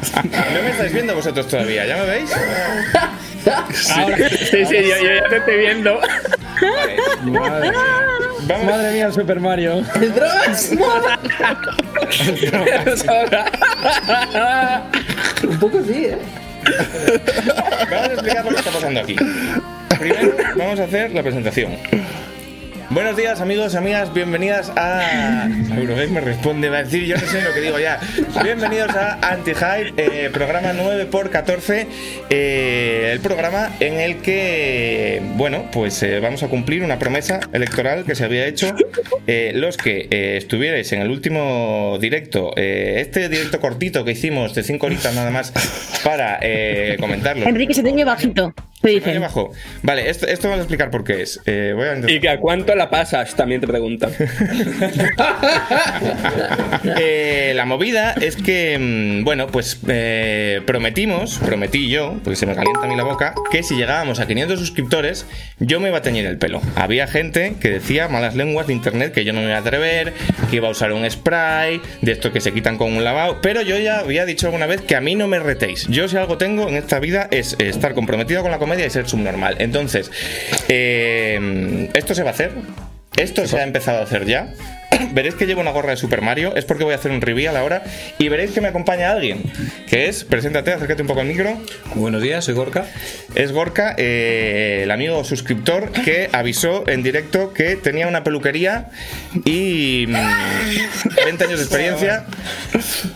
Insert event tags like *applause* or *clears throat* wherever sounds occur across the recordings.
*laughs* No me estáis viendo vosotros todavía, ¿ya me veis? Sí, sí, yo, yo ya te estoy viendo. Vamos. Madre mía, Super Mario. *laughs* ¡Drogas! Un poco sí, ¿eh? Vamos a explicar lo que está pasando aquí. Primero, vamos a hacer la presentación. Buenos días, amigos, amigas, bienvenidas a. *laughs* Eurogamer me responde, va a decir, yo no sé lo que digo ya. Bienvenidos a Anti-Hype, eh, programa 9x14. eh, el programa en el que, bueno, pues eh, vamos a cumplir una promesa electoral que se había hecho. Eh, los que eh, estuvierais en el último directo, eh, este directo cortito que hicimos de 5 horitas nada más para eh, comentarlo. Enrique se te oye bajito. Abajo. Vale, esto, esto vamos a explicar por qué es. Eh, voy a intentar- ¿Y que a cuánto la pasas? También te preguntan. *laughs* Eh, la movida es que, mm, bueno, pues eh, prometimos, prometí yo, porque se me calienta a mí la boca, que si llegábamos a 500 suscriptores, yo me iba a teñir el pelo. Había gente que decía malas lenguas de internet que yo no me iba a atrever, que iba a usar un spray, de esto que se quitan con un lavado, pero yo ya había dicho alguna vez que a mí no me retéis. Yo si algo tengo en esta vida es estar comprometido con la comedia y ser subnormal. Entonces, eh, esto se va a hacer. Esto se ha empezado a hacer ya. Veréis que llevo una gorra de Super Mario, es porque voy a hacer un reveal ahora. Y veréis que me acompaña alguien, que es, preséntate, acércate un poco al micro. Buenos días, soy Gorka. Es Gorka, eh, el amigo suscriptor que avisó en directo que tenía una peluquería y mm, 20 años de experiencia.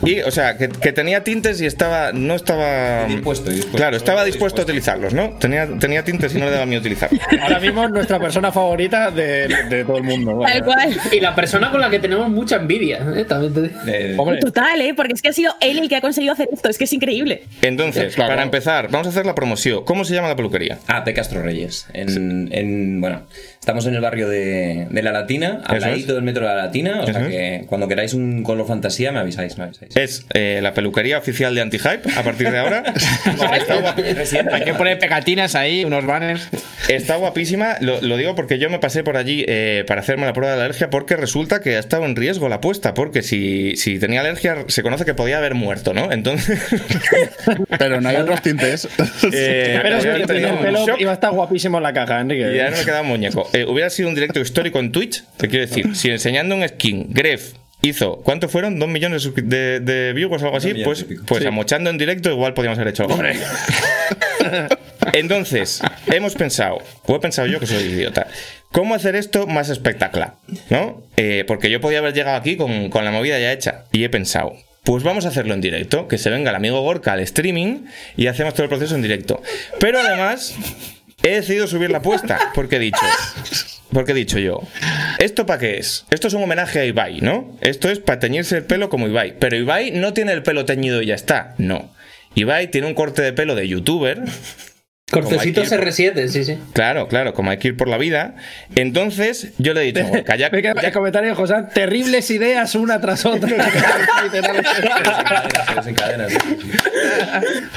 Y, o sea, que, que tenía tintes y estaba. No estaba. Dispuesto, dispuesto. Claro, estaba dispuesto a utilizarlos, ¿no? Tenía, tenía tintes y no le daba miedo utilizarlos. Ahora mismo es nuestra persona favorita de, de todo el mundo. Tal cual. Y la persona con la que tenemos mucha envidia, ¿eh? También te digo. Eh, Total, ¿eh? Porque es que ha sido él el que ha conseguido hacer esto. Es que es increíble. Entonces, Claro. para empezar, vamos a hacer la promoción. ¿Cómo se llama la peluquería? Ah, de Castro Reyes. En, en- bueno, estamos en el barrio de, de La Latina, al Eso es. ladito del metro de La Latina. O sea Eso que cuando queráis un color fantasía, me avisáis, me avisáis. Es eh, la peluquería oficial de Anti-Hype a partir de ahora. *laughs* está, guap- hay que poner pegatinas ahí, unos banners. está guapísima. Lo, lo digo porque yo me pasé por allí eh, para hacerme la prueba de la alergia porque resulta que ha estado en riesgo la apuesta. Porque si, si tenía alergia, se conoce que podía haber muerto, ¿no? Entonces. *laughs* Pero no hay otros tintes. *laughs* eh, Pero si podía te haber tenido el un pelo shock iba a estar guapísimo en la caja, Enrique. Y ya no me quedaba muñeco. Eh, hubiera sido un directo histórico en Twitch. Te quiero decir, si enseñando un skin, Gref hizo, ¿cuánto fueron? ¿Dos millones de, de, views o algo así? Pues, pues Sí. amochando en directo, igual podíamos haber hecho algo. *laughs* Entonces, hemos pensado, o he pensado yo que soy idiota, ¿cómo hacer esto más espectacular? ¿No? Eh, porque yo podía haber llegado aquí con, con la movida ya hecha. Y he pensado, pues vamos a hacerlo en directo, que se venga el amigo Gorka al streaming y hacemos todo el proceso en directo. Pero además, he decidido subir la apuesta, porque he dicho. Porque he dicho yo, ¿esto para qué es? Esto es un homenaje a Ibai, ¿no? Esto es para teñirse el pelo como Ibai. Pero Ibai no tiene el pelo teñido y ya está. No. Ibai tiene un corte de pelo de youtuber. Cortecitos Como R7, sí, sí. Claro, claro, como hay que ir por la vida. Entonces, yo le he dicho, Gorka, ya, *laughs* Me queda ya- el comentario de José, terribles ideas una tras otra. Desencadenas. *laughs*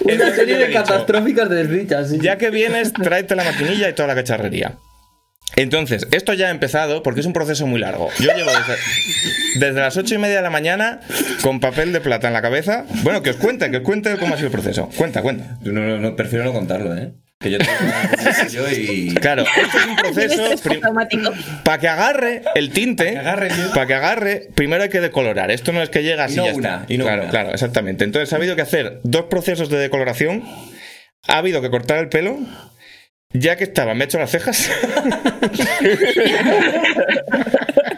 Una serie de catastróficas desdichas, sí. ya que vienes, tráete la maquinilla y toda la cacharrería. Entonces, esto ya ha empezado porque es un proceso muy largo. Yo llevo desde, desde las ocho y media de la mañana con papel de plata en la cabeza. Bueno, que os cuente, que os cuente cómo ha sido el proceso. Cuenta, cuenta. Yo no, no- no- prefiero no contarlo, ¿eh? Que yo tengo yo y. *laughs* Claro, esto es un proceso para que agarre el tinte. Que. Para que agarre, primero hay que decolorar. Esto no es que llega así Y no ya una, está. y no claro, una. claro, exactamente. Entonces ha habido que hacer dos procesos de decoloración. Ha habido que cortar el pelo. Ya que estaba, me he hecho las cejas. *laughs*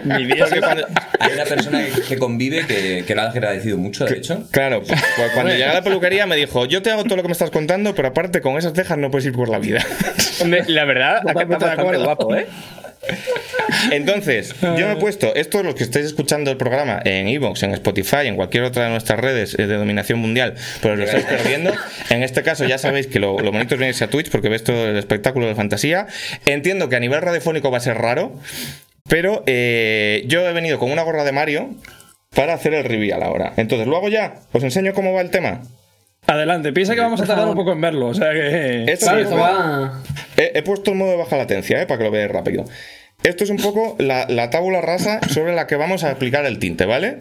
Mi vida cuando- Hay una persona que, convive que, que lo ha agradecido mucho, de hecho. Claro, pues cuando llegué a la peluquería me dijo, yo te hago todo lo que me estás contando, pero aparte con esas cejas no puedes ir por la vida. La verdad, quedado de bastante acuerdo. guapo, ¿eh? Entonces, yo me he puesto, estos los que estáis escuchando el programa en Evox, en Spotify, en cualquier otra de nuestras redes eh, de dominación mundial, pero os lo estáis perdiendo. En este caso ya sabéis que lo, lo bonito es venirse a Twitch porque ves todo el espectáculo de fantasía. Entiendo que a nivel radiofónico va a ser raro, pero eh, yo he venido con una gorra de Mario para hacer el reveal ahora. Entonces, ¿lo hago ya? ¿Os enseño cómo va el tema? Adelante, piensa que vamos a tardar un poco en verlo. O sea que. Esto Claro, es- va. He, he puesto el modo de baja latencia, ¿eh? para que lo veáis rápido. Esto es un poco la, la tábula rasa sobre la que vamos a aplicar el tinte, ¿vale?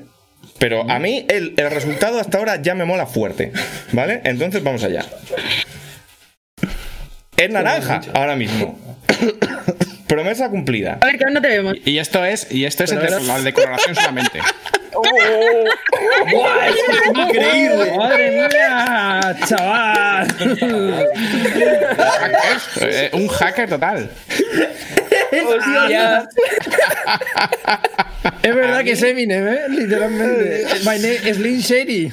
Pero a mí el, el resultado hasta ahora ya me mola fuerte, ¿vale? Entonces vamos allá. Es naranja ahora mismo. Promesa cumplida. A ver, que aún no te vemos. Y esto es, y esto es el de- la decoloración solamente. *laughs* ¡Increíble! ¡Madre mía! ¡Chaval! Eh, un hacker total. Hostia. Es verdad que es Eminem, ¿eh? Literalmente. My name is Lin Shady.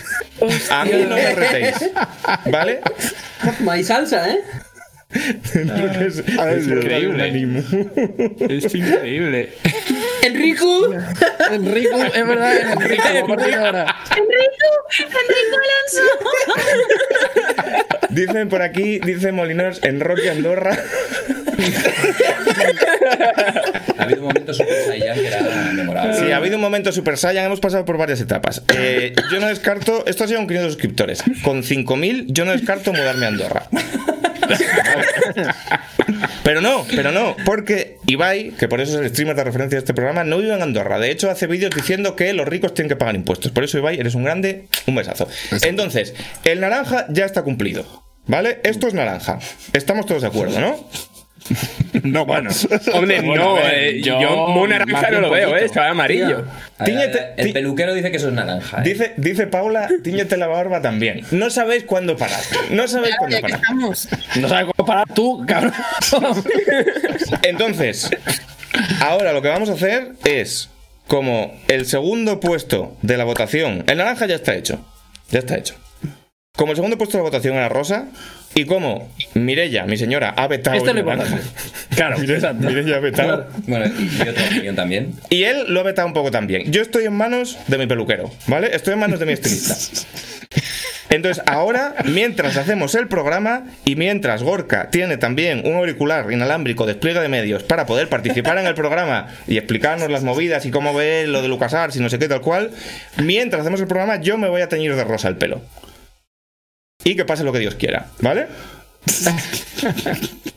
A mí no me retéis, ¿vale? My salsa, ¿eh? Es, Es increíble. Es increíble. Enrico. Enrico, es verdad, Enrico. Enrico, Enrico Alonso. Dicen por aquí, dice Molinos, en Rocky Andorra. Ha habido un momento Super Saiyan que era memorable. Sí, ha habido un momento Super Saiyan, hemos pasado por varias etapas. Eh, yo no descarto, esto ha sido un 500 suscriptores. Con 5.000 yo no descarto mudarme a Andorra. *laughs* Pero no, pero no, porque Ibai, que por eso es el streamer de referencia de este programa, no vive en Andorra. De hecho, hace vídeos diciendo que los ricos tienen que pagar impuestos. Por eso, Ibai, eres un grande, un besazo. Entonces, el naranja ya está cumplido. ¿Vale? Esto es naranja. Estamos todos de acuerdo, ¿no? *laughs* No, bueno. Hombre, no, eh, yo, muy naranja no lo veo, eh, estaba amarillo. A ver, Tíñete- el peluquero dice que eso es naranja. ¿eh? Dice, dice Paula, tíñete la barba también. No sabéis cuándo parar. No sabéis cuándo parar. No sabes cómo parar tú, cabrón. *laughs* Entonces, ahora lo que vamos a hacer es, como el segundo puesto de la votación, el naranja ya está hecho, ya está hecho. Como el segundo puesto de la votación era rosa, y como Mirella, mi señora, ha vetado Este es el lo naranja. importante. Claro. Mirella ha vetado. Bueno, y otra opinión también. Y él lo ha vetado un poco también. Yo estoy en manos de mi peluquero, ¿vale? Estoy en manos de mi estilista. Entonces, ahora, mientras hacemos el programa y mientras Gorka tiene también un auricular inalámbrico despliegue de medios para poder participar en el programa y explicarnos las movidas y cómo ve lo de LucasArts y no sé qué tal cual, mientras hacemos el programa, yo me voy a teñir de rosa el pelo. Y que pase lo que Dios quiera, ¿vale? *laughs*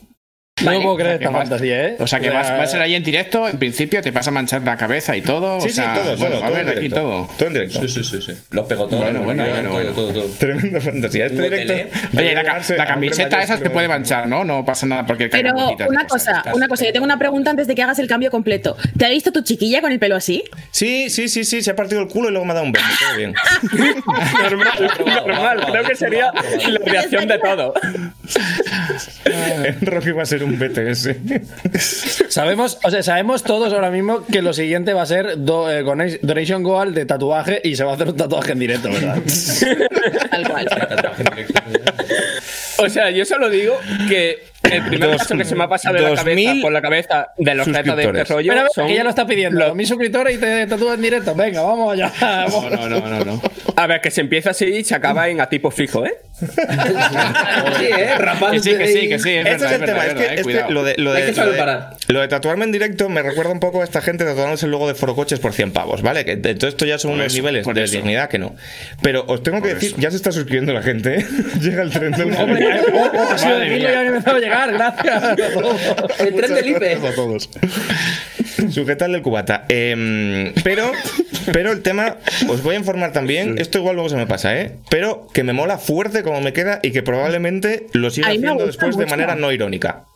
No puedo creer esta fantasía, ¿eh? O sea que vas, vas a ser ahí en directo, en principio te vas a manchar la cabeza y todo. Sí, o sea, sí, todo, bueno, todo, a todo ver, en aquí directo. todo. Todo en directo. Sí, sí, sí, sí. Los pegotones, Bueno, bueno, bueno, bueno. todo, todo. Tremenda fantasía. Este directo. Oye, la, camiseta esa te puede manchar, ¿no? No pasa nada porque Pero una cosa, una cosa, yo tengo una pregunta antes de que hagas el cambio completo. ¿Te ha visto tu chiquilla con el pelo así? Sí, sí, sí, sí, se ha partido el culo y luego me ha dado un beso. Todo bien. *laughs* Normal, normal, creo que sería la reacción de todo. *laughs* Rocky va a ser un BTS. *laughs* Sabemos, o sea, sabemos todos ahora mismo que lo siguiente va a ser do- eh, donation- Donation Goal de tatuaje y se va a hacer un tatuaje en directo, ¿verdad? *laughs* Tal cual. O sea, yo solo digo que el primer Dos- paso que se me ha pasado de la cabeza mil por la cabeza del objeto de este rollo ver, son que ya lo está pidiendo. los- Mis suscriptores y te tatúas en directo. Venga, vamos allá. No, no, no, no, no. A ver, que se empieza así y se acaba en a tipo fijo, ¿eh? Sí, ¿eh? Rapando Que sí, que sí, que sí. Es Ese verdad, es el verdad, tema, es que, eh, es que lo de, lo de, lo de- lo de tatuarme en directo me recuerda un poco a esta gente tatuándose el logo de Forocoches por 100 pavos, ¿vale? Que de todo esto ya son Por unos eso, niveles de eso. dignidad que no. Pero os tengo que decir, ya se está suscribiendo la gente, ¿eh? Llega el tren del Eh, llegar. *laughs* Gracias a todos. El tren del IPE. Gracias a todos. Sujetadle el cubata. Em, pero, pero el tema, os voy a informar también, esto igual luego se me pasa, ¿eh? Pero que me mola fuerte como me queda y que probablemente lo siga haciendo después de mucho. manera no irónica.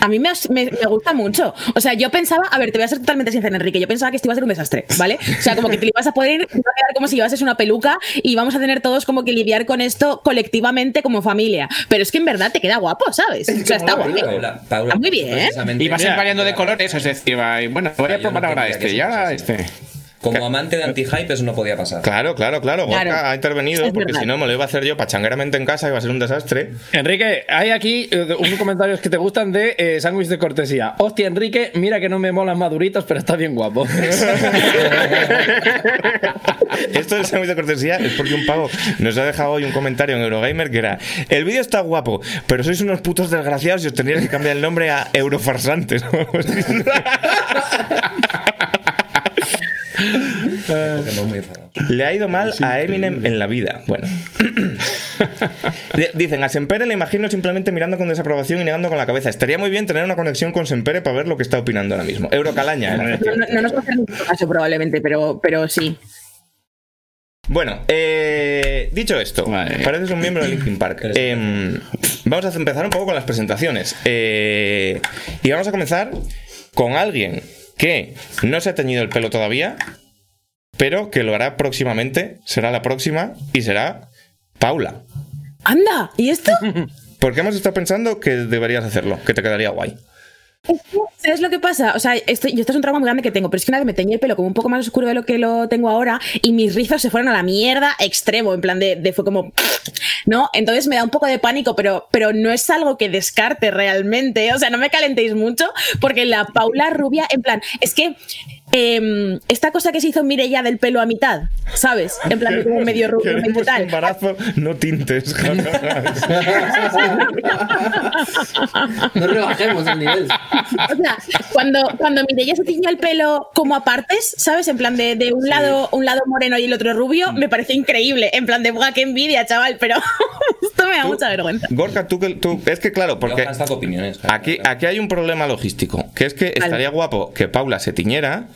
A mí me, me- me gusta mucho. O sea, yo pensaba, a ver, te voy a ser totalmente sincera, Enrique. Yo pensaba que esto iba a ser un desastre, ¿vale? O sea, como que te ibas a poder, te iba a quedar como si llevases una peluca y vamos a tener todos como que lidiar con esto colectivamente como familia. Pero es que en verdad te queda guapo, ¿sabes? O sea, está Paula, Está muy bien. Y vas a ir variando de colores, es decir, va- bueno, voy a probar ahora este y se ahora fuese así. este. Como amante de anti-hype, eso no podía pasar. Claro, claro, claro. Gorka Claro. ha intervenido Es porque verdad. si no me lo iba a hacer yo pachangueramente en casa y va a ser un desastre. Enrique, hay aquí eh, unos comentarios que te gustan de eh, sándwich de cortesía. Hostia, Enrique, mira que no me molan maduritos, pero está bien guapo. *laughs* Esto del sándwich de cortesía es porque un pavo nos ha dejado hoy un comentario en Eurogamer que era: El vídeo está guapo, pero sois unos putos desgraciados y os tendríais que cambiar el nombre a Eurofarsantes. *laughs* *laughs* Le ha ido mal a Eminem en la vida. Bueno. *coughs* Dicen, a Sempere le imagino simplemente mirando con desaprobación y negando con la cabeza. Estaría muy bien tener una conexión con Sempere para ver lo que está opinando ahora mismo. Eurocalaña, ¿eh? No, no- no nos va a hacer mucho caso probablemente, pero, pero sí. Bueno, eh, dicho esto, Vale. pareces un miembro de Linkin Park. Em, vamos a empezar un poco con las presentaciones. Eh, y vamos a comenzar con alguien que no se ha teñido el pelo todavía, pero que lo hará próximamente. Será la próxima y será Paula. ¡Anda! ¿Y esto? *laughs* Porque hemos estado pensando que deberías hacerlo, que te quedaría guay. ¿Sabes lo que pasa? O sea, esto, esto es un trauma muy grande que tengo, pero es que una vez me teñí el pelo como un poco más oscuro de lo que lo tengo ahora y mis rizos se fueron a la mierda extremo, en plan de, de fue como, ¿no? Entonces me da un poco de pánico, pero, pero no es algo que descarte realmente, o sea, no me calentéis mucho, porque la Paula rubia, en plan, es que em, esta cosa que se hizo Mireia del pelo a mitad, ¿sabes? En plan, *laughs* de como medio rubio, medio tal. embarazo, no tintes. *laughs* No rebajemos el nivel. O sea, cuando, cuando Mireia se tiñó el pelo como a partes, ¿sabes? En plan de, de un lado un lado moreno y el otro rubio, me parece increíble. En plan de, ¡buah, qué envidia, chaval! Pero *laughs* esto me da mucha vergüenza. Gorka, tú que tú. Es que claro, porque. Opiniones. claro, Aquí, claro. aquí hay un problema logístico, que es que estaría guapo que Paula se tiñera,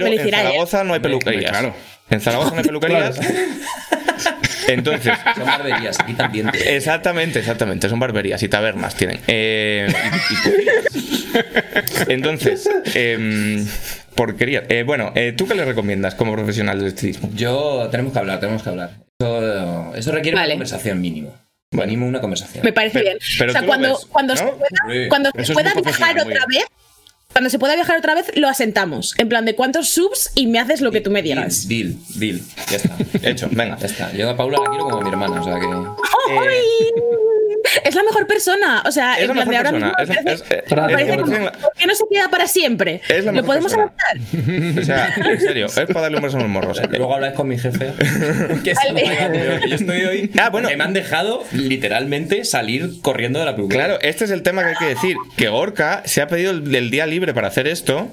pero en. Zaragoza no hay peluquerías. claro. En Zaragoza no hay peluquerías. *laughs* Entonces, Son barberías, aquí también. exactamente, exactamente, son barberías y tabernas tienen. Eh, *laughs* y- y comidas. Entonces, em, porquería. Eh, bueno, eh, ¿tú qué le recomiendas como profesional del estilismo? Yo, tenemos que hablar, tenemos que hablar. Eso, eso requiere Vale. una conversación mínimo. Mínimo una conversación. Me parece Pero- bien. pero o sea, cuando, ves, cuando ¿no? se pueda, Sí. cuando se pueda viajar otra bien. vez, cuando se pueda viajar otra vez, lo asentamos. En plan de cuántos subs y me haces lo que tú me digas. Deal, deal. Ya está. Hecho, venga. Ya está. Yo a Paula la quiero como a mi hermana, o sea que. ¡Ay! Es la mejor persona. O sea, Es en la mejor persona. mismo. me Es- parece- es- me es- parece es- como, es- ¿Por qué no se queda para siempre? Es la ¿Lo mejor podemos persona. adaptar? O sea, en serio, es para darle un beso en los morros. Luego habláis con mi jefe. *laughs* que que yo estoy hoy. Ah, bueno. Que me han dejado literalmente salir corriendo de la peluquería. Claro, este es el tema que hay que decir. Que Gorka se ha pedido el, el día libre para hacer esto.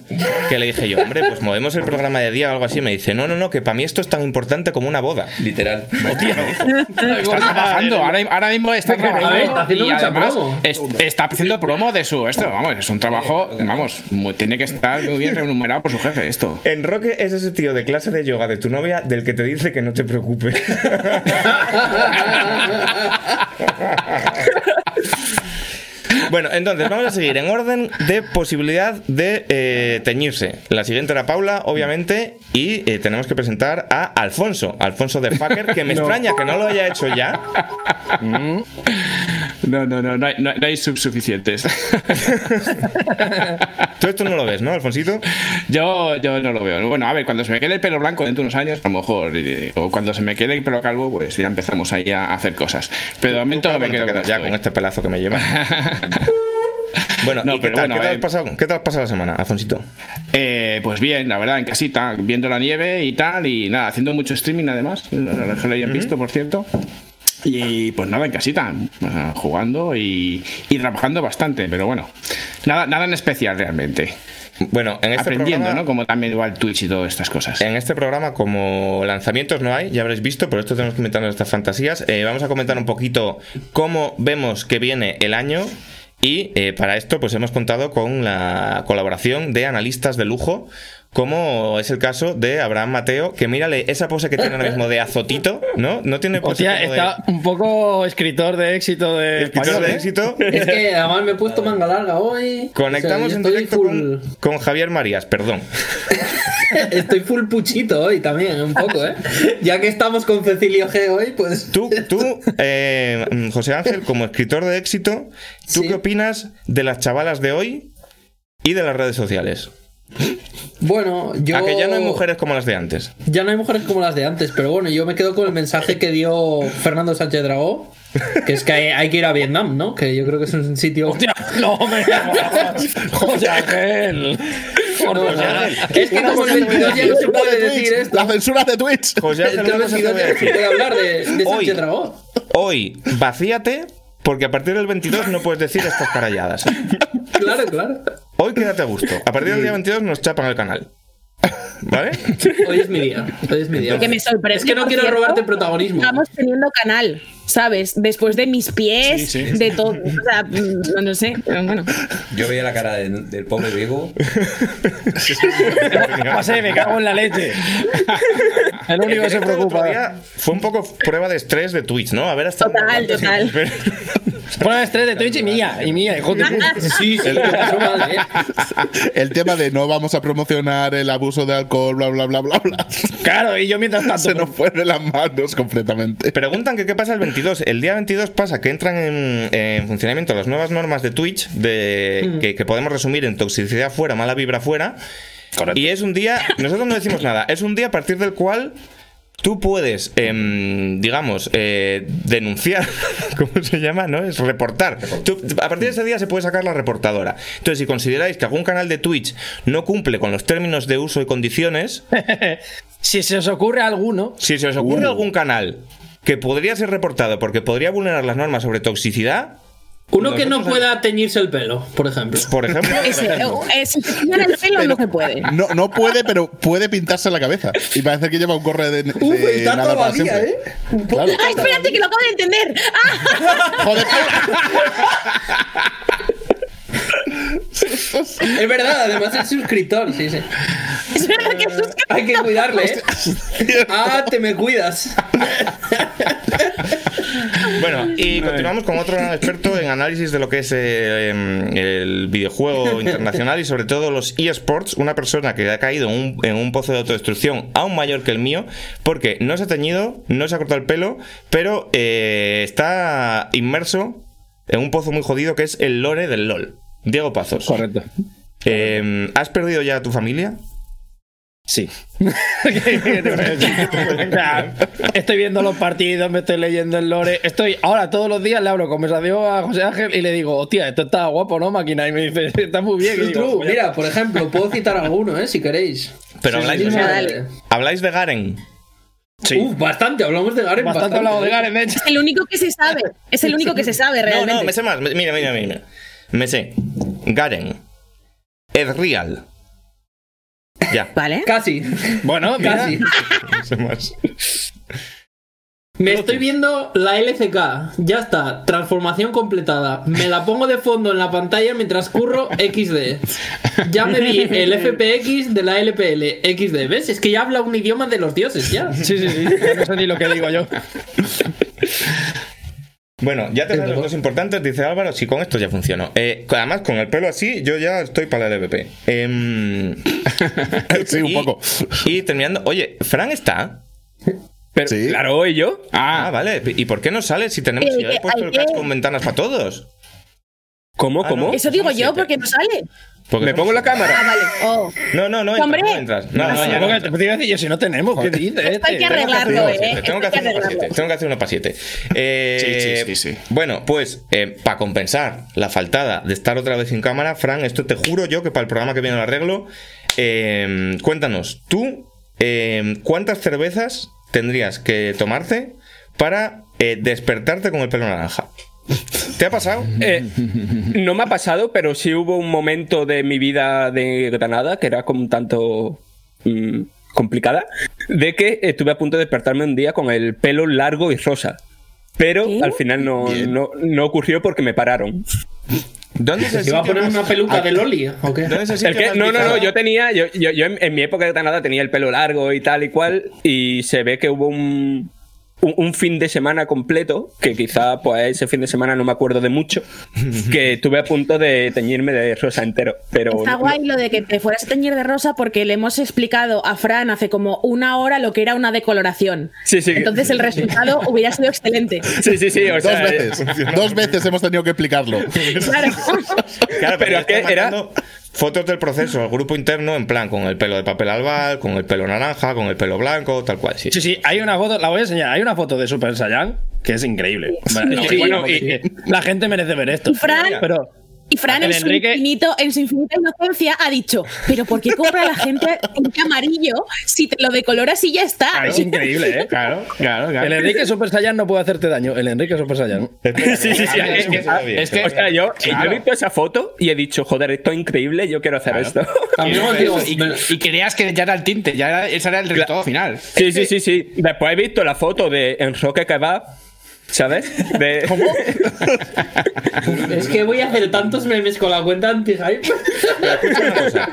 Que le dije yo, hombre, pues movemos el programa de día o algo así. Me dice, no, no, no, que para mí esto es tan importante como una boda. Literal. Está trabajando, ahora, ahora mismo está trabajando. Está haciendo y mucha además promo. es- está haciendo promo de su esto. Vamos, es un trabajo, vamos, muy- tiene que estar muy bien remunerado por su jefe esto. Enroque es ese tío de clase de yoga de tu novia del que te dice que no te preocupes. *laughs* Bueno, entonces vamos a seguir en orden de posibilidad de eh, teñirse. La siguiente era Paula, obviamente, y eh, tenemos que presentar a Alfonso, Alfonso de Facker, que me *laughs* extraña que no lo haya hecho ya. No, no, no, no hay, no, no hay subs suficientes. *laughs* Tú esto no lo ves, ¿no, Alfonsito? Yo, yo no lo veo. Bueno, a ver, cuando se me quede el pelo blanco dentro de unos años, a lo mejor, o cuando se me quede el pelo calvo, pues ya empezamos ahí a hacer cosas. Pero de momento me quedo ya con este pelazo que me lleva. *laughs* Bueno, No, ¿y qué tal? bueno, ¿Qué, a tal ver. has pasado, ¿Qué tal has pasado la semana, Alfonsito? Eh, pues bien, la verdad, en casita, viendo la nieve y tal, y nada, haciendo mucho streaming además, lo que lo hayan visto, por cierto. Y pues nada, en casita, sea, jugando y, y trabajando bastante, pero bueno, nada, nada en especial realmente. Bueno, en este Aprendiendo, programa, ¿no? Como también igual Twitch y todas estas cosas. En este programa, como lanzamientos no hay, ya habréis visto, por esto tenemos que comentar nuestras fantasías. Eh, vamos a comentar un poquito cómo vemos que viene el año. Y eh, para esto, pues hemos contado con la colaboración de analistas de lujo, como es el caso de Abraham Mateo, que mírale esa pose que tiene ahora mismo de azotito, ¿no? No tiene pose Hostia, como de está un poco escritor de éxito de escritor español, de ¿eh? éxito. Es que además me he puesto manga larga hoy. Conectamos O sea, en yo directo estoy con, full, con Javier Marías, perdón. *laughs* Estoy full puchito hoy también, un poco, ¿eh? Ya que estamos con Cecilio G hoy, pues. Tú, tú eh, José Ángel, como escritor de éxito, ¿tú Sí. qué opinas de las chavalas de hoy y de las redes sociales? Bueno, yo. A que ya no hay mujeres como las de antes. Ya no hay mujeres como las de antes, pero bueno, yo me quedo con el mensaje que dio Fernando Sánchez Dragó, que es que hay, hay que ir a Vietnam, ¿no? Que yo creo que es un sitio. Hostia, no, me José Ángel. No, no, no. Es que como el 22 ya no se puede decir esto. La censura de Twitch. Ángel, el una cosa te 22 voy a ya no se puede hablar de, de. Sánchez Dragó. Hoy, vacíate, porque a partir del 22 no puedes decir estas caralladas. *laughs* Claro, claro. Hoy quédate a gusto. A partir del día 22 nos chapan el canal. ¿Vale? Hoy es mi día. Hoy es mi día. Que me sorprende. Es que no quiero cierto, robarte protagonismo. Estamos teniendo canal, ¿sabes? Después de mis pies, Sí, sí. de todo. O sea, mm, no, no sé. pero Bueno, Yo veía la cara de- del pobre Diego. *laughs* Pasé, me cago en la leche. El único que se El preocupa. Fue un poco prueba de estrés de Twitch, ¿no? A ver hasta. Total, total. *laughs* Prueba de estrés de Twitch y mía, y mía, hijo de puta. *laughs* Sí, sí, ¿eh? El tema de no vamos a promocionar el abuso de alcohol, bla, bla, bla, bla, bla. Claro, y yo mientras tanto. Se nos fue de las manos completamente. Preguntan que qué pasa el 22. El día 22 pasa que entran en, en funcionamiento las nuevas normas de Twitch de, que, que podemos resumir en toxicidad fuera, mala vibra fuera. Y es un día, nosotros no decimos nada, es un día a partir del cual tú puedes, em, digamos, eh, denunciar, *laughs* ¿cómo se llama? ¿No? Es reportar. Tú- a partir de ese día se puede sacar la reportadora. Entonces, si consideráis que algún canal de Twitch no cumple con los términos de uso y condiciones, *laughs* Si se os ocurre alguno, si se os ocurre algún canal que podría ser reportado porque podría vulnerar las normas sobre toxicidad, Uno que no pueda teñirse el pelo, por ejemplo. *laughs* por ejemplo, ese, el pelo no se puede. No, no puede, pero puede pintarse la cabeza. Y parece que lleva un corre de, de Uf, está nada para siempre. ¿eh? Claro. ¡Ah, espérate, que lo acabo de entender! ¡Ah! Joder, *laughs* Es verdad, además es suscriptor, sí, sí. Es verdad que es Hay que cuidarle, ¿eh? Ah, te me cuidas. bueno, y continuamos con otro gran experto en análisis de lo que es eh, em, el videojuego *laughs* internacional y sobre todo los eSports, una persona que ha caído en un, en un pozo de autodestrucción aún mayor que el mío, porque no se ha teñido, no se ha cortado el pelo, pero eh, está inmerso en un pozo muy jodido que es el lore del LOL. Diego Pazos. correcto. Em, ¿Has perdido ya a tu familia? Sí. *laughs* Estoy viendo los partidos, me estoy leyendo el lore. Estoy ahora todos los días le hablo conversación a José Ángel y le digo, hostia, esto está guapo, ¿no, máquina? Y me dice, *laughs* está muy bien. Digo, true. Mira, por ejemplo, puedo citar alguno, ¿eh? Si queréis. Pero Sí, habláis, sí, de, habláis de Garen. Sí. Uf, bastante, hablamos de Garen. bastante hablado de Garen, de hecho. Es el único que se sabe. Es el único que se sabe No, realmente. no, me sé más. Mira, mira, mira. Me sé. Garen. Edreal. Ya. *laughs* ¿Vale? Casi, Bueno, casi. Me *laughs* sé más. Me estoy viendo la LCK. Ya está, transformación completada. Me la pongo de fondo en la pantalla mientras curro XD. Ya me vi el FPX de la LPL XD. ¿Ves? Es que ya habla un idioma de los dioses, ya. Sí, sí, sí. No sé ni lo que digo yo. Bueno, ya te sabes los dos importantes, dice Álvaro. Sí, con esto ya funcionó. Eh, además, con el pelo así, yo ya estoy para el LVP. Em, *laughs* Sí, un poco. Y terminando. Oye, ¿Fran está? Pero, Sí. Claro, ¿y yo? Ah, Ah, vale. ¿Y por qué no sale si tenemos si ya puesto el catch que- con ventanas para todos? ¿Cómo? Ah, ¿Cómo? no. Eso digo yo porque no sale. Porque ¿Me pongo la Ah, cámara? vale. Oh. No, no, no entras, ¡Hombre! no entras. No, no, porque no. te te iba a decir, yo si no tenemos, ¿qué dices? Esto hay que arreglarlo, Tengo ¿eh? que hacer que para siete. Tengo que hacer uno para siete. Eh, Sí, sí, sí, sí. Bueno, pues para compensar la faltada de estar otra vez sin cámara, Fran, esto te juro yo que para el programa que viene lo arreglo. Eh, cuéntanos, tú, eh, ¿cuántas cervezas tendrías que tomarte para eh, despertarte con el pelo naranja? ¿Te ha pasado? Eh, no me ha pasado, pero sí hubo un momento de mi vida de Granada que era como un tanto mm, complicada, de que estuve a punto de despertarme un día con el pelo largo y rosa. Pero ¿Qué? al final no, no, no ocurrió porque me pararon. ¿Dónde es el ¿Se va a poner más- una peluca de Loli? ¿O qué? ¿Dónde es el No, no, no, yo tenía, yo, yo, yo en, en mi época de Granada tenía el pelo largo y tal y cual, y se ve que hubo un, un, un fin de semana completo, que quizá pues ese fin de semana no me acuerdo de mucho, *laughs* que estuve a punto de teñirme de rosa entero, pero... Está no- guay lo de que te fueras a teñir de rosa porque le hemos explicado a Fran hace como una hora lo que era una decoloración. Sí, sí. Entonces el resultado *laughs* hubiera sido excelente. Sí, sí, sí, o Dos veces. Dos veces hemos tenido que explicarlo. Claro. Claro, pero, Pero es que era- fotos del proceso al grupo interno en plan con el pelo de papel albal, con el pelo naranja, con el pelo blanco, tal cual. Sí. Sí, sí, hay una foto, la voy a enseñar. Hay una foto de Super Saiyan que es increíble. Sí, bueno, y- la gente merece ver esto. Fran- Pero Y Fran, en su, Enrique- infinito, en su infinita inocencia, ha dicho: ¿Pero por qué compra la gente un amarillo si te lo decoloras y ya está? Es increíble, ¿eh? Claro, claro, claro. El Enrique Super Saiyan no puede hacerte daño. El Enrique Super Saiyan. Sí, sí, sí. Ah, Es que, es que- o sea, yo, Claro. yo he visto esa foto y he dicho, joder, esto es increíble, yo quiero hacer esto. También os digo, y, y creías que ya era el tinte, ya era, ese era el resultado final. Sí, sí, sí, sí. Después he visto la foto de Enroque Kebab, ¿sabes? De... *laughs* ¿Cómo? *laughs* es que voy a hacer tantos memes con la cuenta anti-hype. Escucha una cosa.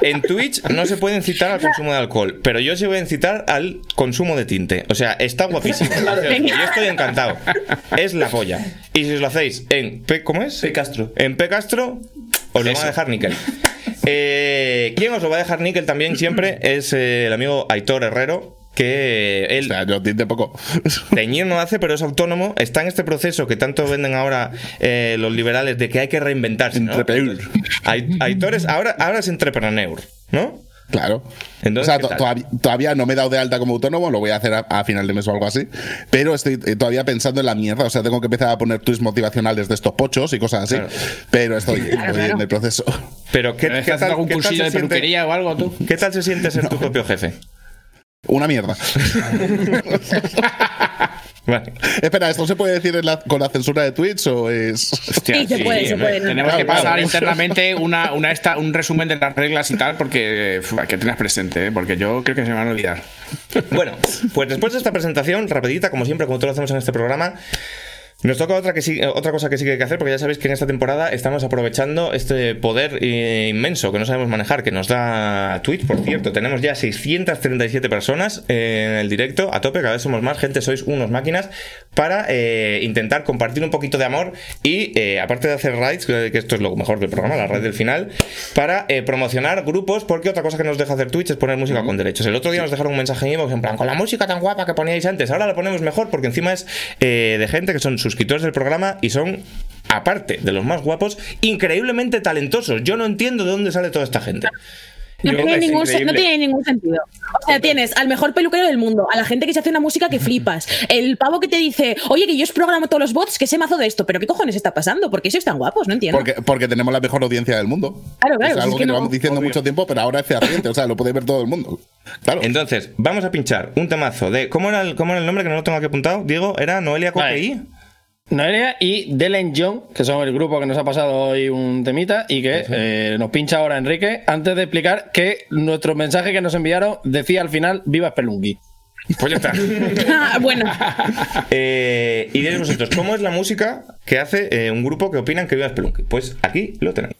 En Twitch no se puede incitar al consumo de alcohol, pero yo sí voy a incitar al consumo de tinte. O sea, está guapísimo. *laughs* Yo estoy encantado. Es la polla. Y si os lo hacéis en P, ¿cómo es? P. Castro. En P Castro, os lo van a dejar níquel. Eh, ¿Quién os lo va a dejar níquel también siempre? *clears throat* Es eh, el amigo Aitor Herrero. Que él O sea, yo tinte poco. Teñir no hace, pero es autónomo. Está en este proceso que tanto venden ahora eh, los liberales de que hay que reinventarse. ¿no? Entrepreneur. Ai- Aitor es, ahora, ahora es entrepreneur, ¿no? Claro. Entonces, o sea, todavía, todavía no me he dado de alta como autónomo, lo voy a hacer a, a final de mes o algo así. Pero estoy eh, todavía pensando en la mierda. O sea, tengo que empezar a poner tweets motivacionales de estos pochos y cosas así. Claro. Pero estoy, en el proceso. Pero ¿qué, ¿Qué, qué tal, algún qué tal se de siente, peluquería o algo tú? ¿Qué tal se siente ser tu propio jefe? Una mierda. *laughs* Vale. Espera, ¿esto se puede decir en la- con la censura de tweets o es.? Hostia, Sí, se puede, se puede. ¿no? Tenemos Claro, que pasar claro. internamente una, una esta, un resumen de las reglas y tal, porque hay que tener presente, ¿eh? porque yo creo que se me van a olvidar. Bueno, pues después de esta presentación, rapidita, como siempre, como todos lo hacemos en este programa, nos toca otra, que sí, otra cosa que sí que hay que hacer, porque ya sabéis que en esta temporada estamos aprovechando este poder eh, inmenso que no sabemos manejar, que nos da Twitch, por cierto. Tenemos ya 637 personas eh, en el directo, a tope, cada vez somos más, gente, sois unos máquinas, para eh, intentar compartir un poquito de amor y, eh, aparte de hacer raids, que esto es lo mejor del programa, la raid del final, para eh, promocionar grupos, porque otra cosa que nos deja hacer Twitch es poner música con derechos. El otro día nos dejaron un mensaje en iVoox en plan, con la música tan guapa que poníais antes, ahora la ponemos mejor porque encima es eh, de gente que son suscriptores del programa y son, aparte de los más guapos, increíblemente talentosos. Yo no entiendo de dónde sale toda esta gente. No Yo- tiene, es ningún, se- no increíble. tiene ningún sentido. O sea, tienes al mejor peluquero del mundo, a la gente que se hace una música que flipas, el pavo que te dice, oye, que yo os programo todos los bots, que sé mazo de esto, pero ¿qué cojones está pasando? ¿Por qué sois tan guapos? No entiendo. Porque, porque tenemos la mejor audiencia del mundo. Claro, claro, Es es algo que que, no- llevamos diciendo mucho tiempo, pero ahora es fehaciente. O sea, lo puede ver todo el mundo. Claro. Entonces, vamos a pinchar un temazo de. ¿Cómo era el, cómo era el nombre que no lo tengo aquí apuntado? Diego, era Noelia Vale. Coqueí. Noelia y Delen John, que son el grupo que nos ha pasado hoy un temita y que eh, nos pincha ahora Enrique, antes de explicar que nuestro mensaje que nos enviaron decía al final, viva Spelunky. Pues ya está. *laughs* Ah, bueno, *laughs* Eh, y diréis vosotros, ¿cómo es la música que hace eh, un grupo que opinan que viva Spelunky? Pues aquí lo tenéis.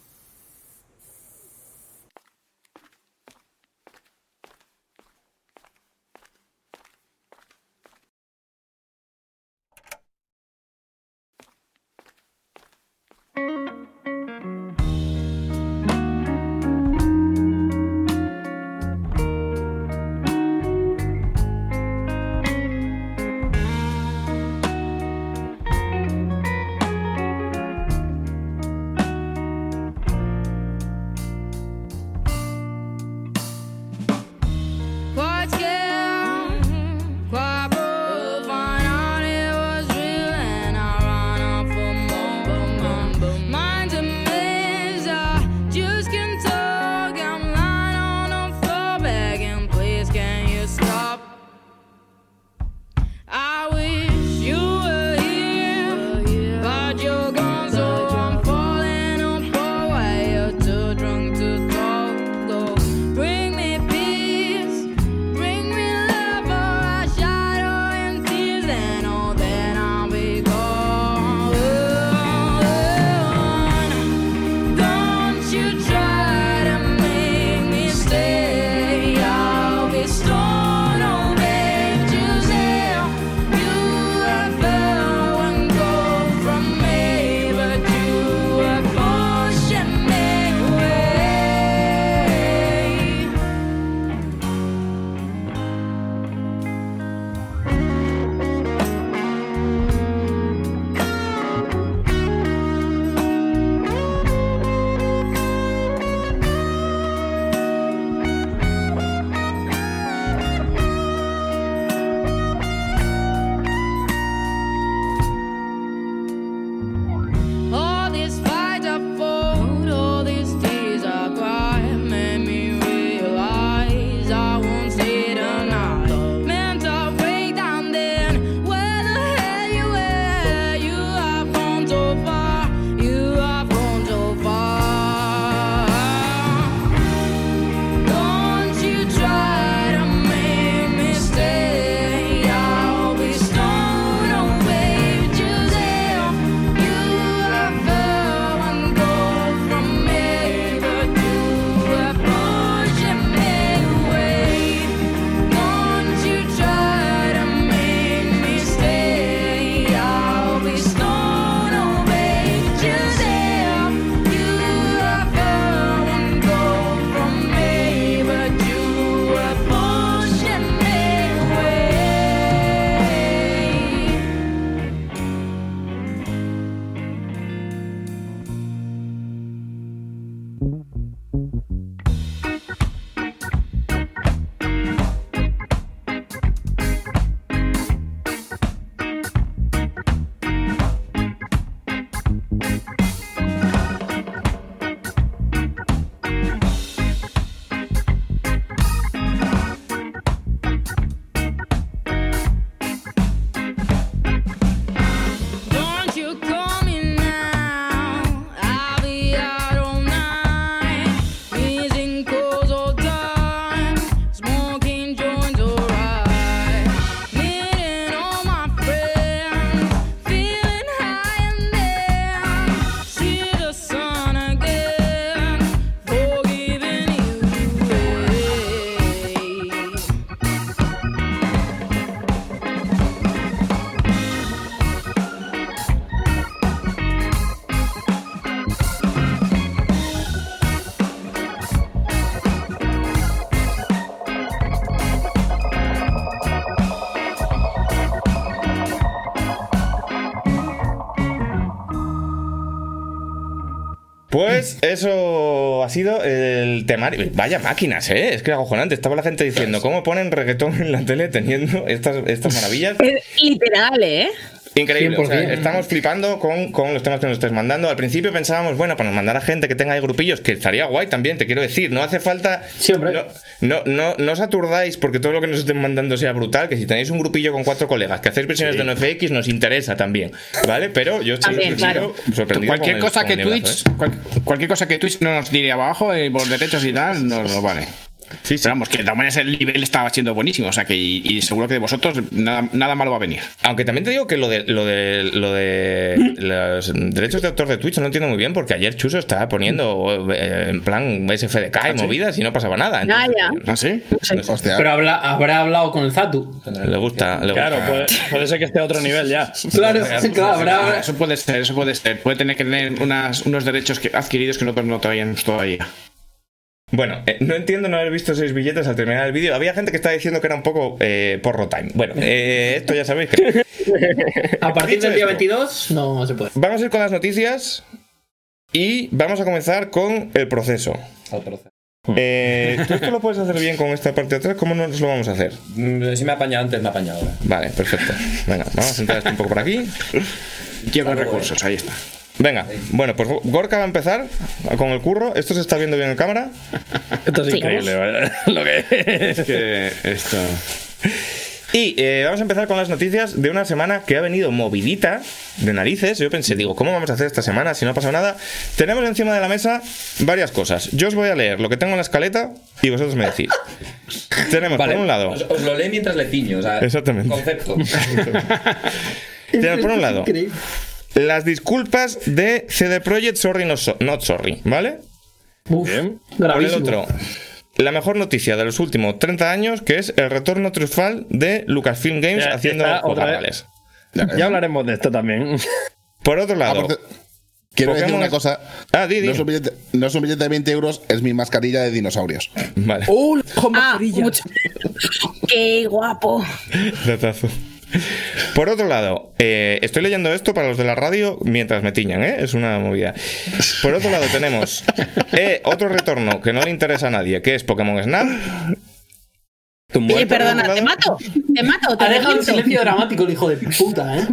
Pues eso ha sido el temario. Vaya máquinas, ¿eh? Es que acojonante. Estaba la gente diciendo, ¿cómo ponen reggaetón en la tele teniendo estas, estas maravillas? Es literal, ¿eh? Increíble. o sea, 100%. estamos flipando con, con los temas que nos estáis mandando. Al principio pensábamos, bueno, pues nos mandar a gente que tenga ahí grupillos, que estaría guay también, te quiero decir. No hace falta. Sí, hombre. No, no, no, no os aturdáis porque todo lo que nos estén mandando sea brutal. Que si tenéis un grupillo con cuatro colegas que hacéis versiones de NFX, nos interesa también. ¿Vale? Pero yo estoy También, sorprendido- claro. sorprendido Cualquier cosa con que Twitch, ¿eh? cual- cualquier cosa que Twitch no nos tire abajo eh, por derechos y tal, no nos vale. Sí, sí. Pero vamos, que de todas maneras el nivel estaba siendo buenísimo, o sea que y, y seguro que de vosotros nada, nada malo va a venir. Aunque también te digo que lo de lo de lo de los derechos de autor de Twitch no lo entiendo muy bien porque ayer Chuso estaba poniendo eh, en plan SFDK y movidas y no pasaba nada. Ah, ya. ¿Ah, sí? Hostia. Pero habla- habrá hablado con el Zatu. Le gusta, le Claro, gusta. puede, puede ser que esté a otro nivel ya. Claro, claro, habrá. Eso puede ser, eso puede ser. Puede tener que tener unas, unos derechos que, adquiridos que nosotros no traíamos todavía. Bueno, eh, no entiendo no haber visto seis billetes al terminar el vídeo. Había gente que estaba diciendo que era un poco eh, porro time. Bueno, *laughs* eh, esto ya sabéis que. *laughs* A partir del día esto. 22 no se puede. Vamos a ir con las noticias y vamos a comenzar con el proceso. Eh, ¿Tú esto lo puedes hacer bien con esta parte de atrás? ¿Cómo nos lo vamos a hacer? Mm, Si me ha apañado antes, me ha apañado ahora. Vale, perfecto. Venga, vamos a sentar esto un poco por aquí. Quiero recursos, ahí está. Venga, bueno, pues Gorka va a empezar con el curro. ¿Esto se está viendo bien en cámara? Esto es Sí. increíble, ¿vale? *laughs* Lo que es. Que esto. Y eh, vamos a empezar con las noticias de una semana que ha venido movidita de narices. Yo pensé, digo, ¿cómo vamos a hacer esta semana si no ha pasado nada? Tenemos encima de la mesa varias cosas. Yo os voy a leer lo que tengo en la escaleta y vosotros me decís. *laughs* Tenemos, por un lado, Os, os lo lee mientras le tiño, o sea, Exactamente. concepto. *laughs* tenemos por un lado Increíble. Las disculpas de CD Projekt Sorry Not, So- Not Sorry, ¿vale? Uf, Por el otro, la mejor noticia de los últimos 30 años, que es el retorno triunfal de Lucasfilm Games Ya, haciendo está otra vez. juegales. Ya hablaremos de esto también. Por otro Ah, lado, ce- Quiero decir una cosa. Ah, di, di. No, es un billete, no es un billete de 20 euros, es mi mascarilla de dinosaurios. vale. ¡Uh! Ah, mucho. Qué guapo. Datazo. Por otro lado, eh, estoy leyendo esto para los de la radio mientras me tiñan, ¿eh? Es una movida. Por otro lado, tenemos eh, otro retorno que no le interesa a nadie, que es Pokémon Snap. Oye, perdona, ¿te mato? ¿Te mato? ¿Te Ha dejado un silencio dramático el hijo de puta, ¿eh?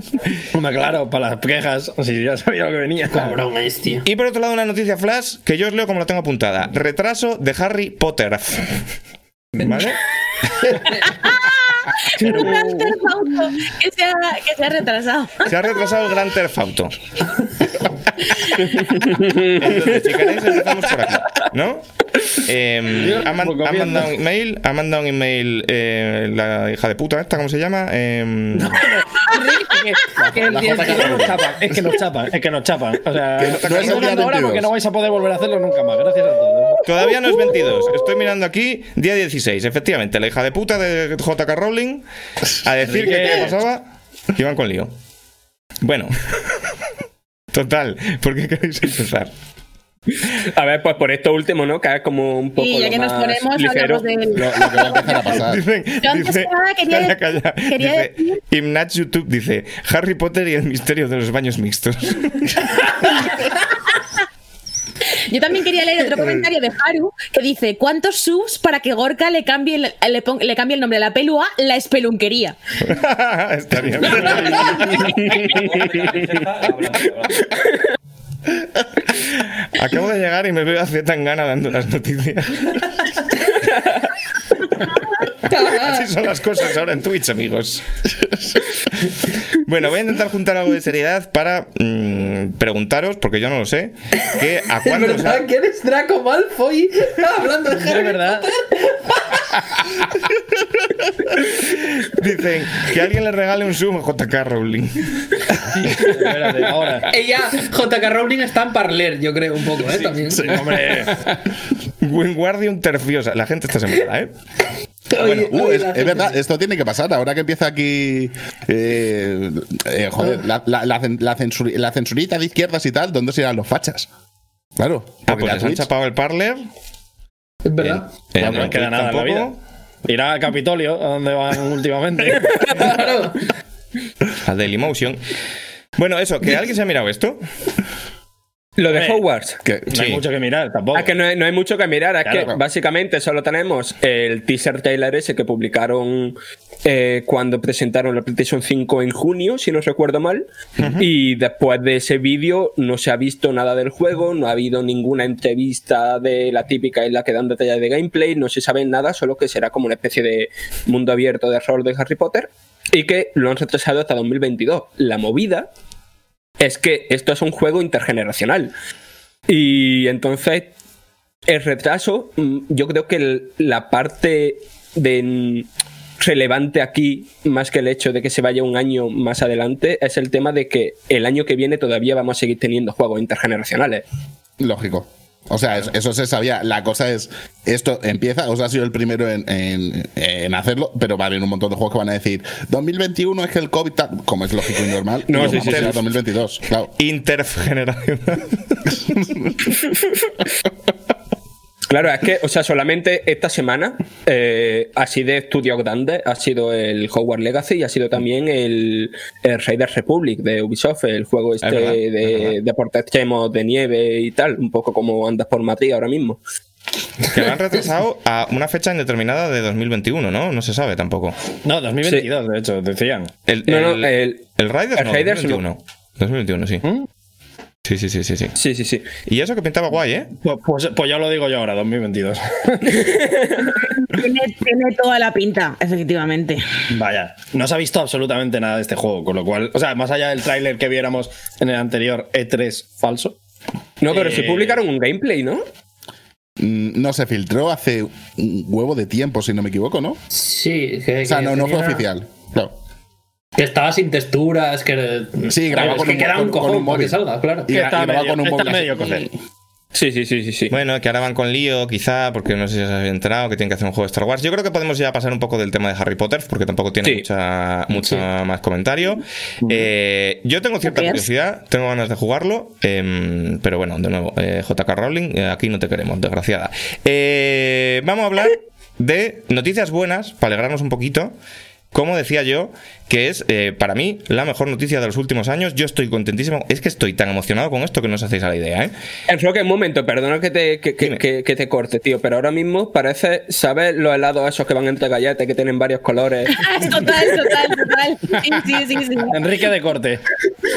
Hombre, claro, para las quejas. Si ya sabía lo que venía. Cabrón es, tío. Y por otro lado, una noticia flash que yo os leo como la tengo apuntada. Retraso de Harry Potter. ¿Vale? *laughs* Un *laughs* gran terfauto que se ha, que se ha retrasado. Se ha retrasado el Gran Theft Auto. Entonces, si queréis, empezamos por aquí, ¿no? Eh, ha, man- ha mandado un email, ha mandado un email eh, la hija de puta esta, ¿cómo se llama? Eh, *laughs* chapan, es que nos chapan, es que nos chapan. O sea, Que no- no es ahora 22. porque no vais a poder volver a hacerlo nunca más. Gracias a todos. todavía no es 22. Estoy mirando aquí, día 16. Efectivamente, la hija de puta de JK Rowling a decir que qué pasaba, que iban con lío. Bueno. Total, ¿por qué queréis empezar? A ver, pues por esto último, ¿no? Que es como un poco. Y ya lo que nos más ponemos, ligero. hablamos del. Lo, lo que va a empezar a *laughs* pasar. Dicen, Yo antes dice, que nada quería- calla, calla. quería Dice, decir- Imnat YouTube dice Harry Potter y el misterio de los baños mixtos. *laughs* Yo también quería leer otro *laughs* comentario de Haru que dice: ¿Cuántos subs para que Gorka le cambie el, le, pon- le cambie el nombre a la pelu a la espelunquería? *laughs* Estaría *laughs* Acabo de llegar y me veo a Zetangana dando las noticias. *laughs* Así son las cosas ahora en Twitch, amigos. Bueno, voy a intentar juntar algo de seriedad para mm, preguntaros, porque yo no lo sé, que a *laughs* ¿Es cuándo... ha- verdad que eres Draco Malfoy *laughs* hablando de Es Harry verdad. Dicen que alguien le regale un sub a JK Rowling. Espérate, ahora. Ella, JK Rowling está en Parler, yo creo, un poco, ¿eh? También. Sí, hombre. Wingardium Terfiosa. La gente está sembrada, ¿eh? Oye, Uh, oye, es, verdad, esto tiene que pasar. Ahora que empieza aquí. eh, eh, joder, la, la- la la la censurita de izquierdas y tal, ¿dónde se irán los fachas? Claro. Ah, pues les han chapado el parler. Es verdad. Eh, No, no en queda nada en la vida. tampoco. Irá al Capitolio, a donde van *laughs* últimamente. Claro. A Dailymotion. Bueno, eso, que alguien se ha mirado esto. Lo de Hombre, Hogwarts. Que- No hay mucho que mirar tampoco. Es que no hay, no hay mucho que mirar, es Claro, que claro. básicamente solo tenemos el teaser trailer ese que publicaron eh, cuando presentaron la PlayStation 5 en junio, si no recuerdo mal, y después de ese vídeo no se ha visto nada del juego, no ha habido ninguna entrevista de la típica en la que dan detalles de gameplay, no se sabe nada, solo que será como una especie de mundo abierto de rol de Harry Potter, y que lo han retrasado hasta 2022. La movida es que esto es un juego intergeneracional. Y entonces, el retraso, mm, yo creo que la parte de mm, relevante aquí, más que el hecho de que se vaya un año más adelante, es el tema de que el año que viene todavía vamos a seguir teniendo juegos intergeneracionales. Lógico. O sea, es- eso se sabía. La cosa es, esto empieza, o sea, ha sido el primero en, en- en hacerlo, pero va a haber un montón de juegos que van a decir 2021 es que el COVID, tal", como es lógico y normal, No, sí, sí, sí. hacer 2022, claro. Intergeneracional. *laughs* Claro, es que, o sea, solamente esta semana, eh, así de estudios grandes, ha sido el Hogwarts Legacy y ha sido también el, el Raiders Republic de Ubisoft, el juego este verdad, es de verdad. deportes extremos de nieve y tal, un poco como andas por Madrid ahora mismo. que lo han *laughs* retrasado a una fecha indeterminada de 2021, ¿no? No se sabe tampoco. No, 2022, de hecho, decían. El, No, no, el, el- el Raiders el no, Raiders 2021. 2021, sí. ¿Mm? Sí, sí, sí, sí, sí. Sí, sí, sí. Y eso que pintaba guay, ¿eh? Pues, pues, pues ya lo digo yo ahora, 2022. *laughs* Tiene, tiene toda la pinta, efectivamente. Vaya, no se ha visto absolutamente nada de este juego, con lo cual, o sea, más allá del tráiler que viéramos en el anterior E3 falso. No, pero sí Eh, publicaron un gameplay, ¿no? Mm, No se filtró hace un huevo de tiempo, si no me equivoco, ¿no? Sí, que, O sea, que no, no fue oficial. Claro. Que estaba sin texturas, que. Sí, grabado es con que un- queda con- un con cojón un que salga, claro. Y, Que está y grabado medio- con un móvil medio cocer. Sí, sí, sí, sí, sí. Bueno, que ahora van con lío, quizá, porque no sé si se habéis enterado que tienen que hacer un juego de Star Wars. Yo creo que podemos ya pasar un poco del tema de Harry Potter, porque tampoco tiene Sí. mucha, mucha más comentario. Eh, yo tengo cierta curiosidad, tengo ganas de jugarlo, em, pero bueno, de nuevo, eh, JK Rowling, eh, aquí no te queremos, desgraciada. Eh, vamos a hablar de noticias buenas, para alegrarnos un poquito. Como decía yo, que es eh, para mí la mejor noticia de los últimos años. Yo estoy contentísimo. Es que estoy tan emocionado con esto que no os hacéis a la idea, ¿eh? Enroque, un momento, perdona que te, que, que- que- que te corte, tío, pero ahora mismo parece, ¿sabes los helados esos que van entre galletas que tienen varios colores? *laughs* Total, total, total. Sí, sí, sí, sí. Enrique de Corte.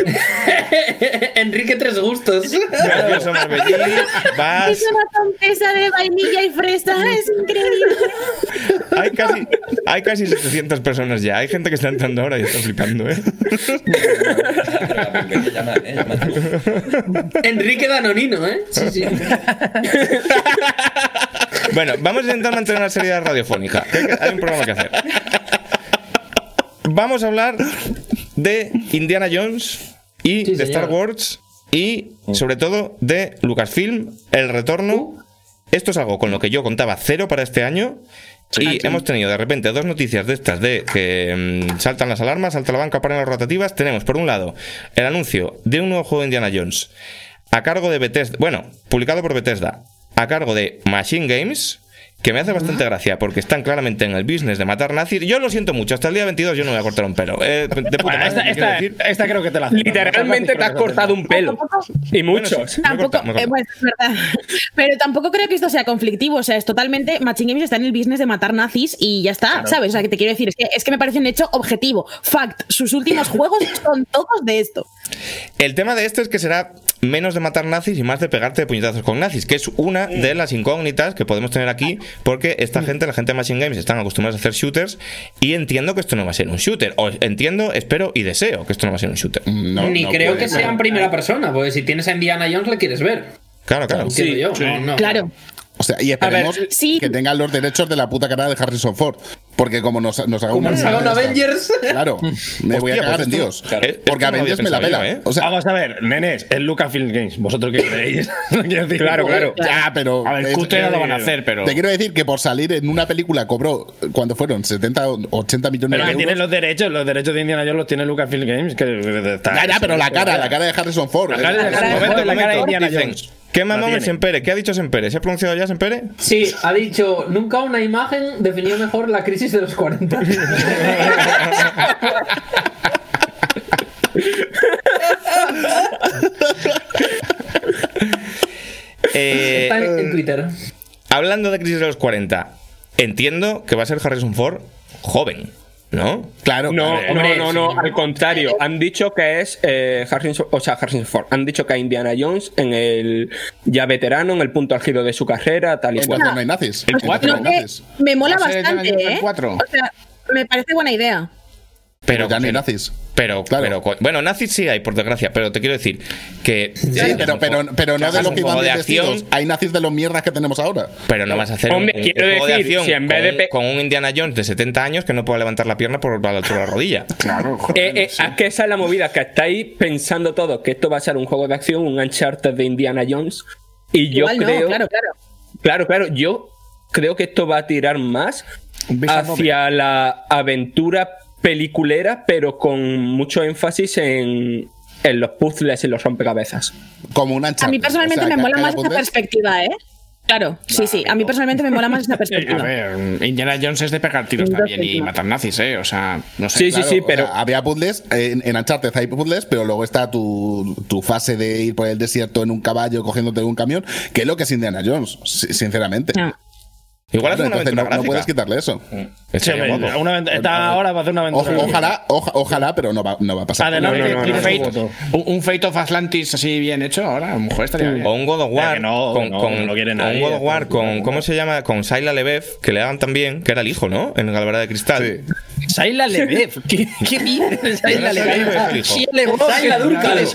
*laughs* Enrique Tres Gustos. Gracioso Marbellí, *laughs* vas- Es una tonteza de vainilla y fresa, es increíble. Hay casi, hay casi 700 personas ya. Hay gente que está entrando ahora y está flipando, ¿eh? Enrique Danonino, ¿eh? Sí, sí. Bueno, vamos a intentar mantener una seriedad radiofónica. que- hay un programa que hacer. Vamos a hablar de Indiana Jones y Sí, de Star. Wars y sobre todo de Lucasfilm, el retorno. Esto es algo con lo que yo contaba cero para este año. Y hemos tenido de repente dos noticias de estas de que mm, saltan las alarmas, salta la banca, paran las rotativas. Tenemos por un lado el anuncio de un nuevo juego de Indiana Jones a cargo de Bethesda, bueno, publicado por Bethesda, a cargo de Machine Games, que me hace bastante gracia porque están claramente en el business de matar nazis. Yo lo siento mucho, hasta el día 22 yo no voy a cortar un pelo. Eh, de puta madre, esta, ¿qué quiero esta- decir? esta creo que te la. Literalmente te has cortado un pelo. Y Bueno, sí, Tampoco, me he cortado. eh, bueno, es verdad. Pero tampoco creo que esto sea conflictivo. O sea, es totalmente. Machine Games está en el business de matar nazis y ya está, ¿sabes? O sea, que te quiero decir, es que, es que me parece un hecho objetivo. Fact, sus últimos juegos *laughs* son todos de esto. El tema de esto es que será menos de matar nazis y más de pegarte de puñetazos con nazis, que es una de las incógnitas que podemos tener aquí, porque esta gente, la gente de Machine Games, están acostumbrados a hacer shooters y entiendo que esto no va a ser un shooter. O entiendo, espero y deseo que esto no va a ser un shooter. No, Ni no creo puede que ser. sea en primera persona, porque si tienes a Indiana Jones le quieres ver. Claro, claro. Entiendo yo. No, no. Claro. O sea, y esperemos sí. que tengan los derechos de la puta cara de Harrison Ford. Porque como nos, nos haga un Avengers. Claro, me voy a Hostia, cagar pues en Dios. claro, Porque no Avengers me la pela. yo, ¿eh? O sea, Vamos a ver, nenes, es Lucasfilm Games. ¿Vosotros qué creéis? *laughs* Claro, claro. ya, pero. A ver, es- cutre no lo van a eh, hacer, pero. Te quiero decir que por salir en una película cobró, cuando fueron 70 o 80 millones Pero de que euros. tienen los derechos, los derechos de Indiana Jones los tiene Lucasfilm Games. Que está- Ya, ya, pero la cara, la cara de Harrison Ford. La cara de Eh, Harrison Ford, la cara de. Indiana Jones. ¿Qué mamón tiene. Sempere? ¿Qué ha dicho Sempere? ¿Se ha pronunciado ya Sempere? Sí, ha dicho, nunca una imagen definió mejor la crisis de los 40. *laughs* Eh, Está en, en Twitter. hablando de crisis de los 40, entiendo que va a ser Harrison Ford joven, ¿no? Claro, No, claro. no, no, no, al contrario. Han dicho que es eh, Harrison, o sea, Harrison Ford. Han dicho que es Indiana Jones en el ya veterano, en el punto álgido de su carrera, tal y cual. No hay nazis. El cuatro, Entonces no hay que nazis. me mola bastante, ¿eh? el cuatro. O sea, me parece buena idea. Pero, Ya no hay pero- nazis. Pero, Claro. pero, bueno, nazis sí hay, por desgracia, pero te quiero decir que. Sí, pero, pero, pero no de lo que iban de acción. Hay nazis de los mierdas que tenemos ahora. pero no vas a hacer Hombre, un, un quiero juego de decir, acción si en vez con, de con un Indiana Jones de 70 años que no pueda levantar la pierna por la altura de la rodilla. *laughs* Claro, joder, Eh, eh. Es que esa es la movida, que estáis pensando todos que esto va a ser un juego de acción, un Uncharted de Indiana Jones. Y yo Igual creo. no, claro, claro. Claro, claro, yo creo que esto va a tirar más hacia la aventura peliculera, pero con mucho énfasis en, en los puzzles y los rompecabezas. Como un ancha. A mí personalmente me mola más esa perspectiva, ¿eh? Claro, sí, sí. A mí personalmente me mola más esa *laughs* Eh, A perspectiva. ver, Indiana Jones es de pegar tiros Entonces, también y matar nazis, ¿eh? O sea, no sé. Sí, sí, sí, pero. había puzzles, en, en Uncharted hay puzzles, pero luego está tu, tu fase de ir por el desierto en un caballo cogiéndote de un camión, que es lo que es Indiana Jones, si- sinceramente. No. Igual hace una aventura no, no gráfica. puedes quitarle eso. Sí, hombre, guapo. una está ahora para hacer una aventura. ojalá, oja- ojalá, pero no va, no va a pasar. Adelante, No, no, no, no, un, un Fate of Atlantis así bien hecho ahora, a lo mejor estaría bien. O un God of War. no, con, no, con- no o un God of War con. ¿Cómo se llama? Con Saila Lebev, que le daban también, que era el hijo, ¿no? En Galvara de Cristal. Saila Lebev. ¿Qué, qué? Saila Lebev. Lebev. Saila Durcal.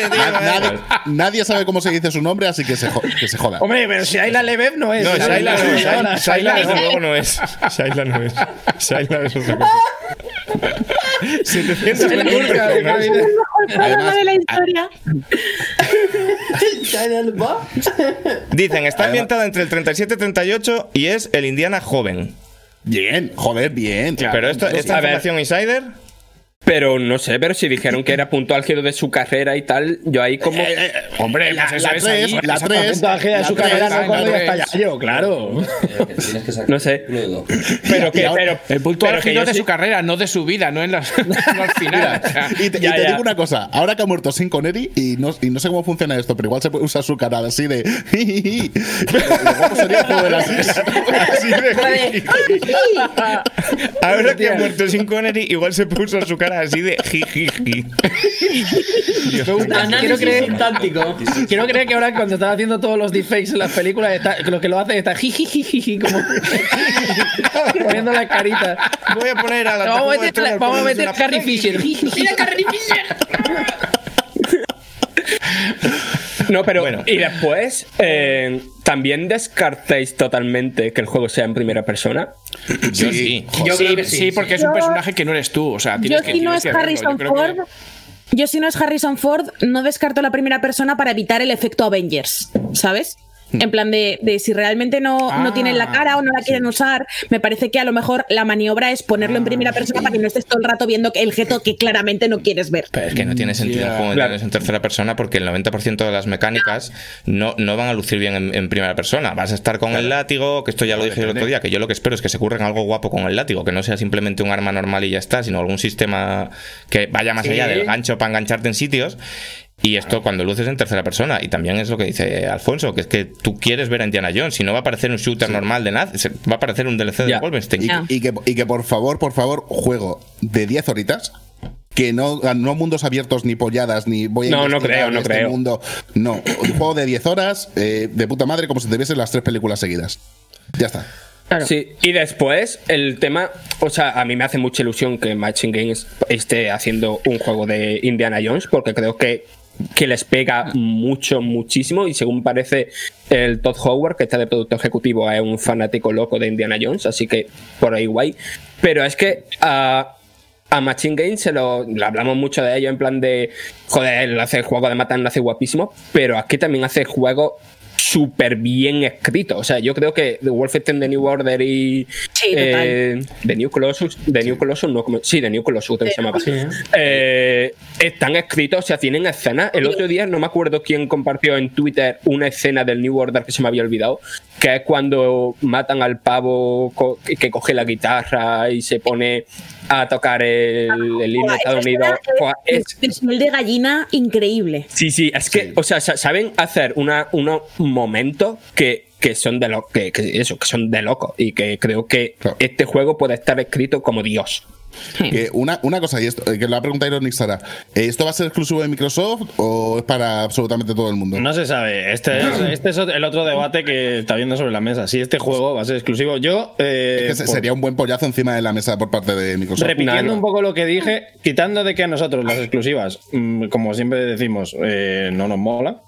Na- nadie, sabe cómo se dice su nombre, así que se, jo- que se joda. Hombre, pero si Saila Lebev no es. No, Saila no, Lebev, Saila- no es. Saila no es. Saila es otra cosa. 700 Saila minutos Durcal, con claro. eso. El mejor programa Además, de la historia. *laughs* Dicen, está ambientada entre el 37 y 38 y es el Indiana joven. Bien, joder, bien. Pero esto, esta información insider. Pero no sé, pero si dijeron que era punto álgido de su carrera y tal, yo ahí como. Eh, Hombre, la, pues eso la es 3, allí, la exactamente. 3, Puntaje de su carrera no cuando ya está ya yo, claro. No sé. Pero que, pero, El punto pero álgido de sí- su carrera, no de su vida, no en las, *laughs* no al *laughs* final. o sea. Y te, y digo una cosa, ahora que ha muerto Sin Connery, y no, y no sé cómo funciona esto, pero igual se puede usar su cara así de. *laughs* Sería el juego de las. así de. Ahora que ha muerto Sin Connery, igual se puso su cara así de jijiji. Análisis creer- sintáctico. Quiero creer que ahora cuando están haciendo todos los deepfakes en las películas, está, lo que lo hace está jijijiji, como *laughs* poniendo las caritas. Voy a poner a la Vamos a meter, vamos a meter Carrie Fisher. Mira, Carrie Fisher. *laughs* No, pero. Bueno. Y después, eh, ¿también descartéis totalmente que el juego sea en primera persona? *clears throat* Yo sí. Yo sí, creo que sí. sí, porque es un Yo- personaje que no eres tú. O sea, Yo tienes que, si no es. Harrison Yo que- Ford, yo si no es Harrison Ford, no descarto la primera persona para evitar el efecto Avengers, ¿sabes? En plan de, de si realmente no, no Ah, tienen la cara o no la quieren usar, me parece que a lo mejor la maniobra es ponerlo en primera persona para que no estés todo el rato viendo el gesto que claramente no quieres ver. Pero es que no tiene sentido el Ya, juego claro. en tercera persona porque el 90% de las mecánicas no, no van a lucir bien en, en primera persona. Vas a estar con el látigo, que esto ya lo dije el otro día, que yo lo que espero es que se curren algo guapo con el látigo, que no sea simplemente un arma normal y ya está, sino algún sistema que vaya más allá del gancho para engancharte en sitios. Y esto cuando luces en tercera persona. Y también es lo que dice Alfonso, que es que tú quieres ver a Indiana Jones. Si no va a parecer un shooter normal de nada, va a parecer un DLC de. Wolfenstein. Y, que, y que por favor, por favor, juego de 10 horitas. Que no, no mundos abiertos ni polladas, ni voy a No, no creo, no este creo. mundo. No, un juego de 10 horas, eh, de puta madre, como si te viesen las tres películas seguidas. Ya está. Claro. Sí, y después el tema, o sea, a mí me hace mucha ilusión que Machine Games esté haciendo un juego de Indiana Jones, porque creo que, que les pega mucho, muchísimo, y según parece el Todd Howard, que está de producto ejecutivo, es un fanático loco de Indiana Jones, así que por ahí guay. Pero es que a, a Machine Games se lo, hablamos mucho de ello en plan de, joder, él hace juego de matar, hace guapísimo, pero aquí también hace juego súper bien escrito. O sea, yo creo que The Wolfenstein, The New Order y Sí, eh, The New Colossus, The New Colossus, no, como, sí, The New Colossus, creo que se llama. Sí. Eh, están escritos, o sea, tienen escenas. El otro día no me acuerdo quién compartió en Twitter una escena del New Order que se me había olvidado, que es cuando matan al pavo que coge la guitarra y se pone a tocar el, el himno de Estados Unidos. Buah, es- Es el de gallina increíble. Sí, sí, es que, o sea, sa- saben hacer una, unos momentos que, que son de lo, que, que eso, que son de locos. Y que creo que este juego puede estar escrito como Dios. Que una, una cosa, y esto, eh, que lo va a preguntar Ironic Sara. eh, ¿Esto va a ser exclusivo de Microsoft o es para absolutamente todo el mundo? No se sabe. Este es, este es el otro debate que está viendo sobre la mesa. Si este juego va a ser exclusivo. Yo. eh, Es que por- sería un buen pollazo encima de la mesa por parte de Microsoft. Repitiendo No, un poco lo que dije, quitando de que a nosotros las exclusivas, mm, como siempre decimos, eh, no nos mola,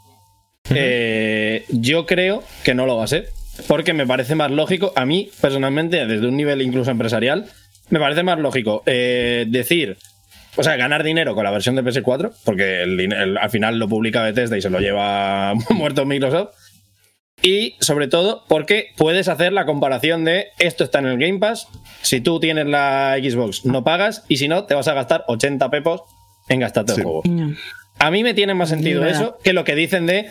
eh, yo creo que no lo va a ser. Porque me parece más lógico, a mí personalmente, desde un nivel incluso empresarial, me parece más lógico eh, decir, o sea, ganar dinero con la versión de PS4, porque el dine- el- al final lo publica Bethesda y se lo lleva *laughs* muerto Microsoft. Y sobre todo porque puedes hacer la comparación de esto está en el Game Pass, si tú tienes la Xbox no pagas y si no te vas a gastar 80 pepos en gastarte Sí. el juego. A mí me tiene más sentido eso que lo que dicen de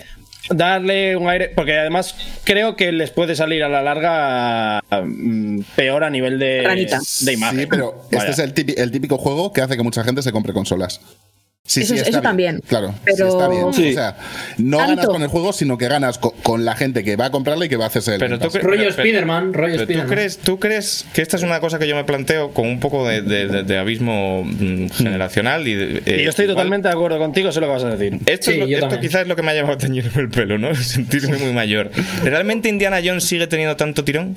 darle un aire, porque además creo que les puede salir a la larga mm, peor a nivel de, Ranita. de imagen. Sí, pero Vaya. este es el típico, el típico juego que hace que mucha gente se compre consolas. Sí, Eso- sí, está eso bien. también. Claro, Pero- sí está bien. Sí. O sea, no Tanto. ganas con el juego, sino que ganas co- con, la gente que va a comprarle y que va a hacerse el Pero tú Rollo pero- pero- Spiderman, rollo pero ¿tú crees, ¿Tú crees que esta es una cosa que yo me planteo con un poco de, de- de- de abismo mm, generacional? Y, de- eh, Y yo estoy igual- totalmente de acuerdo contigo, sé lo que vas a decir. Esto, Sí, es lo- yo esto quizás es lo que me ha llevado a teñirme el pelo, ¿no? *laughs* Sentirme muy mayor. ¿Realmente Indiana Jones sigue teniendo tanto tirón?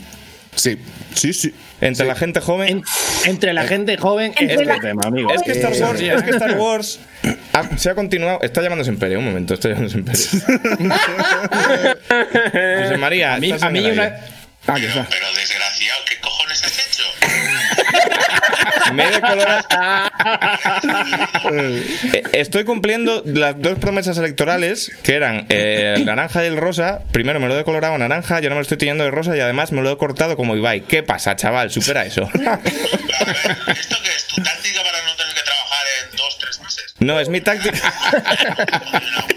Sí, sí, sí. Entre Sí. la gente joven. En- entre la gente joven es la- el tema, amigo. Es que Star Eh, Wars, es que Star *laughs* Wars ha- se ha continuado. Está llamándose Imperio, un momento, está llamándose Imperio. *laughs* José María, A mí, a una. Ah, que está. Pero desgraciado, ¿qué cojones has hecho? *laughs* Me he decolorado. Eh, Estoy cumpliendo las dos promesas electorales que eran eh, el naranja y el rosa. Primero me lo he decolorado a naranja, yo no me lo estoy tiñendo de rosa y además me lo he cortado como Ibai. ¿Qué pasa, chaval? Supera eso. *laughs* ¿esto qué es? ¿Tu táctica para no tener que trabajar en dos, tres meses? No, es mi táctica. *laughs*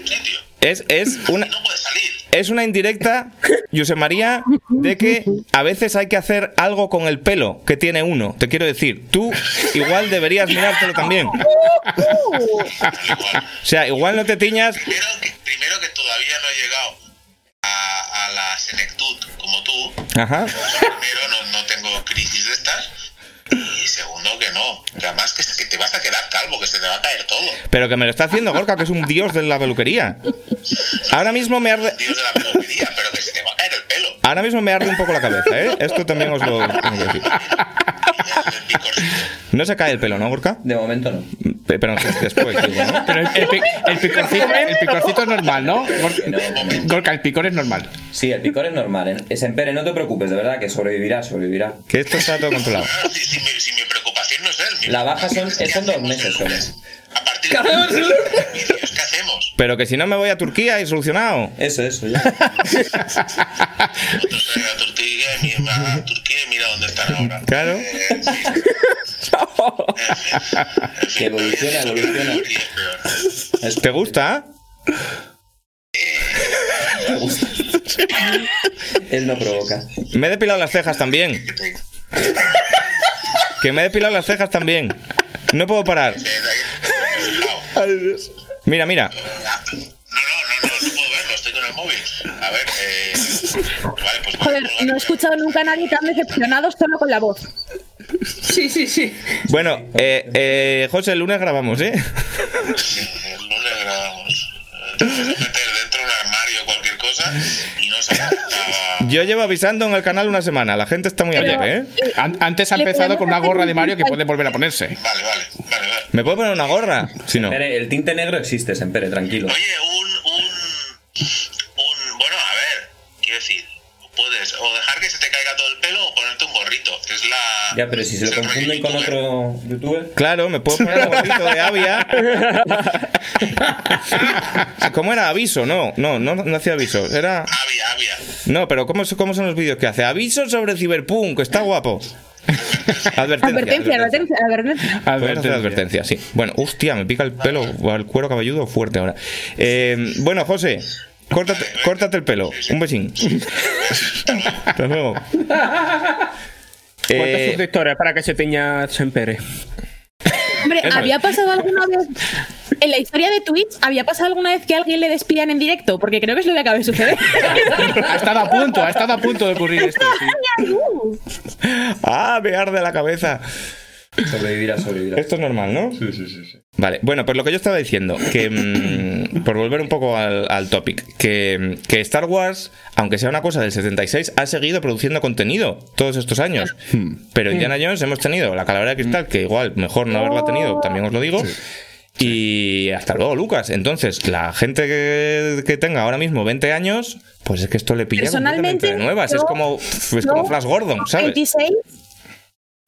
Es, es *laughs* una. No puedes salir. Es una indirecta, José María, de que a veces hay que hacer algo con el pelo que tiene uno. Te quiero decir, tú igual deberías mirártelo también. O sea, igual no te tiñas. Primero que, primero que todavía no he llegado a, a la senectud como tú. Ajá. Primero, no, no tengo crisis de estas. Y segundo, que no. Que además que te vas a quedar calvo, que se te va a caer todo. Pero que me lo está haciendo Gorka, que es un dios de la peluquería. Ahora mismo me arde, Dios de la peluquería, pero que se te va a caer el pelo. ahora mismo me arde un poco la cabeza, ¿eh? Esto también os lo tengo que decir. No se cae el pelo, ¿no, Gorka? De momento no. Pe- Pero después, digo, ¿no? Pero el, el pi- el picorcito, el picorcito es normal, ¿no? Gorka, el picor es normal. Sí, el picor es normal. Es empere, no te preocupes, de verdad, que sobrevivirá, sobrevivirá. Que esto está todo controlado. Si, si mi, si él. mi La baja son- son qué dos hacemos meses solo. A partir de vídeos, ¿qué hacemos? Pero que si no me voy a Turquía y solucionado. Eso, eso, ya. Nosotros en la Turquía, a Turquía y mira dónde están ahora. Claro. Eh, sí. En fin, en fin, Que evoluciona, evoluciona. es peor. ¿Te gusta? *laughs* Él no provoca. Me he depilado las cejas también. *laughs* Que me he depilado las cejas también. No puedo parar. De ahí- Mira, mira. No, no, no, no, no puedo verlo, estoy con el móvil. A ver, eh. Vale, pues. Joder, no he escuchado nunca a nadie tan decepcionado solo con la voz. Sí, sí, sí. Bueno, eh, eh, José, el lunes grabamos, ¿eh? El lunes grabamos. Eh, cosa y no se acaba. Yo llevo avisando en el canal una semana. La gente está muy alegre, ¿eh? An- antes ha empezado con una gorra de Mario que puede volver a ponerse. Vale, vale, vale, vale. ¿Me puedo poner una gorra? Si no. Empere, el tinte negro existe, Empere, tranquilo. Oye, un, un, un. Bueno, a ver, quiero decir, puedes o dejar que se te caiga todo el pelo o ponerte un gorrito, es la. Ya, pero si se lo confunden con otro youtuber. Claro, me puedo poner el gorrito de Avia. *laughs* ¿Cómo era? Aviso, no, no, no, no hacía aviso. Era. Avia, avia. No, pero ¿cómo, ¿cómo son los vídeos que hace? Aviso sobre Cyberpunk, está guapo. *laughs* Advertencia. Advertencia, advertencia, advertencia. Hacer advertencia, sí. Bueno, hostia, me pica el pelo o el cuero cabelludo fuerte ahora. Eh, bueno, José, córtate, córtate el pelo. Un besín. Hasta luego. ¿Cuántos Eh, suscriptores para que se teña Sempere? Hombre, Eso ¿había pasado alguna vez en la historia de Twitch, había pasado alguna vez que a alguien le despidan en directo? Porque creo que es lo que acaba de suceder. Ha estado a punto, ha estado a punto de ocurrir esto. sí. *laughs* ah, me arde la cabeza. Sobrevivirá, sobrevivirá. Esto es normal, ¿no? Sí, sí, sí. sí. Vale, bueno, pues lo que yo estaba diciendo, que mm, *coughs* por volver un poco al, al topic, que, que Star Wars, aunque sea una cosa del 76, ha seguido produciendo contenido todos estos años. Pero Indiana Jones hemos tenido la calavera de cristal, que igual mejor no haberla tenido, también os lo digo. Y hasta luego, Lucas. Entonces, la gente que, que tenga ahora mismo 20 años, pues es que esto le pilla Personalmente, completamente de nuevas. es como, es yo como Flash Gordon, ¿sabes? 26.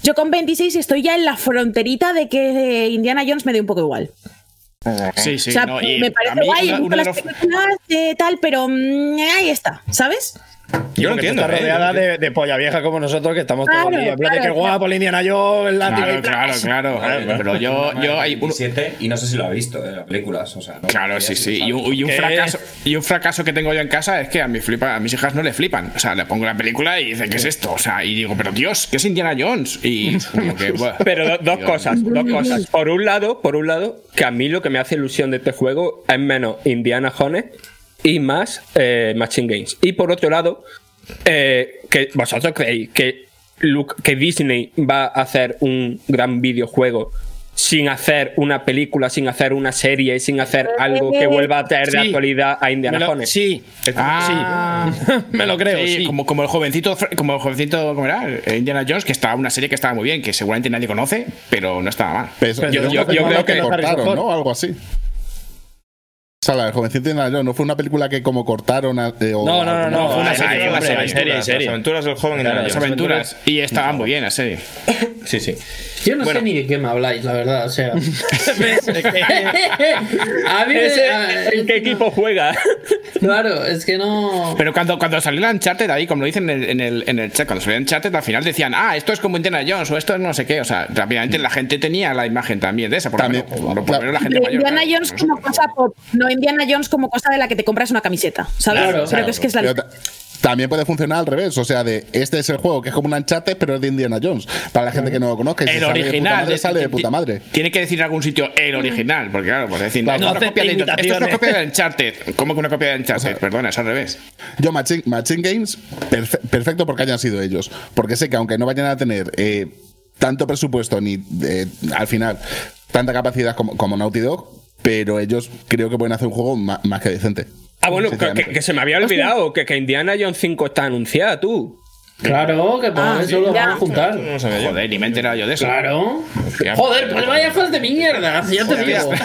Yo con 26 estoy ya en la fronterita de que Indiana Jones me dé un poco igual. Sí, sí. o sea, no, me parece guay, una- de las los- películas de tal, pero mm, ahí está, ¿sabes? Yo lo entiendo. Está ¿eh? rodeada de, de polla vieja como nosotros, que estamos todos Claro, el día. En plan de claro, que guapo, el Indiana Jones, el látigo Claro, claro, claro. claro, Pero yo, yo hay uno- 17 y no sé si lo ha visto en las películas. O sea, no- Claro, sí, sí. Y un, y un ¿Qué? fracaso, y un fracaso que tengo yo en casa es que a, mi flipa, a mis hijas no le flipan. O sea, le pongo la película y dicen, ¿qué es esto? O sea, y digo, pero Dios, ¿qué es Indiana Jones? Y como que, buah. *laughs* Pero do- dos cosas, dos *laughs* cosas. Por un lado, por un lado, que a mí lo que me hace ilusión de este juego es menos Indiana Jones y más eh, Machine Games. Y por otro lado, eh, que vosotros creéis que, Luke- que Disney va a hacer un gran videojuego sin hacer una película, sin hacer una serie, sin hacer algo que vuelva a traer de actualidad a Indiana lo- Jones. sí, Ah, sí. *laughs* me lo creo, sí. Como, como el jovencito, como el jovencito, ¿cómo era? Eh, Indiana Jones, que estaba una serie que estaba muy bien, que seguramente nadie conoce, pero no estaba mal. Pero yo, yo- yo yo creo que que cortaron. ¿no? Algo así. O sea, la del jovencito de Indiana Jones, ¿no fue una película que como cortaron? a- eh, o No, no, no, no, fue una serie, una serie, serie, hay Las serie. aventuras del joven Indiana Las Jones. aventuras. Y estaba muy bien la serie. *laughs* Sí, sí. Yo no Bueno. sé ni de qué me habláis, la verdad. O sea. Es *laughs* *laughs* a mí me- Ese- a- ¿En qué equipo juega? Claro, es que no. Pero cuando, cuando salió la Uncharted ahí, como lo dicen en el, en el, en el chat, cuando salió Uncharted, al final decían, ah, esto es como Indiana Jones o esto es no sé qué. O sea, rápidamente la gente tenía la imagen también de esa. Por lo También, lo claro. menos la gente mayor. Indiana claro. Jones como cosa pop, no Indiana Jones como cosa de la que te compras una camiseta, ¿sabes? Claro, Creo que es que es la Pero ta- también puede funcionar al revés, o sea, de este es el juego que es como un Uncharted, pero es de Indiana Jones. Para la gente que no lo conozca, y si El sale de puta original. madre, sale de puta madre. Tiene que decir en algún sitio el original, porque claro, pues decir, no copia de, esto es una copia de Uncharted. ¿Cómo que una copia de Uncharted? Perdona, es al revés. Yo, Machine, Machine Games, perfe- perfecto porque hayan sido ellos. Porque sé que aunque no vayan a tener eh, tanto presupuesto ni eh, al final tanta capacidad como, como Naughty Dog, pero ellos creo que pueden hacer un juego más, que decente. Ah, bueno, que se me había olvidado que, que Indiana Jones 5 está anunciada, tú. Claro, que por Ah, eso lo ya. van a juntar. No sabía yo. Joder, ni me he enterado yo de eso. Claro. Hostia. Joder, pues vaya fans de mierda. *laughs* Ya te digo. *laughs*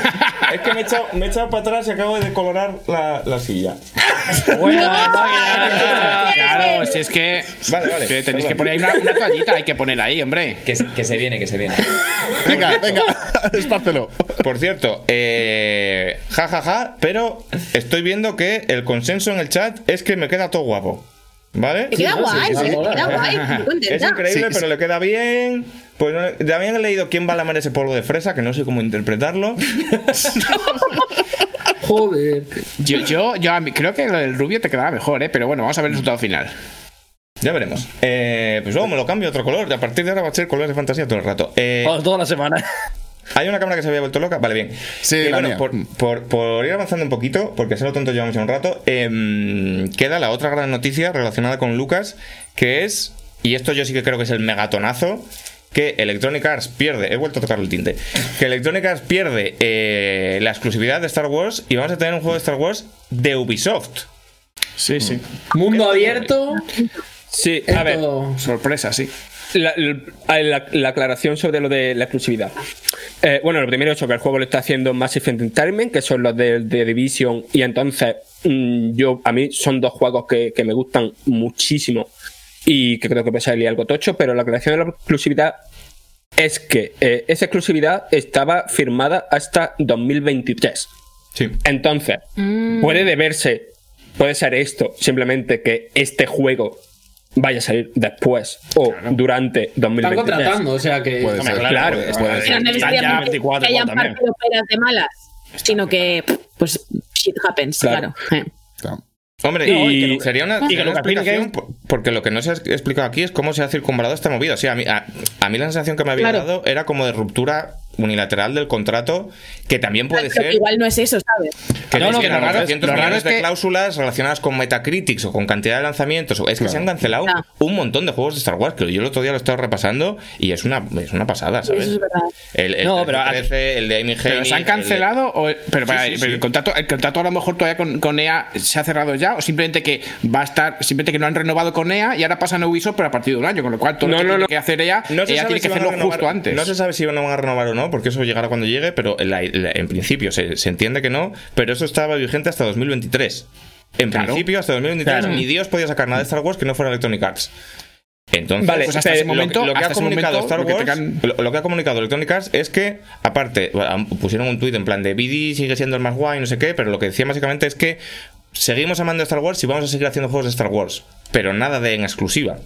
Es que me he echado, me he echado para atrás y acabo de decolorar la, la silla. *laughs* Claro, si es que. Vale, vale. que tenéis que poner ahí una, una toallita, hay que poner ahí, hombre. Que, se- que se viene, que se viene. Venga, venga, espárcelo. Por cierto, eh, ja, ja, ja, pero estoy viendo que el consenso en el chat es que me queda todo guapo. ¿Vale? Queda Sí, guay, sí, sí, queda guay, *laughs* Es increíble, Sí, pero le queda bien. Pues no- también he leído quién va a lamer ese polvo de fresa, que no sé cómo interpretarlo. *laughs* Joder. Yo, yo, yo a mí- creo que lo del rubio te quedaba mejor, ¿eh? Pero bueno, vamos a ver el resultado final. Ya veremos. Eh, pues luego me lo cambio a otro color. A partir de ahora va a ser colores de fantasía todo el rato. Eh, Vamos, toda la semana. ¿Hay una cámara que se había vuelto loca? Vale, bien. Sí, Y bueno, mía. por, por- por ir avanzando un poquito, porque a lo tonto llevamos ya un rato, em, queda la otra gran noticia relacionada con Lucas, que es, y esto yo sí que creo que es el megatonazo, que Electronic Arts pierde, he vuelto a tocar el tinte, que Electronic Arts pierde eh, la exclusividad de Star Wars y vamos a tener un juego de Star Wars de Ubisoft. Sí, sí. Mundo abierto. Sí, a ver. Sorpresa, sí. La, la- la- la aclaración sobre lo de la exclusividad. Eh, bueno, lo primero es que el juego lo está haciendo Massive Entertainment, que son los de, de Division, y entonces mm, yo a mí son dos juegos que, que me gustan muchísimo y que creo que puede salir algo tocho, pero la aclaración de la exclusividad es que eh, esa exclusividad estaba firmada hasta 2023. Sí. Entonces, puede deberse, puede ser esto, simplemente que este juego vaya a salir después o durante Están 2023. contratando, o sea que. Puede Hombre, ser. claro, puede- es- puede Pero ser. no Están ya necesariamente 24 que hayan también. partido peras de malas, sino que, pues, shit happens, Claro. claro. Eh. Claro. Hombre, No, y y que- sería una, y que sería una explicación, por- porque lo que no se ha explicado aquí es cómo se ha circunvalado esta movida. O sea, a mí, a, a mí la sensación que me había Claro. dado era como de ruptura unilateral del contrato, que también puede Pero que ser igual no es eso, ¿sabes? que No, no, no, que lo raro es- lo raro es de que- cláusulas relacionadas con Metacritics o con cantidad de lanzamientos. Es que se han cancelado Ya. un montón de juegos de Star Wars, que yo el otro día lo estaba repasando y es una, es una pasada, ¿sabes? Eso es verdad. El, el No, pero- 13, el de Amy ¿Pero se han el de- cancelado? o- pero para- Sí, sí, pero sí. El, contrato, el contrato a lo mejor todavía con, con EA se ha cerrado ya, o simplemente que va a estar, simplemente que no han renovado con EA y ahora pasan a Ubisoft, pero a partir de un año, con lo cual todo No, lo que no, tiene no. que hacer EA, No EA sabe tiene si que hacerlo justo antes. No se sabe si van a renovar o no, porque eso llegará cuando llegue, pero en, la- la- en principio se, se entiende que no, pero eso estaba vigente hasta 2023. En Claro. principio, hasta 2023, Claro. ni Dios podía sacar nada de Star Wars que no fuera Electronic Arts. Entonces, Vale, pues hasta ese momento, lo que hasta ha comunicado momento, Star lo que Wars, lo, lo que ha comunicado Electronic Arts es que, aparte, pusieron un tuit en plan de BD sigue siendo el más guay, no sé qué, pero lo que decía básicamente es que seguimos amando Star Wars y vamos a seguir haciendo juegos de Star Wars, pero nada de en exclusiva.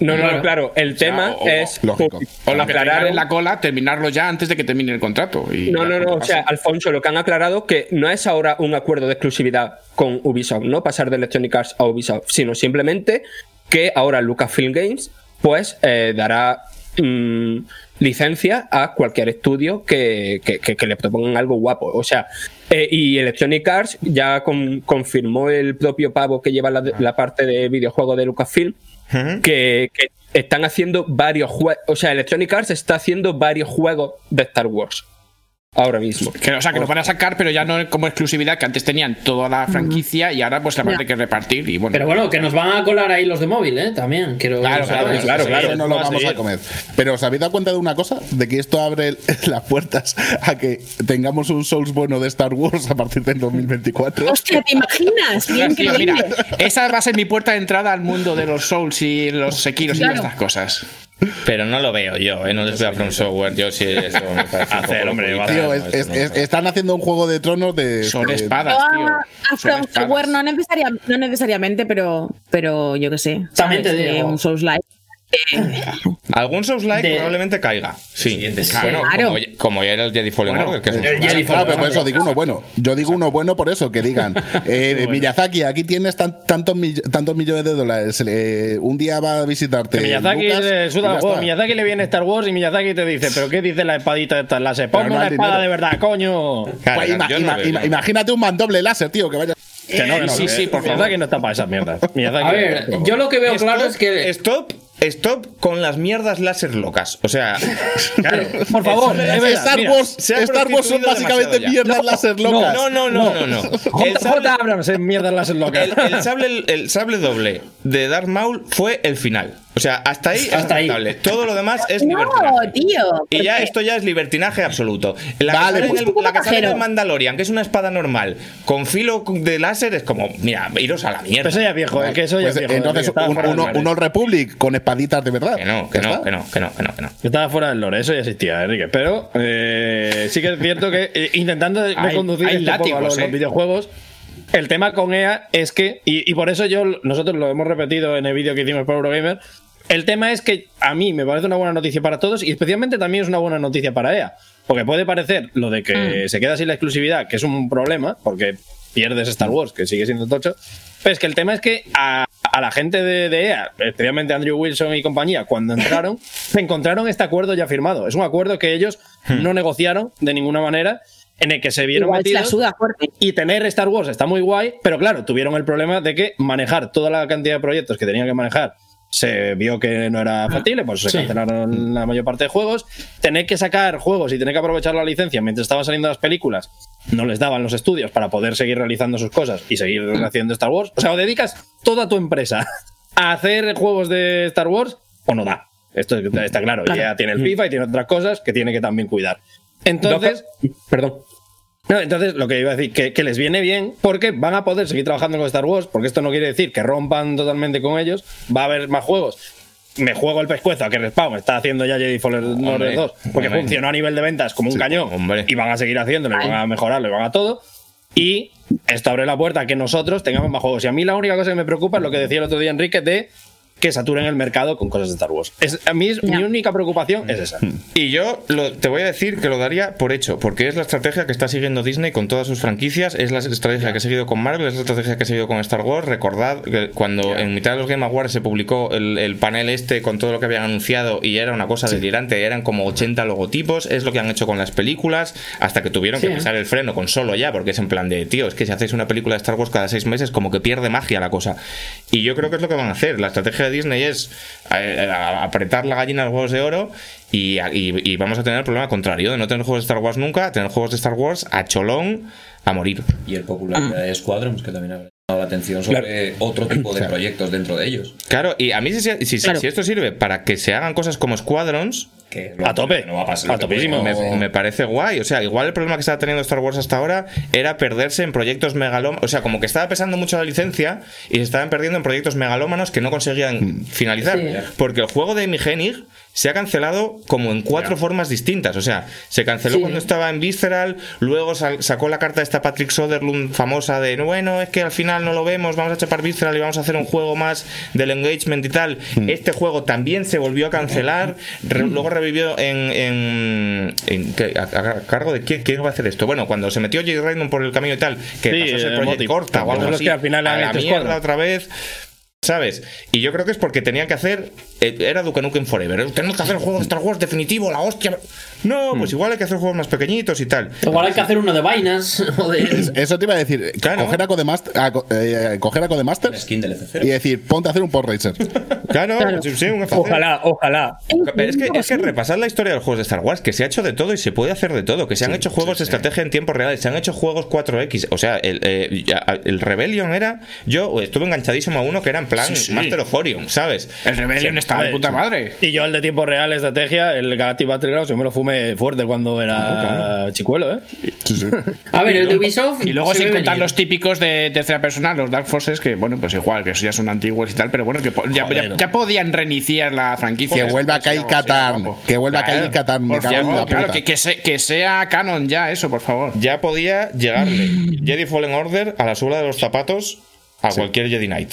No, no, Claro. El tema o- es lógico. O aclarar en la cola, terminarlo ya antes de que termine el contrato. y No, no, no. O sea. Alfonso, lo que han aclarado que no es ahora un acuerdo de exclusividad con Ubisoft, ¿no? Pasar de Electronic Arts a Ubisoft, sino simplemente que ahora Lucasfilm Games, pues, eh, dará mm, licencia a cualquier estudio que, que- que- que le propongan algo guapo. O sea, eh, y Electronic Arts ya con- confirmó el propio pavo que lleva la, la parte de videojuego de Lucasfilm que, que están haciendo varios juegos. O sea, Electronic Arts está haciendo varios juegos de Star Wars. Ahora mismo. Que, o sea, que lo van a sacar, pero ya no como exclusividad, que antes tenían toda la franquicia y ahora pues la van a tener que repartir. Y bueno, Pero bueno, que nos van a colar ahí los de móvil, ¿eh? También. Quiero Claro, claro, saber. claro, Eso claro. no lo vamos a comer. Pero ¿os habéis dado cuenta de una cosa? De que esto abre *laughs* las puertas a que tengamos un Souls bueno de Star Wars a partir del 2024. Hostia, ¿te imaginas? *laughs* Mira, esa va a ser mi puerta de entrada al mundo de los Souls y los Sekiros y Claro. todas estas cosas. Pero no lo veo yo, ¿eh? no les veo a From Software. Yo sí, eso me parece Hacer, hombre, Tío, es- es- es- están haciendo un juego de tronos de. Son de- espadas, tío. a, From. Software no, necesariam- no necesariamente, pero, pero yo qué sé. También te ¿sabes? Eh, digo. Un Souls Like. *laughs* Algún Souls-like De- probablemente caiga. Sí, bueno, Claro. como, ya- como ya era el Jedi Fallen Bueno, Order, que es un Souls-like. Claro, pero por eso digo uno bueno. Yo digo uno bueno por eso, que digan, *laughs* eh, Miyazaki, aquí tienes tan- tantos, mill- tantos millones de dólares, eh, un día va a visitarte. Que Miyazaki Lucas, le suda. Miyazaki le viene Star Wars y Miyazaki te dice, ¿pero qué dice la espadita de estas láser? Ponme no una espada dinero. de verdad, coño. Claro, Pues ima- ima- ima- imagínate un mandoble láser, tío, que vaya. Que no, que no, sí, que sí, por favor. Miyazaki no está para esas mierdas. Miyazaki A ver, yo lo que veo claro es que. Stop, stop con las mierdas láser locas. O sea, *laughs* Claro, por favor, es verdad, Star. Wars, Star Wars son básicamente mierdas láser locas. no, no, no, no, no. El J. sable, Abrams es mierda láser loca. el, el sable, el sable doble de Darth Maul fue el final. O sea, hasta ahí es Hasta ahí. Todo lo demás es No, libertinaje. tío. Y ya esto ya es libertinaje absoluto. La Vale, que pues- el- la que sale el Pajero. Mandalorian, que es una espada normal, con filo de láser, es como, mira, iros a la mierda. eso ya es viejo, es que eso ya Pues, es viejo. entonces, un, uno, Republic con espaditas de verdad. Que no, que no, que no, que no, que no, que no. Estaba fuera del lore, eso ya existía, Enrique. Pero eh, sí que es cierto que eh, intentando Hay- conducir hay esto un poco a los, látigos, los ¿eh? videojuegos, el tema con EA es que, y, y por eso yo nosotros lo hemos repetido en el vídeo que hicimos para Eurogamer, el tema es que a mí me parece una buena noticia para todos y especialmente también es una buena noticia para EA. Porque puede parecer lo de que se queda sin la exclusividad, que es un problema, porque pierdes Star Wars, que sigue siendo tocho. Pero es que el tema es que a, a la gente de, de EA, especialmente Andrew Wilson y compañía, cuando entraron, *laughs* se encontraron este acuerdo ya firmado. Es un acuerdo que ellos no negociaron de ninguna manera, en el que se vieron Igual se la metidos. suda fuerte. Y tener Star Wars está muy guay, pero claro, tuvieron el problema de que manejar toda la cantidad de proyectos que tenían que manejar se vio que no era factible, pues se Sí. cancelaron la mayor parte de juegos. Tener que sacar juegos y tener que aprovechar la licencia mientras estaban saliendo las películas, no les daban los estudios para poder seguir realizando sus cosas y seguir haciendo Star Wars. O sea, o dedicas toda tu empresa a hacer juegos de Star Wars o no da. Esto está claro. Ya tiene el FIFA y tiene otras cosas que tiene que también cuidar. Entonces, Perdón. No, entonces, lo que iba a decir, que, que les viene bien porque van a poder seguir trabajando con Star Wars, porque esto no quiere decir que rompan totalmente con ellos, va a haber más juegos. Me juego el pescuezo a que Respawn está haciendo ya Jedi Fallen Order 2, porque hombre. funcionó a nivel de ventas como un cañón, hombre. y van a seguir haciéndolo, y van a mejorarlo, y van a todo. Y esto abre la puerta a que nosotros tengamos más juegos. Y a mí la única cosa que me preocupa es lo que decía el otro día Enrique de que saturen el mercado con cosas de Star Wars. Es, a mí es- mi única preocupación es esa. Y yo lo- te voy a decir que lo daría por hecho, porque es la estrategia que está siguiendo Disney con todas sus franquicias, es la estrategia que ha seguido con Marvel, es la estrategia que ha seguido con Star Wars. Recordad que cuando en mitad de los Game Awards se publicó el, el panel este con todo lo que habían anunciado y era una cosa delirante, eran como 80 logotipos, es lo que han hecho con las películas, hasta que tuvieron Sí. que pisar el freno con solo ya, porque es en plan de, tío, es que si hacéis una película de Star Wars cada seis meses, como que pierde magia la cosa. Y yo creo que es lo que van a hacer. La estrategia de Disney es eh, a- apretar la gallina a los huevos de oro y, y- y vamos a tener el problema contrario de no tener juegos de Star Wars nunca, tener juegos de Star Wars a cholón a morir. Y el popularidad de Squadrons, que también ha llamado la atención sobre otro tipo de proyectos dentro de ellos. Claro, y a mí si, si- si- Claro. si esto sirve para que se hagan cosas como Squadrons, Que A tope. No va a pasar. A topísimo. me, parece guay. O sea, igual el problema que estaba teniendo Star Wars hasta ahora era perderse en proyectos megalómanos. O sea, como que estaba pesando mucho la licencia y se estaban perdiendo en proyectos megalómanos que no conseguían finalizar. Sí. Porque el juego de Amy Hennig se ha cancelado como en cuatro formas distintas. O sea, se canceló Sí. cuando estaba en Visceral, luego sacó la carta de esta Patrick Soderlund famosa de bueno, es que al final no lo vemos, vamos a chapar Visceral y vamos a hacer un juego más del engagement y tal. Este juego también se volvió a cancelar, re- luego revivió en, en, en-. ¿A, a cargo de quién, quién va a hacer esto. Bueno, cuando se metió Jay Raymond por el camino y tal, que Sí, pasó a ser Project. Corta o algo así, que al final a la mierda otra vez. ¿Sabes? Y yo creo que es porque tenían que hacer. eh, Era Duke Nukem Forever. Tenemos que hacer el juego de Star Wars definitivo, la hostia. No, pues igual hay que hacer juegos más pequeñitos y tal. Igual hay que hacer uno de vainas *laughs* o de. Eso te iba a decir. Claro. Coger a Codemaster, a Co- eh, coger a Codemasters skin del F0. y decir, ponte a hacer un Pod Racer. Claro, Claro. sí, sí, un F0. Ojalá, ojalá. Es que, es que repasar la historia de los juegos de Star Wars, que se ha hecho de todo y se puede hacer de todo, que se han hecho juegos de estrategia en tiempo real, se han hecho juegos 4X, o sea, el, eh, el Rebellion era, yo estuve enganchadísimo a uno que era en plan Sí, sí. Master of Orion, ¿sabes? El Rebellion estaba de puta madre. Y yo el de tiempo real, estrategia, el Galactic Battlegrounds, yo me lo fumé fuerte cuando era chicuelo, ¿eh? Sí, sí. A ver, el de Ubisoft. Y luego sin contar venir. los típicos de tercera persona, los Dark Forces, que bueno, pues igual, que esos ya son antiguos y tal, pero bueno, que ya, Joder. ya- ya podían reiniciar la franquicia. Que vuelva a Katarn. guapo. Que vuelva a claro, que, que se- que sea canon ya eso, por favor. Ya podía llegarle *clears throat* Jedi Fallen Order a la suela de los zapatos a cualquier Jedi Knight.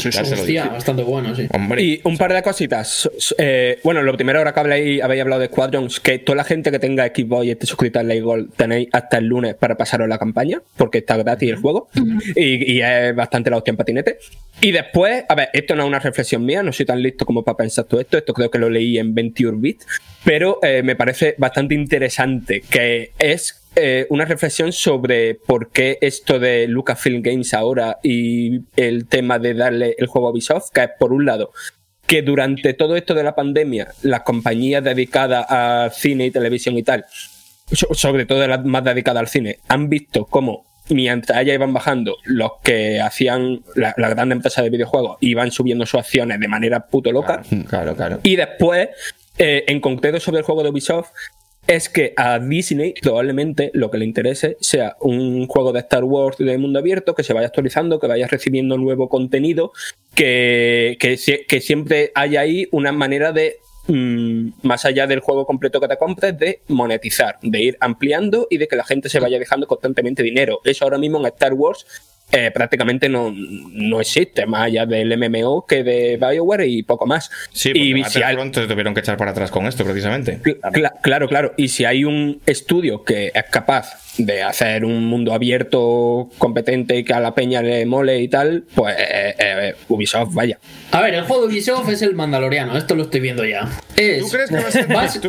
Sí, Hostia, bastante bueno, sí. Hombre, Y un par de cositas. Eh, bueno, lo primero, ahora que habléis, habéis hablado de Squadrons, que toda la gente que tenga Xbox y esté suscrita al Lay Gold tenéis hasta el lunes para pasaros la campaña, porque está gratis el juego. y, y es bastante la hostia en patinete. Y después, a ver, esto no es una reflexión mía, no soy tan listo como para pensar todo esto. Esto creo que lo leí en 21 bits. Pero eh, me parece bastante interesante, que es eh, una reflexión sobre por qué esto de Lucasfilm Games ahora y el tema de darle el juego a Ubisoft, que es por un lado que durante todo esto de la pandemia, las compañías dedicadas a cine y televisión y tal, so- sobre todo las más dedicadas al cine, han visto cómo mientras ellas iban bajando, los que hacían la, la gran empresa de videojuegos iban subiendo sus acciones de manera puto loca. claro, claro. Y después, eh, en concreto sobre el juego de Ubisoft, es que a Disney probablemente lo que le interese sea un juego de Star Wars de mundo abierto que se vaya actualizando, que vaya recibiendo nuevo contenido, que, que, sie- que siempre haya ahí una manera de, mm, más allá del juego completo que te compres, de monetizar, de ir ampliando y de que la gente se vaya dejando constantemente dinero. Eso ahora mismo en Star Wars eh, prácticamente no, no existe, más allá del MMO que de BioWare y poco más. Sí, porque y si al- Battlefront se tuvieron que echar para atrás con esto, precisamente. Cl- cla- claro, claro. Y si hay un estudio que es capaz de hacer un mundo abierto, competente y que a la peña le mole y tal, pues eh, eh, Ubisoft, vaya. A ver, el juego de Ubisoft es el Mandaloriano, esto lo estoy viendo ya. Es, ¿Tú crees que va a ser- vas,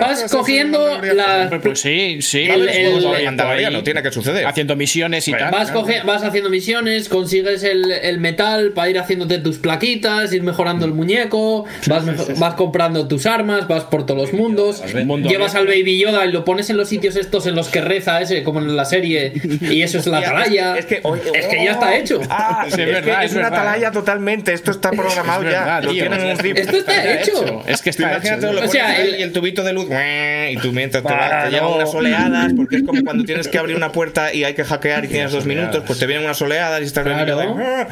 vas cogiendo la, Pues sí, sí. El- el- el Mandaloriano tiene que suceder. Haciendo misiones y tal. Vas, coge- vas haciendo misiones, consigues el, el metal para ir haciéndote tus plaquitas, ir mejorando el muñeco, vas, vas comprando tus armas, vas por todos los mundos, Mundo llevas al Baby Yoda y lo pones en los sitios estos en los que reza ese, como en la serie, y eso es la *laughs* atalaya. Es que, Es que ya está hecho. Ah, *laughs* Sí, es es, verdad, que es es una verdad. atalaya totalmente. Esto está *laughs* programado Es ya. lo tío. zip. Esto está hecho. Es que está imagínate, hecho. lo O sea, el- y el tubito de luz, y tú mientras te, va- Para, te llegan no. unas oleadas, porque es como cuando tienes que abrir una puerta y hay que hackear y tienes dos minutos, pues te vienen unas oleadas y estás Claro. de-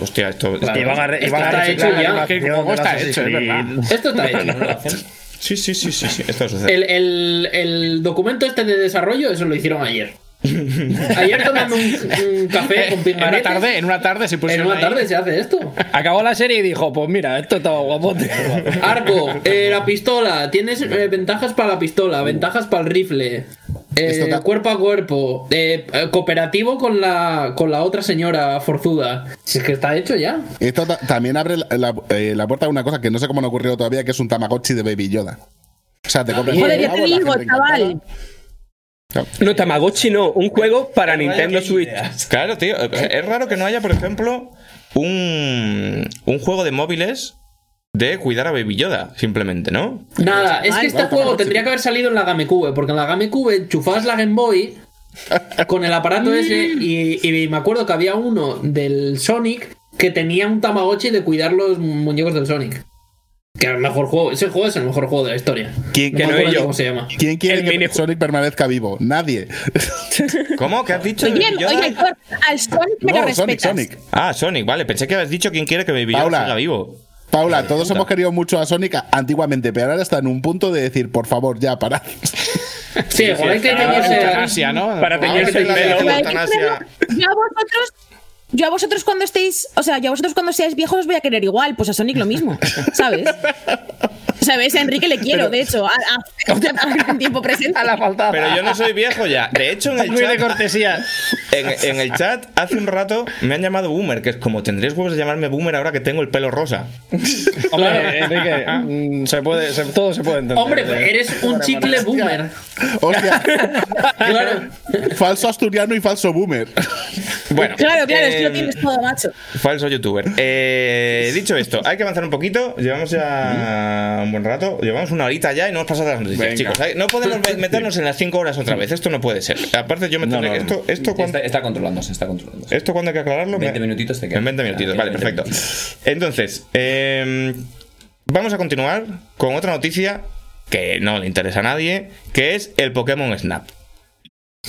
Hostia, esto. esto- y Esto van a está hecho ya. está hecho, es verdad. Esto está hecho. Sí, sí, sí, sí. El, el- el documento este de desarrollo, eso lo hicieron ayer. *laughs* Ayer tomando un, un café con En una tarde, en una tarde se En pusieron una ahí. tarde se hace esto. Acabó la serie y dijo, pues mira, esto estaba guapote. *laughs* Arco, eh, la pistola. Tienes eh, ventajas para la pistola, ventajas para el rifle. eh, cuerpo a cuerpo. eh, eh, cooperativo con la, con la otra señora forzuda. Si es que está hecho ya. Esto ta- también abre la, la- eh, la puerta a una cosa que no sé cómo no ha ocurrido todavía, que es un Tamagotchi de Baby Yoda. O sea, te compras Joder, te digo, chaval. encantada. No, Tamagotchi no, un juego para Nintendo Switch. ideas. Claro, tío. Es raro que no haya, por ejemplo, un, un juego de móviles de cuidar a Baby Yoda, simplemente, ¿no? Nada, es que este Bueno, juego Tamagotchi. tendría que haber salido en la GameCube, porque en la GameCube enchufabas la Game Boy con el aparato ese y, y me acuerdo que había uno del Sonic que tenía un Tamagotchi de cuidar los muñecos del Sonic. Que era el mejor juego, ese juego es el mejor juego de la historia. ¿Quién, No Que me no acuerdo es yo. cómo se llama. quién quiere El que mini- Sonic permanezca vivo? Nadie. *laughs* ¿Cómo? ¿Qué has dicho? Oye, Baby Yoda? oye, Héctor, al Sonic me lo No, respetas. Sonic, Sonic. Ah, Sonic, vale. Pensé que habías dicho quién quiere que Baby Yoda Paula. siga vivo. Paula, todos hemos querido mucho a Sonic antiguamente, pero ahora está en un punto de decir, por favor, ya, parad. Sí, igual hay que ¿no? Para teñirse el sí la- pelo. Yo a vosotros. Yo a vosotros cuando estéis, o sea, yo a vosotros cuando seáis viejos os voy a querer igual, pues a Sonic lo mismo, ¿sabes? *laughs* ¿Sabes? A Enrique le quiero, de hecho, a, a- *laughs* en tiempo presente. A la faltada. Pero yo no soy viejo ya. De hecho, en el Muy de chat, cortesía. en, en el chat hace un rato me han llamado Boomer, que es como tendréis huevos de llamarme Boomer ahora que tengo el pelo rosa. *laughs* Hombre, Enrique, mm, se puede, se- todo se puede entender. Hombre, pues eres un chicle boomer. Hostia, Claro. falso asturiano y falso boomer. Bueno, Claro, claro, que lo eh, tienes todo, macho. Falso youtuber. Eh, *laughs* dicho esto, hay que avanzar un poquito. Llevamos ya un buen rato. Llevamos una horita ya y no hemos pasado las noticias, Venga. chicos. No podemos me- meternos en las 5 horas otra vez. Esto no puede ser. Aparte, yo me tendré- no, no. Esto, esto, cuando, Está, está controlándose, está controlándose. ¿Esto cuándo hay que aclararlo? 20 Me- minutitos te quedan. En 20 minutitos, Ya, vale, quedan 20 perfecto. Entonces, eh, vamos a continuar con otra noticia que no le interesa a nadie, que es el Pokémon Snap.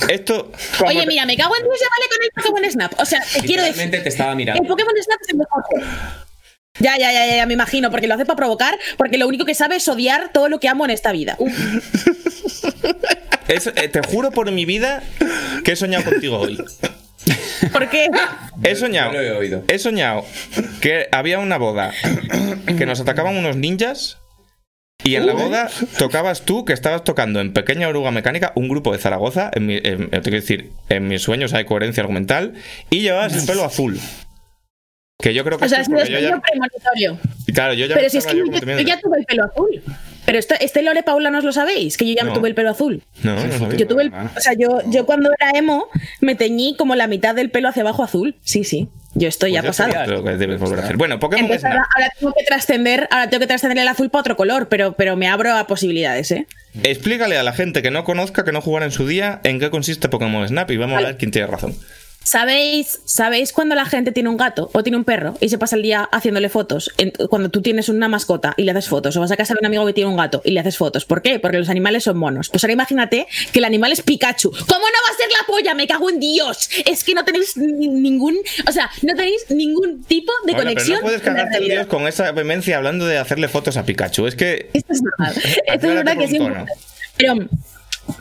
Esto. Oye, mira, me cago en Dios, ya vale con el Pokémon Snap. O sea, te quiero decir, te estaba mirando. el Pokémon Snap es el mejor. Ya, ya, ya, ya, me imagino, porque lo hace para provocar, porque lo único que sabe es odiar todo lo que amo en esta vida. *laughs* es- eh, te juro por mi vida que he soñado contigo hoy. ¿Por qué? He soñado. Yo lo he oído. He soñado que había una boda que nos atacaban unos ninjas. Y en la boda tocabas tú, que estabas tocando en Pequeña Oruga Mecánica, un grupo de Zaragoza. En mi, en- te quiero decir, en mis sueños hay coherencia argumental. Y llevabas el pelo azul. Que yo creo que O sea, es un sueño ya. premonitorio. Claro, yo ya Pero si es que yo ya tuve el pelo azul. Pero esto, este Lore Paula no os lo sabéis, que yo ya No. tuve el pelo azul. No, no sabía. Yo tuve el, Claro. o sea, yo, yo cuando era emo me teñí como la mitad del pelo hacia abajo azul. Sí, sí. Yo estoy ya Pues ya pasada. sabía lo que debes volver a hacer. Bueno, Pokémon Entonces Snap. ahora, ahora tengo que trascender, ahora tengo que trascender el azul para otro color, pero, pero me abro a posibilidades, ¿eh? Explícale a la gente que no conozca, que no jugara en su día, en qué consiste Pokémon Snap y vamos a ver quién tiene razón. ¿Sabéis, ¿Sabéis cuando la gente tiene un gato o tiene un perro y se pasa el día haciéndole fotos? En- cuando tú tienes una mascota y le haces fotos, o vas a casa de un amigo que tiene un gato y le haces fotos. ¿Por qué? Porque los animales son monos. Pues ahora imagínate que el animal es Pikachu. ¿Cómo no va a ser la polla? Me cago en Dios. Es que no tenéis ni- ningún, o sea, no tenéis ningún tipo de Bueno, conexión. pero no puedes cagarte en. Dios con esa vehemencia hablando de hacerle fotos a Pikachu. Es que. Esto es verdad. Esto es verdad que tono. Pero,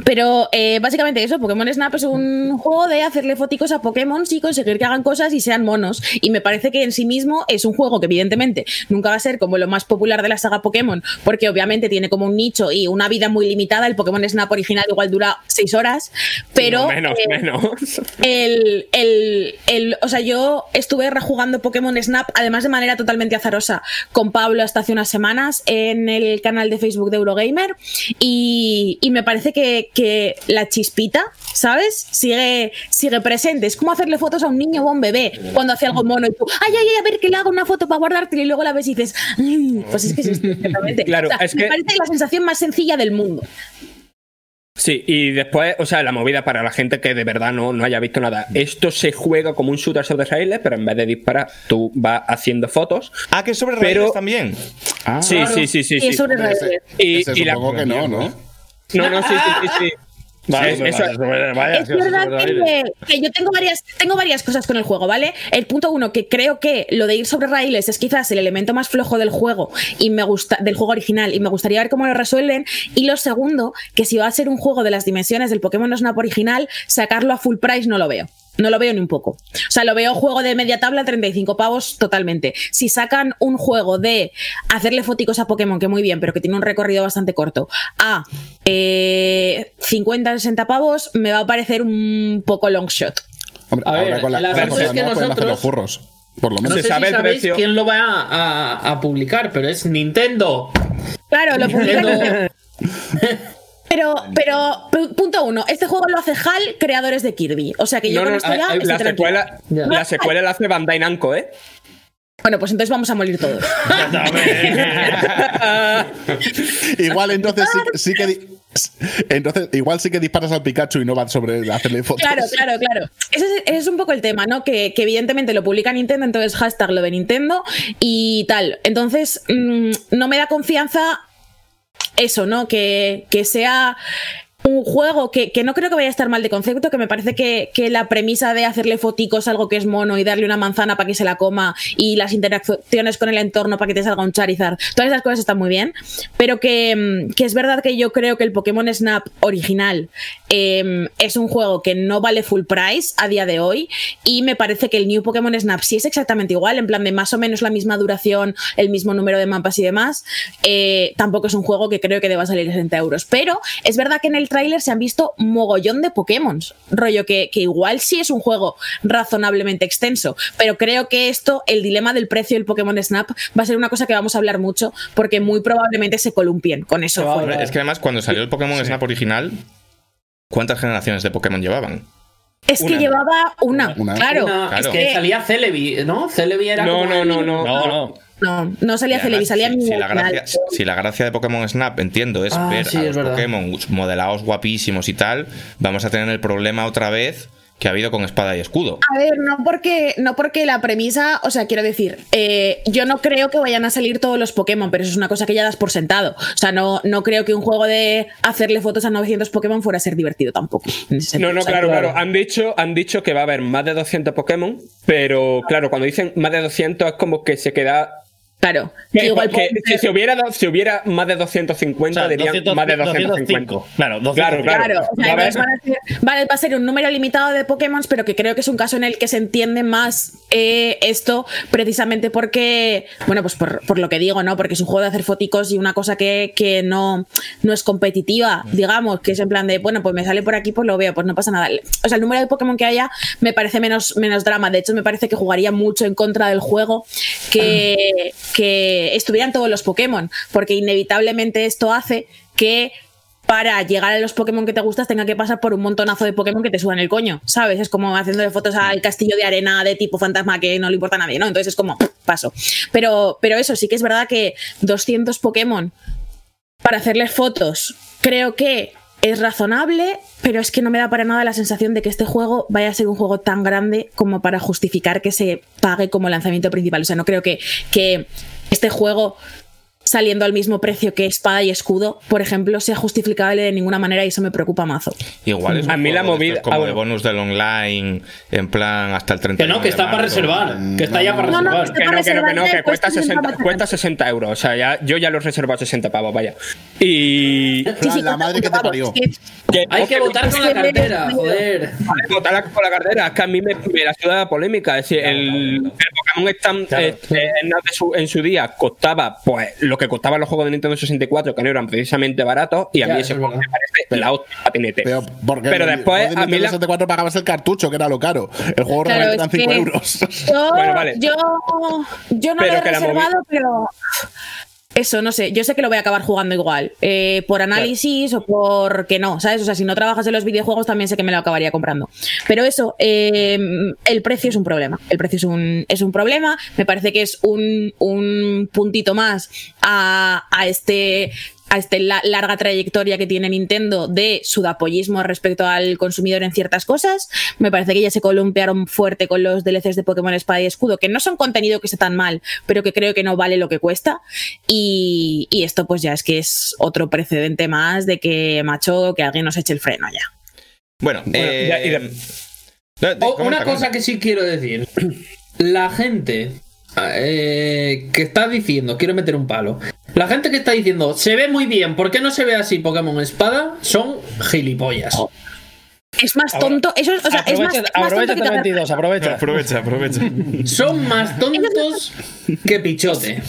pero eh, básicamente eso, Pokémon Snap es un juego de hacerle foticos a Pokémon y conseguir que hagan cosas y sean monos. Y me parece que en sí mismo es un juego que evidentemente nunca va a ser como lo más popular de la saga Pokémon, porque obviamente tiene como un nicho y una vida muy limitada. El Pokémon Snap original igual dura seis horas, pero... No, menos, eh, menos. *laughs* el, el, el- o sea, yo estuve rejugando Pokémon Snap, además de manera totalmente azarosa, con Pablo hasta hace unas semanas en el canal de Facebook de Eurogamer. Y, y me parece que, que la chispita, ¿sabes? Sigue, sigue presente. Es como hacerle fotos a un niño o a un bebé cuando hace algo mono y tú, ay, ay, ay, a ver que le hago una foto para guardarte y luego la ves y dices, "Ay", pues es que es exactamente. Claro, O sea, es me que- parece la sensación más sencilla del mundo. Sí, y después, o sea, la movida para la gente que de verdad no, no haya visto nada. Esto se juega como un shooter sobre raíles, pero en vez de disparar, tú vas haciendo fotos. Ah, que es sobre Pero- raíles también. Ah, Sí, sí, sí, sí. y sí. es sobre raíles. Y- y la- que no, ¿no? No, no, sí, sí, sí, sí. *laughs* Vale, Sí, eso- vale, vaya, es verdad que, que yo tengo varias, tengo varias cosas con el juego, ¿vale? El punto uno, que creo que lo de ir sobre raíles es quizás el elemento más flojo del juego y me gusta, del juego original, y me gustaría ver cómo lo resuelven. Y lo segundo, que si va a ser un juego de las dimensiones del Pokémon Snap original, sacarlo a full price no lo veo. No lo veo ni un poco. O sea, lo veo juego de media tabla, 35 pavos totalmente. Si sacan un juego de hacerle foticos a Pokémon, que muy bien, pero que tiene un recorrido bastante corto, a eh, 50, 60 pavos, me va a parecer un poco long shot. Hombre, A ver, ahora con la, con es la que hacer los furros. Por lo No menos. se sé sabe si el sabéis precio. quién lo va a, a- a publicar, pero es Nintendo. Claro, lo publican- Nintendo. *laughs* Pero, pero, pu- punto uno, este juego lo hace HAL, creadores de Kirby. O sea que yo No, con no, esto ya estoy la, secuela, Ya. la secuela la hace Bandai Namco, ¿eh? Bueno, pues entonces vamos a morir todos. *laughs* Igual entonces sí, sí que. Entonces, igual sí que disparas al Pikachu y no vas sobre hacerle fotos. Claro, claro, claro. Ese es, ese es un poco el tema, ¿no? Que, que evidentemente lo publica Nintendo, entonces hashtag lo de Nintendo y tal. Entonces, mm, no me da confianza eso, ¿no? Que, que sea un juego que, que no creo que vaya a estar mal de concepto, que me parece que, que la premisa de hacerle foticos a algo que es mono y darle una manzana para que se la coma y las interacciones con el entorno para que te salga un Charizard, todas esas cosas están muy bien, pero que, mm, que es verdad que yo creo que el Pokémon Snap original eh, es un juego que no vale full price a día de hoy y me parece que el New Pokémon Snap sí es exactamente igual, en plan de más o menos la misma duración, el mismo número de mapas y demás, eh, tampoco es un juego que creo que deba salir 60 euros, pero es verdad que en el tráiler se han visto mogollón de Pokémon, rollo que, que igual sí es un juego razonablemente extenso, pero creo que esto, el dilema del precio del Pokémon Snap, va a ser una cosa que vamos a hablar mucho porque muy probablemente se columpien con eso. Se va a fuera. Hombre, es que además cuando salió el Pokémon Snap original, ¿cuántas generaciones de Pokémon llevaban? Es que llevaba una, Una. claro. Una-. Es que salía Celebi, ¿no? Celebi era No, como no, el- no, no. No, no. No, no salía Y Celebi, salía si, mi si la gracia, si la gracia de Pokémon Snap, entiendo, es Ah, ver sí, a los. Pokémon modelados guapísimos y tal, vamos a tener el problema otra vez que ha habido con espada y escudo. A ver, no porque, no porque la premisa, o sea, quiero decir, eh, yo no creo que vayan a salir todos los Pokémon, pero eso es una cosa que ya das por sentado. O sea, no, no creo que un juego de hacerle fotos a 900 Pokémon fuera a ser divertido tampoco. No, no, O sea, claro, claro. Han dicho, han dicho que va a haber más de 200 Pokémon, pero claro, cuando dicen más de 200 es como que se queda... Claro. que- que igual que si, se hubiera, si hubiera más de 250, O sea, dirían 200, más de 250. 205. Claro, 205. Claro, claro. Claro, o sea, Va a haber- entonces van a ser- vale, va a ser un número limitado de Pokémon, pero que creo que es un caso en el que se entiende más eh, esto, precisamente porque, bueno, pues por, por lo que digo, ¿no? Porque es un juego de hacer foticos y una cosa que, que no, no es competitiva, digamos, que es en plan de, bueno, pues me sale por aquí, pues lo veo, pues no pasa nada. O sea, el número de Pokémon que haya me parece menos, menos drama. De hecho, me parece que jugaría mucho en contra del juego que, que estuvieran todos los Pokémon, porque inevitablemente esto hace que para llegar a los Pokémon que te gustas tenga que pasar por un montonazo de Pokémon que te suban el coño, ¿sabes? Es como haciéndole fotos al castillo de arena de tipo fantasma que no le importa a nadie, ¿no? Entonces es como, paso. Pero, pero eso sí que es verdad que 200 Pokémon para hacerles fotos, creo que es razonable, pero es que no me da para nada la sensación de que este juego vaya a ser un juego tan grande como para justificar que se pague como lanzamiento principal. O sea, no creo que, que este juego saliendo al mismo precio que espada y escudo, por ejemplo, sea justificable de ninguna manera y eso me preocupa mazo. Igual es un A mí la de movida- como ah, de bueno. bonus del online, en plan hasta el 30 Que no, que está para reservar. Que está ya para reservar. que Que no, que no, que no, que cuesta cuesta 60, 60 cuesta 60 euros. O sea, ya, yo ya lo he reservado 60 pavos, vaya. Y. Sí, sí, la madre que te parió. que- Hay que votar con la cartera, joder. Vale, votar la- con la cartera, es que a mí me, me la ciudad la polémica. Es decir, el, el Pokémon Stamp Claro. eh, eh, en, su, en su día costaba pues lo que costaban los juegos de Nintendo 64, que no eran precisamente baratos, y a Ya, mí ese es juego me parece la hostia patinete. Pero, porque Pero el después, de a mí la- 64 pagabas el cartucho, que era lo caro. El juego Claro, realmente eran 5 que- euros. Yo, Bueno, vale. yo, yo no Pero lo he reservado, pero eso, no sé. Yo sé que lo voy a acabar jugando igual. eh, por análisis o por que no, ¿sabes? O sea, si no trabajas en los videojuegos, también sé que me lo acabaría comprando. Pero eso, eh, el precio es un problema. El precio es un, es un problema. Me parece que es un, un puntito más a, a este a esta larga trayectoria que tiene Nintendo de sudapollismo respecto al consumidor en ciertas cosas. Me parece que ya se columpiaron fuerte con los DLCs de Pokémon Espada y Escudo, que no son contenido que esté tan mal, pero que creo que no vale lo que cuesta. Y, y esto pues ya es que es otro precedente más de que, macho, que alguien nos eche el freno ya. Bueno, eh, ya, y de- no, di- O comenta, una comenta. cosa que sí quiero decir. *clears throat* La gente eh, que está diciendo, quiero meter un palo. La gente que está diciendo, se ve muy bien, ¿por qué no se ve así Pokémon Espada? Son gilipollas. Es más tonto. Eso, es- o sea, es más, Aprovecha, es más aprovecha tonto que el tocar- 22, aprovecha. Aprovecha, aprovecha. Son más *laughs* tontos que pichote.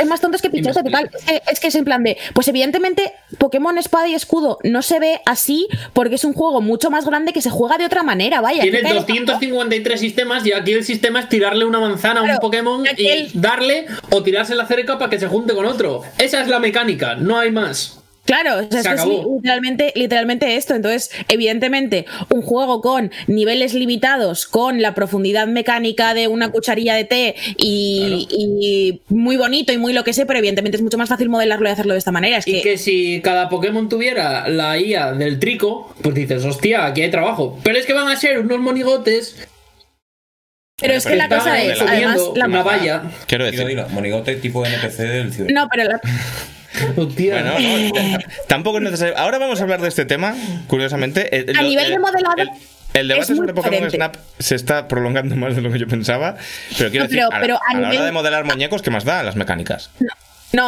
Es más tontos que pichote, total. Es que, es que es en plan de. Pues evidentemente, Pokémon Espada y Escudo no se ve así porque es un juego mucho más grande que se juega de otra manera. Vaya. Tiene que cae- 253 sistemas y aquí el sistema es tirarle una manzana a un Pokémon y darle o tirarse la cerca para que se junte con otro. Esa es la mecánica, no hay más. Claro, o sea, Se es que es acabó. literalmente, literalmente esto. Entonces, evidentemente, un juego con niveles limitados, con la profundidad mecánica de una cucharilla de té y, y muy bonito y muy lo que sé, pero evidentemente es mucho más fácil modelarlo y hacerlo de esta manera. Es Y que, que si cada Pokémon tuviera la IA del trico, pues dices, hostia, aquí hay trabajo. Pero es que van a ser unos monigotes pero es que la cosa es, además, la- una valla. Quiero decir. monigote tipo NPC del ciber. no, pero la- Hostia. Bueno, no, tampoco es necesario. Ahora vamos a hablar de este tema, curiosamente. Eh, A lo- nivel de modelado, El, el debate sobre Pokémon diferente. Snap se está prolongando *laughs* más de lo que yo pensaba. Pero quiero No, decir, pero- a, la- pero a a la hora de modelar muñecos, ¿qué más da las mecánicas? No,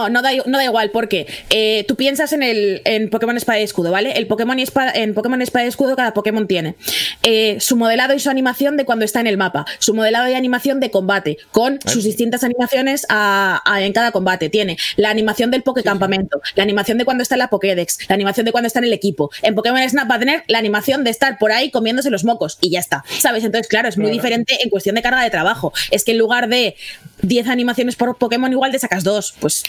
no da, no da igual, porque eh, tú piensas en el en Pokémon Espada y Escudo, ¿vale? El Pokémon y Espada, en Pokémon Espada y Escudo cada Pokémon tiene eh, su modelado y su animación de cuando está en el mapa, su modelado y animación de combate, con sus distintas animaciones a- a- en cada combate. Tiene la animación del Pokécampamento, la animación de cuando está en la Pokédex, la animación de cuando está en el equipo. En Pokémon Snap va a tener la animación de estar por ahí comiéndose los mocos y ya está, ¿sabes? Entonces, claro, es muy diferente en cuestión de carga de trabajo. Es que en lugar de 10 animaciones por Pokémon, igual te sacas dos, pues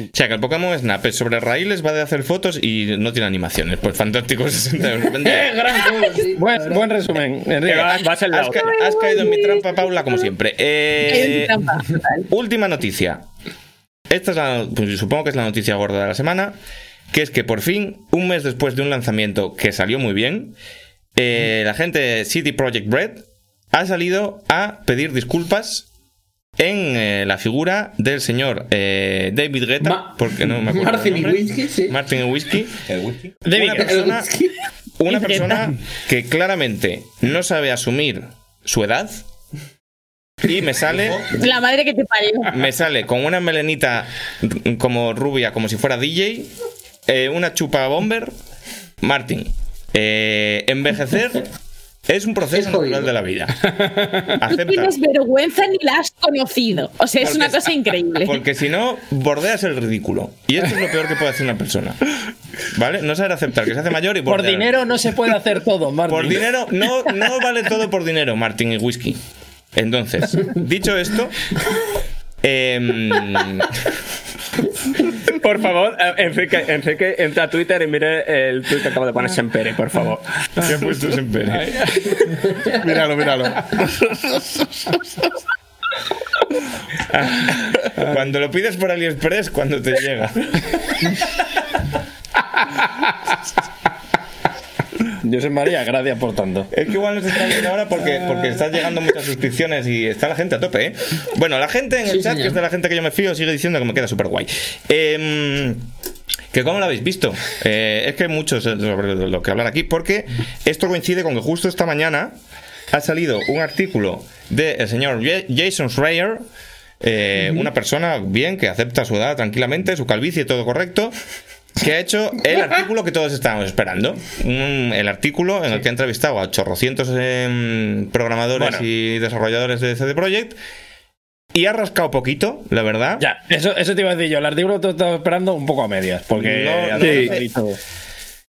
O sea, que el Pokémon Snap es sobre raíles, va de hacer fotos y no tiene animaciones. Pues fantástico, 60 euros. *laughs* Eh. Buen, buen resumen, Enrique. Que va- vas Has, otra. ca- has caído en mi trampa, Paula, como siempre. Eh, última noticia. Esta es la, pues, supongo que es la noticia gorda de la semana. Que es que por fin, un mes después de un lanzamiento que salió muy bien, eh, la gente de City Project Red ha salido a pedir disculpas en eh, la figura del señor eh, David Guetta, Ma- porque no me acuerdo. Martin nombre. Whisky, sí. Martin y Whisky. El whisky. David Una persona, El whisky. una persona que claramente no sabe asumir su edad y me sale La madre que te parió. me sale con una melenita como rubia como si fuera DJ eh, una chupa bomber Martin eh, envejecer es un proceso Es natural de la vida *laughs* No tienes vergüenza ni la has conocido. O sea, es Porque una cosa increíble. Porque si no, bordeas el ridículo. Y esto es lo peor que puede hacer una persona. ¿Vale? No saber aceptar que se hace mayor y Por bordear. dinero no se puede hacer todo, Martín. Por dinero, no, no vale todo por dinero, Martín y whisky. Entonces, dicho esto, em, *laughs* Por favor, eh, Enrique, Enrique, entra a Twitter y mire el tweet que acaba de poner Sempere, por favor. *laughs* ¿qué ha puesto siempre? *laughs* Míralo, míralo. Cuando lo pides por AliExpress, cuando te llega. José María, gracias por tanto. Es que igual no se está viendo ahora porque, porque están llegando muchas suscripciones y está la gente a tope, ¿eh? Bueno, la gente en el Sí, chat, señor. que es de la gente que yo me fío, sigue diciendo que me queda súper guay. Em, que cómo lo habéis visto. Eh, es que hay muchos sobre lo que hablar aquí, porque esto coincide con que justo esta mañana ha salido un artículo del señor Ja- Jason Schreier, eh, una persona bien que acepta su edad tranquilamente, su calvicie, todo correcto. Que ha hecho el artículo que todos estábamos esperando. Un- el artículo en el que ha entrevistado a chorrocientos em, programadores Bueno. y desarrolladores de CD Projekt. Y ha rascado poquito, la verdad. Ya, eso, eso te iba a decir yo. El artículo te estaba esperando un poco a medias. Porque. No, no, ahí todo.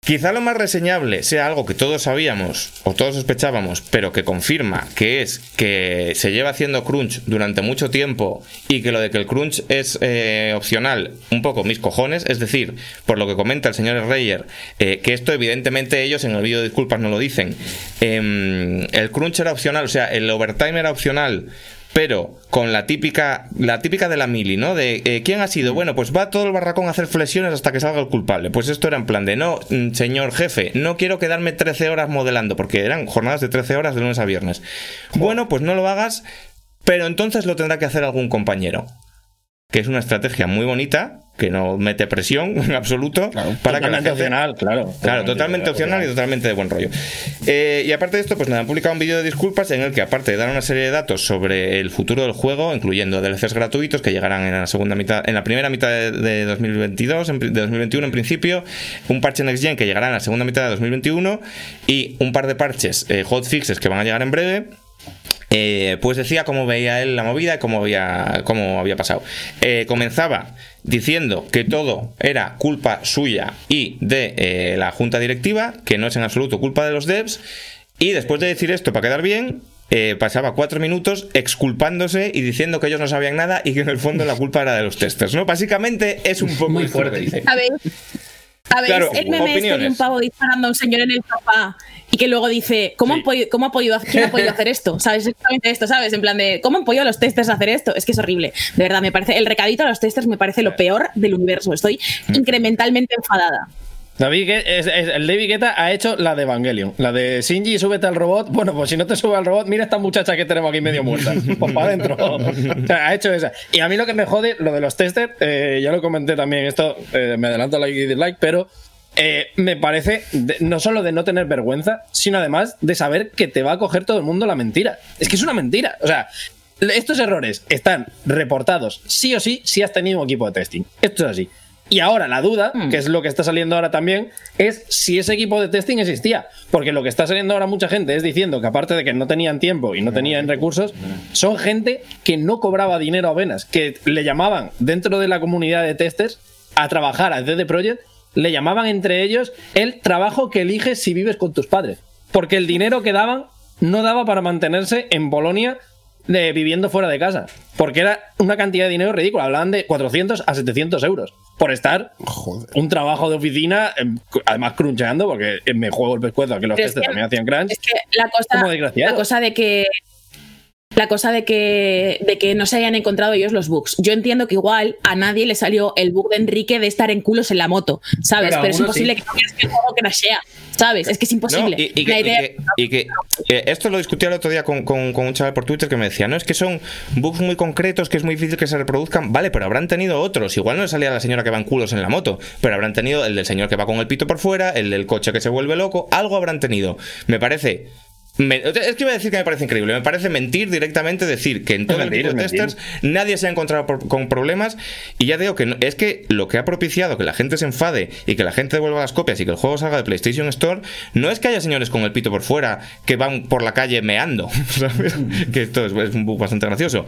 Quizá lo más reseñable sea algo que todos sabíamos o todos sospechábamos, pero que confirma que es que se lleva haciendo crunch durante mucho tiempo y que lo de que el crunch es eh, opcional, un poco mis cojones, es decir, por lo que comenta el señor Reyer, eh, que esto evidentemente ellos en el vídeo de disculpas no lo dicen, em, el crunch era opcional, o sea, el overtime era opcional pero con la típica la típica de la mili, ¿no? De eh, quién ha sido, bueno, pues va todo el barracón a hacer flexiones hasta que salga el culpable. Pues esto era en plan de no, mm, señor jefe, no quiero quedarme 13 horas modelando porque eran jornadas de 13 horas de lunes a viernes. Bueno, pues no lo hagas, pero entonces lo tendrá que hacer algún compañero. Que es una estrategia muy bonita que no mete presión en absoluto para que la gente- opcional, claro. Claro, totalmente opcional y totalmente de buen rollo. Eh, y aparte de esto, pues nada, han publicado un vídeo de disculpas en el que, aparte de dar una serie de datos sobre el futuro del juego, incluyendo DLCs gratuitos que llegarán en la segunda mitad, en la primera mitad de, de 2022, en de 2021 en principio, un parche Next Gen que llegará en la segunda mitad de 2021 y un par de parches eh, hotfixes que van a llegar en breve. Eh, pues decía cómo veía él la movida y cómo había, cómo había pasado. Eh, comenzaba diciendo que todo era culpa suya y de eh, la junta directiva, que no es en absoluto culpa de los devs. Y después de decir esto, para quedar bien, eh, pasaba cuatro minutos exculpándose y diciendo que ellos no sabían nada y que en el fondo la culpa era de los testers. ¿no? Básicamente es un poco muy fuerte, dice. ¿Sabéis? ¿Sabéis Claro, el meme este de un pavo disparando a un señor en el sofá y que luego dice, ¿cómo, han podido, cómo ha podido, hacer- quién ha podido hacer esto? *laughs* ¿Sabes exactamente esto? ¿Sabes? En plan de, ¿cómo han podido los testers hacer esto? Es que es horrible. De verdad, me parece, el recadito a los testers me parece lo peor del universo. Estoy incrementalmente enfadada. David, es- es- el David Guetta ha hecho la de Evangelion. La de Shinji, súbete al robot. Bueno, pues si no te sube al robot, mira esta muchacha que tenemos aquí medio muerta. *laughs* Pues para adentro. O sea, ha hecho esa. Y a mí lo que me jode, lo de los testers, eh, ya lo comenté también, esto eh, me adelanto like y dislike, pero eh, me parece de- no solo de no tener vergüenza, sino además de saber que te va a coger todo el mundo la mentira. Es que es una mentira. O sea, estos errores están reportados sí o sí si has tenido un equipo de testing. Esto es así. Y ahora la duda, que es lo que está saliendo ahora también, es si ese equipo de testing existía. Porque lo que está saliendo ahora mucha gente es diciendo que aparte de que no tenían tiempo y no tenían recursos, son gente que no cobraba dinero a venas, que le llamaban dentro de la comunidad de testers a trabajar a CD Projekt, le llamaban entre ellos el trabajo que eliges si vives con tus padres. Porque el dinero que daban no daba para mantenerse en Polonia de viviendo fuera de casa. Porque era una cantidad de dinero ridícula. Hablaban de 400 a 700 euros por estar un trabajo de oficina, em, además cruncheando, porque me juego el pescuezo a que los Pero es testers que- también hacían crunch. Es que la cosa, la cosa de que la cosa de que, de que no se hayan encontrado ellos los bugs. Yo entiendo que igual a nadie le salió el bug de Enrique de estar en culos en la moto, ¿sabes? Pero Pero, es imposible sí. que no quieras que el juego crashea, ¿sabes? Es que es imposible. No, y, y que, y idea- que- y que, eh, esto lo discutí el otro día con, con- con un chaval por Twitter que me decía, no, es que son bugs muy concretos, que es muy difícil que se reproduzcan. Vale, pero habrán tenido otros. Igual no le salía a la señora que va en culos en la moto, pero habrán tenido el del señor que va con el pito por fuera, el del coche que se vuelve loco, algo habrán tenido. Me parece... me- es que iba a decir que me parece increíble, me parece mentir directamente decir que en todo el equipo de testers nadie se ha encontrado por- con problemas. Y ya digo que no- es que lo que ha propiciado que la gente se enfade y que la gente devuelva las copias y que el juego salga de PlayStation Store no es que haya señores con el pito por fuera que van por la calle meando, *laughs* ¿sabes? que esto es, es un bug bastante gracioso,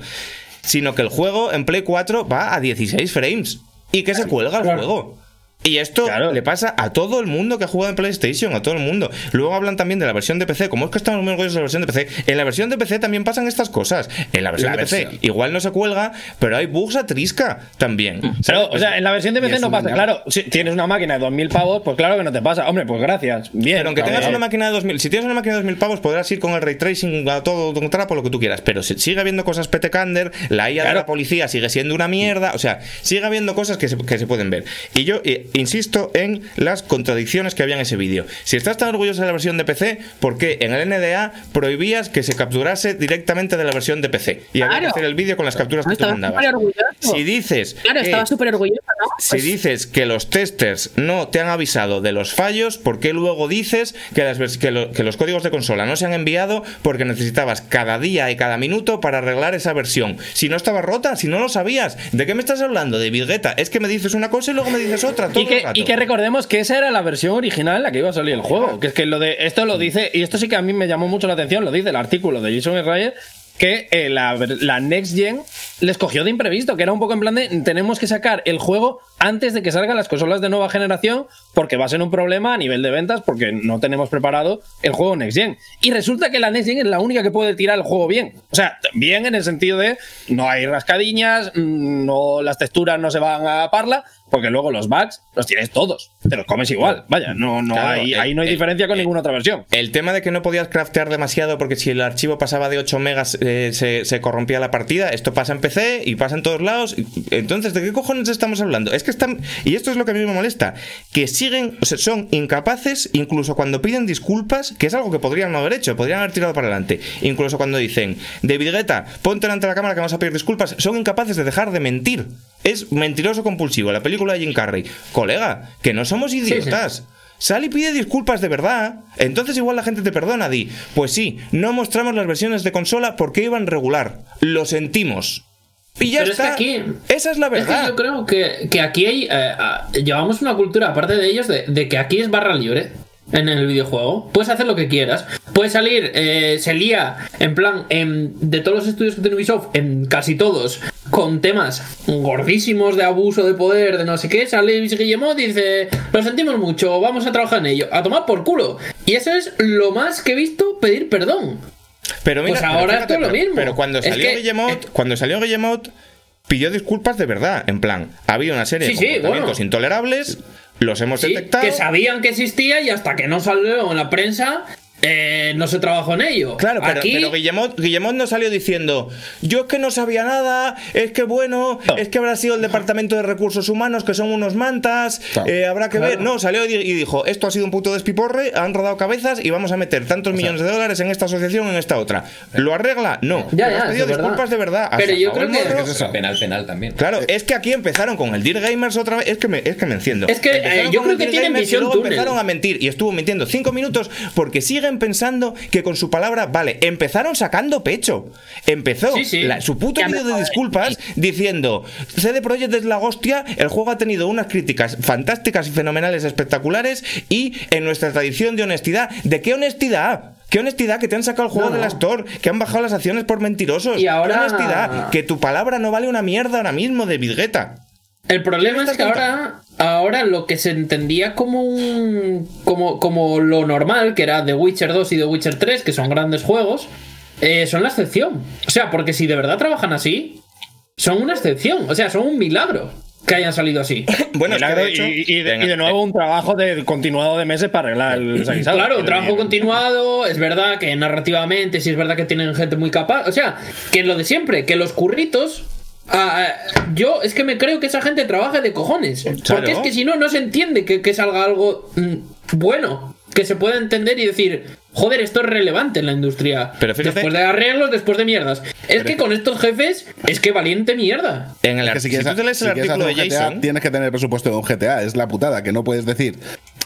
sino que el juego en Play 4 va a 16 frames y que se cuelga el juego. Y esto le pasa a todo el mundo que ha jugado en PlayStation, a todo el mundo. Luego hablan también de la versión de PC. Como es que estamos muy orgullosos de la versión de PC, en la versión de PC también pasan estas cosas. En la versión La de PC igual no se cuelga, pero hay bugs a trisca también. Pero, ¿sabes? o sea, en la versión de PC no pasa. Claro, si tienes una máquina de 2000 pavos, pues claro que no te pasa. Hombre, pues gracias. Bien. Pero aunque tengas una máquina de 2000, si tienes una máquina de 2000 pavos, podrás ir con el ray tracing a todo un trapo, lo que tú quieras. Pero si- sigue habiendo cosas petecander, la IA de la policía sigue siendo una mierda. O sea, sigue habiendo cosas que se, que se pueden ver. Y yo eh, insisto en las contradicciones que había en ese vídeo. Si estás tan orgulloso de la versión de PC, ¿por qué en el NDA prohibías que se capturase directamente de la versión de PC? Y había que Claro. hacer el vídeo con las capturas que tú estaba mandabas. súper orgulloso. Si dices Claro, que- estaba súper orgulloso, ¿no? si Pues- dices que los testers no te han avisado de los fallos, ¿por qué luego dices que, las que, lo- que los códigos de consola no se han enviado porque necesitabas cada día y cada minuto para arreglar esa versión? Si no estaba rota, si no lo sabías, ¿de qué me estás hablando? De Virgueta. Es que me dices una cosa y luego me dices otra. Y que, y recordemos que esa era la versión original en la que iba a salir el juego. Que es que lo de esto lo dice, y esto sí que a mí me llamó mucho la atención, lo dice el artículo de Jason Schreier, que eh, la, la Next Gen les cogió de imprevisto, que era un poco en plan de tenemos que sacar el juego antes de que salgan las consolas de nueva generación, porque va a ser un problema a nivel de ventas, porque no tenemos preparado el juego Next Gen. Y resulta que la Next Gen es la única que puede tirar el juego bien. O sea, bien en el sentido de no hay rascadiñas, mm, no, las texturas no se van a parla, porque luego los bugs los tienes todos. Te los comes igual. Vaya, no, no Claro, hay, ahí no hay diferencia con ninguna otra versión. El tema de que no podías craftear demasiado porque si el archivo pasaba de 8 megas eh, se, se corrompía la partida, esto pasa en PC y pasa en todos lados. Entonces, ¿de qué cojones estamos hablando? Es que están. Y esto es lo que a mí me molesta: que siguen, o sea, son incapaces, incluso cuando piden disculpas, que es algo que podrían no haber hecho, podrían haber tirado para adelante. Incluso cuando dicen, David Guetta, ponte delante de la cámara que vamos a pedir disculpas, son incapaces de dejar de mentir. Es mentiroso compulsivo, la película de Jim Carrey. Colega, que no somos idiotas. Sal y pide disculpas de verdad. Entonces igual la gente te perdona, di. Pues sí, no mostramos las versiones de consola porque iban regular. Lo sentimos. Y ya Pero es que está. aquí- Esa es la Es que verdad. yo creo que, que aquí hay, eh, llevamos una cultura, aparte de ellos, de, de que aquí es barra libre en el videojuego. Puedes hacer lo que quieras. Puedes salir, eh, se lía, en plan, en- de todos los estudios que tiene Ubisoft, en casi todos, con temas gordísimos de abuso de poder, de no sé qué. Sale Luis Guillemot y dice: Lo sentimos mucho, vamos a trabajar en ello. A tomar por culo. Y eso es lo más que he visto pedir perdón. Pero mira, Pues pero ahora fíjate, esto es lo pero- mismo. Pero cuando Es salió que- Guillemot, cuando salió Guillemot, pidió disculpas de verdad. En plan, había una serie Sí, de sí, comportamientos bueno. intolerables, los hemos Sí, detectado. que sabían que existía y hasta que no salió en la prensa, eh, no se trabajó en ello. Claro, pero, Aquí, pero Guillemot, Guillemot no salió diciendo, yo es que no sabía nada, es que bueno, es que habrá sido el Departamento de Recursos Humanos, que son unos mantas, eh, habrá que Claro. ver. No, salió y di- y dijo, esto ha sido un puto despiporre, han rodado cabezas y vamos a meter tantos millones de dólares en esta asociación, en esta otra. ¿Lo arregla? No. Ya, Pero ya, has pedido disculpas verdad. de verdad. Pero yo creo que- morro. ¿Qué es? Penal, penal también. Claro, es que aquí empezaron con el Dear Gamers otra vez. Es que me, es que me enciendo. Es que, eh, yo creo que tienen Gamers y visión luego túnel. empezaron a mentir. Y estuvo mintiendo cinco minutos porque siguen pensando que con su palabra, vale, empezaron sacando pecho. Empezó Sí, sí. la- su puto vídeo de disculpas diciendo: CD Projekt es la hostia, el juego ha tenido unas críticas fantásticas y fenomenales, espectaculares. Y en nuestra tradición de honestidad, ¿de qué honestidad? ¿Qué honestidad que te han sacado el juego No, de la. Store? Que han bajado las acciones por mentirosos. Y ahora- ¿Qué honestidad? Que tu palabra no vale una mierda ahora mismo de Virgueta. El problema es que ahora, ahora lo que se entendía como un. Como, como lo normal, que era The Witcher 2 y The Witcher 3, que son grandes juegos, eh, son la excepción. O sea, porque si de verdad trabajan así, son una excepción. O sea, son un milagro que hayan salido así. *laughs* Bueno, es que Milagro, de hecho- y, y de, Venga, y de nuevo un trabajo de, continuado de meses para arreglar el desaguisado. Claro, trabajo continuado, es verdad que narrativamente sí es verdad que tienen gente muy capaz, o sea, que lo de siempre, que los curritos ah, ah, yo es que me creo que esa gente trabaja de cojones, porque es que si no no se entiende que, que salga algo mm, bueno, que se pueda entender y decir, joder, esto es relevante en la industria. Pero fíjate- después de arreglos, después de mierdas. Es que con estos jefes es que valiente mierda. En el que si si, quieres, tú te lees si el quieres artículo de GTA, Jason, tienes que tener el presupuesto de un GTA. Es la putada, que no puedes decir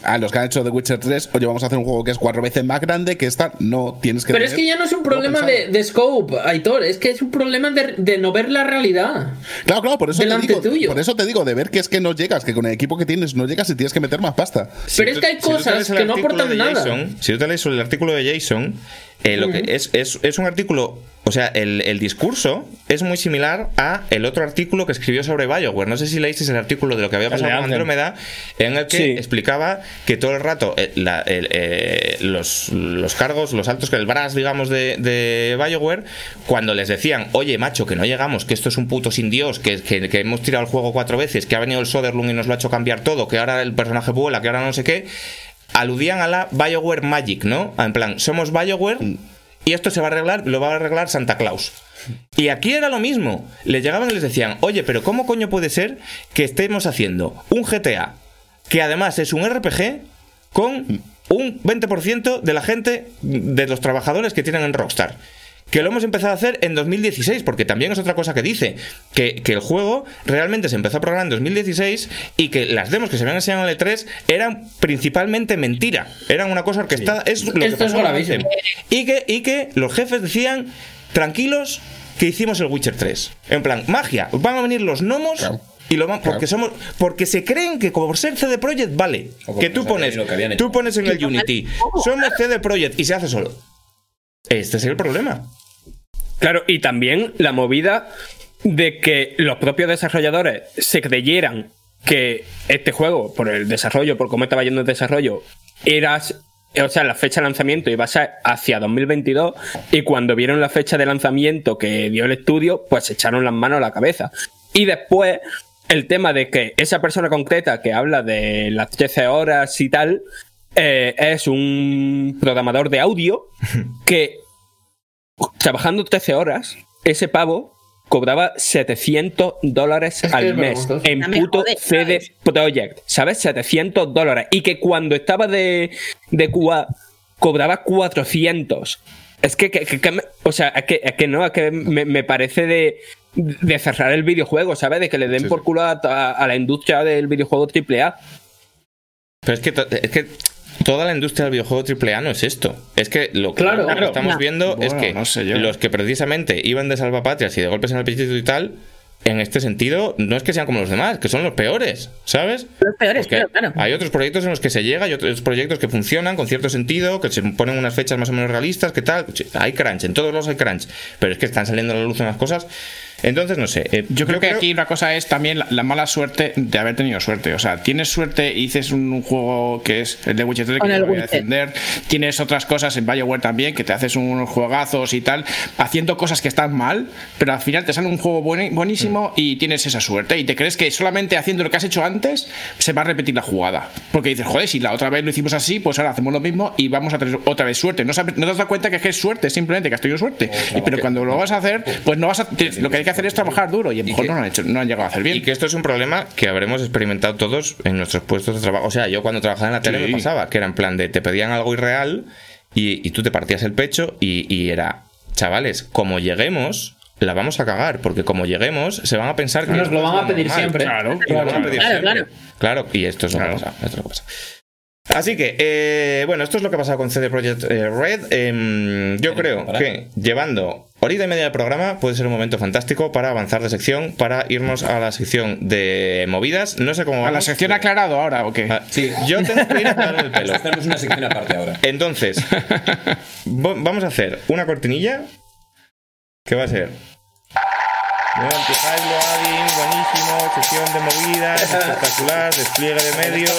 a los que han hecho The Witcher 3, oye, vamos a hacer un juego que es cuatro veces más grande que esta. No, tienes que Pero es que ya no es un problema de, scope, Aitor, es que es un problema de, de no ver la realidad. Claro, claro, por eso, te delante digo, tuyo. por eso te digo, de ver que es que no llegas, que con el equipo que tienes no llegas y tienes que meter más pasta. Pero es que hay cosas que no aportan nada. Jason, si tú te lees el artículo de Jason, eh, lo que es, es, es un artículo, o sea, el, el discurso es muy similar a el otro artículo que escribió sobre Bioware. No sé si leísteis el artículo de lo que había pasado con. Andrómeda, en el que Sí. explicaba que todo el rato eh, la- el, eh, los, los cargos, los altos, que el brass, digamos, de, de Bioware, cuando les decían, oye, macho, que no llegamos, que esto es un puto sin Dios, que, que, que hemos tirado el juego cuatro veces, que ha venido el Soderlund y nos lo ha hecho cambiar todo, que ahora el personaje vuela, que ahora no sé qué, aludían a la Bioware Magic, ¿no? En plan, somos Bioware y esto se va a arreglar, lo va a arreglar Santa Claus. Y aquí era lo mismo. Les llegaban y les decían, oye, pero ¿cómo coño puede ser que estemos haciendo un GTA que además es un RPG con un 20% de la gente, de los trabajadores que tienen en Rockstar? Que lo hemos empezado a hacer en 2016, porque también es otra cosa que dice, que, que el juego realmente se empezó a programar en 2016 y que las demos que se habían enseñado en el E3 eran principalmente mentira, eran una cosa orquestada, es lo que Esto es pasó en gravísimo. Anthem. Y que, y que los jefes decían, tranquilos, que hicimos el Witcher 3. En plan, magia, van a venir los gnomos. Claro. Y lo van, Claro. porque somos porque se creen que como por ser CD Projekt vale que tú pones lo que tú pones en el Unity somos CD Projekt y se hace solo este es el problema Claro, y también la movida de que los propios desarrolladores se creyeran que este juego, por el desarrollo, por cómo estaba yendo el desarrollo, era. O sea, la fecha de lanzamiento iba a ser hacia 2022 y cuando vieron la fecha de lanzamiento que dio el estudio, pues se echaron las manos a la cabeza. Y después, el tema de que esa persona concreta que habla de las 13 horas y tal, eh, es un programador de audio *laughs* que trabajando 13 horas, ese pavo cobraba 700 dólares Es al es mes en puto jode, CD ¿sabes? Projekt, ¿sabes? 700 dólares. Y que cuando estaba de, de Cuba cobraba 400. Es que, que- que- o sea, es que, es que no, es que me, me parece de de cerrar el videojuego, ¿sabes? De que le den Sí, por culo a, a- a la industria del videojuego AAA. Pero es que, es que toda la industria del videojuego AAA no es esto. Es que lo que Claro. lo que estamos No. viendo es que no sé los que precisamente iban de salvapatrias y de golpes en el pechito y tal, en este sentido, no es que sean como los demás, que son los peores, ¿sabes? Los peores, claro, claro. Hay otros proyectos en los que se llega, hay otros proyectos que funcionan con cierto sentido, que se ponen unas fechas más o menos realistas, que tal. Hay crunch, en todos los hay crunch, pero es que están saliendo a la luz unas cosas. Entonces, no sé. eh, Yo creo que aquí una cosa es también la, la mala suerte de haber tenido suerte. O sea, tienes suerte y dices un, un juego que es el de Witcher 3 que lo voy a defender. Tienes otras cosas en BioWare también que te haces unos juegazos y tal, haciendo cosas que están mal, pero al final te sale un juego buen- buenísimo y tienes esa suerte. Y te crees que solamente haciendo lo que has hecho antes se va a repetir la jugada. Porque dices, joder, si la otra vez lo hicimos así, pues ahora hacemos lo mismo y vamos a tener otra vez suerte. No, no te das cuenta que es que es suerte, simplemente que has tenido suerte. Y- pero cuando lo vas a hacer, pues no vas a. te- lo que hay que hacer es trabajar duro y a lo mejor que- no lo han hecho, no han llegado a hacer bien. Y que esto es un problema que habremos experimentado todos en nuestros puestos de trabajo. O sea, yo cuando trabajaba en la tele Sí. me pasaba, que era en plan de te pedían algo irreal y, y tú te partías el pecho y, y era, chavales, como lleguemos, la vamos a cagar, porque como lleguemos, se van a pensar que Nos lo van a pedir normal. siempre. Claro, Claro, claro. Claro, y esto es lo que pasa. Esto es lo que pasa. Así que, eh, bueno, esto es lo que ha pasado con CD Projekt eh, Red. Em, yo creo que llevando horita y media de programa puede ser un momento fantástico para avanzar de sección, para irnos a la sección de movidas. No sé cómo ¿A la sección aclarado ahora o qué? Ah, Sí, yo tengo que ir a el pelo. *laughs* Tenemos una sección aparte ahora. Entonces, vamos a hacer una cortinilla que va a ser. Muy anti-hype, loading, buenísimo, sección de movidas, *laughs* espectacular, despliegue de medios.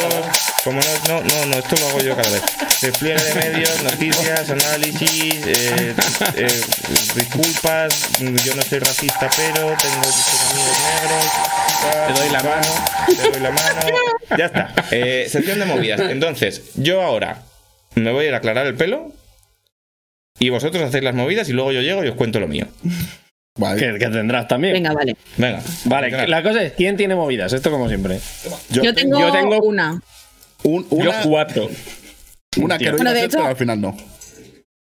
Como no, no, no, no, esto lo hago yo cada vez. Despliegue de medios, *laughs* noticias, análisis, eh, eh, disculpas, yo no soy racista, pero tengo muchos amigos negros. tal, Te doy la mano. Te doy la mano. Ya está. Eh, sección de movidas. Entonces, yo ahora me voy a ir a aclarar el pelo. Y vosotros hacéis las movidas y luego yo llego y os cuento lo mío. Vale. Que, que tendrás también. Venga, vale. Venga. Vale, Venga. la cosa es, ¿quién tiene movidas? Esto como siempre. Yo, tengo, yo tengo- una. Un- Yo una, cuatro. una que no iba Bueno, de hecho- pero al final no.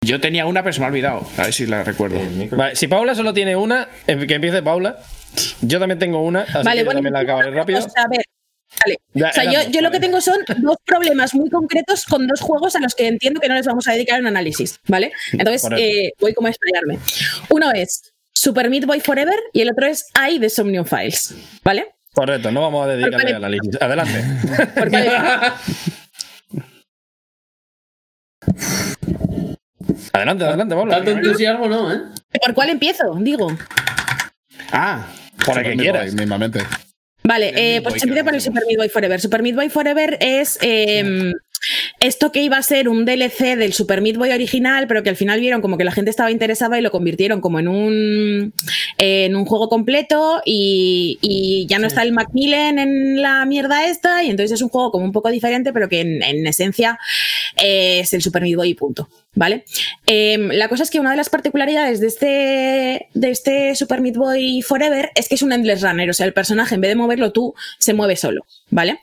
Yo tenía una, pero se me ha olvidado. A ver si la recuerdo. Vale, si Paula solo tiene una, em- que empiece Paula. Yo también tengo una, así Vale, que yo bueno, también la acabaré rápido. o sea, a ver, vale. Ya, o sea, yo, yo lo que tengo son dos problemas muy concretos con dos juegos a los que entiendo que no les vamos a dedicar un análisis, ¿vale? Entonces, eh, voy como a explayarme. Uno es Super Meat Boy Forever y el otro es I de Somnium Files, ¿vale? Correcto, no vamos a dedicarle Vale. al análisis. Adelante. *laughs* Adelante, adelante, Paula. Tanto entusiasmo no, ¿eh? ¿Por cuál empiezo? Digo. Ah, Por el que quieras. Mismamente. Vale, eh, pues empiezo por el Super Meat Boy Forever. Super Meat Boy Forever es eh, esto que iba a ser un DLC del Super Meat Boy original, pero que al final vieron como que la gente estaba interesada y lo convirtieron como en un, en un juego completo y, y ya no está el Macmillan en la mierda esta y entonces es un juego como un poco diferente, pero que en, en esencia eh, es el Super Meat Boy y punto. ¿Vale? Em, la cosa es que una de las particularidades de este, de este Super Meat Boy Forever es que es un Endless Runner, o sea, el personaje en vez de moverlo tú, se mueve solo, ¿vale?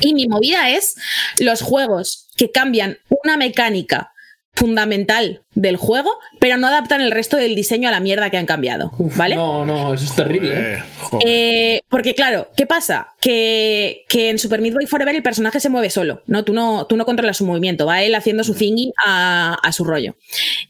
Y mi movida es los juegos que cambian una mecánica fundamental del juego, pero no adaptan el resto del diseño a la mierda que han cambiado, ¿vale? No, no, eso es terrible. ¿eh? eh. Eh, porque claro, ¿qué pasa? Que, que en Super Meat Boy Forever el personaje se mueve solo, ¿no? Tú no, tú no controlas su movimiento, va él haciendo su thingy a, a su rollo.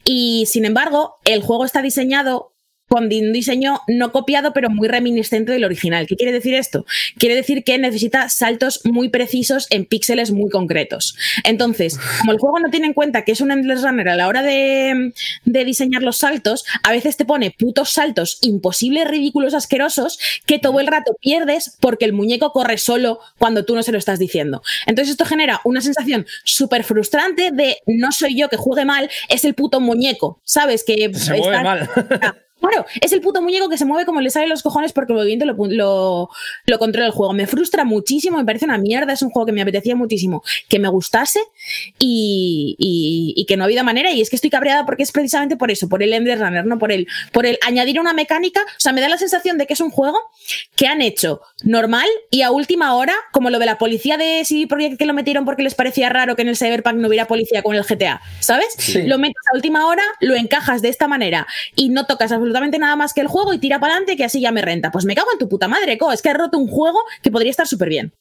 Y sin embargo, el juego está diseñado con un diseño no copiado, pero muy reminiscente del original. ¿Qué quiere decir esto? Quiere decir que necesita saltos muy precisos en píxeles muy concretos. Entonces, como el juego no tiene en cuenta que es un Endless Runner a la hora de, de diseñar los saltos, a veces te pone putos saltos imposibles, ridículos, asquerosos, que todo el rato pierdes porque el muñeco corre solo cuando tú no se lo estás diciendo. Entonces esto genera una sensación súper frustrante de no soy yo que juegue mal, es el puto muñeco, ¿sabes? Que Se mueve está-. *laughs* Claro, es el puto muñeco que se mueve como le sale los cojones porque el movimiento lo, lo, lo controla el juego. Me frustra muchísimo, me parece una mierda, es un juego que me apetecía muchísimo que me gustase y, y- y que no ha habido manera. Y es que estoy cabreada porque es precisamente por eso, por el Endless Runner, no por el, por el añadir una mecánica. O sea, me da la sensación de que es un juego que han hecho normal y a última hora, como lo de la policía de CD Projekt que lo metieron porque les parecía raro que en el Cyberpunk no hubiera policía con el GTA, ¿sabes? Sí. Lo metes a última hora, lo encajas de esta manera y no tocas absolutamente absolutamente nada más que el juego y tira para adelante que así ya me renta. Pues me cago en tu puta madre, co. Es que he roto un juego que podría estar súper bien.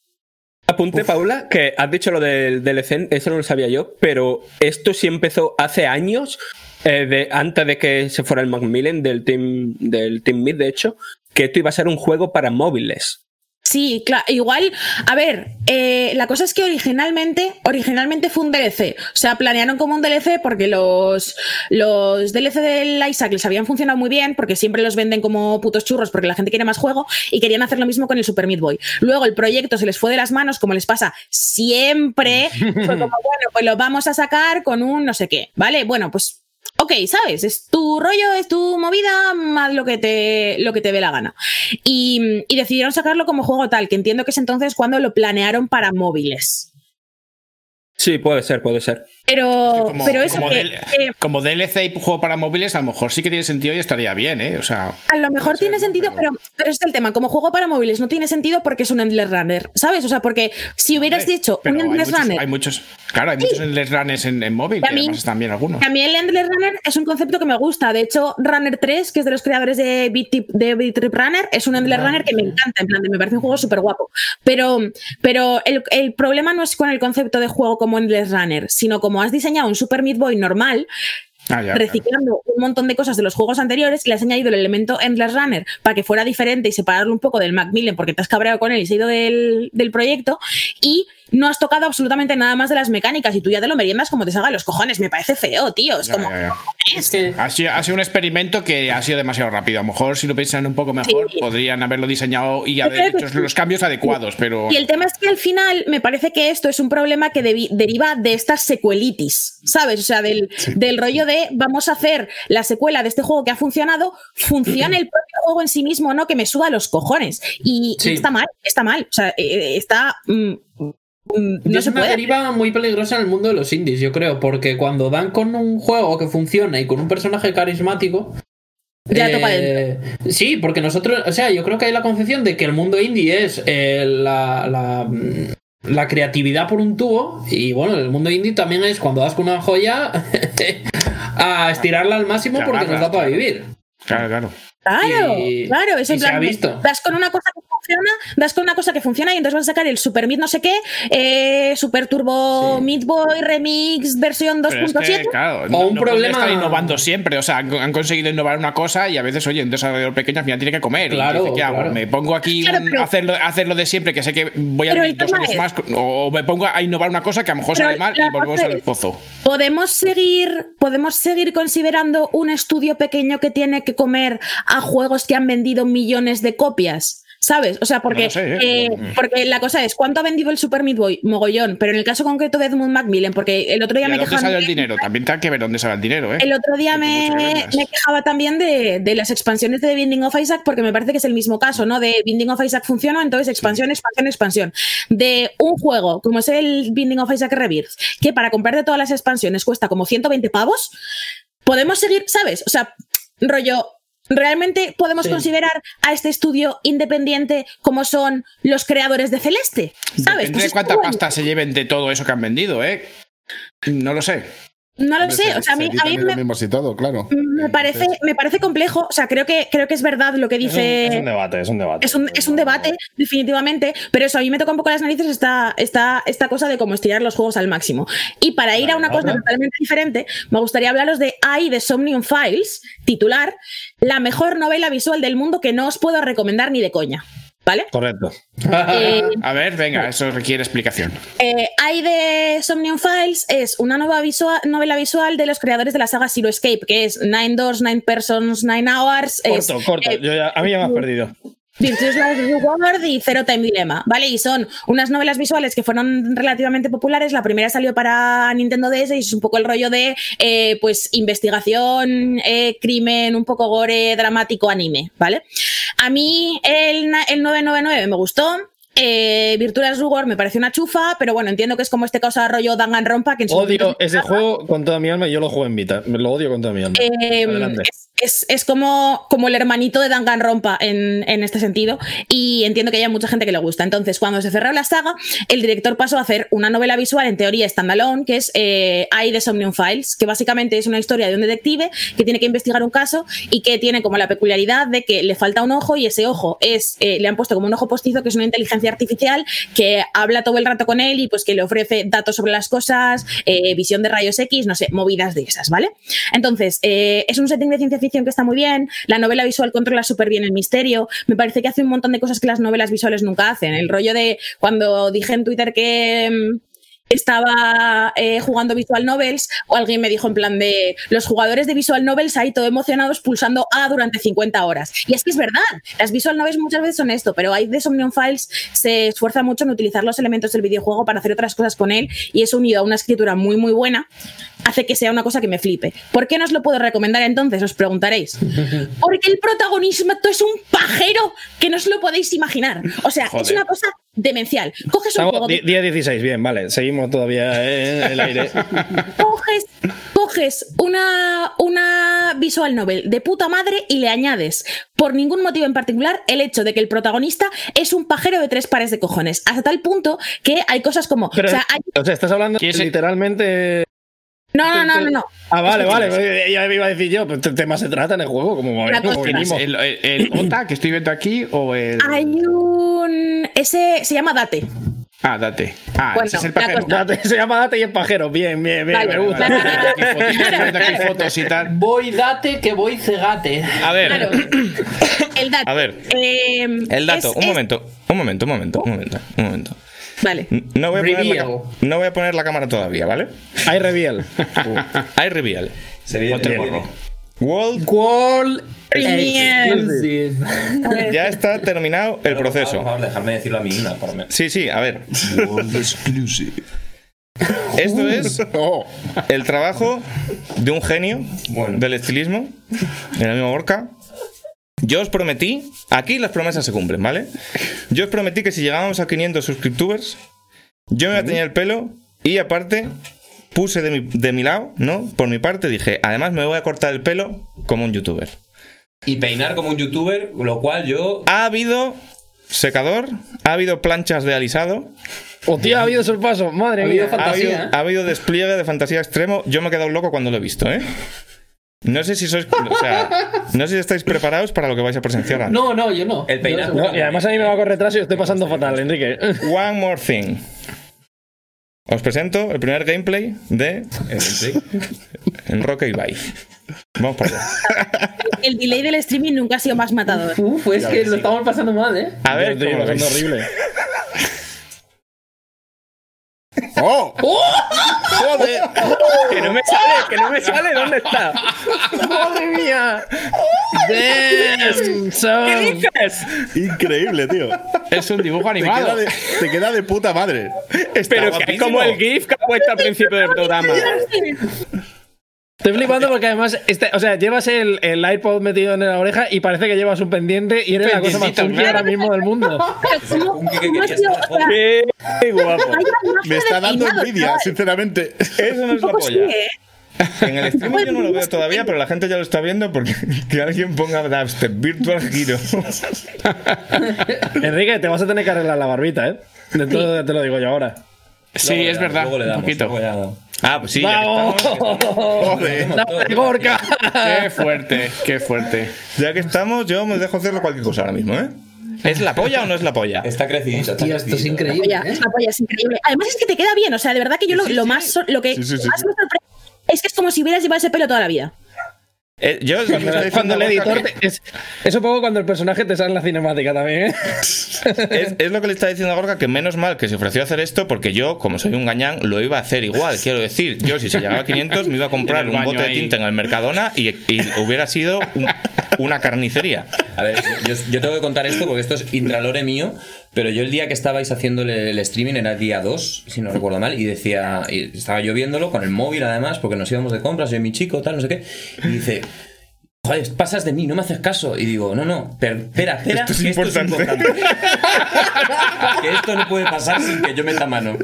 Apunte, Paula, que has dicho lo del DLC, eso no lo sabía yo, pero esto sí empezó hace años, eh, de, antes de que se fuera el Macmillan del Team, del team Mid, de hecho, que esto iba a ser un juego para móviles. Sí, claro. Igual, a ver, eh, la cosa es que originalmente, originalmente fue un DLC. O sea, planearon como un DLC porque los, los DLC del Isaac les habían funcionado muy bien, porque siempre los venden como putos churros porque la gente quiere más juego, y querían hacer lo mismo con el Super Meat Boy. Luego el proyecto se les fue de las manos, como les pasa siempre. Fue como, *laughs* bueno, pues lo vamos a sacar con un no sé qué, ¿vale? Bueno, pues ok, ¿sabes? Es tu rollo, es tu movida, haz lo que te, lo que te dé la gana. Y, y decidieron sacarlo como juego tal, que entiendo que es entonces cuando lo planearon para móviles. Sí, puede ser, puede ser. Pero, Como, pero eso como, que, del- que como DLC y juego para móviles, a lo mejor sí que tiene sentido y estaría bien, ¿eh? O sea, a lo mejor tiene sentido, pero, pero es el tema. Como juego para móviles no tiene sentido porque es un Endless Runner, ¿sabes? O sea, porque si hubieras dicho un hay Endless muchos, Runner, hay muchos, claro, hay muchos endless runners en, en móvil, además están bien algunos. Mí el Endless Runner es un concepto que me gusta. De hecho, Runner 3, que es de los creadores de Beat Trip, de Beat Trip Runner, es un Endless Runner que me encanta. En plan, me parece un juego súper guapo. Pero, pero el, el problema no es con el concepto de juego como Endless Runner, sino como has diseñado un Super Meat Boy normal, Ah, ya, reciclando un montón de cosas de los juegos anteriores, le has añadido el elemento Endless Runner para que fuera diferente y separarlo un poco del Macmillan porque te has cabreado con él y se ha ido del, del proyecto y no has tocado absolutamente nada más de las mecánicas y tú ya te lo meriendas como te salga los cojones. Me parece feo, tío. Es Ya, como... ya, ya. Es que Ha sido, ha sido un experimento que ha sido demasiado rápido. A lo mejor si lo piensan un poco mejor, Sí. podrían haberlo diseñado y haber hecho los cambios adecuados, pero Y el tema es que al final me parece que esto es un problema que deriva de esta secuelitis, ¿sabes? O sea, del, del rollo de vamos a hacer la secuela de este juego que ha funcionado, funciona el propio juego en sí mismo, ¿no? Que me suba los cojones. Y, está mal, está mal. O sea, eh, está. mm, no es se una puede. deriva muy peligrosa en el mundo de los indies, yo creo, porque cuando dan con un juego que funciona y con un personaje carismático. Ya eh, Sí, porque nosotros, o sea, yo creo que hay la concepción de que el mundo indie es eh, la, la, mm, la creatividad por un tubo, y bueno, el mundo indie también es cuando das con una joya *laughs* a estirarla al máximo porque nos da para claro. vivir. claro, claro. Claro, Y- claro, es en plan, ha visto. das con una cosa que funciona, das con una cosa que funciona y entonces vas a sacar el Super Meat no sé qué, eh, Super Turbo Sí. Meat Boy Remix versión Pero es 2.7. que, claro, O no, un no problema- estar innovando siempre. O sea, han, han conseguido innovar una cosa y a veces, oye, un desarrollador pequeño al final tiene que comer. Y Claro, dice, ¿qué hago? claro. Me pongo aquí Claro, a hacerlo, a hacerlo de siempre, que sé que voy a dos años es- más. O me pongo a innovar una cosa que a lo mejor sale mal y volvemos al pozo. ¿Podemos seguir, ¿Podemos seguir considerando un estudio pequeño que tiene que comer a juegos que han vendido millones de copias? ¿Sabes? O sea, porque, No lo sé, ¿eh? eh, porque la cosa es, ¿cuánto ha vendido el Super Meat Boy? Mogollón. Pero en el caso concreto de Edmund Macmillan, porque el otro ¿Y día me dónde quejaban... sale el dinero? También hay que ver dónde sale el dinero, ¿eh? El otro día me, quejaba también de, de las expansiones de The Binding of Isaac, porque me parece que es el mismo caso, ¿no? De Binding of Isaac funciona, entonces expansión, expansión, expansión. De un juego como es el Binding of Isaac Rebirth, que para comprar de todas las expansiones cuesta como 120 pavos, podemos seguir, ¿sabes? O sea, rollo. ¿Realmente podemos Sí. considerar a este estudio independiente como son los creadores de Celeste? ¿Sabes? Depende Pues de cuánta bueno. pasta se lleven de todo eso que han vendido, ¿eh? No lo sé. No lo sé, o sea, a mí, a me, los mismos y todo, claro. me parece, me parece complejo. O sea, creo que, creo que es verdad lo que Es un, dice. es un debate, es un debate. Es un, es un debate, definitivamente, pero eso a mí me toca un poco las narices esta, esta, esta cosa de cómo estirar los juegos al máximo. Y para ir a una cosa totalmente diferente, me gustaría hablaros de I, de Somnium Files, titular, la mejor novela visual del mundo que no os puedo recomendar ni de coña. ¿Vale? Correcto. Eh, A ver, venga, eso requiere explicación. eh, I de Somnium Files es una nueva novela visual de los creadores de la saga Zero Escape, que es Nine Doors, Nine Persons, Nine Hours. es, Corto, corto. eh, Yo ya- a mí ya me has perdido. Virtuous Last Reward y Zero Time Dilemma, ¿vale? Y son unas novelas visuales que fueron relativamente populares. La primera salió para Nintendo DS y es un poco el rollo de, eh, pues, investigación, eh, crimen, un poco gore, dramático, anime, ¿vale? A mí el, el 999 me gustó. Eh, Virtual Reward me pareció una chufa, pero bueno, entiendo que es como este cosa rollo Danganronpa que en su Odio ese juego con toda mi alma y yo lo juego en Vita. Lo odio con toda mi alma. Eh, es, es, es como, como el hermanito de Danganronpa en, en este sentido y entiendo que haya mucha gente que le gusta. Entonces, cuando se cerró la saga, el director pasó a hacer una novela visual, en teoría standalone, que es eh, I, The Somnium Files, que básicamente es una historia de un detective que tiene que investigar un caso y que tiene como la peculiaridad de que le falta un ojo y ese ojo es, eh, le han puesto como un ojo postizo que es una inteligencia artificial que habla todo el rato con él y pues que le ofrece datos sobre las cosas, eh, visión de rayos X, no sé, movidas de esas, ¿vale? Entonces, eh, es un setting de ciencia que está muy bien, la novela visual controla súper bien el misterio, me parece que hace un montón de cosas que las novelas visuales nunca hacen, el rollo de cuando dije en Twitter que... mm, estaba eh, jugando Visual Novels o alguien me dijo en plan de los jugadores de Visual Novels ahí todo emocionados pulsando A durante 50 horas. Y es que es verdad, las Visual Novels muchas veces son esto, pero hay de Somnium Files se esfuerza mucho en utilizar los elementos del videojuego para hacer otras cosas con él y eso unido a una escritura muy muy buena hace que sea una cosa que me flipe. ¿Por qué no os lo puedo recomendar entonces? Os preguntaréis. *laughs* Porque el protagonismo es un pajero que no os lo podéis imaginar. O sea, es una cosa demencial. Coges un juego de 10-16, bien, vale. Seguimos todavía en el aire. *laughs* coges, coges una, una visual novel de puta madre y le añades, por ningún motivo en particular, el hecho de que el protagonista es un pajero de tres pares de cojones. Hasta tal punto que hay cosas como. Pero, o sea, hay- o sea, estás hablando literalmente. No, no, no, no, no. Ah, vale, vale. *laughs* pues Ya me iba a decir yo, pero ¿qué tema se trata en el juego? Como, venimos. ¿El, el, el OTA que estoy viendo aquí o el.? Hay un. Ese se llama Date. Ah, date. Ah, Bueno, ese es el pajero. Date, *laughs* se llama Date y es pajero. Bien, bien, bien. Vale, me gusta. vale, vale. *laughs* Aquí fotos, estoy viendo aquí fotos y tal. Voy date que voy cegate. A ver, Claro. *coughs* El Date. A ver. Eh, el dato, es- un es- momento, un momento, un momento, un momento, un momento. Vale. No voy, a poner la, no voy a poner la cámara todavía, ¿vale? Hay reveal. *laughs* Hay reveal. Sería. World World. Exclusive. ya está terminado el Por proceso. favor, dejarme decirlo a mí una por me- Sí, sí, a ver. *laughs* Esto es *laughs* el trabajo de un genio Bueno. del estilismo, el amigo Borca. Yo os prometí, aquí las promesas se cumplen, ¿vale? Yo os prometí que si llegábamos a 500 suscriptores, yo me iba a teñir el pelo y aparte puse de mi, de mi lado, ¿no? Por mi parte dije, además me voy a cortar el pelo como un youtuber. Y peinar como un youtuber, lo cual yo. Ha habido secador, ha habido planchas de alisado, Hostia, ha habido sorpaso. Madre Ha habido mía. ha habido, Fantasía, ¿eh? ha habido despliegue de fantasía extremo. Yo me he quedado loco cuando lo he visto, ¿eh? No sé si sois. O sea, *laughs* no sé si estáis preparados para lo que vais a presenciar. ahora. No, no, yo no. El peinado. Yo no. Y además a mí me va a correr retraso y estoy pasando fatal, Enrique. One more thing. Os presento el primer gameplay de Enroque y Bye. Vamos para allá. El delay del streaming nunca ha sido más matador. Uf, es que lo estamos pasando mal, ¿eh? A ver, Estoy ¿cómo lo pasando horrible. ¡Oh! ¡Joder! ¡Que no me sale! ¡Que no me sale! ¿Dónde está? ¡Madre mía! ¡Damn! son. Increíble, tío. Es un dibujo Te queda, animado. de, te queda de puta madre. Pero que es como el GIF que ha puesto al principio del programa. Estoy flipando porque además, este, o sea, llevas el, el iPod metido en la oreja y parece que llevas un pendiente y eres la cosa más claro. ahora mismo del mundo. *laughs* Pero ¿cómo- ¿Qué- guapo. Me está dando envidia, sinceramente. Eso no es la polla. ¿eh? En el *laughs* streaming yo no lo veo todavía, pero la gente ya lo está viendo porque *laughs* que alguien ponga Dubstep Virtual Hero. Enrique, te vas a tener que arreglar la barbita, ¿eh? De todo te lo digo yo ahora. Sí, es verdad. Luego le Un damos. poquito. Ah, pues sí, ¡Vamos! Joder. ¡Dale, Gorka! Qué fuerte, qué fuerte. Ya que estamos, yo me dejo hacerlo cualquier cosa ahora mismo, ¿eh? ¿Es la polla o no es la polla? Está Tío, esto es increíble. polla, ¿eh? es una polla, es increíble. Además es que te queda bien, o sea, de verdad que yo lo, lo más lo que Sí, sí, sí, más sí. me sorprende es que es como si hubieras llevado ese pelo toda la vida. Eh, yo es lo que me está diciendo Cuando el editor. que- te- es, es un poco cuando el personaje te sale en la cinemática también, ¿eh? *laughs* Es, es lo que le está diciendo a Gorka que menos mal que se ofreció a hacer esto porque yo, como soy un gañán, lo iba a hacer igual. Quiero decir, yo si se llegaba a 500 me iba a comprar un bote de tinta en el Mercadona y, y hubiera sido un- una carnicería. A ver, yo, yo tengo que contar esto porque esto es intralore mío, pero yo el día que estabais haciendo el, streaming era día 2, si no recuerdo mal, y decía, y estaba yo viéndolo con el móvil además, porque nos íbamos de compras, yo y mi chico, tal, no sé qué, y dice, joder, pasas de mí, no me haces caso. Y digo, no, no, per- espera, espera, Esto es que importante. esto es importante. *laughs* que esto no puede pasar sin que yo meta mano.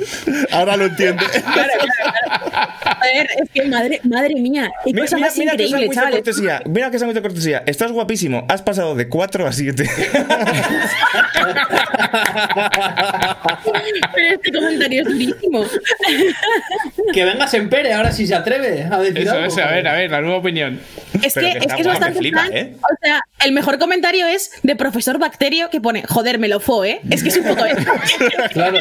Ahora lo entiende. A ver, es que madre, madre mía, qué Mira, cosa mira, más mira increíble, chavales. cortesía. Mira que sándwich de cortesía. Estás guapísimo. Has pasado de 4 a 7. *laughs* Pero este comentario es durísimo. Que venga Sempere, ahora si se atreve a decir Eso, algo. eso, a ver, a ver, la nueva opinión. Es Pero que, que es, bastante flipa. ¿eh? O sea, el mejor comentario es de profesor Bacterio que pone, joder, me lo fue, ¿eh? Es que es un poco esto. *laughs* Claro.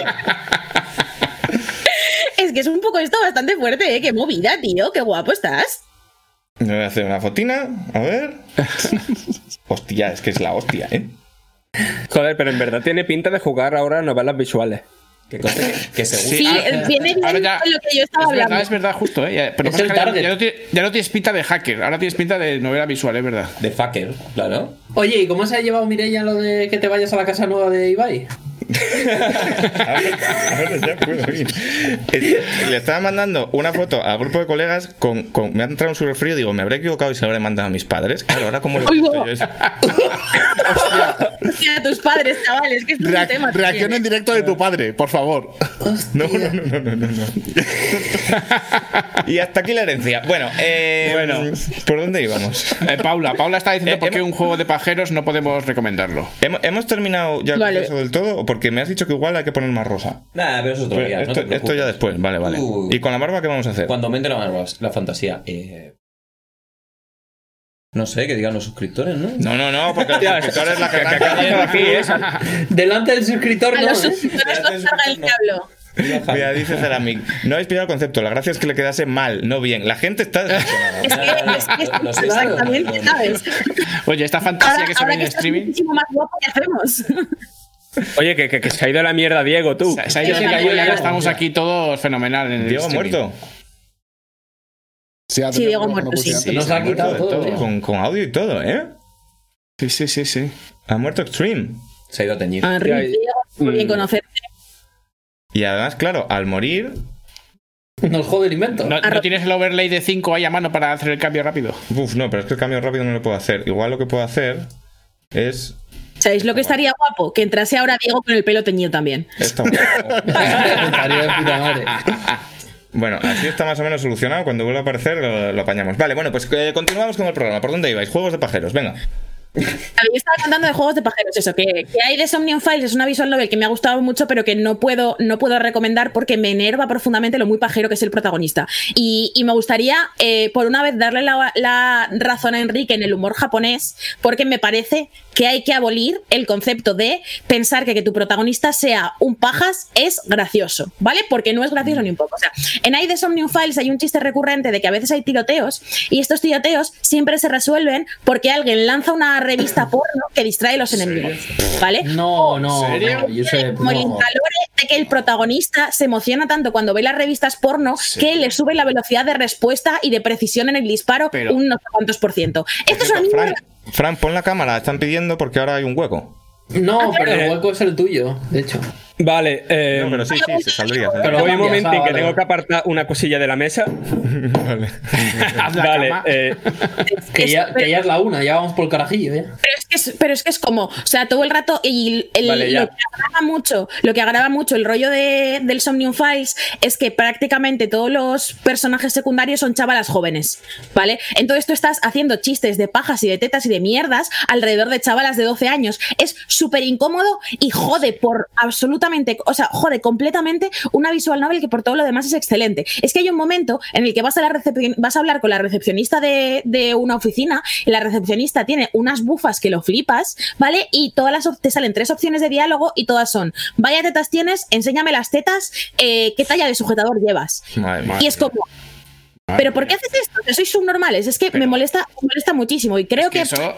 es que es un poco esto bastante fuerte, ¿eh? Qué movida, tío. Qué guapo estás. Me voy a hacer una fotina. A ver. *laughs* Hostia, es que es la hostia, ¿eh? Joder, pero en verdad tiene pinta de jugar ahora novelas visuales. Que, que. Sí, ah, viene bien ahora ya- con lo que yo estaba Es hablando. verdad, es verdad, justo, ¿eh? Ya- Pero Es el ya- target. ya, no tienes, ya no tienes pinta de hacker, ahora tienes pinta de novela visual, es verdad. De fucker, claro. Oye, ¿y cómo se ha llevado Mireia lo de que te vayas a la casa nueva de Ibai? Ahora ya puedo ir. Eh, Le estaba mandando una foto al grupo de colegas con, con- me ha entrado un sudorfrío digo, me habré equivocado y se lo habré mandado a mis padres. Claro, ahora como lo yo es- Hostia, tus padres, chavales, que es un tema. reacción en directo de tu padre, por favor. No, no, no, no, no, no, no. y hasta aquí la herencia. Bueno, eh, Bueno. ¿por dónde íbamos? Eh, Paula, Paula está diciendo Eh, por qué un juego de pajeros no podemos recomendarlo. ¿Hemos, hemos terminado ya Vale. con eso del todo? ¿O porque me has dicho que igual hay que poner más rosa? Nada, pero eso es otro Pues día. no esto, te esto ya después, vale, vale. Uh. ¿Y con la barba qué vamos a hacer? Cuando aumente la, la fantasía. Eh... No sé, que digan los suscriptores, ¿no? No, no, no, porque el *laughs* suscriptor es la que que acaba aquí, ¿eh? Delante del suscriptor, A no. los suscriptores los el diablo. Mira, dice Ceramic. No habéis pillado el concepto. La gracia es que le quedase mal, no bien. La gente está que, que exactamente, ¿sabes? Oye, esta fantasía Ahora, que se ve ahora en que streaming. muchísimo más guapo, ¿qué hacemos? Oye, que, que- que se ha ido a la mierda Diego, tú. Se, se ha ido Sí, sí, sí, ya sí. estamos aquí todos fenomenal en el Diego streaming. muerto. Sí, Sí, Diego muerto, sí. curiosidad. Nos ha quitado todo. Con, con audio y todo, ¿eh? Sí, sí, sí, sí. Ha muerto Extreme. Se ha ido a teñir. Ya, Diego, bien mm. conocerte. Y además, claro, al morir. Nos jode el invento. ¿No, no tienes el overlay de 5 ahí a mano para hacer el cambio rápido? Uf, no, pero es que el cambio rápido no lo puedo hacer. Igual lo que puedo hacer es. ¿Sabéis lo que estaría guapo? Que entrase ahora Diego con el pelo teñido también. *laughs* Madre. bueno, así está más o menos solucionado. Cuando vuelva a aparecer lo, lo apañamos. Vale, bueno, pues eh, continuamos con el programa. ¿Por dónde ibais? Juegos de pajeros, venga. A mí estaba contando de juegos de pajeros, eso, que, que hay de Somnium Files, es una visual novel que me ha gustado mucho, pero que no puedo, no puedo recomendar porque me enerva profundamente lo muy pajero que es el protagonista. Y, y me gustaría, eh, por una vez, darle la, la razón a Enrique en el humor japonés, porque me parece que hay que abolir el concepto de pensar que que tu protagonista sea un pajas es gracioso, ¿vale? Porque no es gracioso ni un poco. O sea, en I de Somnium Files hay un chiste recurrente de que a veces hay tiroteos y estos tiroteos siempre se resuelven porque alguien lanza una revista *laughs* porno que distrae a los enemigos, ¿vale? No, no, serio? no, Como el no. valore de que el protagonista se emociona tanto cuando ve las revistas porno que le sube la velocidad de respuesta y de precisión en el disparo Pero- un no sé cuántos por ciento. Esto es una mierda. Fran, Fran, pon la cámara. Están pidiendo porque ahora hay un hueco. No, pero el hueco es el tuyo, de hecho. Vale, eh, No, pero sí, sí, se saldría. Pero- voy un momentín ah, que tengo que apartar una cosilla de la mesa. *laughs* Vale. Vale, eh, Que ya, que ya es la una, ya vamos por el carajillo, ¿eh? Pero es, que es, pero es que es como, o sea, todo el rato, y el- Vale, ya. lo que agrava mucho, lo que agrava mucho el rollo de, del Somnium Files es que prácticamente todos los personajes secundarios son chavalas jóvenes, ¿vale? Entonces tú estás haciendo chistes de pajas y de tetas y de mierdas alrededor de chavalas de 12 años. Es súper incómodo y jode por absolutamente, o sea, jode completamente una visual novel que por todo lo demás es excelente. Es que hay un momento en el que vas a, la vas a hablar con la recepcionista de, de una oficina y la recepcionista tiene unas bufas que lo flipas, ¿vale? Y todas las te salen tres opciones de diálogo y todas son, vaya tetas tienes, enséñame las tetas, eh, ¿qué talla de sujetador llevas? Madre. Y es como, ¿pero por qué haces esto? Que sois subnormales. Es que me molesta, me molesta muchísimo y creo que, Eso,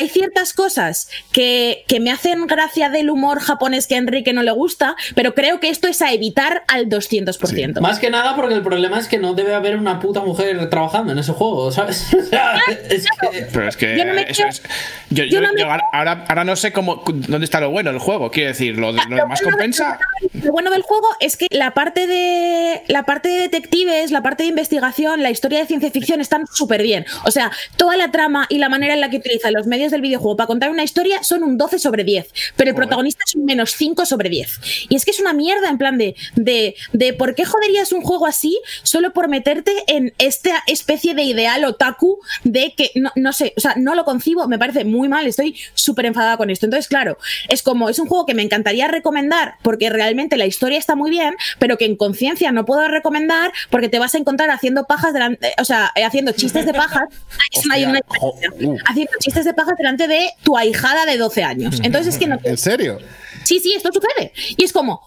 hay ciertas cosas que, que me hacen gracia del humor japonés que a Enrique no le gusta, pero creo que esto es a evitar al 200%. Más que nada porque el problema es que no debe haber una puta mujer trabajando en ese juego, ¿sabes? *laughs* O sea, es que... pero es que Yo no me eso es, Yo, Yo yo- no me- yo ahora, ahora- no sé cómo dónde está lo bueno del juego. Quiero decir, lo, de- lo Lo demás bueno compensa. del- Lo bueno del juego es que la parte de la parte de detectives, la parte de investigación, la historia de ciencia ficción están súper bien. O sea, toda la trama y la manera en la que utilizan los medios del videojuego para contar una historia son un 12 sobre 10, pero el protagonista es un menos 5 sobre 10. Y es que es una mierda en plan de, de, de por qué joderías un juego así solo por meterte en esta especie de ideal otaku de que no, no sé, o sea, no lo concibo, me parece muy mal, estoy súper enfadada con esto. Entonces, claro, es como, es un juego que me encantaría recomendar porque realmente la historia está muy bien, pero que en conciencia no puedo recomendar porque te vas a encontrar haciendo pajas delante, o sea, eh, haciendo chistes de pajas, *laughs* una- uh. haciendo chistes de pajas delante de tu ahijada de 12 años. Entonces es que no, *laughs* ¿En serio? sí, sí, esto sucede. Y es como,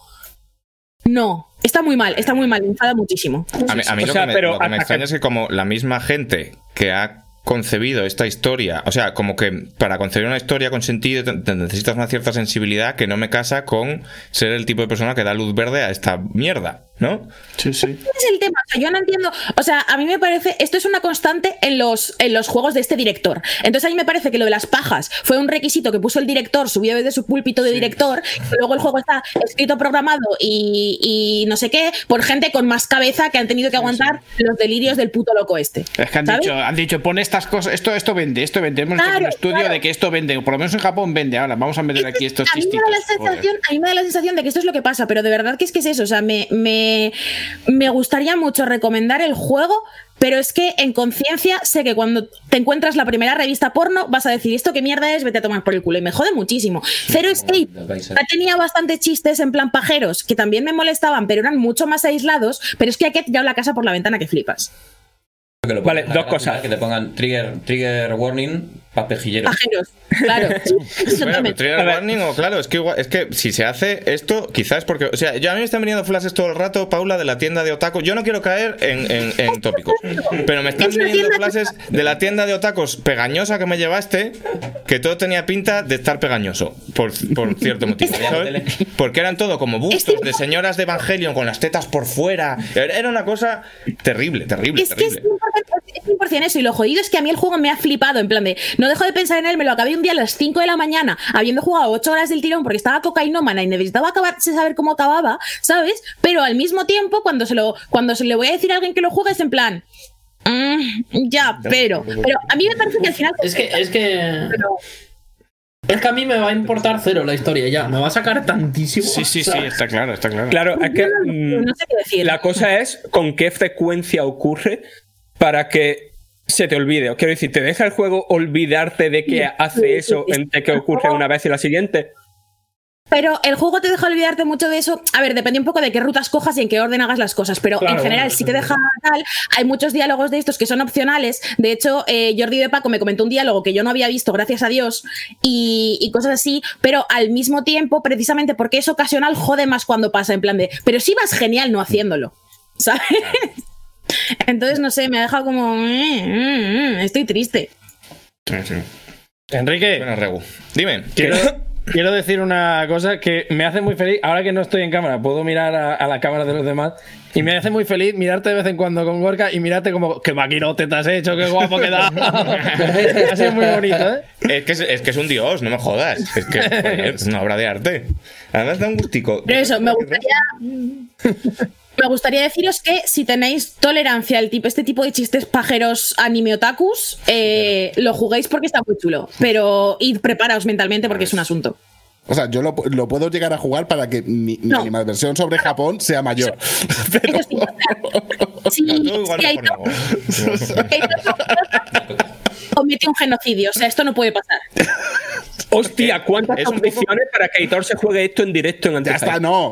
no, está muy mal, está muy mal, enfada muchísimo. A mí, a mí O lo, sea, que me, pero lo que me extraña que- es que como la misma gente que ha concebido esta historia, o sea, como que para concebir una historia con sentido te- te necesitas una cierta sensibilidad que no me casa con ser el tipo de persona que da luz verde a esta mierda, ¿no? Sí, sí. Ese es el tema. O sea, yo no entiendo. O sea, a mí me parece. Esto es una constante en los, en los juegos de este director. Entonces, a mí me parece que lo de las pajas fue un requisito que puso el director, subió desde su púlpito de director. Y luego el juego está escrito, programado y, y no sé qué, por gente con más cabeza que han tenido que aguantar los delirios del puto loco este. Es que han ¿sabes? dicho, han dicho, pon estas cosas, esto, esto vende, esto vende. Hemos hecho un estudio claro. de que esto vende, por lo menos en Japón vende. Ahora vamos a meter aquí estos a mí, me da la sensación, a mí me da la sensación de que esto es lo que pasa, pero de verdad que es que es eso. O sea, me, me, me gustaría mucho recomendar el juego, pero es que en conciencia sé que cuando te encuentras la primera revista porno vas a decir esto qué mierda es, vete a tomar por el culo. Y me jode muchísimo. Zero Escape ya tenía bastantes chistes en plan pajeros que también me molestaban, pero eran mucho más aislados. Pero es que aquí tirado la casa por la ventana que flipas. Que Vale, dos cosas. Que te pongan trigger, trigger warning, papejillero. Pajeros, claro. *laughs* Bueno, trigger warning o claro, es que igual- es que si se hace esto, quizás porque, o sea, yo a mí me están viniendo flashes todo el rato, Paula, de la tienda de otaku. Yo no quiero caer en, en- en tópicos, pero me están viniendo flashes de la tienda de otacos pegañosa que me llevaste, que todo tenía pinta de estar pegañoso, por, por cierto motivo. *laughs* ¿sabes? Porque eran todo como bustos de señoras de Evangelion con las tetas por fuera. Era una cosa terrible, terrible, Es que es terrible. 100%, es 100% eso. Y lo jodido es que a mí el juego me ha flipado. En plan de, no dejo de pensar en él. Me lo acabé un día a las 5 de la mañana, habiendo jugado 8 horas del tirón porque estaba cocainómana y necesitaba acabar, saber cómo acababa, ¿sabes? Pero al mismo tiempo, cuando se lo, cuando se le voy a decir a alguien que lo juegue, es en plan. "Mm, ya, pero. Pero a mí me parece que al final. Es que, es que. pero- Es que a mí me va a importar cero la historia ya. Me va a sacar tantísimo. Sí, sí, O sí, está claro, está claro. Claro, es que mm, no sé qué decir. la cosa es con qué frecuencia ocurre para que se te olvide. Quiero decir, ¿te deja el juego olvidarte de que hace eso entre que ocurre una vez y la siguiente? Pero el juego te deja olvidarte mucho de eso. A ver, depende un poco de qué rutas cojas y en qué orden hagas las cosas. Pero Claro, en general, bueno, si te deja tal, hay muchos diálogos de estos que son opcionales. De hecho, eh, Jordi de Paco me comentó un diálogo que yo no había visto, gracias a Dios, y, y cosas así. Pero al mismo tiempo, precisamente porque es ocasional, jode más cuando pasa. En plan de, pero sí vas genial no haciéndolo. *laughs* ¿Sabes? Entonces, no sé, me ha dejado como. "Mm, mm, mm", estoy triste. Sí, sí. Enrique, Bueno, Regu. Dime. quiero, quiero decir una cosa que me hace muy feliz. Ahora que no estoy en cámara, puedo mirar a, a la cámara de los demás. Y me hace muy feliz mirarte de vez en cuando con Gorka y mirarte como, qué maquinote te has hecho, qué guapo queda. *laughs* ha sido muy bonito, ¿eh? Es que es, es que es un dios, no me jodas. Es que joder, es una obra de arte. Además da un gustico. Pero eso, me gustaría. *laughs* Me gustaría deciros que si tenéis tolerancia al tipo, este tipo de chistes pajeros anime otakus, eh, lo juguéis porque está muy chulo. Pero id preparaos mentalmente porque es un asunto. O sea, yo lo, lo puedo llegar a jugar para que mi, mi No. sobre Japón sea mayor. *laughs* Pero, Eso sí, igual hay no. comete un genocidio, o sea, esto no puede pasar. Hostia, ¿cuántas condiciones para que Aitor se juegue esto en directo en ya Antify? está, no,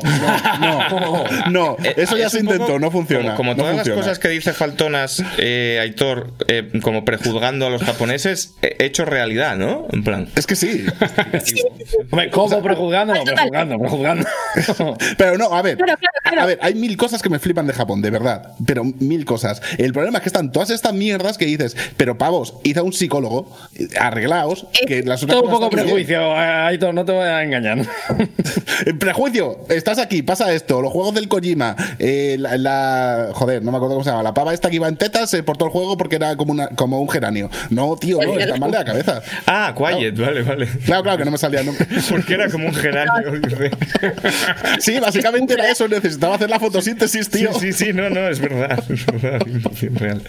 no, no, no, *laughs* eso ya Es se poco intentó, no funciona. Como, como no todas funciona. las cosas que dice Faltonas, eh, Aitor, eh, como prejuzgando a los japoneses, eh, hecho realidad, ¿no? En plan. Es que sí. *laughs* Hombre, ¿Cómo prejuzgando? No, prejuzgando, prejuzgando. *laughs* Pero no, a ver, Claro, claro, claro. a ver, hay mil cosas que me flipan de Japón, de verdad, pero mil cosas. El problema es que están todas estas mierdas que dices, pero pavos, id a un psicólogo, eh, arreglaos, que las otras todo un cosas poco prejuicio, eh, Aitor, no te voy a engañar. En prejuicio, estás aquí, pasa esto, los juegos del Kojima, eh, la, la- Joder, no me acuerdo cómo se llama. La pava esta que iba en tetas se portó el juego porque era como, una, como un geranio. No, tío, no, está mal de la cabeza. Ah, Quiet, vale, vale. Claro, claro, que no me salía nunca. *laughs* Porque era como un geranio. *laughs* Sí, básicamente era eso, necesitaba hacer la fotosíntesis, Sí, tío. sí, sí, no, no, es verdad. *laughs* Es verdad, 100% real.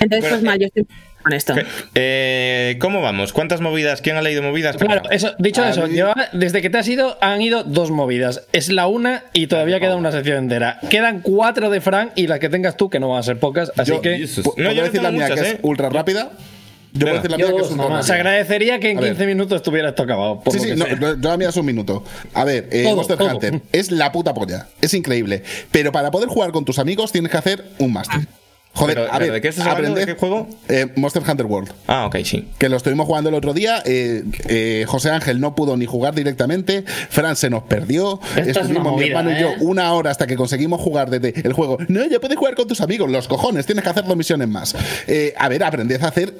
Entonces, pues mal, yo estoy con esto. Eh, ¿Cómo vamos? ¿Cuántas movidas? ¿Quién ha leído movidas? Claro, eso, dicho eso, mí- lleva- desde que te has ido han ido dos movidas. Es la una y todavía queda una sección entera. Quedan cuatro de Frank y las que tengas tú, que no van a ser pocas. Así Yo- que Jesus. ¿Puedo No, yo no decir la mía muchas, que ¿eh? es ultra rápida? Yo puedo Venga. decir la Yo mía que es ultra nomás. se agradecería que en A ver. 15 minutos estuviera esto acabado. por Sí, sí, no, yo a mí es un minuto. A ver, eh, Todo, Monster todo. Hunter es la puta polla. Es increíble. Pero para poder jugar con tus amigos tienes que hacer un máster. Joder, Pero- a ver, ¿de qué estás hablando? ¿De aprender- qué juego? Eh, Monster Hunter World. Ah, ok, sí. Que lo estuvimos jugando el otro día. eh, eh, José Ángel no pudo ni jugar directamente. Fran se nos perdió. Esta es una Estuvimos mi hermano y yo ¿eh? una hora hasta que conseguimos jugar desde el juego. No, ya puedes jugar con tus amigos. Los cojones, tienes que hacer dos misiones más. A ver, aprended a hacer.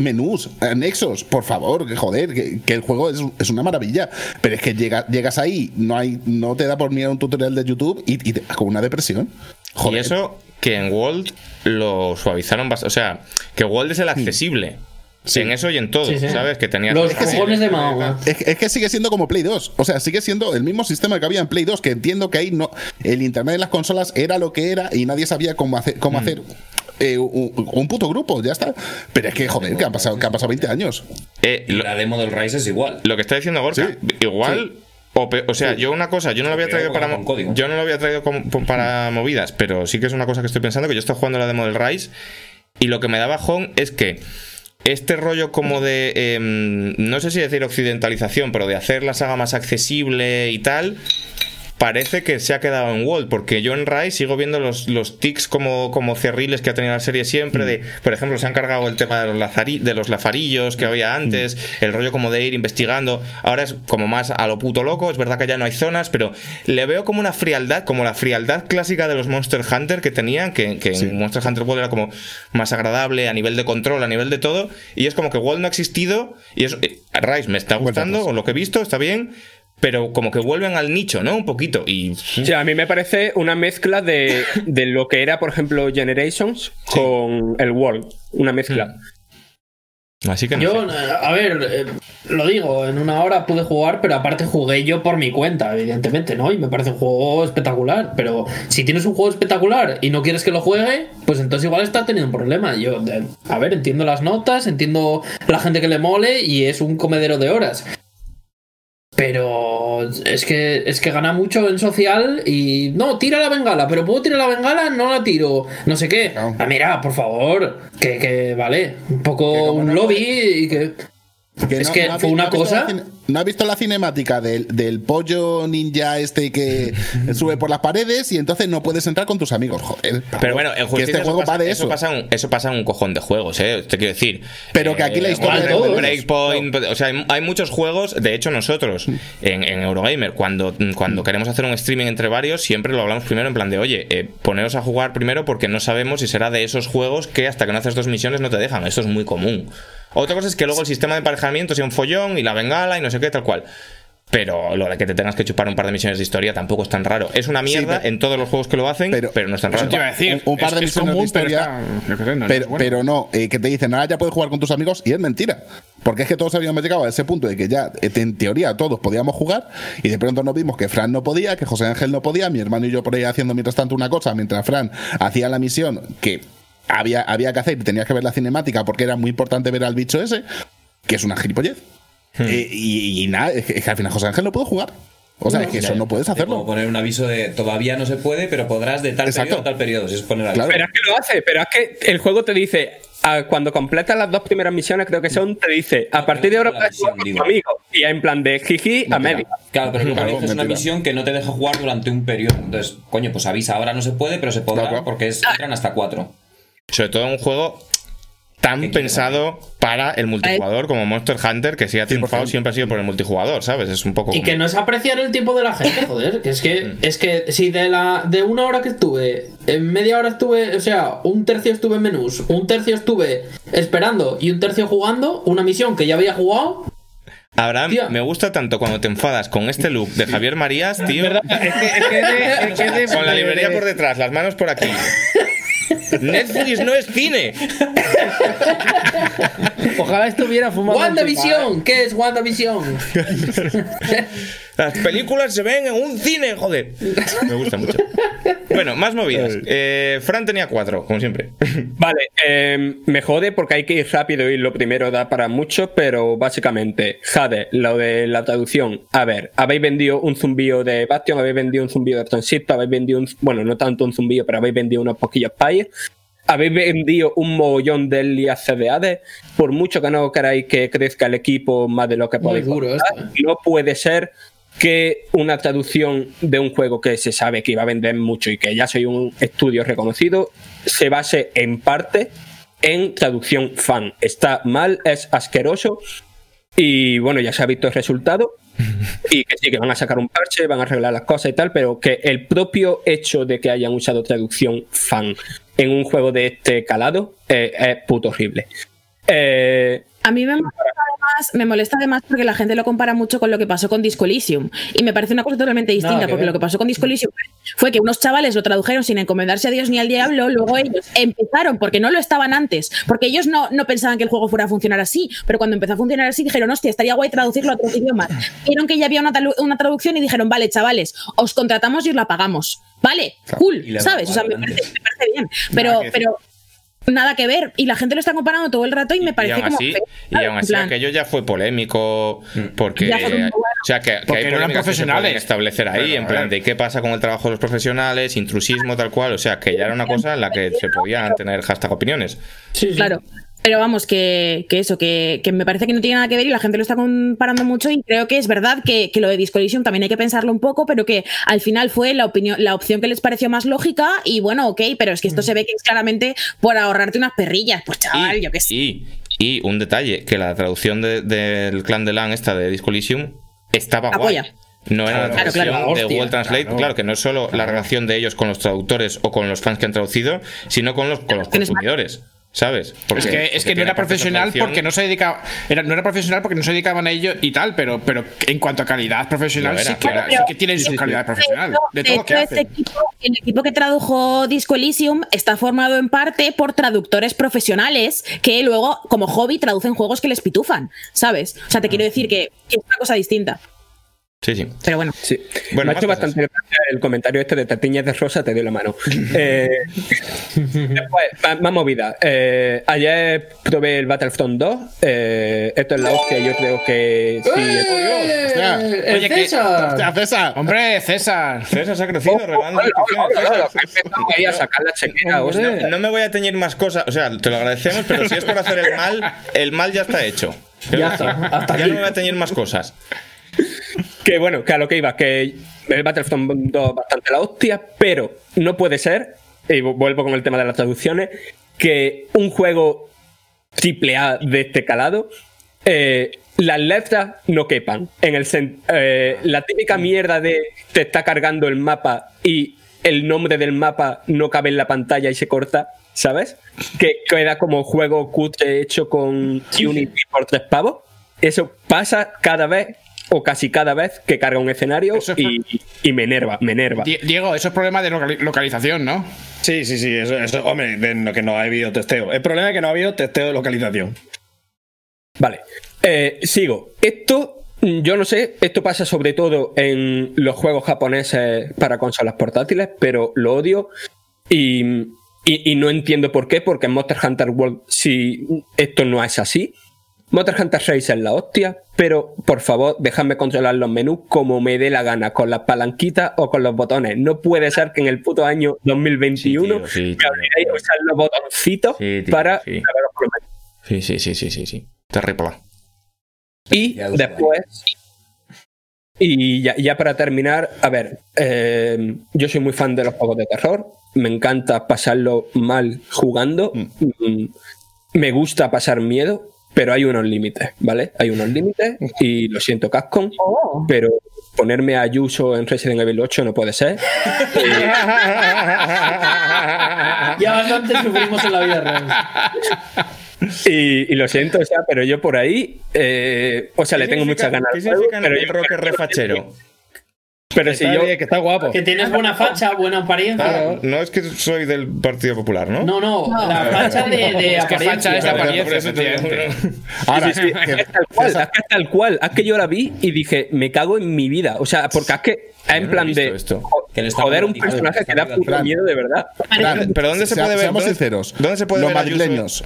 menús, anexos, por favor, que joder, que, que el juego es, es una maravilla. Pero es que llega- llegas ahí, no hay, no te da por mirar un tutorial de YouTube y, y te- con una depresión. Joder. Y eso que en World lo suavizaron bastante. O sea, que World es el accesible. En eso y en todo, Sí, sí. ¿sabes? Que tenía Los cojones de Mahoma. Es, que- es que sigue siendo como Play 2. O sea, sigue siendo el mismo sistema que había en Play 2. Que entiendo que ahí no. El internet de las consolas era lo que era y nadie sabía cómo hacer, cómo hacer eh, un, un puto grupo. Ya está. Pero es que, joder, que han pasado, que han pasado 20 años. Eh, lo, la demo del Rise es igual. lo que está diciendo Gorka, Sí. igual. O, sea, yo una cosa, yo no lo había traído con- para con mo- código. yo no lo había traído como- para movidas, pero sí que es una cosa que estoy pensando que yo estoy jugando la demo del Rise y lo que me da bajón es que este rollo como de em, no sé si decir occidentalización, pero de hacer la saga más accesible y tal parece que se ha quedado en World, porque yo en Rise sigo viendo los, los tics como, como cerriles que ha tenido la serie siempre, de, por ejemplo, se han cargado el tema de los, lazari- de los lazarillos que había antes, el rollo como de ir investigando, ahora es como más a lo puto loco, es verdad que ya no hay zonas, pero le veo como una frialdad, como la frialdad clásica de los Monster Hunter que tenían, que, que en Monster Hunter World era como más agradable a nivel de control, a nivel de todo, y es como que World no ha existido, y eso, eh, Rise me está gustando, o lo que he visto, está bien, pero como que vuelven al nicho, ¿no? Un poquito. Y O sea, a mí me parece una mezcla de, de lo que era, por ejemplo, Generations con el World. Una mezcla. así que no Yo, sé. a ver, eh, lo digo, en una hora pude jugar, pero aparte jugué yo por mi cuenta, evidentemente, ¿no? Y me parece un juego espectacular. Pero si tienes un juego espectacular y no quieres que lo juegue, pues entonces igual estás teniendo un problema. Yo, a ver, entiendo las notas, entiendo la gente que le mole y es un comedero de horas. Pero es que es que gana mucho en social y no, tira la bengala, pero puedo tirar la bengala, no la tiro, no sé qué. Ah, mira, por favor, que, que vale, un poco Que un no lobby y que Que es no- que no fue una no cosa. cine- ¿No has visto la cinemática del, del pollo ninja este que *laughs* sube por las paredes y entonces no puedes entrar con tus amigos? Joder. Pero bueno, en que justicia este eso juego pasa, va de eso eso. pasa en- eso pasa un cojón de juegos, ¿eh? Te quiero decir. Pero que aquí la historia Walheim, de todos. Breakpoint, o sea, hay, hay muchos juegos. De hecho, nosotros en, en Eurogamer, cuando, cuando queremos hacer un streaming entre varios, siempre lo hablamos primero en plan de, oye, eh, poneros a jugar primero porque no sabemos si será de esos juegos que hasta que no haces dos misiones no te dejan. Esto es muy común. Otra cosa es que luego el sistema de emparejamiento sea un follón y la bengala y no sé qué, tal cual. Pero lo de que te tengas que chupar un par de misiones de historia tampoco es tan raro. Es una mierda pero- en todos los juegos que lo hacen, pero, pero- no es tan Eso raro. te iba a decir. Un- un par de es, es misiones de pero historia, está- no bueno. pero no, eh, que te dicen, ahora ya puedes jugar con tus amigos y es mentira. Porque es que todos habíamos llegado a ese punto de que ya, eh, en teoría, todos podíamos jugar y de pronto nos vimos que Fran no podía, que José Ángel no podía, mi hermano y yo por ahí haciendo mientras tanto una cosa, mientras Fran hacía la misión que había, había que hacer y tenías que ver la cinemática porque era muy importante ver al bicho ese, que es una gilipollez. Eh, y, y nada, es que, es que al final José Ángel no pudo jugar. O sea, es que eso no puedes puedo hacerlo. poner un aviso de todavía no se puede, pero podrás de tal Exacto. periodo a tal periodo. Si es poner. Claro. Pero es que lo hace, pero es que el juego te dice, ah, cuando completas las dos primeras misiones, creo que son, te dice, a No, partir de ahora puedes jugar con tu amigo. Y en plan de jiji a media. Claro, pero Claro, dices una misión que no te deja jugar durante un periodo. Entonces, coño, pues avisa, ahora no se puede, pero se podrá Claro. porque es, entran hasta cuatro. Sobre todo un juego tan ¿Qué quieres pensado para el multijugador como Monster Hunter, que si ha triunfado 100%. siempre ha sido por el multijugador, ¿sabes? Es un poco. Y que no es apreciar el tiempo de la gente, *laughs* joder. Que es que, es que si de la de una hora que estuve, en media hora estuve, o sea, un tercio estuve en menús, un tercio estuve esperando y un tercio jugando, una misión que ya había jugado, Abraham, me gusta tanto cuando te enfadas con este look de Javier Marías, *laughs* tío. ¿Verdad? Es que, es que de- es que de- Con la librería por detrás, las manos por aquí. *laughs* Netflix no es cine. Ojalá estuviera fumando. WandaVision, ¿qué es WandaVision? *laughs* Las películas se ven en un cine, joder. Me gusta mucho. Bueno, más movidas. Eh, Fran tenía cuatro, como siempre. Vale, eh, me jode porque hay que ir rápido y lo primero da para mucho, pero básicamente, Jade, lo de la traducción. A ver, habéis vendido un zumbío de Bastion, habéis vendido un zumbío de Transistor, habéis vendido un. Bueno, no tanto un zumbío, pero habéis vendido unos poquillos Pyre. Habéis vendido un mogollón de Elia CDAD. Por mucho que no queráis que crezca el equipo más de lo que podéis duro contar, esto, no puede ser que una traducción de un juego que se sabe que iba a vender mucho y que ya soy un estudio reconocido se base en parte en traducción fan. Está mal, es asqueroso y bueno, ya se ha visto el resultado y que sí, que van a sacar un parche, van a arreglar las cosas y tal, pero que el propio hecho de que hayan usado traducción fan en un juego de este calado eh, es puto horrible. Eh, A mí me además, me molesta además porque la gente lo compara mucho con lo que pasó con Disco Elysium. Y me parece una cosa totalmente distinta, que porque lo que pasó con Disco Elysium fue que unos chavales lo tradujeron sin encomendarse a Dios ni al diablo, luego ellos empezaron, porque no lo estaban antes, porque ellos no, no pensaban que el juego fuera a funcionar así, pero cuando empezó a funcionar así dijeron, hostia, estaría guay traducirlo a otros idiomas. Vieron que ya había una, una traducción y dijeron, vale, chavales, os contratamos y os la pagamos. Vale, cool, ¿sabes? O sea, me parece, me parece bien. Pero nada que ver. Y la gente lo está comparando todo el rato y me Y parece aún como. así, y aún así aquello ya fue polémico porque Ya fue muy bueno. o sea que, que Porque hay no eran polémicas que se profesionales. pueden establecer ahí en plan de qué pasa con el trabajo de los profesionales, intrusismo tal cual, o sea que ya era una cosa en la que se podían tener hashtag opiniones. Sí, sí. Claro. Pero vamos, que, que eso, que, que me parece que no tiene nada que ver y la gente lo está comparando mucho y creo que es verdad que, que lo de Disco Elysium también hay que pensarlo un poco, pero que al final fue la, opinión, la opción que les pareció más lógica y bueno, ok, pero es que esto se ve que es claramente por ahorrarte unas perrillas. Pues chaval, yo qué sé. y, y un detalle, que la traducción de- del clan de LAN esta de Disco Elysium estaba guay. Apoya. No era la traducción claro. de Google Translate, claro. claro, que no es solo la relación de ellos con los traductores o con los fans que han traducido, sino con los, con los consumidores, ¿sabes? Porque- es que, es porque que no era profesional porque no se dedicaba. Era, no era profesional porque no se dedicaban a ello y tal, pero, pero en cuanto a calidad profesional, era, sí, que, claro, sí pero- que tienen su calidad profesional. De todo que este equipo, el equipo que tradujo Disco Elysium está formado en parte por traductores profesionales que luego, como hobby, traducen juegos que les pitufan, ¿sabes? O sea, te quiero decir que, que es una cosa distinta. Sí, sí. Pero bueno. Sí. Bueno, me ha hecho cosas. bastante gracia el comentario este de Tatiñas de Rosa, te doy la mano. *laughs* Eh, después, más, más movida. Eh, ayer probé el Battlefront 2. Eh, esto es la hostia, yo creo que sí. ¡Eh! Hostia. ¡El Oye, que- César! César. Hombre, César. César se ha crecido, ahí a sacar la chequera, hostia. No me voy a teñir más cosas, o sea, te lo agradecemos, pero si es por hacer el mal, el mal ya está hecho. Ya está, hasta ya aquí. no me voy a teñir más cosas. *laughs* Que bueno, que a lo que iba, que el Battlefront 2 bastante la hostia, pero no puede ser, y vu- vuelvo con el tema de las traducciones, que un juego triple A de este calado, eh, las letras no quepan. En el eh, la típica mierda de te está cargando el mapa y el nombre del mapa no cabe en la pantalla y se corta, ¿sabes? Que queda como juego cutre hecho con Unity por tres pavos. Eso pasa cada vez o casi cada vez que carga un escenario es y, y me enerva, me enerva. Die- Diego, eso es problema de locali- localización, ¿no? Sí, sí, sí, eso, eso hombre, de lo que no ha habido testeo. El problema es que no ha habido testeo de localización. Vale, eh, sigo. Esto, mm, yo no sé, esto pasa sobre todo en los juegos japoneses para consolas portátiles, pero lo odio y, y- y no entiendo por qué, porque en Monster Hunter World si esto no es así. Monster Hunter 6 es la hostia, pero por favor, dejadme controlar los menús como me dé la gana, con las palanquitas o con los botones. No puede ser que en el puto año 2021 Sí, tío, sí, me a usar los botoncitos Sí, tío, para sí. Sí, sí, sí, sí, sí, sí. Terrible. Y después. Y ya, ya para terminar, a ver, eh, yo soy muy fan de los juegos de terror. Me encanta pasarlo mal jugando. Mm, Me gusta pasar miedo, pero hay unos límites, ¿vale? Hay unos límites y lo siento, Capcom, Oh. pero ponerme a Ayuso en Resident Evil 8 no puede ser. *laughs* Ya bastante sufrimos en la vida real. *laughs* Y, y lo siento, o sea, pero yo por ahí, eh, o sea, le tengo muchas ganas. ¿Qué significa pero el yo- rocker refachero? Pero si Está yo, bien, que está guapo. Que tienes buena facha, buena apariencia. No es que soy del Partido Popular, ¿no? No, no, la facha de, de Es que facha es de apariencia. apariencia, efectivamente. Ahora, Sí, sí, que- es tal cual, es que es tal cual. Es que yo la vi y dije, me cago en mi vida. O sea, porque es que es en plan de esto. Que joder un personaje que da puto miedo de verdad. Fran, ¿Pero dónde se puede ver? Seamos ¿Dónde- sinceros. ¿Dónde se puede los ver a madrileños,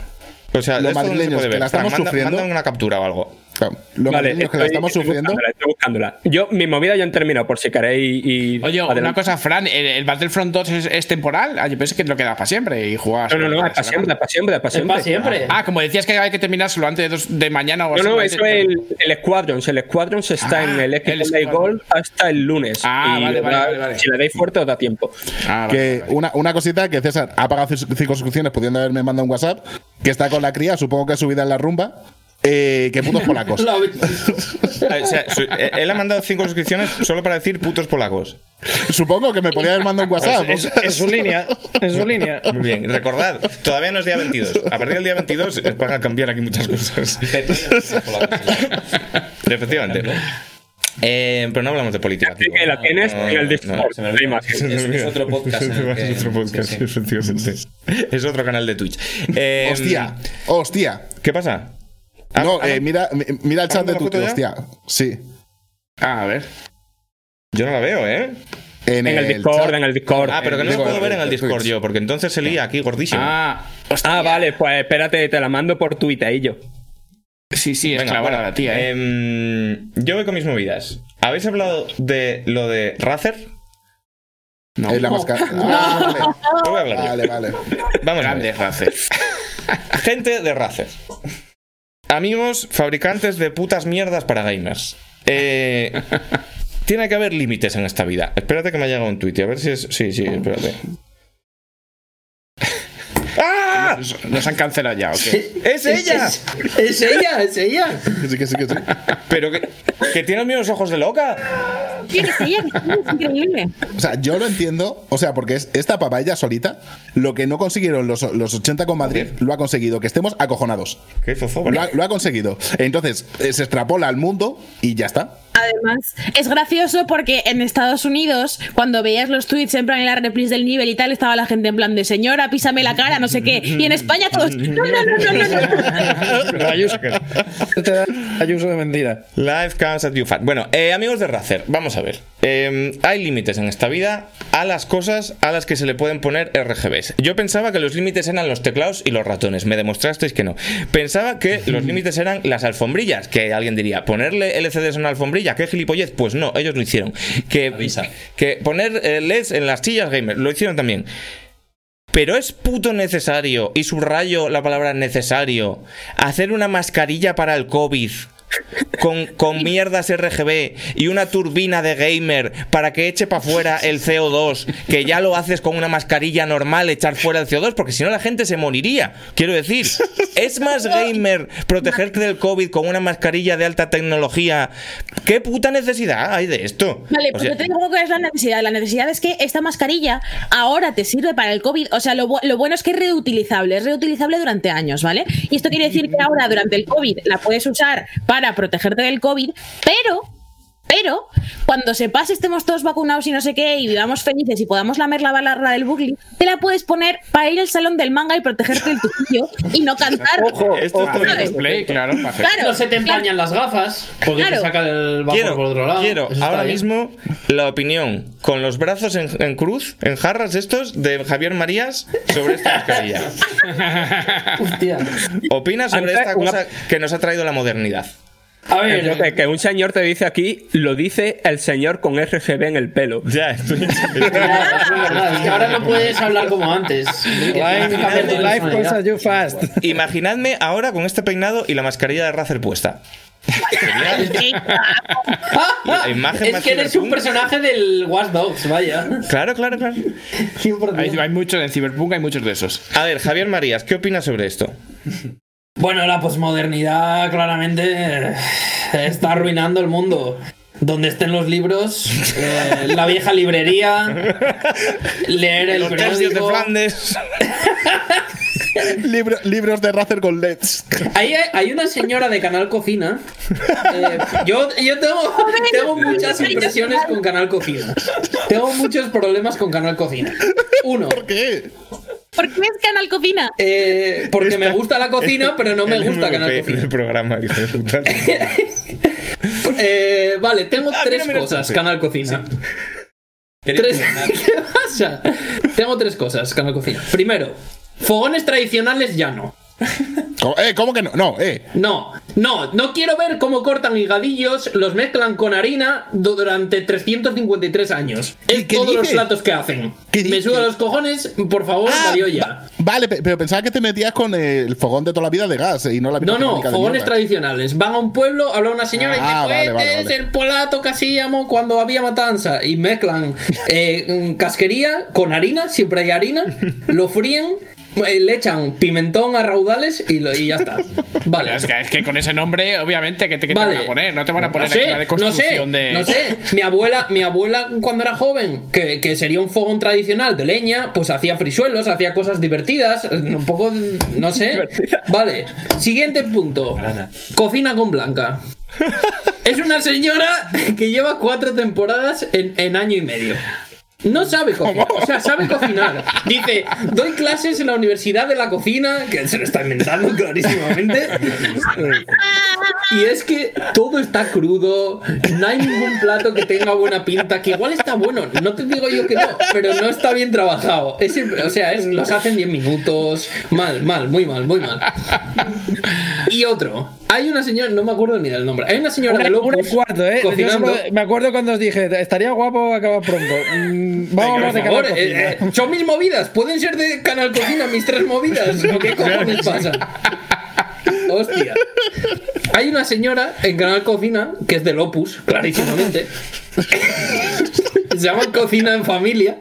O sea, Los ¿esto dónde se madrileños que ver? la estamos sufriendo- Manda una captura o algo. Claro, los Vale, madrileños que la estamos estoy sufriendo. buscándola, estoy buscándola. Yo, mi movida ya han terminado, por si queréis ir. Oye, una cosa, Fran, ¿el, el Battlefront 2 es, es temporal? Ah, yo pensé que lo quedaba para siempre y jugabas. No, no, no, es para siempre, es para siempre, para siempre. siempre. Ah, como decías que hay que terminar solo antes de, dos- de mañana o No, así. no, eso es el, el Squadrons. El Squadrons está Ah, en el el Xbox. Gold hasta el lunes. Ah, Y vale, vale, da- vale, vale. Si le dais fuerte, os da tiempo. Ah, vale, Que una, una cosita que César ha pagado cinco suscripciones pudiendo haberme mandado un WhatsApp, que está con la cría, supongo que es subida en la rumba. Eh, que putos polacos. *laughs* La- Eh, o sea, su- él ha mandado cinco suscripciones solo para decir putos polacos. supongo que me podía haber mandado un WhatsApp. Es, es su línea. Es su línea. Muy bien, recordad, todavía no es día 22. A partir del día 22 van a cambiar aquí muchas cosas. *laughs* Efectivamente. Eh, pero no hablamos de política. Así tío. que la tienes No, en el no, Discord. imagen. Es, es otro podcast. que- Es otro podcast, sí, sí. efectivamente. Es otro canal de Twitch. Eh, Hostia, hostia. ¿Qué pasa? Ah, No, ah, eh, mira, mi- mira el chat de ¿la tu hostia. Sí. Ah, a ver. Yo no la veo, ¿eh? En, En el Discord, chat. en el Discord. Ah, pero que no lo puedo ver en el Discord Twitch. yo, porque entonces se lía aquí gordísimo. Ah, Ah, vale, pues espérate, te la mando por Twitter y yo. sí, sí, es Venga, bueno, la tía, ¿eh? em, yo voy con mis movidas. ¿Habéis hablado de lo de Razer? No. En la máscara. Ah, *laughs* Lo voy a hablar vale, vale. vale. Vamos a ver. Grande Razer. Gente de Razer. Amigos fabricantes de putas mierdas para gamers. Eh, *laughs* tiene que haber límites en esta vida. Espérate que me ha llegado un tweet. A ver si es. Sí, sí, espérate. *laughs* Nos, han cancelado ya, ¿ok? ¡Es ella! Es, es ella, es ella. Que sí, que sí, que sí. Pero que, que tiene los mismos ojos de loca. Sí, que sí, es increíble. O sea, yo lo entiendo. O sea, porque es esta papa ella solita, lo que no consiguieron los, los 80 con Madrid, lo ha conseguido. Que estemos acojonados. Qué zozobra. Lo ha, lo ha conseguido. Entonces, eh, se extrapola al mundo y ya está. Además, es gracioso porque en Estados Unidos, cuando veías los tweets en plan en la replis del nivel y tal, estaba la gente en plan de señora, písame la cara, no sé qué. Y en España todos, no, no, no, no, no, *laughs* Ayuso de mentira. Life comes at you fat. Bueno, eh, amigos de Razer, vamos a ver. Eh, hay límites en esta vida a las cosas a las que se le pueden poner RGBs. Yo pensaba que los límites eran los teclados y los ratones. Me demostrasteis que no. Pensaba que los límites eran las alfombrillas. Que alguien diría, ponerle LCDs a una alfombrilla, qué gilipollez. Pues no, ellos lo hicieron. Que, Avisa. que poner LEDs en las sillas gamer, lo hicieron también. Pero es puto necesario, y subrayo la palabra necesario, hacer una mascarilla para el COVID con, con mierdas RGB y una turbina de gamer para que eche para fuera el CO2, que ya lo haces con una mascarilla normal, echar fuera el CO2, porque si no la gente se moriría. Quiero decir, ¿es más *laughs* gamer protegerte del COVID con una mascarilla de alta tecnología? ¿Qué puta necesidad hay de esto? Vale, O pues sea, yo te digo que es la necesidad. La necesidad es que esta mascarilla ahora te sirve para el COVID. O sea, lo, lo bueno es que es reutilizable, es reutilizable durante años, ¿vale? Y esto quiere decir que ahora, durante el COVID, la puedes usar para protegerte del COVID, pero. Pero cuando se pase, estemos todos vacunados y no sé qué, y vivamos felices y podamos lamer la barra del bucle, te la puedes poner para ir al salón del manga y protegerte del tufillo y no cantar. esto es todo ¿sabes? Play, claro. Claro, No se te empañan las gafas porque Claro. te saca el vapor quiero, por otro lado. quiero ahora bien. mismo la opinión con los brazos en, en cruz, en jarras estos, de Javier Marías sobre esta mascarilla. *laughs* Hostia. ¿Opinas sobre esta una- cosa que nos ha traído la modernidad? A Es lo que, ver, que un señor te dice aquí, lo dice el señor con RGB en el pelo. Ya, estoy... *laughs* ya, es verdad, es que ahora no puedes hablar como antes. Life, life goes at you fast. Imaginadme ahora con este peinado y la mascarilla de Razer puesta. *laughs* La imagen es que eres un personaje del Watch Dogs, vaya. Claro, claro, claro. *laughs* Hay, hay muchos en Cyberpunk, hay muchos de esos. A ver, Javier Marías, ¿qué opinas sobre esto? Bueno, la posmodernidad claramente está arruinando el mundo. Donde estén los libros, eh, la vieja librería, leer el tercios de periódico. Flandes. *laughs* *laughs* Libro- libros de Razer con LEDs. Ahí hay, hay una señora de Canal Cocina. eh, yo yo tengo, tengo muchas impresiones con Canal Cocina. Tengo muchos problemas con Canal Cocina. Uno, ¿Por qué? ¿Por qué es Canal Cocina? eh, porque me gusta la cocina, pero no me El gusta MVP Canal Cocina. programa, hijo de puta. *laughs* Eh, vale, tengo Ah, tres mira, mira, cosas, sí. Canal Cocina. Tres- *laughs* ¿Qué pasa? Tengo tres cosas, Canal Cocina. Primero, fogones tradicionales ya no. ¿Cómo, eh, ¿cómo que no? No, eh. No, no, no quiero ver cómo cortan higadillos, los mezclan con harina du- durante 353 años. Es todos los platos que hacen. ¿Qué Me dices? suda los cojones, por favor, Ah, ya. va- vale, pe- pero pensaba que te metías con el fogón de toda la vida de gas eh, y no la No, no, fogones tradicionales. Van a un pueblo, habla una señora y dice, Ah, vale, vale, este vale. el polato que hacíamos cuando había matanza. Y mezclan eh, casquería con harina, siempre hay harina, lo fríen, le echan pimentón a raudales y, lo- y ya está. *laughs* Vale. Es que, es que con ese nombre, obviamente, ¿qué te, qué te Vale. van a poner? No te van a No poner sé, aquí la no sé, deconstrucción de. no sé. *laughs* Mi abuela, mi abuela cuando era joven, que, que sería un fogón tradicional de leña, pues hacía frisuelos, hacía cosas divertidas, eh, un poco, no sé. Vale, siguiente punto. Cocina con Blanca. Es una señora que lleva cuatro temporadas en, en año y medio. No sabe cocinar, o sea, sabe cocinar. Dice, doy clases en la Universidad de la Cocina, que se lo está inventando clarísimamente. Y es que todo está crudo, no hay ningún plato que tenga buena pinta, que igual está bueno, no te digo yo que no, pero no está bien trabajado. Es siempre- o sea, es- los hacen 10 minutos, mal, mal, muy mal, muy mal. Y otro, hay una señora, no me acuerdo ni del nombre, hay una señora Una, de Locus una cuarto, ¿eh? Cocinando. solo- me acuerdo cuando os dije, estaría guapo acabar pronto. Vamos a hablar de Por favor, Canal Cocina. eh, eh, son mis movidas, pueden ser de Canal Cocina mis tres movidas. ¿o ¿Qué cojones pasa? Hostia. Hay una señora en Canal Cocina que es del Opus, clarísimamente. Se llama Cocina en Familia.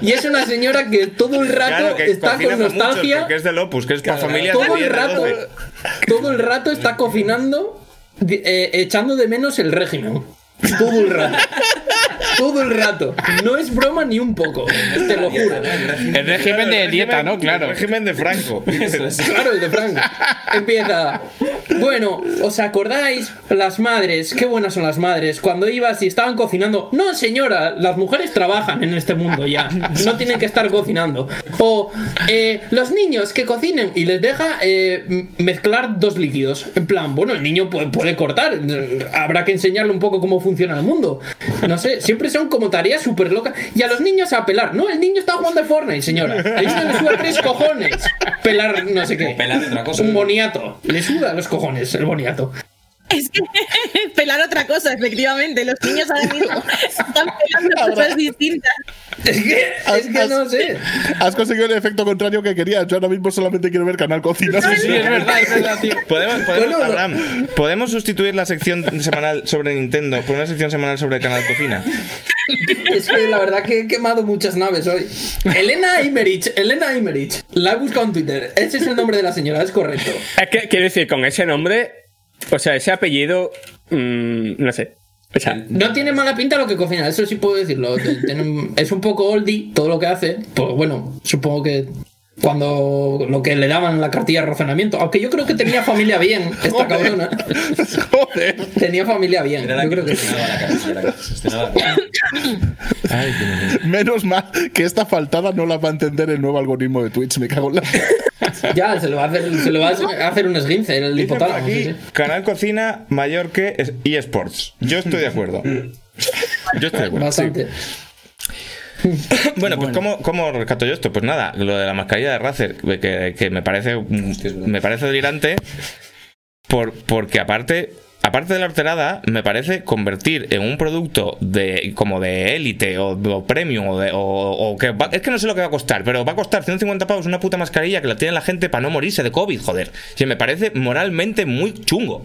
Y es una señora que todo el rato Claro, que está con nostalgia. porque es del Opus, que es para familias de todo el 10, de rato 12. todo el rato está cocinando eh, echando de menos el régimen todo el rato. Todo el rato. No es broma ni un poco te lo juro. El régimen de dieta, ¿no? Claro. El régimen de Franco. claro el de Frank empieza. Bueno os acordáis las madres qué buenas son las madres. Cuando ibas y estaban cocinando. No señora las mujeres trabajan en este mundo ya. No tienen que estar cocinando. O eh, los niños que cocinen y les deja eh, mezclar dos líquidos. En plan bueno el niño puede, puede cortar. Habrá que enseñarle un poco cómo funciona el mundo. No sé siempre son como tareas súper locas. Y a los niños a pelar. No el niño está jugando a Fortnite señora. El niño le suda tres cojones. Pelar no sé qué. Pelar otra cosa. un boniato. Le suda los cojones el boniato. Es que pelar otra cosa, efectivamente. Los niños ahora mismo *laughs* están pelando cosas distintas. es que, es que no sé Has conseguido el efecto contrario que querías. Yo ahora mismo solamente quiero ver Canal Cocina. Sí, sí, es verdad, es verdad, tío. ¿Podemos, podemos, Bueno, Abraham, ¿podemos sustituir la sección semanal sobre Nintendo por una sección semanal sobre Canal Cocina? Es que la verdad que he quemado muchas naves hoy. Elena Imerich, Elena Imerich. La he buscado en Twitter. Ese es el nombre de la señora, es correcto. Es que quiero decir, con ese nombre, o sea, ese apellido, mm, no sé. O sea, No tiene mala pinta lo que cocina, eso sí puedo decirlo. *laughs* Es un poco oldie todo lo que hace. Pues bueno, supongo que cuando lo que le daban en la cartilla de razonamiento. Aunque yo creo que tenía familia bien, *laughs* esta cabrona. Joder. Tenía familia bien. Era la Yo que creo que la *laughs* Menos mal que esta faltada no la va a entender el nuevo algoritmo de Twitch. Me cago en la. Ya, se lo va a hacer, se lo va a hacer un esguince en el hipotálamo. aquí, sí, sí. Canal Cocina mayor que es- eSports. Yo estoy de acuerdo. Yo estoy de acuerdo. Bastante. Bueno, pues ¿cómo, ¿cómo rescato yo esto? Pues nada, lo de la mascarilla de Razer, que, que me parece me parece delirante por, porque aparte aparte de la horterada, me parece convertir en un producto de como de élite o, o premium o, de, o, o que va- es que no sé lo que va a costar, pero va a costar 150 pavos una puta mascarilla que la tiene la gente para no morirse de COVID, joder. Que me parece moralmente muy chungo.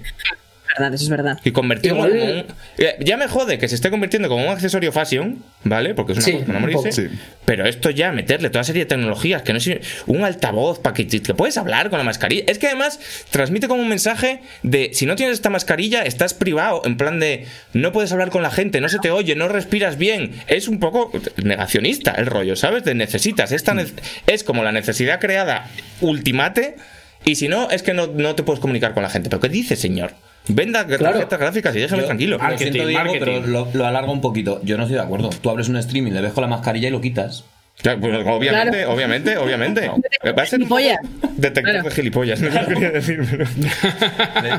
Verdad, eso es verdad. Y convertirlo Igual- como un- eh, Ya me jode que se esté convirtiendo como un accesorio fashion, ¿vale? Porque es una Sí, cosa para no morirse. Sí. Pero esto ya, meterle toda serie de tecnologías, que no es un altavoz para que, que puedes hablar con la mascarilla. Es que además transmite como un mensaje de si no tienes esta mascarilla, estás privado, en plan de no puedes hablar con la gente, no se te oye, no respiras bien. Es un poco negacionista el rollo, ¿sabes? De necesitas. Esta ne- es como la necesidad creada ultimate. Y si no, es que no, no te puedes comunicar con la gente. ¿Pero qué dice, señor? Venda tarjetas gráficas y déjame Yo- tranquilo. Lo siento, Diego, marketing. pero lo, lo alargo un poquito. Yo no estoy de acuerdo. Tú abres un streaming, le ves con la mascarilla y lo quitas. Claro, pues, obviamente, Claro. obviamente, obviamente. *laughs* Va a ser un detector Claro. de gilipollas, no lo *laughs* quería decir, pero-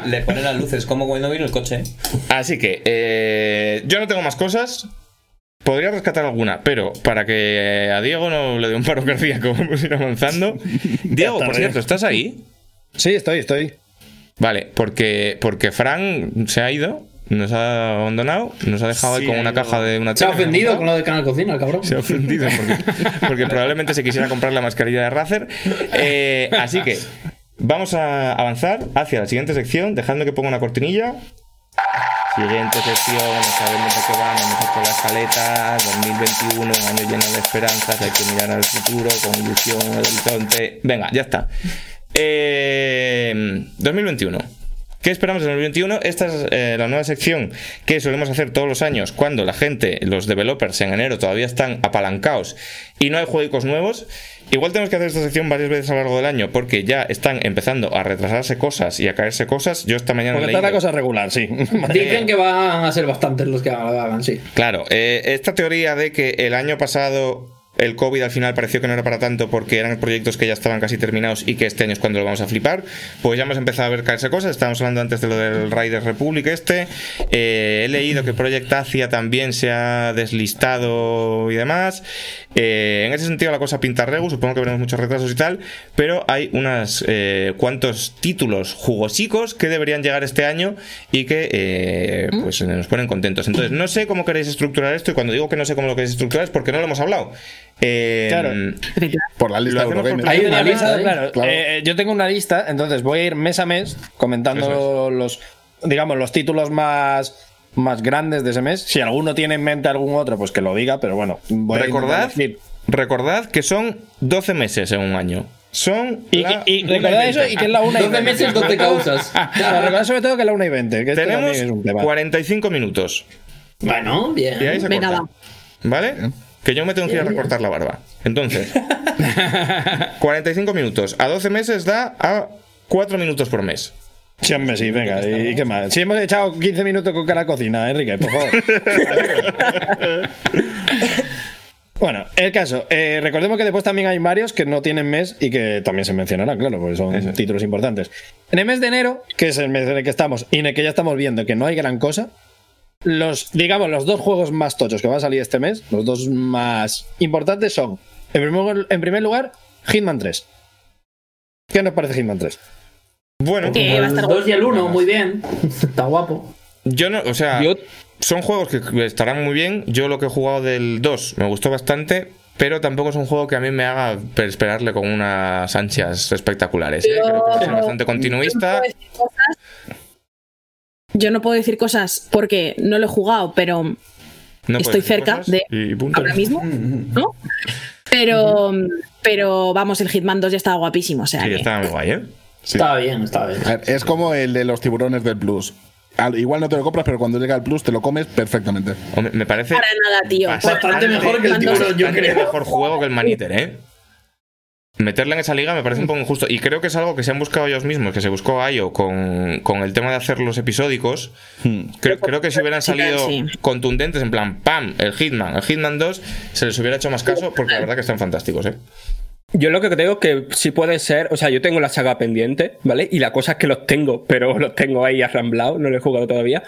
Le, le ponen las luces como cuando vino el coche. Así que, eh, yo no tengo más cosas. Podría rescatar alguna, pero para que a Diego no le dé un paro cardíaco, vamos a ir avanzando. *laughs* Diego, por cierto, ¿estás ahí? Sí, estoy, estoy. Vale, porque, porque Fran se ha ido, nos ha abandonado, nos ha dejado ahí con una caja de una Se ha ofendido con lo de Canal Cocina, el cabrón. Se ha ofendido porque, porque probablemente se quisiera comprar la mascarilla de Razer. Eh, así que vamos a avanzar hacia la siguiente sección, dejando que ponga una cortinilla. Siguiente sección, no sabemos a qué vamos, vamos con la escaleta. 2021, un año lleno de esperanzas, hay que mirar al futuro con ilusión, horizonte. Venga, ya está. Eh, 2021. ¿Qué esperamos en 2021? Esta es eh, la nueva sección que solemos hacer todos los años cuando la gente, los developers en enero todavía están apalancados y no hay juegos nuevos. Igual tenemos que hacer esta sección varias veces a lo largo del año porque ya están empezando a retrasarse cosas y a caerse cosas. Yo esta mañana Porque leí- está la cosa regular, sí. *laughs* Dicen que van a ser bastantes los que lo hagan, sí. Claro, eh, esta teoría de que el año pasado el COVID al final pareció que no era para tanto porque eran proyectos que ya estaban casi terminados y que este año es cuando lo vamos a flipar, pues ya hemos empezado a ver caerse cosas. Estábamos hablando antes de lo del Riders Republic este. Eh, he leído que Project Asia también se ha deslistado y demás. Eh, en ese sentido la cosa pinta regu, supongo que veremos muchos retrasos y tal, pero hay unos cuantos títulos jugosicos que deberían llegar este año y que eh, pues nos ponen contentos. Entonces, no sé cómo queréis estructurar esto y cuando digo que no sé cómo lo queréis estructurar es porque no lo hemos hablado. Eh, Claro. Por la lista Eurogamer. Hay una lista, ¿eh? claro, Claro. eh, yo tengo una lista, entonces voy a ir mes a mes comentando los, digamos, los títulos más, más grandes de ese mes. Si alguno tiene en mente algún otro, pues que lo diga, pero bueno, voy a recordad, decir. recordad que son 12 meses en un año. Son Y, la y una recordad eso 20. y que es la 1 y 12 20. meses, 12 causas. *laughs* Claro, recordad sobre todo que es la 1 y 20, que Tenemos también es un tema. 45 minutos. Bueno, bien. Y Venga, va. ¿Vale? Que yo me tengo que ir a recortar la barba. Entonces, *laughs* 45 minutos. A 12 meses da a 4 minutos por mes. Sí, hombre, sí, venga, ¿y, qué más? Si hemos echado 15 minutos con cara cocina, Enrique, por favor. *laughs* Bueno, el caso, eh, recordemos que después también hay varios que no tienen mes y que también se mencionarán, claro, porque son títulos importantes. En el mes de enero, que es el mes en el que estamos y en el que ya estamos viendo que no hay gran cosa, los, digamos, los dos juegos más tochos que van a salir este mes, los dos más importantes son, en primer, en primer lugar, Hitman 3. ¿Qué nos parece Hitman 3? Bueno, Que va a El estar 2 y el 1, muy bien. *laughs* Está guapo. yo no, o sea, Yo- son juegos que estarán muy bien. Yo lo que he jugado del 2 me gustó bastante, pero tampoco es un juego que a mí me haga esperarle con unas ansias espectaculares. ¿eh? Creo que va a ser bastante continuista. Yo no puedo decir cosas- porque no lo he jugado, pero No estoy cerca de y punto. ahora mismo, *laughs* ¿no? Pero, pero vamos, el Hitman 2 ya estaba guapísimo, o sea Sí, que- estaba muy guay, ¿eh? Sí. Está bien, está bien. A ver, Es como el de los tiburones del Plus. Al- igual no te lo compras, pero cuando llega el Plus te lo comes perfectamente. Hombre, me parece para nada, tío. Bastante mejor que el Hitman 2 tiburón, yo creo. mejor juego que el Maniter, ¿eh? Meterla en esa liga me parece un poco injusto. Y creo que es algo que se han buscado ellos mismos, que se buscó Ayo con, con el tema de hacer los episódicos. Creo, creo que si hubieran salido Sí. contundentes, en plan, ¡pam! El Hitman, el Hitman 2, se les hubiera hecho más caso, porque la verdad que están fantásticos, ¿eh? Yo lo que creo que sí puede ser, o sea, yo tengo la saga pendiente, ¿vale? Y la cosa es que los tengo, pero los tengo ahí arramblados, no los he jugado todavía.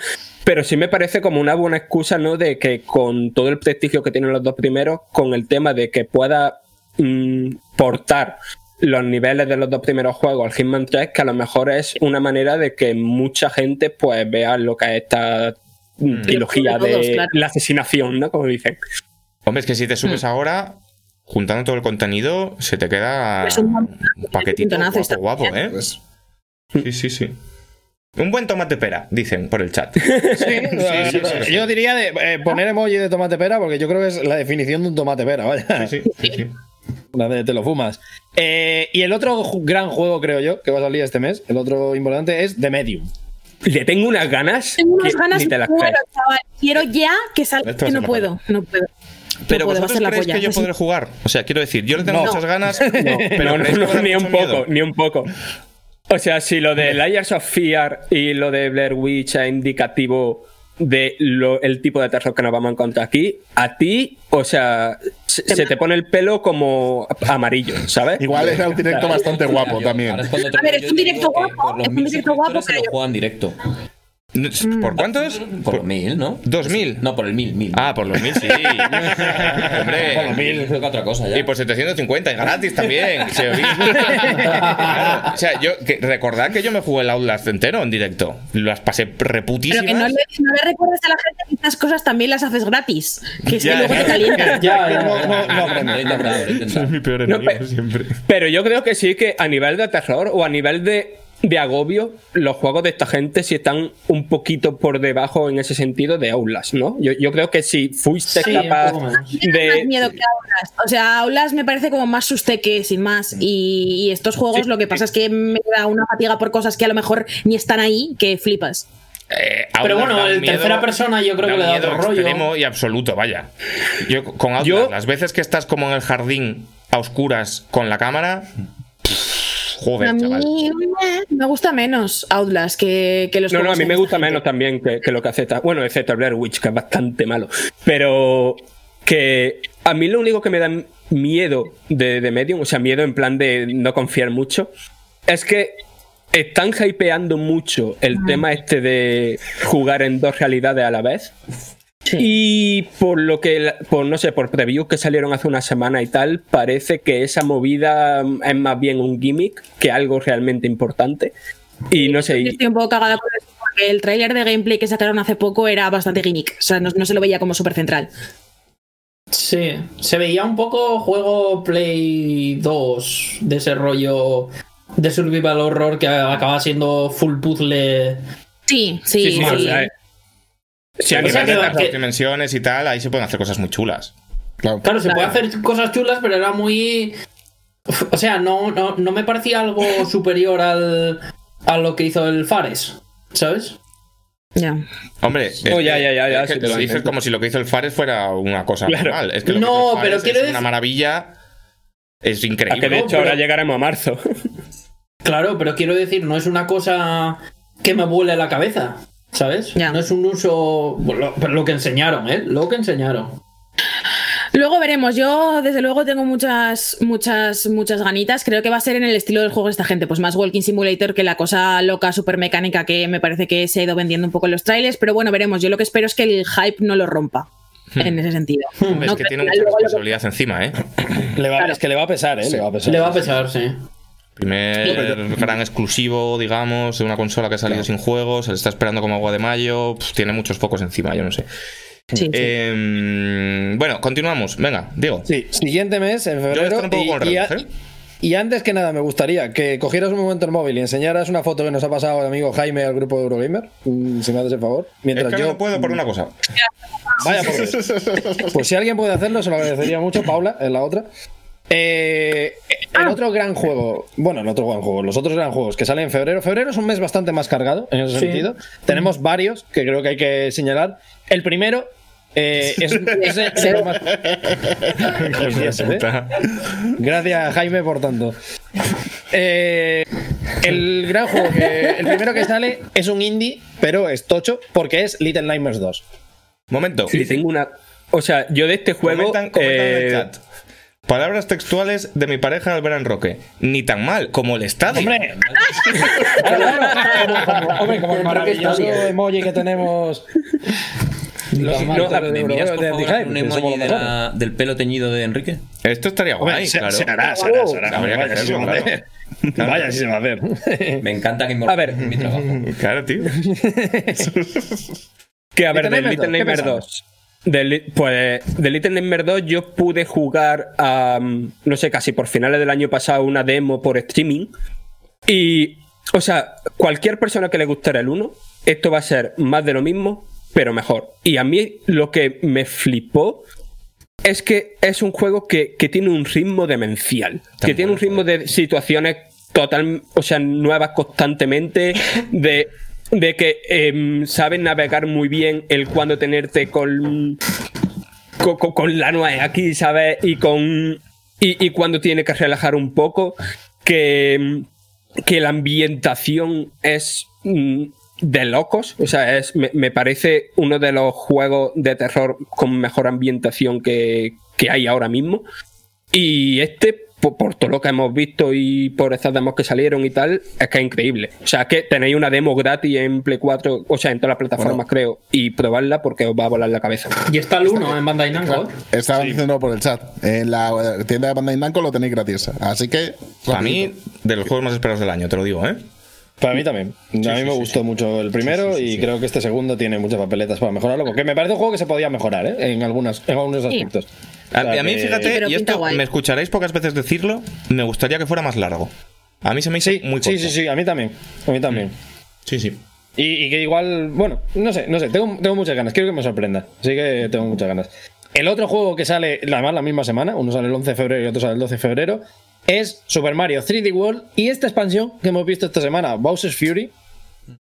Pero sí me parece como una buena excusa, ¿no? De que con todo el prestigio que tienen los dos primeros, con el tema de que pueda mm, portar los niveles de los dos primeros juegos al Hitman 3, que a lo mejor es una manera de que mucha gente pues vea lo que es esta mm, trilogía Todos, de claro. la asesinación, ¿no? Como dicen. Hombre, es que si te subes Hmm. ahora, juntando todo el contenido, se te queda Es un un paquetito guapo. ¿eh? Pues, Sí, sí, sí. Un buen tomate pera, dicen por el chat. *laughs* Sí, yo diría de eh, poner emoji de tomate pera porque yo creo que es la definición de un tomate pera, vaya. Sí, sí, de te lo fumas. Eh, y el otro gran juego, creo yo, que va a salir este mes, el otro importante es The Medium. Le tengo unas ganas. Tengo unas ganas te las muero, crees. chaval. Quiero ya que salga. Que no puedo, no puedo. Pero no puedo, vosotros creéis polla. que yo podré *laughs* jugar. O sea, quiero decir, yo le tengo No. muchas ganas, *laughs* pero no, no, ¿creéis que no, me da ni un poco, miedo? ni un poco. O sea, si lo de Layers of Fear y lo de Blair Witch es indicativo de lo- el tipo de terror que nos vamos a encontrar aquí, a ti, o sea, se, se te pone el pelo como amarillo, ¿sabes? Igual era un directo bastante guapo también. A ver, es un directo guapo, es un directo guapo, lo juegan directo. ¿Por cuántos? Por los mil, ¿no? ¿Dos mil? No, por el mil, mil. Ah, por los mil, sí. Hombre. por los mil. Creo que otra cosa ya. Y por 750, y gratis también. se. Claro. O sea, yo, que, recordad que yo me jugué el Outlast entero en directo. Las pasé Pero reputísimas. que no le, no le recuerdes a la gente que estas cosas también las haces gratis. Que es Ya, que luego ya. te calientan. Ya, ya. No, no, no, intentado. mi peor No, pe- siempre. Pero yo creo que sí que a nivel de terror o a nivel de, de agobio, los juegos de esta gente sí están un poquito por debajo en ese sentido de Outlast, ¿no? Yo, yo creo que si fuiste Sí, capaz. Tiene más de... miedo que Aulas. O sea, Aulas me parece como más susteque, sin más. Y, y estos juegos Sí. lo que pasa es que me da una fatiga por cosas que a lo mejor ni están ahí, que flipas. Eh, Pero bueno, el miedo- tercera persona yo creo que le da miedo otro rollo. extremo y absoluto, vaya. Yo con Outlast, Yo- las veces que estás como en el jardín a oscuras con la cámara, joder, a mí chaval. me gusta menos Outlast que, que los No, no, a mí me gusta menos también que, que lo que acepta. Bueno, excepto Blair Witch, que es bastante malo. Pero que a mí lo único que me da miedo de, de Medium, o sea, miedo en plan de no confiar mucho, es que están hypeando mucho el tema este de jugar en dos realidades a la vez. Y por lo que, por no sé, por previews que salieron hace una semana y tal, parece que esa movida mm, es más bien un gimmick que algo realmente importante. Y no sé, Yo estoy un poco cagada por eso, porque el tráiler de gameplay que sacaron hace poco era bastante gimmick. O sea, no, no se lo veía como súper central. Sí, se veía un poco juego Play 2 de ese rollo de survival horror que acaba siendo full puzzle. Sí, sí, Sí, sí. Si a O nivel que- de Las dimensiones y tal, ahí se pueden hacer cosas muy chulas. Claro. Claro, se puede hacer cosas chulas, pero era muy. O sea, no, no, no me parecía algo *laughs* superior al, a lo que hizo el Fares, ¿sabes? Ya. Hombre, Oh, es ya, que- ya, ya, ya, es que sí lo dices como si lo que hizo el Fares fuera una cosa Claro. normal. Es que lo que No, hizo el pero Fares quiero es decir- una maravilla. Es a que de increíble. hecho pero- ahora llegaremos a marzo. Claro, pero quiero decir, no es una cosa que me vuele la cabeza, ¿sabes? Ya. No es un uso. Pero lo que enseñaron, ¿eh? Lo que enseñaron. Luego veremos. Yo, desde luego, tengo muchas, muchas, muchas ganitas. Creo que va a ser en el estilo del juego de esta gente. Pues más Walking Simulator que la cosa loca, super mecánica que me parece que se ha ido vendiendo un poco en los trailers. Pero bueno, veremos. Yo lo que espero es que el hype no lo rompa. En ese sentido. No, es que tiene mucha lo que- responsabilidad encima, ¿eh? Le va- Claro. Es que le va a pesar, ¿eh? Le va a pesar. Le va a pesar, sí. Primer gran exclusivo, digamos, de una consola que ha salido sin juegos, se le está esperando como agua de mayo, tiene muchos focos encima, yo no sé. Sí, sí. Em, bueno, continuamos. Venga, Diego. Sí, siguiente mes, en Yo voy a febrero. estar un poco y- con el y, a- reloj, ¿eh? y antes que nada, me gustaría que cogieras un momento el móvil y enseñaras una foto que nos ha pasado el amigo Jaime al grupo de Eurogamer, mm, si me haces el favor. Es Mientras que yo. no puedo por una cosa. Vaya por. *laughs* Pues si alguien puede hacerlo, se lo agradecería mucho. Paula, es la otra. Eh, el otro gran juego, bueno, el otro gran juego, los otros gran juegos que salen en febrero. Febrero es un mes bastante más cargado en ese Sí. sentido. Tenemos varios que creo que hay que señalar. El primero eh, es, *laughs* es el- es el más- Gracias, ¿eh? Gracias, Jaime, por tanto. Eh, el gran juego, que, el primero que sale es un indie, pero es tocho, porque es Little Nightmares 2. Momento. Y tengo una. O sea, yo de este juego. Comentan, comentan en el chat. Palabras textuales de mi pareja al ver a Enroque. Ni tan mal como el estadio. ¡Hombre! *laughs* como, como- hombre, como el maravilloso emoji que tenemos. Los no, martes ¿me de ¿Me miras, Eurogamer por de favor, Anti-Hype, un emoji de la- del pelo teñido de Enrique? Esto estaría Hombre, guay, se, claro. se hará, se hará, se hará. Habría que Vaya, si *laughs* se va a hacer. Vaya, si se va a hacer. Me encanta que me A ver. mi trabajo. Claro, tío. *laughs* Que a ver, Little del Nightmares Little 2, ¿qué Nightmares pensamos? 2. Del, pues de Little Nightmares 2 yo pude jugar a, no sé, casi por finales del año pasado una demo por streaming y O sea, cualquier persona que le gustara el 1, esto va a ser más de lo mismo, pero mejor. Y a mí lo que me flipó es que es un juego que, que tiene un ritmo demencial. que tiene un ritmo de situaciones total, o sea, nuevas constantemente, de, de que em, saben navegar muy bien el cuándo tenerte con, con, con- con la nuez aquí, ¿sabes? Y con. Y, y cuando tiene que relajar un poco. Que, em, que la ambientación es mm, de locos. O sea, es, me, me parece uno de los juegos de terror con mejor ambientación que, que hay ahora mismo. Y este, por, por todo lo que hemos visto y por estas demos que salieron y tal, es que es increíble. O sea, que tenéis una demo gratis en Play 4, o sea, en todas las plataformas, creo, y probarla porque os va a volar la cabeza. Y está el 1 en Bandai Namco. Estaban diciendo por el chat. En la tienda de Bandai Namco lo tenéis gratis. Así que. Para mí, de los juegos más esperados del año, te lo digo, ¿eh? Para mí también. a mí me gustó mucho el primero y creo que este segundo tiene muchas papeletas para mejorarlo. Porque me parece un juego que se podía mejorar ¿eh? en, algunas, en algunos Sí. aspectos. A, mí, fíjate, pero y esto guay. me escucharéis pocas veces decirlo, me gustaría que fuera más largo. A mí se me hizo Sí, muy corto. sí, sí, sí, a mí también. A mí también. Sí, sí. Y, y que igual, bueno, no sé, no sé, tengo, tengo muchas ganas, quiero que me sorprenda. Así que tengo muchas ganas. El otro juego que sale, además la misma semana, uno sale el 11 de febrero y otro sale el 12 de febrero, es Super Mario 3D World y esta expansión que hemos visto esta semana, Bowser's Fury,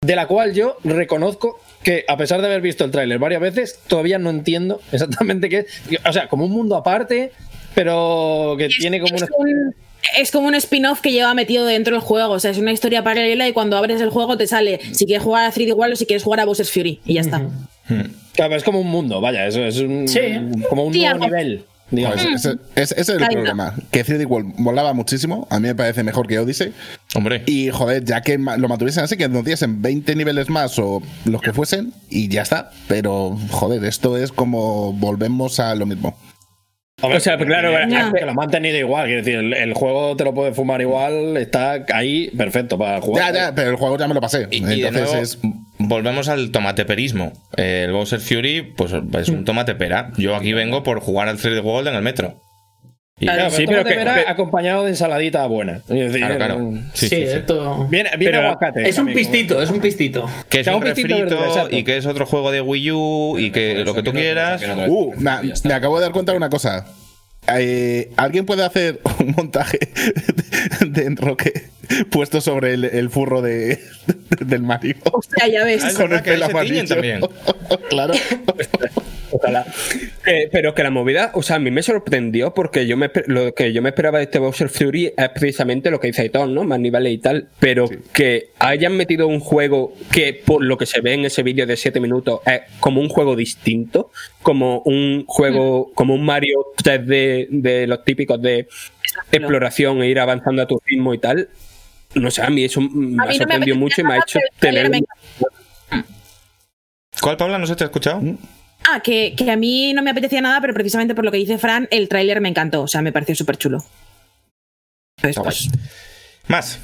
de la cual yo reconozco que, a pesar de haber visto el tráiler varias veces, todavía no entiendo exactamente qué es. O sea, como un mundo aparte, pero que tiene como es, una... un, es como un spin-off que lleva metido dentro del juego. O sea, es una historia paralela y cuando abres el juego te sale si quieres jugar a 3D World o si quieres jugar a Bowser's Fury. Y ya está. Claro, es como un mundo, vaya, eso es un, Sí. como un Sí, nuevo algo- nivel. Digamos. Pues ese, ese- ese es el problema. Que 3D World volaba muchísimo. A mí me parece mejor que Odyssey. Hombre. Y joder, ya que lo mantuvieran así, que nos diesen 20 niveles más o los que fuesen, y ya está. Pero joder, esto es como volvemos a lo mismo. Hombre, O sea, claro, que, Ya. que lo han mantenido igual. Quiero decir, el, el juego te lo puedes fumar igual, está ahí perfecto para jugar. Ya, ya, pero el juego ya me lo pasé. Y, y de Entonces nuevo, es. Volvemos al tomateperismo. Eh, El Bowser Fury, pues es un tomate pera. Yo aquí vengo por jugar al 3D World en el metro. Y- Claro, Sí, sí, pero pero que- que- acompañado de ensaladita buena. Es decir, Claro, claro. Sí, Sí, sí, sí. esto. Viene, viene Pero aguacate. Es un pistito, es un pistito. que es un un verde, refrito y que es otro juego de Wii U y que lo que tú quieras. Uh, me, me acabo de dar cuenta de una cosa. Eh, ¿Alguien puede hacer *laughs* un montaje de, enroque puesto sobre el, el furro de, *laughs* del Mario? Hostia, ya ves. Ah, es Con el pelo amarillo. también. *laughs* claro. Ojalá. Eh, pero que la movida, o sea, a mí me sorprendió porque yo me, lo que yo me esperaba de este Bowser Fury es precisamente lo que dice Aitor, ¿no? Más niveles y tal. Pero que hayan metido un juego que, por lo que se ve en ese vídeo de 7 minutos, es como un juego distinto, como un juego, como un Mario 3D de los típicos de exploración e ir avanzando a tu ritmo y tal. No sé, a mí eso me A no ha me sorprendido mucho y me ha hecho tener. ¿Cuál, Paula? ¿No se te ha escuchado? Ah, que, que a mí no me apetecía nada, pero precisamente por lo que dice Fran, el tráiler me encantó. O sea, me pareció súper chulo. Pues, Más.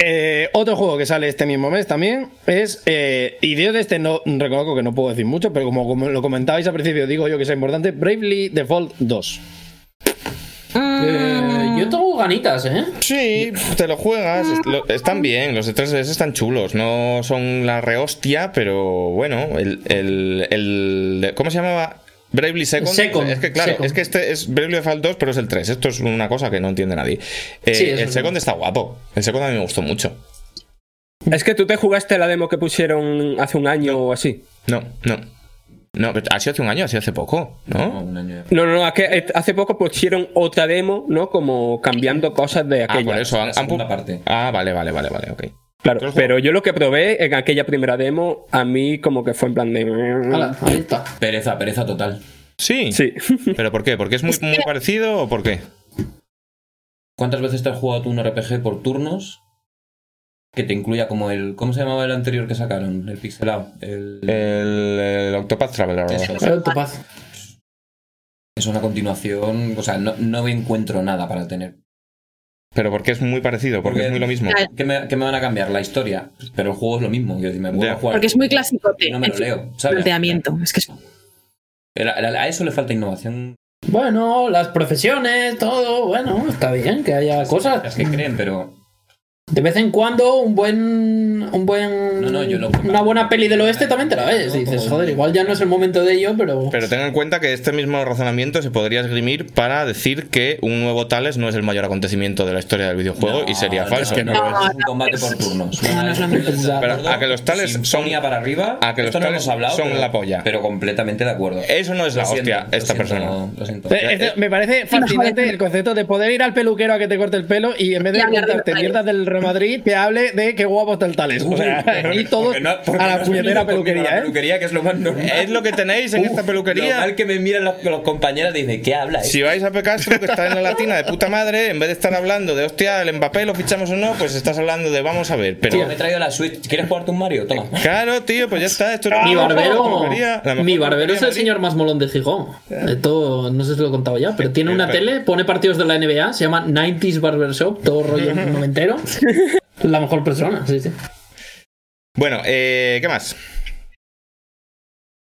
Eh, otro juego que sale este mismo mes también es. Eh, y de este no reconozco que no puedo decir mucho, pero como, como lo comentabais al principio, digo yo que es importante: Bravely Default 2. Eh, yo tengo ganitas, ¿eh? Sí, te lo juegas. lo- están bien, los de 3DS están chulos. No son la rehostia, pero bueno, el. el, ¿Cómo se llamaba? Bravely Second. Second, Es que claro, Second. es que este es Bravely Default 2, pero es el 3. Esto es una cosa que no entiende nadie. Eh, Sí, el Second está guapo. El Second a mí me gustó mucho. Es que tú te jugaste la demo que pusieron hace un año o así. No, no. No, pero ha sido hace un año, ha sido hace poco, ¿no? un año. No, no, no, es que hace poco pusieron otra demo, ¿no? Como cambiando cosas de Ah, aquella. por eso. han- la han parte. Ah, vale, vale, vale, vale, ok. Claro, pero yo lo que probé en aquella primera demo, a mí como que fue en plan de. Hala, ahí está. Pereza, pereza total. Sí. Sí. *laughs* ¿Pero por qué? ¿Porque es muy, muy parecido o por qué? ¿Cuántas veces te has jugado tú un RPG por turnos? Que te incluya como el. ¿Cómo se llamaba el anterior que sacaron? El pixelado. El, El, el Octopath Traveler. Eso. El Octopath. Es una continuación. O sea, no, no encuentro nada para tener. Pero porque es muy parecido, porque, Porque- es muy lo mismo. ¿Qué me, qué me van a cambiar? La historia. Pero el juego es lo mismo. Quiero decir, me a jugar. porque es muy clásico. Y no me lo leo. ¿sabes? planteamiento. Es que es- A, a- a eso le falta innovación. Bueno, las profesiones, todo, bueno, está bien que haya cosas. Las que creen, pero. De vez en cuando, un buen. Un buen No, no, yo lo- una buena peli del oeste también te la ves. Y dices, joder, igual ya no es el momento de ello, pero. Pero ten en cuenta que este mismo razonamiento se podría esgrimir para decir que un nuevo Tales no es el mayor acontecimiento de la historia del videojuego y sería falso. es que no, No, es un combate por turnos. No, no es lo mismo. Pero a que los tales son- para arriba. a que los tales hablado, son pero- la polla. Pero completamente de acuerdo. Eso no es la siento, hostia, lo esta siento, persona. Lo siento. Eh, este- me parece fascinante el concepto de poder ir al peluquero a que te corte el pelo y en vez de los mierdas del Real Madrid, te hable de qué guapo está el Tales. O sea, y todos no- a la puñetera peluquería, la ¿eh? peluquería, que es lo más normal. Es lo que tenéis en esta Lo peluquería. mal que me miran los, los compañeros y dicen, ¿qué habla? Si vais a Pecastro, que está en la latina de puta madre, en vez de estar hablando de hostia, el Mbappé lo fichamos o no, pues estás hablando de vamos a ver. Pero Tío, me he traído la Switch. ¿Quieres jugarte un Mario? Toma. claro, tío, pues ya está. Esto es Mi barbero, mi barbero es el señor más molón de Gijón. Esto no sé si lo he contado ya, pero tiene una tele, pone partidos de la NBA, se llama 90s Barbershop, todo rollo *laughs* noventero. *laughs* La mejor persona, sí, sí. Bueno, eh, ¿qué más?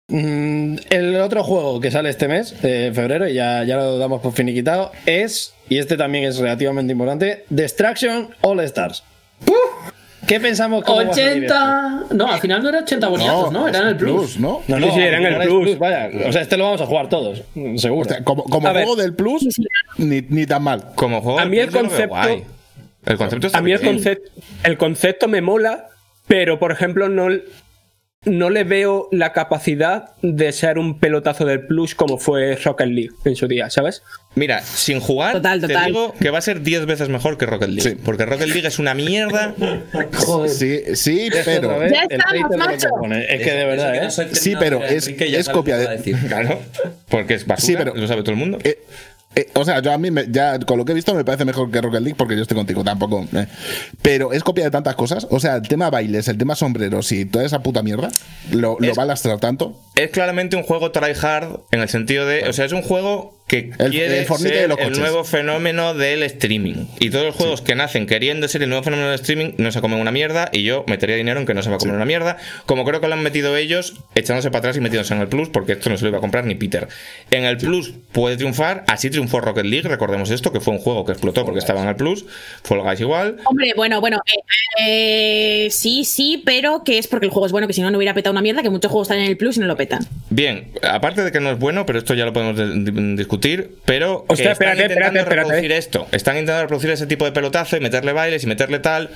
Mm, el otro juego que sale este mes, de febrero, y ya, ya lo damos por finiquitado, es, y este también es relativamente importante, Destruction All Stars. ¿Qué pensamos? esto? 80. No, al final no era 80 boniatos, ¿no? Era en el Plus. ¿no? No, no, sí, era en el no Plus. Vaya, o sea, este lo vamos a jugar todos, seguro. O sea, como como ver. juego del Plus, ni, ni tan mal. Como juego. A mí el concepto-. El concepto está A mí el bien. concepto, el concepto me mola, pero por ejemplo no, no le veo la capacidad de ser un pelotazo del plus como fue Rocket League en su día, ¿sabes? Mira, sin jugar, Total, te digo que va a ser 10 veces mejor que Rocket League. Sí. Porque Rocket League es una mierda. *laughs* Joder. Sí, sí, pero. vez, Ya estamos, macho. Es que de verdad, ¿eh? Sí, pero es- es copia de- Claro. Porque es basura, Sí, pero- lo sabe todo el mundo. Eh, eh, o sea, yo a mí, me- ya con lo que he visto, me parece mejor que Rocket League porque yo estoy contigo tampoco. eh. Pero es copia de tantas cosas. O sea, el tema bailes, el tema sombreros y toda esa puta mierda, lo, lo Es- va a lastrar tanto. es claramente un juego tryhard en el sentido de. O sea, es un juego que El- quiere el Fortnite ser de los el coches. nuevo fenómeno del streaming. Y todos los juegos que nacen queriendo ser el nuevo fenómeno del streaming no se comen una mierda. Y yo metería dinero en que no se va a comer una mierda. Como creo que lo han metido ellos, echándose para atrás y metiéndose en el Plus, porque esto no se lo iba a comprar ni Peter. En el Plus puede triunfar, así triunfó Rocket League. Recordemos esto, que fue un juego que explotó porque estaba en el Plus. Fall Guys igual. Hombre, bueno, bueno, eh, eh, sí, sí, pero que es porque el juego es bueno, que si no, no hubiera petado una mierda, que muchos juegos están en el plus y no lo petan. Bien, aparte de que no es bueno, pero esto ya lo podemos de- de- discutir, pero Hostia, eh, están espérate, intentando espérate, espérate. reproducir esto. Están intentando reproducir ese tipo de pelotazo y meterle bailes y meterle tal.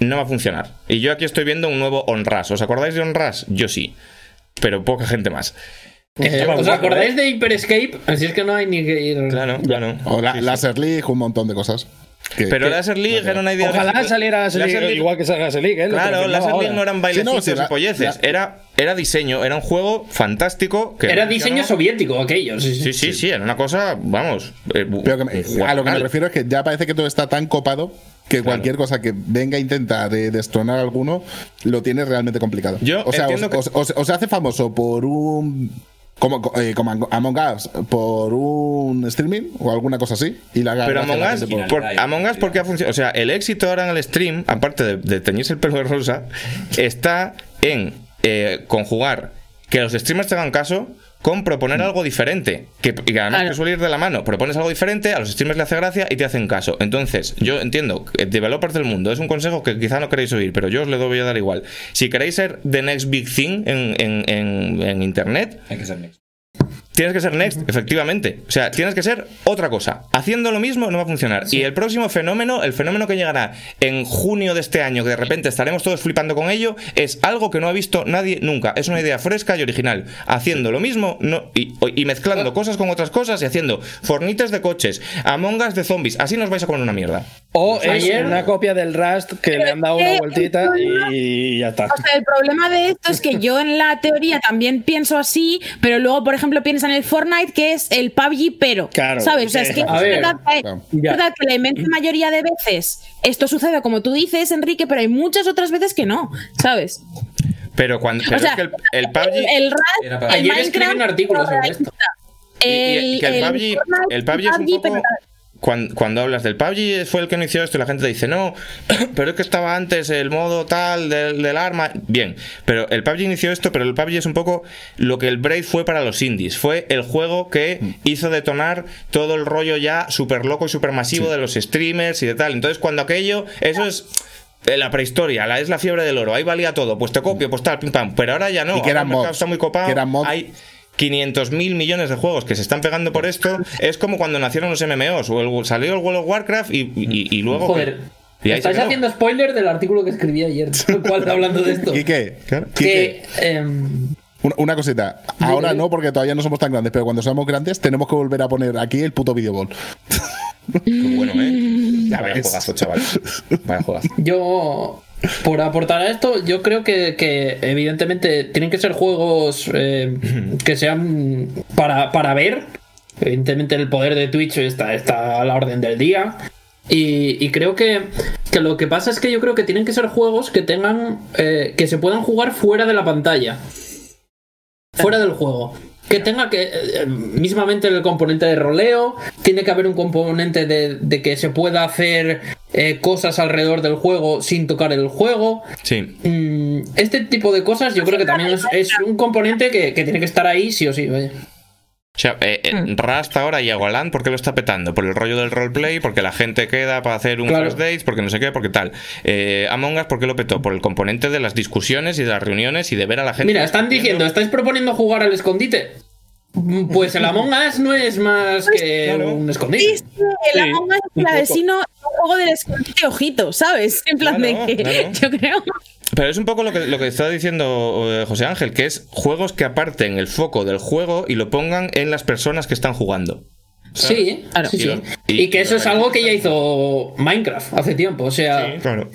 No va a funcionar. Y yo aquí estoy viendo un nuevo OnRAS. ¿Os acordáis de OnRAS? Yo sí. Pero poca gente más. Eh, ¿Os acordáis de Hyper Escape? Así es que no hay ni que ir. Claro, claro. O la, Sí, sí. Laser League, un montón de cosas. Que- Pero que- Laser League era una idea. Ojalá saliera Laser League, League- igual que salga Laser League, ¿eh? Claro, Laser League ahora. no eran bailecitos Sí, no, y polleces. la- Era, era diseño, era un juego fantástico. Que Era diseño soviético aquello. Sí, sí. Sí, sí, sí, era una cosa, vamos. eh, pero que me- a lo que me refiero es que ya parece que todo está tan copado que cualquier cosa que venga a intentar eh, destronar a alguno lo tiene realmente complicado. Yo o sea, entiendo os- que- os- os- hace famoso por un. Como, eh, como Among Us, por un streaming o alguna cosa así. Y la Pero Among la Us, por- por, Among Us, ¿por qué ha funcionado? O sea, el éxito ahora en el stream, aparte de, de teñirse el pelo de rosa, está en eh, conjugar que los streamers te hagan caso con proponer algo diferente. Que, y además Claro. que suele ir de la mano. Propones algo diferente, a los streamers le hace gracia y te hacen caso. Entonces, yo entiendo que developers del mundo es un consejo que quizá no queréis oír, pero yo os lo voy a dar igual. Si queréis ser the next big thing en, en- en- en internet, Hay que ser next. Tienes que ser next, efectivamente. O sea, tienes que ser otra cosa. Haciendo lo mismo no va a funcionar. Y el próximo fenómeno, el fenómeno que llegará en junio de este año, que de repente estaremos todos flipando con ello, es algo que no ha visto nadie nunca. Es una idea fresca y original. Haciendo lo mismo no, y, y mezclando cosas con otras cosas y haciendo fornites de coches, Among Us de zombies. Así nos vais a comer una mierda. O es Ayer- una copia del Rust que le han dado una vueltita y ya está. O sea, el problema de esto es que yo en la teoría también pienso así, pero luego, por ejemplo, piensa en el Fortnite, que es el PUBG, pero. Claro, ¿Sabes? O sea, es que es ver, verdad, es verdad que la inmensa mayoría de veces esto sucede como tú dices, Enrique, pero hay muchas otras veces que no, ¿sabes? Pero cuando pero o sea, es que el, el PUBG. el, el el Ayer escribí un artículo sobre esto. y- y El, que el el PUBG, el PUBG es un PUBG, poco. Pero- cuan- cuando, hablas del PUBG fue el que inició esto y la gente te dice, no, *clears throat* pero es que estaba antes el modo tal del, del arma. Bien, pero el PUBG inició esto, pero el PUBG es un poco lo que el Brave fue para los indies. Fue el juego que hizo detonar todo el rollo ya súper loco y súper masivo de los streamers y de tal. Entonces, cuando aquello, eso es. eh, La prehistoria, la, es la fiebre del oro, ahí valía todo, pues te copio, pues tal, pim pam, pero ahora ya no, Y que eran mods, está muy copado, que eran mods. hay 500 mil millones de juegos que se están pegando por esto, es como cuando nacieron los MMOs, o el- salió el World of Warcraft y, y- y luego... Joder. y Estáis haciendo spoiler del artículo que escribí ayer, *laughs* cual, hablando de esto. ¿Y qué? Que, em, Una, una cosita. Ahora no, porque todavía no somos tan grandes, pero cuando seamos grandes tenemos que volver a poner aquí el puto videoball. Qué bueno, ¿eh? Ya, vaya juegazo, chaval. Vaya juegazo. Yo, por aportar a esto, yo creo que, que evidentemente tienen que ser juegos eh, que sean para, para ver. Evidentemente el poder de Twitch está, está a la orden del día. Y, y creo que, que lo que pasa es que yo creo que tienen que ser juegos que tengan. eh, que se puedan jugar fuera de la pantalla. Fuera del juego. Que tenga que. eh, mismamente el componente de roleo. Tiene que haber un componente de, de que se pueda hacer eh, cosas alrededor del juego sin tocar el juego. Sí. Mm, este tipo de cosas yo creo que también es, es un componente que, que tiene que estar ahí sí o sí. Vaya. O sea, eh, eh, Rust ahora y Agualan, ¿por qué lo está petando? Por el rollo del roleplay, porque la gente queda para hacer un Claro. first dates, porque no sé qué, porque tal. Eh, Among Us, ¿por qué lo petó? Por el componente de las discusiones y de las reuniones y de ver a la gente. Mira, están diciendo, ¿estáis proponiendo jugar al escondite? Pues el Among Us no es más que un escondite. Sí, sí, el Among Us es el vecino es un juego del escondite ojito, ¿sabes? En plan Claro, de que claro. *laughs* yo creo. Pero es un poco lo que, lo que está diciendo eh, José Ángel, que es juegos que aparten el foco del juego y lo pongan en las personas que están jugando. Sí, Claro. sí, Y sí. lo- Y, y- que eso es algo que ya hizo Minecraft hace tiempo, o sea, Claro.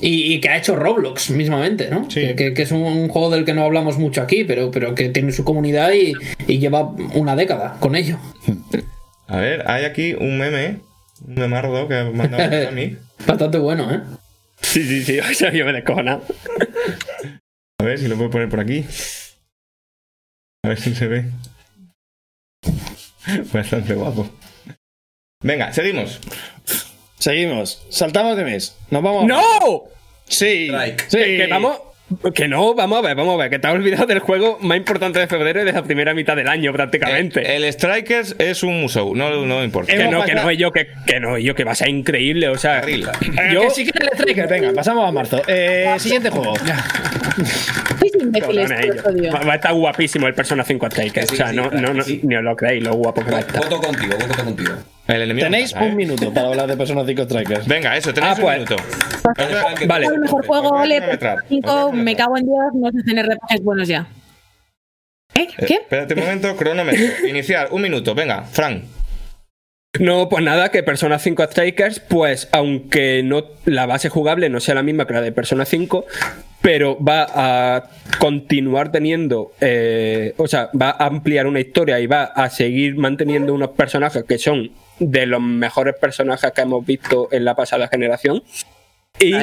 Y, y que ha hecho Roblox mismamente, ¿no? Sí. Que, es un, juego del que no hablamos mucho aquí, pero, pero que tiene su comunidad y, y lleva una década con ello. A ver, hay aquí un meme, un memardo que ha mandado *laughs* a mí. Bastante bueno, ¿eh? Sí, sí, sí. *laughs* O sea, yo me descojonado. A ver si lo puedo poner por aquí. A ver si se ve. *laughs* Bastante guapo. Venga, seguimos. Seguimos. Saltamos de mes. Nos vamos. ¡No! Sí. Strike. Sí. Que, que vamos. Que no, vamos a ver, vamos a ver. Que te has olvidado del juego más importante de febrero y de la primera mitad del año, prácticamente. El Strikers es un musou, no, no importa. que no, que no, yo que, que no, yo que va a ser increíble, o sea. Carril. Eh, Yo- que sí que el Striker. Venga, pasamos a marzo. Eh, siguiente juego. Odio. va, va a estar guapísimo el Persona 5 Strikers. Sí, o sea, sí, no, claro, no, no, sí. ni os lo creéis lo guapo que va a estar. Voto contigo, voto contigo. El enemigo Tenéis pasa, ¿eh? un minuto para hablar de Persona 5 Strikers. Venga, eso, tenéis Ah, un pues. minuto. Vale. el mejor juego, ole, cronometrar, os voy a 5, me cago en Dios, no se hacen RPGs buenos ya. ¿Eh? Eh, ¿Qué? Espérate un momento, cronómetro. *laughs* Iniciar, un minuto, venga, Fran. No, pues nada, que Persona 5 Strikers, pues aunque no la base jugable no sea la misma que la de Persona 5, pero va a continuar teniendo, eh, o sea, va a ampliar una historia y va a seguir manteniendo unos personajes que son de los mejores personajes que hemos visto en la pasada generación. Y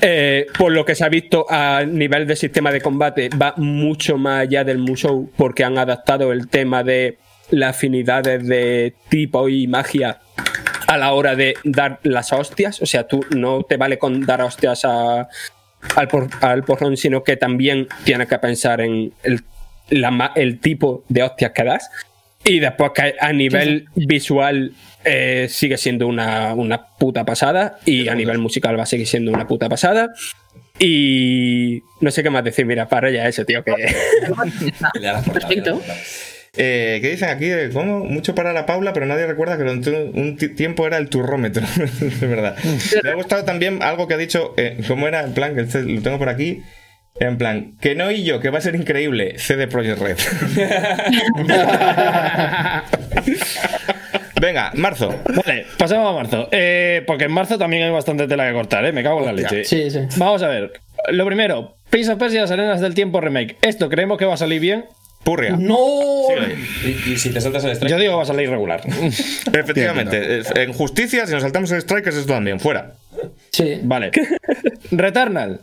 eh, por lo que se ha visto a nivel de sistema de combate, va mucho más allá del Musou, porque han adaptado el tema de las afinidades de tipo y magia a la hora de dar las hostias. O sea, tú no te vale con dar hostias a- al, por- al porrón, sino que también tienes que pensar en el, la ma- el tipo de hostias que das. Y después que a nivel visual eh, sigue siendo una, una puta pasada. Y a nivel musical va a seguir siendo una puta pasada. Y no sé qué más decir, mira, para ya eso, tío, que... *laughs* Perfecto. Eh, ¿Qué dicen aquí? Eh, ¿Cómo? Mucho para la Paula, pero nadie recuerda que durante un un ti- tiempo era el turrómetro. *laughs* es verdad. Me ha gustado también algo que ha dicho, eh, ¿cómo era? En plan, que este lo tengo por aquí. En plan, que no y yo, que va a ser increíble. CD Projekt Red. *laughs* Venga, marzo. Vale, pasamos a marzo. Eh, porque en marzo también hay bastante tela que cortar, ¿eh? Me cago en la leche. Sí, sí. Vamos a ver. Lo primero, Prince of Persia y las arenas del tiempo remake. Esto creemos que va a salir bien. Purria. ¡No! Y, y si te saltas el strike. Yo digo que va a salir regular. *laughs* Efectivamente. En justicia, si nos saltamos el Strikers, esto también. Fuera. Sí. Vale. *laughs* Returnal.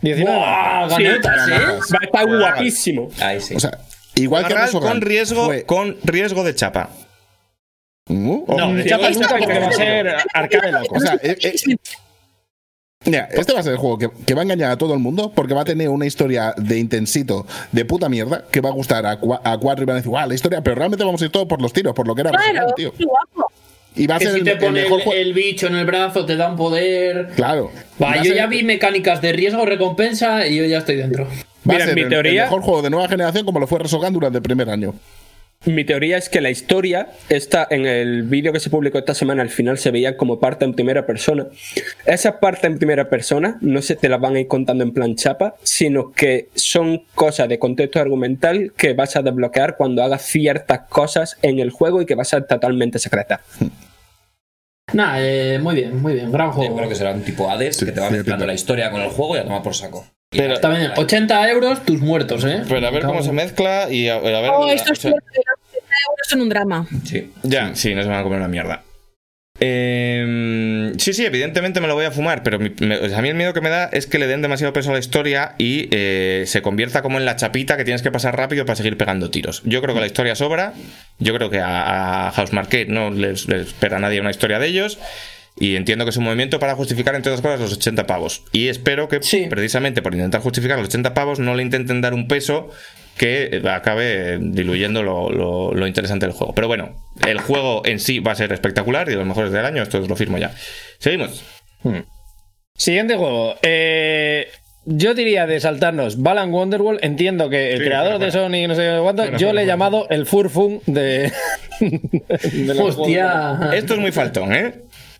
19. ¡Buah! Sí, Ganotas, ¿eh? va a estar guapísimo. Ahí sí. O sea, igual que con riesgo, fue- con riesgo de chapa. No, de chapa Eso- nunca porque va a ser arcade loco. O sea, eh, eh, Mira, este va a ser el juego que, que va a engañar a todo el mundo porque va a tener una historia de intensito de puta mierda que va a gustar a, cua- a cuatro y van a decir, guau, la historia, pero realmente vamos a ir todos por los tiros, por lo que era Claro, original, tío. guapo. Y va a Que ser si el, te el pone mejor el, juego. el bicho en el brazo, te da un poder. Claro. Va, yo ser- ya vi mecánicas de riesgo-recompensa y yo ya estoy dentro. Va Mira, a ser mi el- teoría- el mejor juego de nueva generación como lo fue Resogan durante el primer año. Mi teoría es que la historia está en el vídeo que se publicó esta semana, al final se veía como parte en primera persona. Esa parte en primera persona no se te las van a ir contando en plan chapa, sino que son cosas de contexto argumental que vas a desbloquear cuando hagas ciertas cosas en el juego y que va a ser totalmente secreta. *laughs* Nah, eh, muy bien, muy bien. Gran Yo juego. creo que será un tipo Hades que te va sí, mezclando pinta. la historia con el juego y a tomar por saco. Pero- bien. 80 euros, tus muertos, ¿eh? Pero a ver cómo se mezcla y a, a ver. Oh, o estos sea, euros son un drama. Sí. Ya, sí, no se van a comer una mierda. Eh, sí, sí, evidentemente me lo voy a fumar, pero mi- me- o sea, a mí el miedo que me da es que le den demasiado peso a la historia y eh, se convierta como en la chapita que tienes que pasar rápido para seguir pegando tiros. Yo creo que la historia sobra, yo creo que a, a House Marquette no les, les espera a nadie una historia de ellos. Y entiendo que es un movimiento para justificar, entre otras cosas, los 80 pavos. Y espero que, Sí. precisamente por intentar justificar los 80 pavos, no le intenten dar un peso que acabe diluyendo lo, lo- lo interesante del juego. Pero bueno, el juego en sí va a ser espectacular y de los mejores del año, esto os lo firmo ya. Seguimos. Siguiente juego. Eh, yo diría de saltarnos Balan Wonderworld. Entiendo que el Sí, creador de Sony, no sé cuánto, yo le he llamado el Furfun de. *laughs* de Hostia. Esto es muy faltón, ¿eh?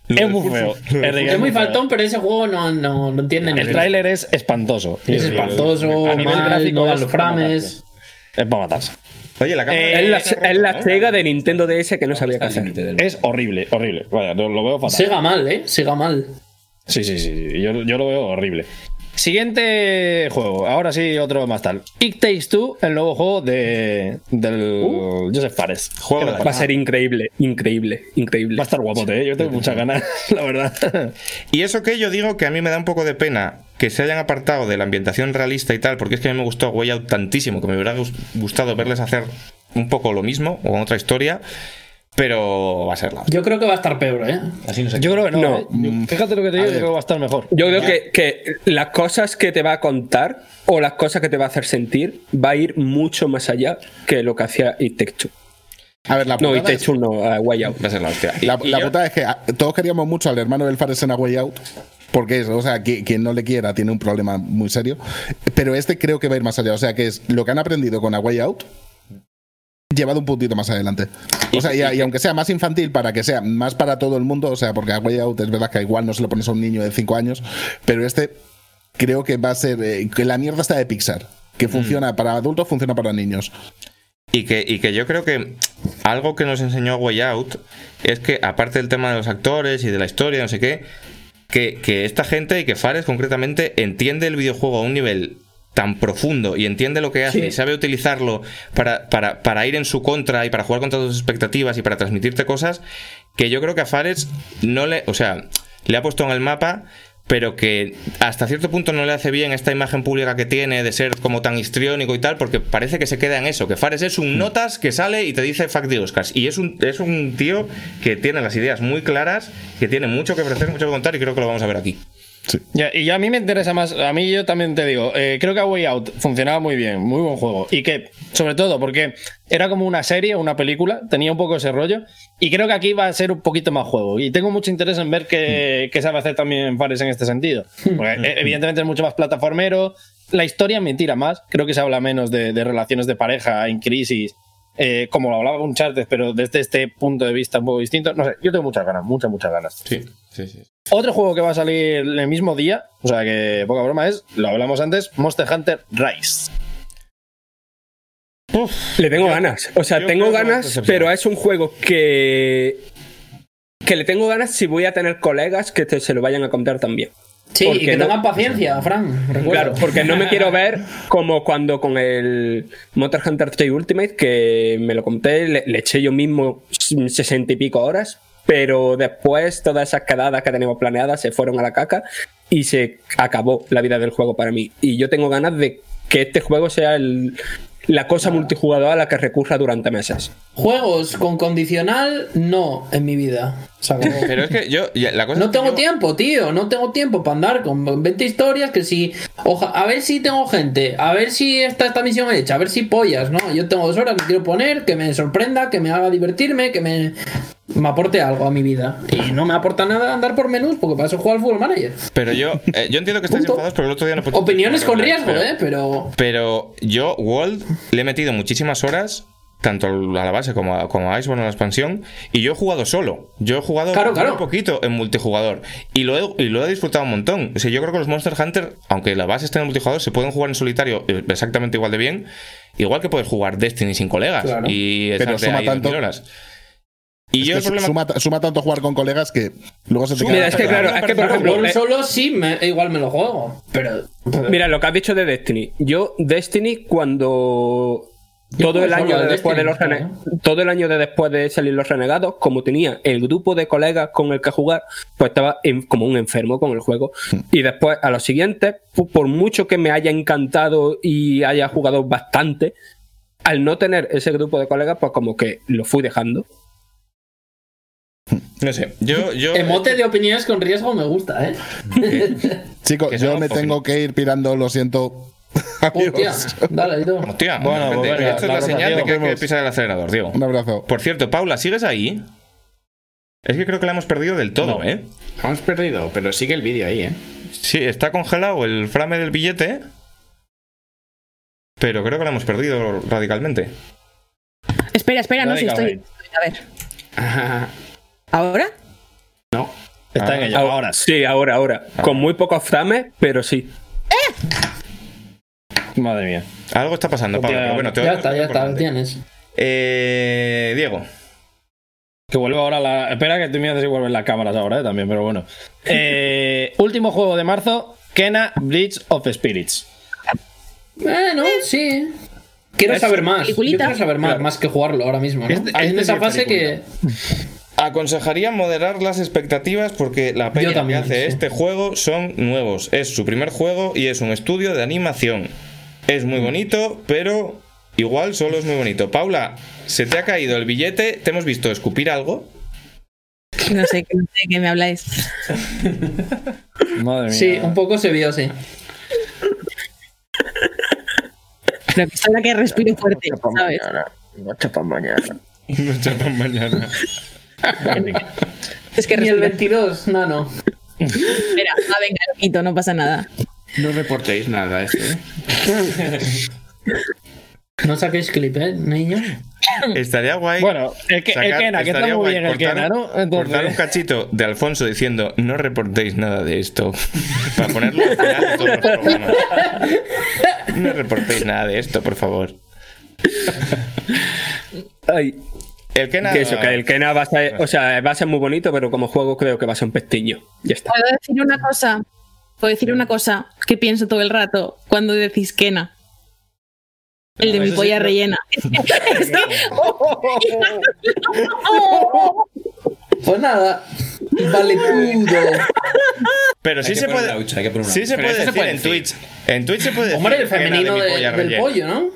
Es muy feo. Es muy feo. faltón, pero ese juego no, no, no El tráiler es espantoso. Es espantoso, A nivel mal, gráfico no dan los frames. Es para matarse. Oye, la cámara. Eh, es, la, es la Sega de Nintendo DS que no sabía qué hacer. Es horrible, horrible. Vaya, lo lo veo fatal. Siga mal, ¿eh? Siga mal. Sí, sí, sí. sí. Yo, yo lo veo horrible. Siguiente juego. Ahora sí, otro más tal. It Takes Two, el nuevo juego de, del Joseph Fares. Juego ¿Qué de le Va a ser increíble, increíble, increíble. Va a estar guapote, ¿eh? Yo tengo muchas ganas, *laughs* la verdad. Y eso que yo digo que a mí me da un poco de pena que se hayan apartado de la ambientación realista y tal, porque es que a mí me gustó Way Out tantísimo, que me hubiera gus- gustado verles hacer un poco lo mismo o con otra historia, pero va a ser la Yo creo que va a estar peor, ¿eh? Así no sé. Yo creo que no. No. ¿eh? Fíjate lo que te digo, yo creo que va a estar mejor. Yo creo que, que las cosas que te va a contar o las cosas que te va a hacer sentir va a ir mucho más allá que lo que hacía It Take Two. A ver, la No, putada It Take es- Two no, uh, Way Out. Va a ser la hostia. La, la putada es que todos queríamos mucho al hermano del Fares en A Way Out. Porque es, o sea, qui- quien no le quiera tiene un problema muy serio. Pero este creo que va a ir más allá. O sea, que es lo que han aprendido con A Way Out, llevado un puntito más adelante. O sea, y, y aunque sea más infantil, para que sea más para todo el mundo, o sea, porque A Way Out es verdad que igual no se lo pones a un niño de 5 años, pero este creo que va a ser. eh, que la mierda está de Pixar. Que funciona para adultos, funciona para niños. Y que, y que yo creo que algo que nos enseñó Way Out es que, aparte del tema de los actores y de la historia, no sé qué, que, que esta gente y que Fares concretamente entiende el videojuego a un nivel tan profundo y entiende lo que hace Sí. y sabe utilizarlo para, para, para ir en su contra y para jugar contra tus expectativas y para transmitirte cosas que yo creo que a Fares no le, o sea, le ha puesto en el mapa pero que hasta cierto punto no le hace bien esta imagen pública que tiene de ser como tan histriónico y tal, porque parece que se queda en eso, que Fares es un notas que sale y te dice fuck de Oscars. Y es un, es un tío que tiene las ideas muy claras, que tiene mucho que ofrecer, mucho que contar y creo que lo vamos a ver aquí. Ya, y ya a mí me interesa más, a mí yo también te digo, eh, creo que A Way Out funcionaba muy bien, muy buen juego. Y que, sobre todo, porque era como una serie, una película, tenía un poco ese rollo. Y creo que aquí va a ser un poquito más juego. Y tengo mucho interés en ver qué, qué sabe hacer también Fares en este sentido. Porque, eh, evidentemente es mucho más plataformero. La historia me tira más. Creo que se habla menos de, de relaciones de pareja en crisis. Eh, como lo hablaba Uncharted, pero desde este punto de vista un poco distinto. No sé, yo tengo muchas ganas, muchas, muchas ganas. Sí, sí, sí. Otro juego que va a salir el mismo día, o sea que poca broma es, lo hablamos antes, Monster Hunter Rise. Le tengo ganas. O sea, tengo ganas, pero es un juego que. que le tengo ganas si voy a tener colegas que te- se lo vayan a contar también. Sí, Porque y que no- tengan paciencia, Fran. Claro, porque no me quiero ver como cuando con el Monster Hunter 3 Ultimate, que me lo conté, le, le eché yo mismo sesenta y pico horas, pero después todas esas quedadas que teníamos planeadas se fueron a la caca y se acabó la vida del juego para mí. Y yo tengo ganas de que este juego sea el, la cosa multijugador a la que recurra durante meses. Juegos con condicional, no en mi vida. Pero es que yo, ya, la cosa No tengo yo- tiempo, tío. No tengo tiempo para andar con 20 historias que si. oja- a ver si tengo gente. A ver si está esta misión hecha. A ver si pollas, ¿no? Yo tengo dos horas que quiero poner, que me sorprenda, que me haga divertirme, que me. Me aporte algo a mi vida. Y no me aporta nada andar por menús, porque para eso juego al Football Manager. Pero yo, eh, yo entiendo que estáis enfadados porque el otro día no Opiniones con riesgo, pero- ¿eh? Pero. Pero yo, World, le he metido muchísimas horas, tanto a la base como a, como a Iceborne, a la expansión, y yo he jugado solo. Yo he jugado Claro, muy claro. poquito en multijugador. Y lo, he, y lo he disfrutado un montón. O sea, yo creo que los Monster Hunter, aunque la base esté en multijugador, se pueden jugar en solitario eh, exactamente igual de bien. Igual que puedes jugar Destiny sin colegas. Claro. Y Pero suma ahí tanto- 2000 horas. Y Es yo que el problema... suma, suma tanto jugar con colegas que luego se te Suma, queda Mira, es que claro, es que por ejemplo, Juego solo sí, me- igual me lo juego. Pero. Mira, lo que has dicho de Destiny. Yo, Destiny, cuando todo el año de después de los rene- todo el año de después de salir los renegados, como tenía el grupo de colegas con el que jugar, pues estaba en- como un enfermo con el juego. Y después, a los siguientes, por mucho que me haya encantado y haya jugado bastante, al no tener ese grupo de colegas, pues como que lo fui dejando. No sé, yo... yo Emote de opiniones con riesgo me gusta, ¿eh? *laughs* Chicos, yo me tengo que ir pirando, lo siento. Hostia, dale, tú. Hostia, Bueno, pues venga, esto es la señal de que hay que pisar el acelerador, Diego. Un abrazo. Por cierto, Paula, ¿sigues ahí? Es que creo que la hemos perdido del todo, No. ¿eh? Hemos perdido, pero sigue el vídeo ahí, ¿eh? Sí, está congelado el frame del billete. Pero creo que la hemos perdido radicalmente. Espera, espera, no, si estoy. A ver. *laughs* ¿Ahora? no. Está en ello. Ahora, Ahora sí. sí, ahora, ahora. Con muy pocos frames, pero sí. Madre mía. Algo está pasando, pero bueno, te Ya está, ya está, lo tienes. Eh, Diego. Que vuelva ahora la. Espera que tú miras si vuelven las cámaras ahora, eh, también, pero bueno. Eh, *laughs* último juego de marzo: Kena Bridge of Spirits. Bueno, sí. Quiero Es saber más. Yo quiero saber más, más que jugarlo ahora mismo. ¿no? Este- Hay en esa es fase que. Aconsejaría moderar las expectativas porque la peña también, que hace sí. este juego son nuevos. Es su primer juego y es un estudio de animación. Es muy bonito, pero igual solo es muy bonito. Paula, ¿se te ha caído el billete? ¿Te hemos visto escupir algo? No sé, no sé de qué me habláis. Madre mía. Sí, un poco se vio, sí. Pero que es la que respiro fuerte, ¿sabes? No chapan mañana. Es que Ni el respiro. 22, no, no. Espera, ah, venga, loquito, no pasa nada. No reportéis nada esto, ¿eh? *laughs* No saquéis clip, ¿eh, niño? Estaría guay. Bueno, el, que, el sacar- Kena, que está muy bien el cortar- Kena, ¿no? Cortar un cachito de Alfonso diciendo no reportéis nada de esto. *laughs* Para ponerlo al final de todos los programas. No reportéis nada de esto, por favor. Ay, El Kena. que eso, que el Kena va a ser, o sea, va a ser muy bonito, pero como juego creo que va a ser un pestiño. Ya está. ¿Puedo decir una cosa? ¿Puedo decir una cosa que pienso todo el rato cuando decís Kena? El de mi sí, polla rellena. *laughs* Pues nada. Valetudo. Pero sí se puede. Sí se Pero puede se en decir. Twitch. En Twitch se puede decir. Hombre, el femenino de- del rellena. pollo, ¿no?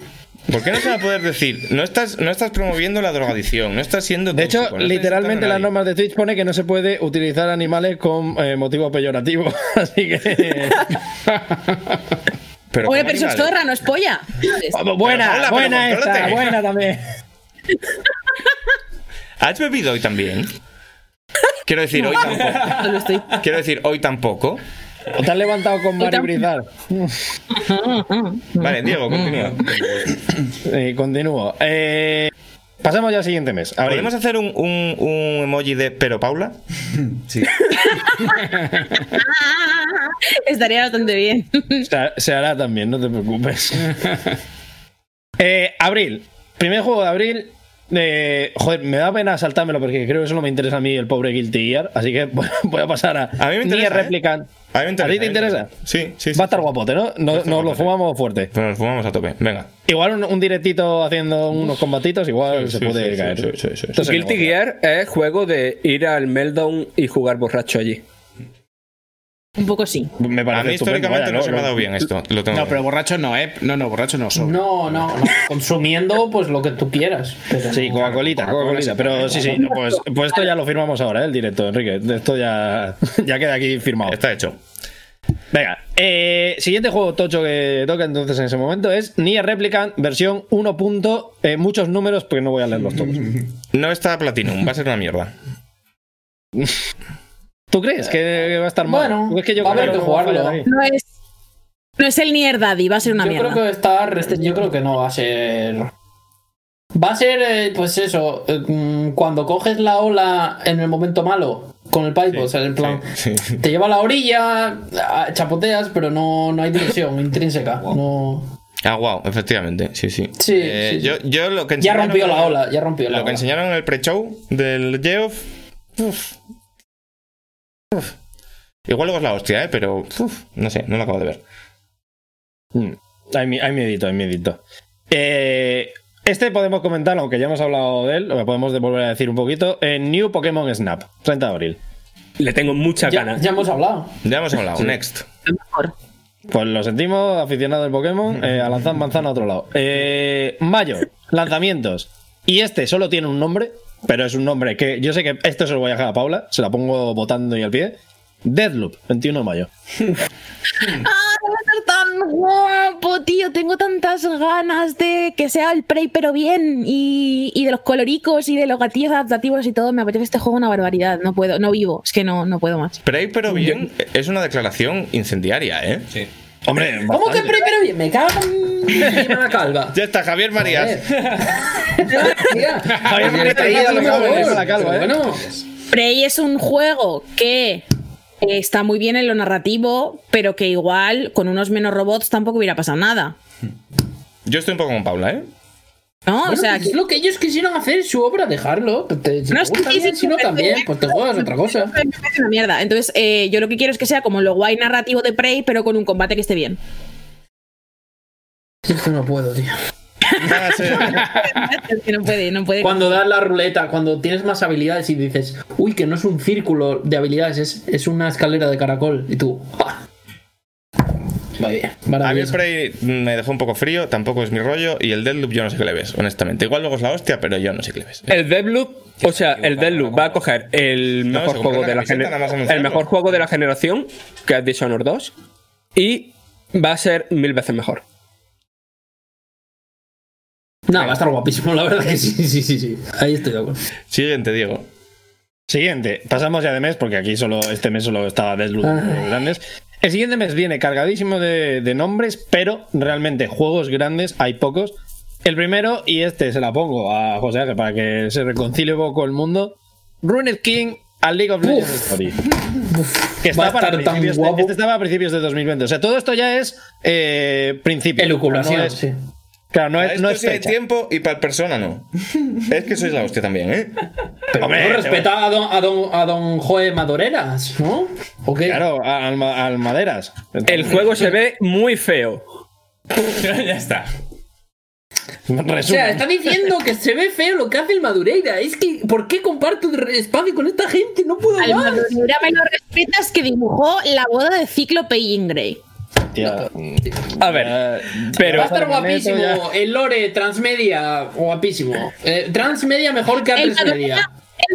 ¿Por qué no se va a poder decir? No estás, no estás promoviendo la drogadicción, no estás siendo. De hecho, no literalmente las normas de Twitch pone que no se puede utilizar animales con eh, motivo peyorativo. *laughs* Así que. Pero Oye, ¿cómo pero eso es zorra, no es polla. ¿sabes? buena, buena esta, buena también. ¿Has bebido hoy también? Quiero decir, hoy tampoco. Quiero decir, hoy tampoco. ¿O te has levantado con Mari. Brizar? Vale, Diego, continúa. *clears throat* Eh, continúo. Eh, pasamos ya al siguiente mes. Abril. ¿Podemos hacer un, un- un emoji de pero Paula? *laughs* Sí. *laughs* Estaría bastante bien. Se, se hará también, no te preocupes. *laughs* Eh, abril. Primer juego de abril. Eh, joder, me da pena saltármelo porque creo que eso no me interesa a mí el pobre Guilty Gear. Así que *laughs* voy a pasar a, A mí me interesa, ¿eh? Replicant. A mí me interesa. ti te a mí me interesa? Sí, sí, sí. Va a estar guapote, ¿no? No- Nos, lo fumamos fuerte. Pues nos fumamos a tope. Venga. Igual un, un directito haciendo unos combatitos, igual Sí, se sí, puede sí, caer. sí, sí, sí, sí. Esto se Guilty. Gear es juego de ir al Meltdown y jugar borracho allí. Un poco sí. Me parece A mí históricamente vaya, no se me ha dado bien esto. Lo tengo No, pero borracho no, ¿eh? No, no, borracho no. sobra. No, no, no. Consumiendo, pues lo que tú quieras. Pero Sí, Coca-Colita, Coca-Colita. Pero sí, sí, pues, pues esto ya lo firmamos ahora, ¿eh? el directo, Enrique. Esto ya, ya queda aquí firmado. Está hecho. Venga, eh, siguiente juego tocho que toca entonces en ese momento es Nier Replicant versión 1. punto, eh, muchos números, porque no voy a leerlos todos. No está Platinum, va a ser una mierda. *laughs* ¿Tú crees que, va a estar mal? Bueno, Porque es que yo va a haber que jugarlo. No es, no es el Nier Daddy, va a ser una yo mierda. creo que va a estar. este- Yo creo que no va a ser. Va a ser, eh, pues eso, eh, mm, cuando coges la ola en el momento malo con el pipe, o sea, en plan, Sí, sí. te lleva a la orilla, chapoteas, pero no, no hay diversión intrínseca. No. Ah, wow, efectivamente, sí, sí. Sí, Eh, sí, sí. Yo, yo lo que Ya enseñaron- rompió la ola, ya rompió la Lo que enseñaron en el pre-show del Geoff. Uf. Igual luego es la hostia, ¿eh? Pero uf, no sé, no lo acabo de ver. Mm, Hay, hay miedito, hay miedito. Eh, este podemos comentarlo, aunque ya hemos hablado de él, lo podemos volver a decir un poquito. En New Pokémon Snap, 30 de abril. Le tengo muchas Ya, ganas. ya hemos hablado. Ya hemos hablado, next. Mejor. Pues lo sentimos, aficionado del Pokémon, eh, a lanzar manzana a otro lado. Eh, mayo, lanzamientos. Y este solo tiene un nombre, pero es un nombre que yo sé que esto se lo voy a dejar a Paula, se la pongo votando y al pie. Deadloop, 21 de mayo. *laughs* ¡Ah, va a ser tan guapo, tío! Tengo tantas ganas de que sea el Prey, pero bien. Y, y de los coloricos y de los gatillos adaptativos y todo. Me apetece este juego una barbaridad. No puedo, no vivo. Es que no, no puedo más. Prey, pero bien, es una declaración incendiaria, ¿eh? Sí. Hombre, ¿Cómo que bastante. pre- pero bien? Me cago en la calva. Ya está, Javier Marías. Javier Marías la calva, ¿eh? Bueno, Prey es un juego que eh, está muy bien en lo narrativo, pero que igual con unos menos robots tampoco hubiera pasado nada. Yo estoy un poco con Paula, ¿eh? ¿No? bueno, o sea, pues es lo que ellos quisieron hacer, su obra, dejarlo. Te, si No, te sí, gusta sí, bien, sí, si no sí, también, sí. pues te juegas otra cosa. me parece una mierda. Entonces, eh, yo lo que quiero es que sea como lo guay narrativo de Prey, pero con un combate que esté bien. Es que no puedo, tío. Va a ser- Es que no puede, no puede. Cuando das la ruleta, cuando tienes más habilidades y dices, uy, que no es un círculo de habilidades, es, es una escalera de caracol. Y tú, ¡ah! Bien, A mí el. Prey me dejó un poco frío, tampoco es mi rollo. Y el Deadloop yo no sé qué le ves, honestamente. Igual luego es la hostia, pero yo no sé qué le ves. El Deadloop, o sea, el Deadloop va a coger el mejor juego de la el mejor juego de la generación, que es Dishonored 2, y va a ser mil veces mejor. No, va a estar guapísimo, la verdad que sí, sí, sí, sí. Ahí estoy de acuerdo. Siguiente, Diego. Siguiente, pasamos ya de mes, porque aquí solo este mes solo estaba Deadloop Ah. grandes. El siguiente mes viene cargadísimo de, de nombres, pero realmente juegos grandes hay pocos. El primero, y este se la pongo a José Ángel para que se reconcilie un poco el mundo. Ruined King a League of Legends Uf. Story. Que está para principios de- este estaba a principios de 2020. O sea, todo esto ya es eh, principio. Elucubración, No es- sí. Claro, no Para es, esto no es sí hay tiempo y para el persona no. *laughs* es que sois la hostia también, ¿eh? Pero Hombre, no respeta a don, a don, a don Joe Madureras, ¿no? ¿O qué? Claro, al, al Maderas. El juego se ve muy feo. *laughs* ya está. O Resumen. sea, está diciendo que se ve feo lo que hace el Madureira. Es que, ¿por qué comparto espacio con esta gente? No puedo Al más. Madureira me lo respetas que dibujó la boda de Cíclope y Grey. Tía, A ver, pero Va a estar ya- guapísimo. El lore transmedia, guapísimo. Eh, transmedia mejor que El transmedia.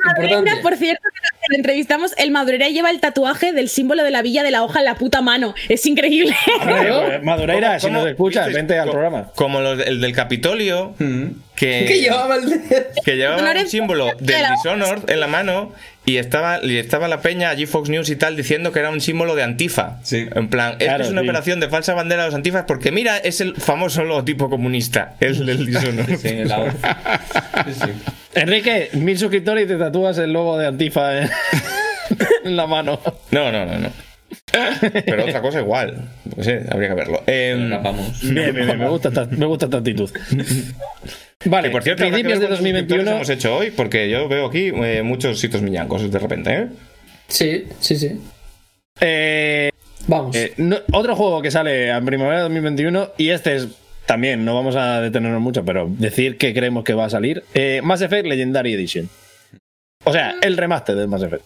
Madureira, el por cierto, que lo entrevistamos, el Madureira lleva el tatuaje del símbolo de la villa de la hoja en la puta mano. Es increíble. *laughs* Hombre, Madureira, si ¿Cómo- nos escuchas, vente al programa. Como los- el del Capitolio, que, *laughs* ¿Qué llevaba el que llevaba un símbolo de del Dishonored en la mano y estaba, y estaba la peña allí Fox News y tal diciendo que era un símbolo de Antifa. Sí. En plan, Claro, es una sí. operación de falsa bandera de los Antifas porque mira, es el famoso logotipo comunista, el del Dishonored. Sí. Enrique, mil suscriptores y te tatúas el logo de Antifa en, *laughs* en la mano. No, no, no, no. Pero otra cosa igual. No sé, habría que verlo. Bien, bien, bien, me gusta esta, me gusta esta actitud. Vale, que por cierto, principios de cuántos suscriptores 2021. hemos hecho hoy porque yo veo aquí eh, muchos hitos miñancos de repente, ¿eh? Sí, sí, sí. Eh, Vamos. eh, no- otro juego que sale en primavera de 2021 y este es también, no vamos a detenernos mucho, pero decir que creemos que va a salir. Eh, Mass Effect Legendary Edition. O sea, el remaster de Mass Effect.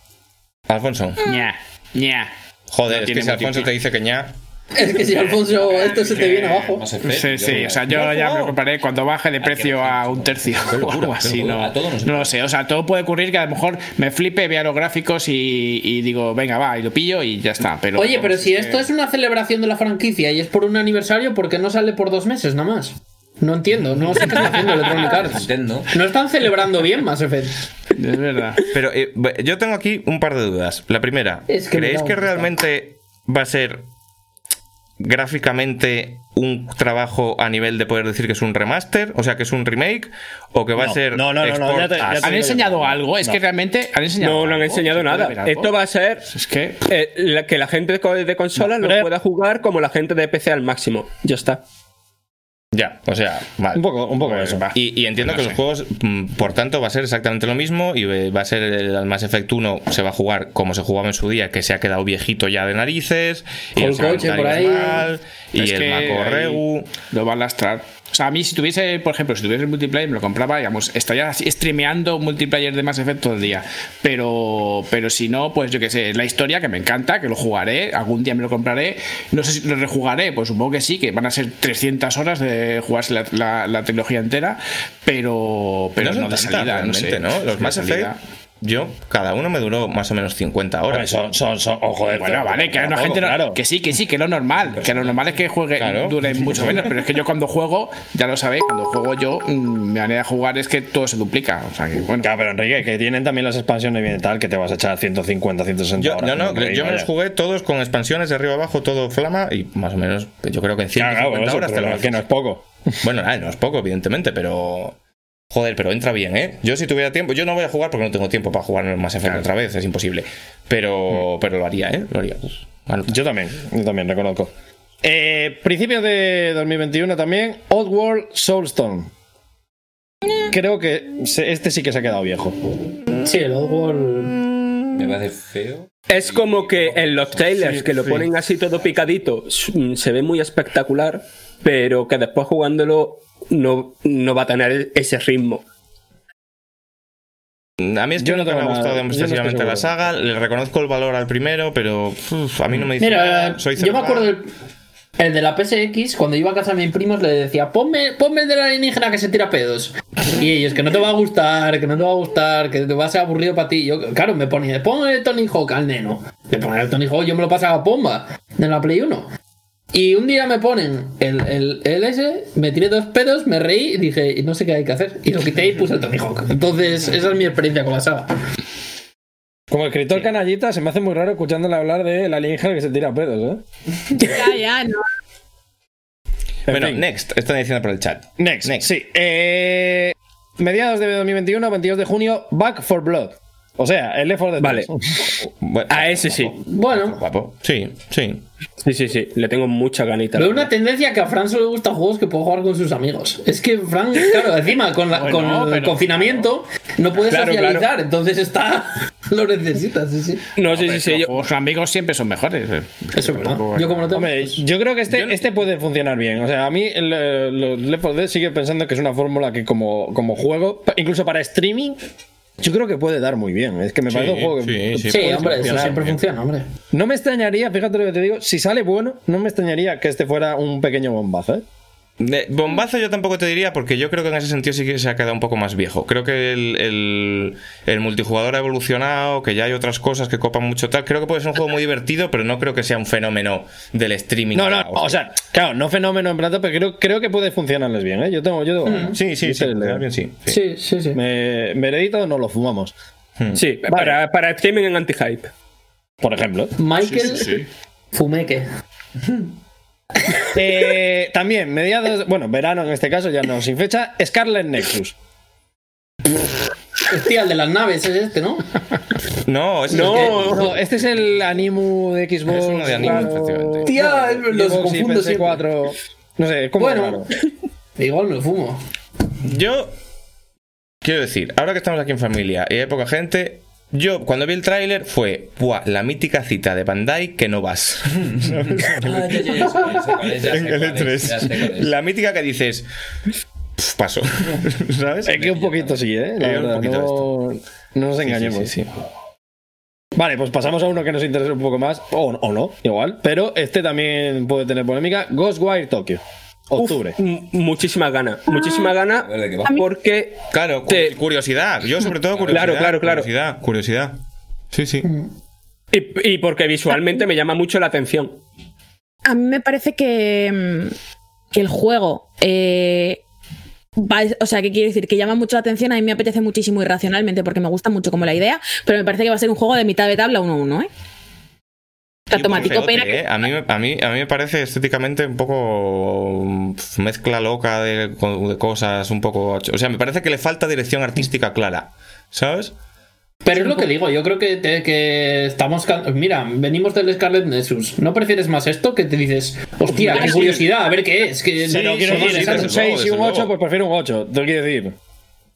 Alfonso. ña, ña. Joder, No es que si Alfonso te dice que ña. Es que si Alfonso *laughs* esto se te viene abajo. Sí, sí, o sea, yo ya me compraré cuando baje de precio a un tercio o algo así, no, no lo sé, o sea, todo puede ocurrir que a lo mejor me flipe, vea los gráficos y, y digo, venga, va, y lo pillo y ya está. Pero, Oye, pero si es esto es una celebración de la franquicia y es por un aniversario, ¿por qué no sale por dos meses nada más? No entiendo, no sé qué está haciendo *laughs* Electronic Arts. Nintendo. No están celebrando bien Mass Effect. Es verdad. Pero eh, yo tengo aquí un par de dudas. La primera, Es que ¿creéis que realmente va a ser gráficamente un trabajo a nivel de poder decir que es un remaster? O sea, que es un remake, o que va No, a ser. no, no, no, no, ya te- export ya as- te ¿Han enseñado yo. algo? Es No. que realmente han enseñado No, no han enseñado ¿Se puede nada. Esto va a ser Es que. eh, la- que la gente de, No, lo pero- pueda jugar como la gente de PC al máximo. Ya está. Ya, o sea, vale. Un poco, un poco Pues eso. va. Y, y entiendo No que sé. los juegos, mm, por tanto, va a ser exactamente lo mismo y va a ser el Mass Effect 1 se va a jugar como se jugaba en su día, que se ha quedado viejito ya de narices, y Con el coche por ahí. mal, y Es el ahí Regu. Lo va a lastrar. O sea, a mí si tuviese, por ejemplo, si tuviese el multiplayer, me lo compraba, digamos, estaría así streameando multiplayer de Mass Effect todo el día. Pero, pero si no, pues yo qué sé, es la historia que me encanta, que lo jugaré, algún día me lo compraré. No sé si lo rejugaré, pues supongo que sí, que van a ser 300 horas de jugarse la, la- la trilogía entera, pero, pero no, de tantas salida, no sé. ¿no? Los Mass. Effect, yo, cada uno me duró más o menos 50 Hombre, horas. son, son, son, oh, joder, Bueno, vale, que hay una gente claro. que sí, que sí, que lo normal, que lo normal es que juegue Claro. dure mucho menos, pero es que yo cuando juego, ya lo sabéis, cuando juego yo, mm, mi manera de jugar es que todo se duplica, o sea que bueno. Claro, pero Enrique, que tienen también las expansiones bien y tal, que te vas a echar 150, 160 Yo, horas. no, no, yo me los jugué todos con expansiones de arriba abajo, todo flama y más o menos, yo creo que en 150 Claro, claro, eso, horas te lo que no es poco. Bueno, nada, no es poco, evidentemente, pero. Joder, pero entra bien, ¿eh? Yo si tuviera tiempo, yo no voy a jugar porque no tengo tiempo para jugar Mass Effect otra vez, es imposible. Pero, pero lo haría, ¿eh? Lo haría. pues, anota. Yo también, yo también, reconozco. Eh, principios de 2021 también, Oddworld Soulstone. Creo que se- este sí que se ha quedado viejo. Sí, el Oddworld. Me parece feo. Es como que en los trailers Sí, que lo ponen así todo picadito se ve muy espectacular, pero que después jugándolo no, no va a tener ese ritmo. A mí es que Yo no me ha nada- gustado no excesivamente la saga, le reconozco el valor al primero, pero uf, a mí no me dice Mira, nada, soy yo me acuerdo del el de la PSX, cuando iba a casa de mis primos, le decía, ponme, ponme el de la alienígena que se tira pedos. Y ellos, que no te va a gustar, que no te va a gustar, que te va a ser aburrido para ti. Yo, claro, me ponía, ponme el Tony Hawk al neno. Me ponía el Tony Hawk, yo me lo pasaba a pomba de la Play 1. Y un día me ponen el, el, el S, me tiré dos pedos, me reí y dije, no sé qué hay que hacer. Y lo quité y puse el Tony Hawk. Entonces, esa es mi experiencia con la saga. Como escritor canallita, se me hace muy raro escuchándole hablar de la alienígena que se tira pedos, ¿eh? Ya, ya, no. En Bueno, fin. next, están diciendo por el chat. Next. Next. Sí. Eh, mediados de 2021, 22 de junio, Back for Blood. O sea, el Left 4 Dead Vale. 3. *laughs* Bueno, A ese sí. Bueno, Guapo. Sí, sí. Sí, sí, sí. Le tengo mucha ganita. Veo una tendencia que a Fran solo le gustan juegos que puede jugar con sus amigos. Es que Fran, claro, encima con, la- Bueno, con el confinamiento no puede Claro, socializar, claro. entonces está. *laughs* lo necesita, sí, sí. No, sí, sí, Los sí. yo- juegos amigos siempre son mejores. eh. Eso es verdad. Yo como no tengo. Hombre, yo creo que este, este puede funcionar bien. O sea, a mí el, eh, los Left 4 Dead sigue pensando que es una fórmula que como, como juego, incluso para streaming, yo creo que puede dar muy bien. Es que me Sí, parece un juego que sí, sí. Hombre, eso funcionar siempre funciona, hombre. No me extrañaría, fíjate lo que te digo, si sale bueno, no me extrañaría que este fuera un pequeño bombazo, ¿eh? De- bombazo yo tampoco te diría porque yo creo que en ese sentido sí que se ha quedado un poco más viejo. Creo que el, el- el multijugador ha evolucionado, que ya hay otras cosas que copan mucho tal. Creo que puede ser un juego muy divertido, pero no creo que sea un fenómeno del streaming. No, no, o sea, claro, no fenómeno en plata, pero creo, creo que puede funcionarles bien, ¿eh? Yo tengo, yo tengo ganas. Sí, sí, Yo sí. te leo. bien, sí, sí. Sí, sí, sí. Me, Meredito no lo fumamos, Sí, para, para streaming en anti-hype. por ejemplo. Michael Fumeque. *laughs* Eh, también, mediados, bueno, verano en este caso, ya no sin fecha, Scarlet Nexus. Hostia, el de las naves es este, ¿no? No, es No, No, este es el Animu de Xbox. Es uno de Animu, claro. efectivamente. Tía, los Xbox confundo siempre. PS4. No sé, ¿cómo Bueno. raro? *laughs* Igual me lo fumo. Yo quiero decir, ahora que estamos aquí en familia y hay poca gente, yo cuando vi el tráiler fue "Buah, la mítica cita de Bandai que no vas. Ah, en el es, ya sé cuál E3. es. La mítica que dices, "Pf, paso. ¿Sabes? Es que un poquito sí, ¿eh? La Eh, verdad, no, no nos engañemos. sí. Vale, pues pasamos a uno que nos interesa un poco más, o, o no, igual, pero este también puede tener polémica. Ghostwire Tokyo, octubre. M- Muchísimas ganas, muchísimas ganas, A ver de qué va. porque Claro, cu- Te- curiosidad. Yo sobre todo *laughs* curiosidad. Claro, claro, claro. Curiosidad, curiosidad. Sí, sí. y, y porque visualmente me llama mucho la atención. A mí me parece que, mm, que el juego. eh, va- o sea, ¿qué quiere decir? Que llama mucho la atención. A mí me apetece muchísimo irracionalmente porque me gusta mucho como la idea, pero me parece que va a ser un juego de mitad de tabla 1-1, ¿eh? Automático, que- ¿eh? a, mí, me- a, mí, a mí me parece estéticamente un poco mm, mezcla loca de, de cosas, un poco... O sea, me parece que le falta dirección artística clara, ¿sabes? Pero es lo que digo, yo creo que, te- que estamos. Mira, venimos del Scarlet Nexus. ¿No prefieres más esto que te dices, hostia, qué curiosidad, a ver qué es? Que Pero quiero sí, decir, sí, es un desde 6 luego, y un desde 8, luego. pues prefiero un 8. Te quiero decir.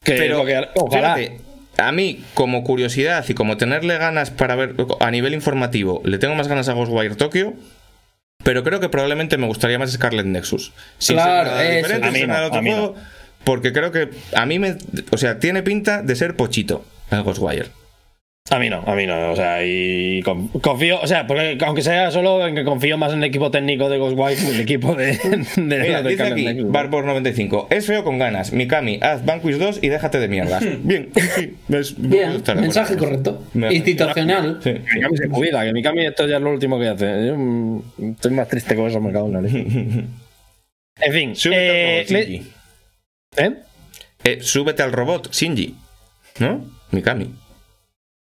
Que Pero, que- ojalá. fíjate, a mí, como curiosidad y como tenerle ganas para ver a nivel informativo, le tengo más ganas a Ghostwire Tokyo, pero creo que probablemente me gustaría más Scarlet Nexus. Sin Claro, A mí sin no, otro a mí no. porque creo que a mí me... O sea, tiene pinta de ser pochito el Ghostwire. A mí no, a mí no. O sea, y con- confío, o sea, porque aunque sea solo en que confío más en el equipo técnico de Ghostwire que en el equipo de. *laughs* de- Mira, de dice aquí, Nexus. Barbor95, es feo con ganas, Mikami, haz Vanquish 2 y déjate de mierdas. *laughs* Bien, sí, *laughs* es- Bien, mensaje correcto. Me- Institucional. Sí. Mikami se jubila, que Mikami esto ya es lo último que hace. Yo mm, estoy más triste con eso, me cago en la leche. En fin, Súbete eh, al robot, me- Shinji. ¿eh? Eh, súbete al robot, Shinji. ¿No? Mikami.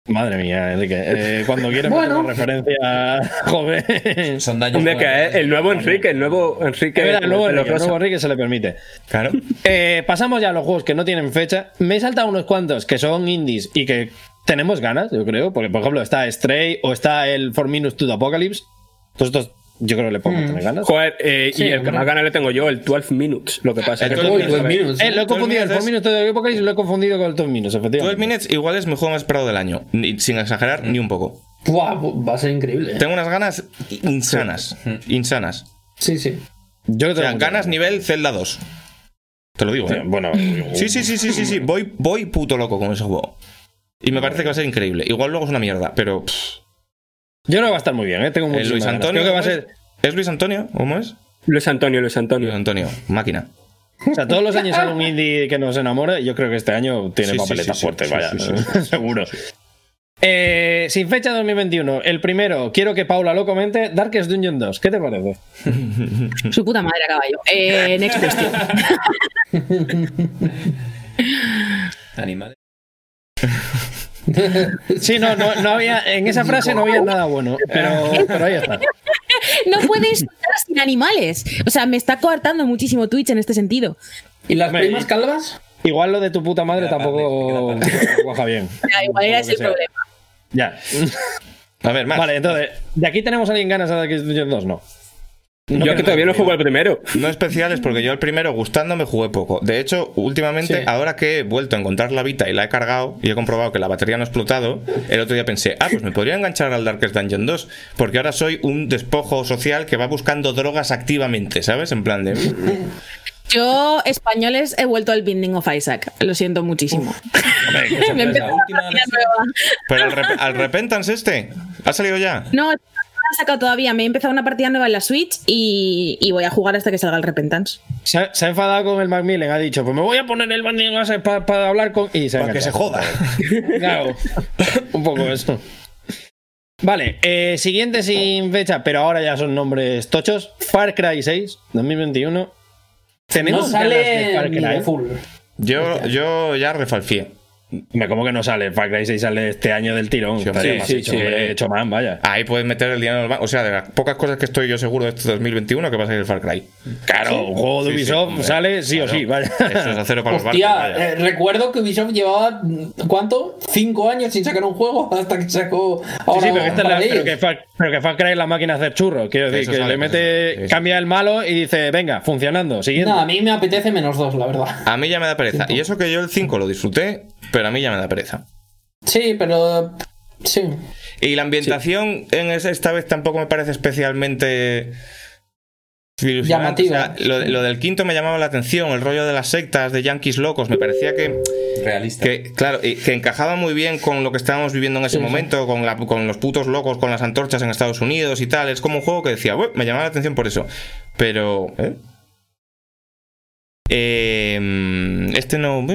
Madre mía, Enrique. Eh, cuando quieres Bueno. meter una referencia, *laughs* joven. Son daños. Que es el nuevo Enrique, el nuevo Enrique. Verdad, el Enrique, nuevo Enrique se le permite. Claro. Eh, pasamos ya a los juegos que no tienen fecha. Me he saltado unos cuantos que son indies y que tenemos ganas, yo creo. Porque, por ejemplo, está Stray o está el For Minutes to the Apocalypse. Todos estos yo creo que le podemos tener ganas. Joder, eh, Sí, y el que más ganas le tengo yo, el 12 Minutes. Lo que pasa es El que 12 tú- Uy, 12 minutos. Eh, lo he confundido, el Minutes For Minutes to the Apocalypse lo he confundido con el 12 Minutes, 12 efectivamente. Minutes igual es mi juego más esperado del año. Ni- sin exagerar ni un poco. Buah, va a ser increíble. Tengo unas ganas insanas. Insanas. Sí, sí. Yo O sea, tengo ganas nivel Zelda 2. Te lo digo, Sí, ¿eh? Bueno, *clears throat* Sí, sí, sí, sí, sí, sí. Voy, voy puto loco con ese juego. Y me parece que va a ser increíble. Igual luego es una mierda, pero. pff, yo que va a estar muy bien, ¿eh? Tengo muchísimas Luis. Antonio. Creo que va a ¿cómo ser. es? ¿Es Luis Antonio? ¿Cómo es? Luis Antonio, Luis Antonio. Luis Antonio, máquina. O sea, todos los años sale un indie que nos enamora y yo creo que este año tiene Sí, papeletas sí, sí, fuertes, sí, vaya, sí, sí, *laughs* seguro. Eh, sin fecha 2021, el primero, quiero que Paula lo comente, Darkest Dungeon 2, ¿qué te parece? Su puta madre a caballo. Eh, next question. *laughs* Animales. *laughs* Sí, no, no, no había, en esa frase no había nada bueno, pero, pero ahí está. *laughs* No puedes estar sin animales. O sea, me está coartando muchísimo Twitch en este sentido. ¿Y las primas calvas? Igual lo de tu puta madre tampoco cuaja bien. Ya, igual era ese que el sea. problema. Ya. A ver, más. Vale, entonces, ¿de aquí tenemos a alguien ganas a Dungeon 2? No. Yo que todavía no juego el primero. No especiales porque yo el primero gustándome jugué poco. De hecho, últimamente, Sí. ahora que he vuelto a encontrar la Vita y la he cargado y he comprobado que la batería no ha explotado, el otro día pensé, ah, pues me podría enganchar al Darkest Dungeon 2, porque ahora soy un despojo social que va buscando drogas activamente, ¿sabes? En plan de... *laughs* Yo, españoles, he vuelto al Binding of Isaac. Lo siento muchísimo. *laughs* Me he empezado La última. Pero al, rep- al Repentance este, ¿ha salido ya? No, no he sacado todavía. Me he empezado una partida nueva en la Switch y, y voy a jugar hasta que salga el Repentance. Se ha, se ha enfadado con el Macmillan, ha dicho, pues me voy a poner el banding para hablar con... Y se Para que se joda. *laughs* Claro, *laughs* un poco eso. Vale, eh, siguiente sin fecha, pero ahora ya son nombres tochos. Far Cry 6, 2021. No Tenemos de sale Far ni Cry. de full. Yo, yo ya refalfié. Me como que no sale. Far Cry 6 sale este año del tirón. Sí, Estaría sí, más sí, hecho, sí. hombre, hecho man, vaya. Ahí puedes meter el dinero en el banco. O sea, de las pocas cosas que estoy yo seguro de este 2021 que va a salir el Far Cry. Claro, un juego de Sí, sí, Ubisoft sale sí o sí, vaya. Eso es acero para los barcos. Eh, recuerdo que Ubisoft llevaba, mm, ¿cuánto? ¿Cinco años sin sacar un juego? Hasta que sacó Sí, ahora sí, pero que, esta es la- para pero que Far, pero que Far Cry es la máquina de hacer churros. Quiero decir, Eso que sale, le mete, cambia el malo y dice, venga, funcionando, siguiente. No, a mí me apetece menos dos, la verdad. A mí ya me da pereza. Y eso que yo el 5 lo disfruté, pero a mí ya me da pereza. Sí, pero... Sí. Y la ambientación en ese- esta vez tampoco me parece especialmente. Llamativa. O sea, lo, lo del quinto me llamaba la atención, el rollo de las sectas, de yankees locos, me parecía que, Realista. que claro, y que encajaba muy bien con lo que estábamos viviendo en ese momento, con, la- con los putos locos, con las antorchas en Estados Unidos y tal. Es como un juego que decía, "Bueno, me llamaba la atención por eso. Pero... ¿eh? Eh, este no...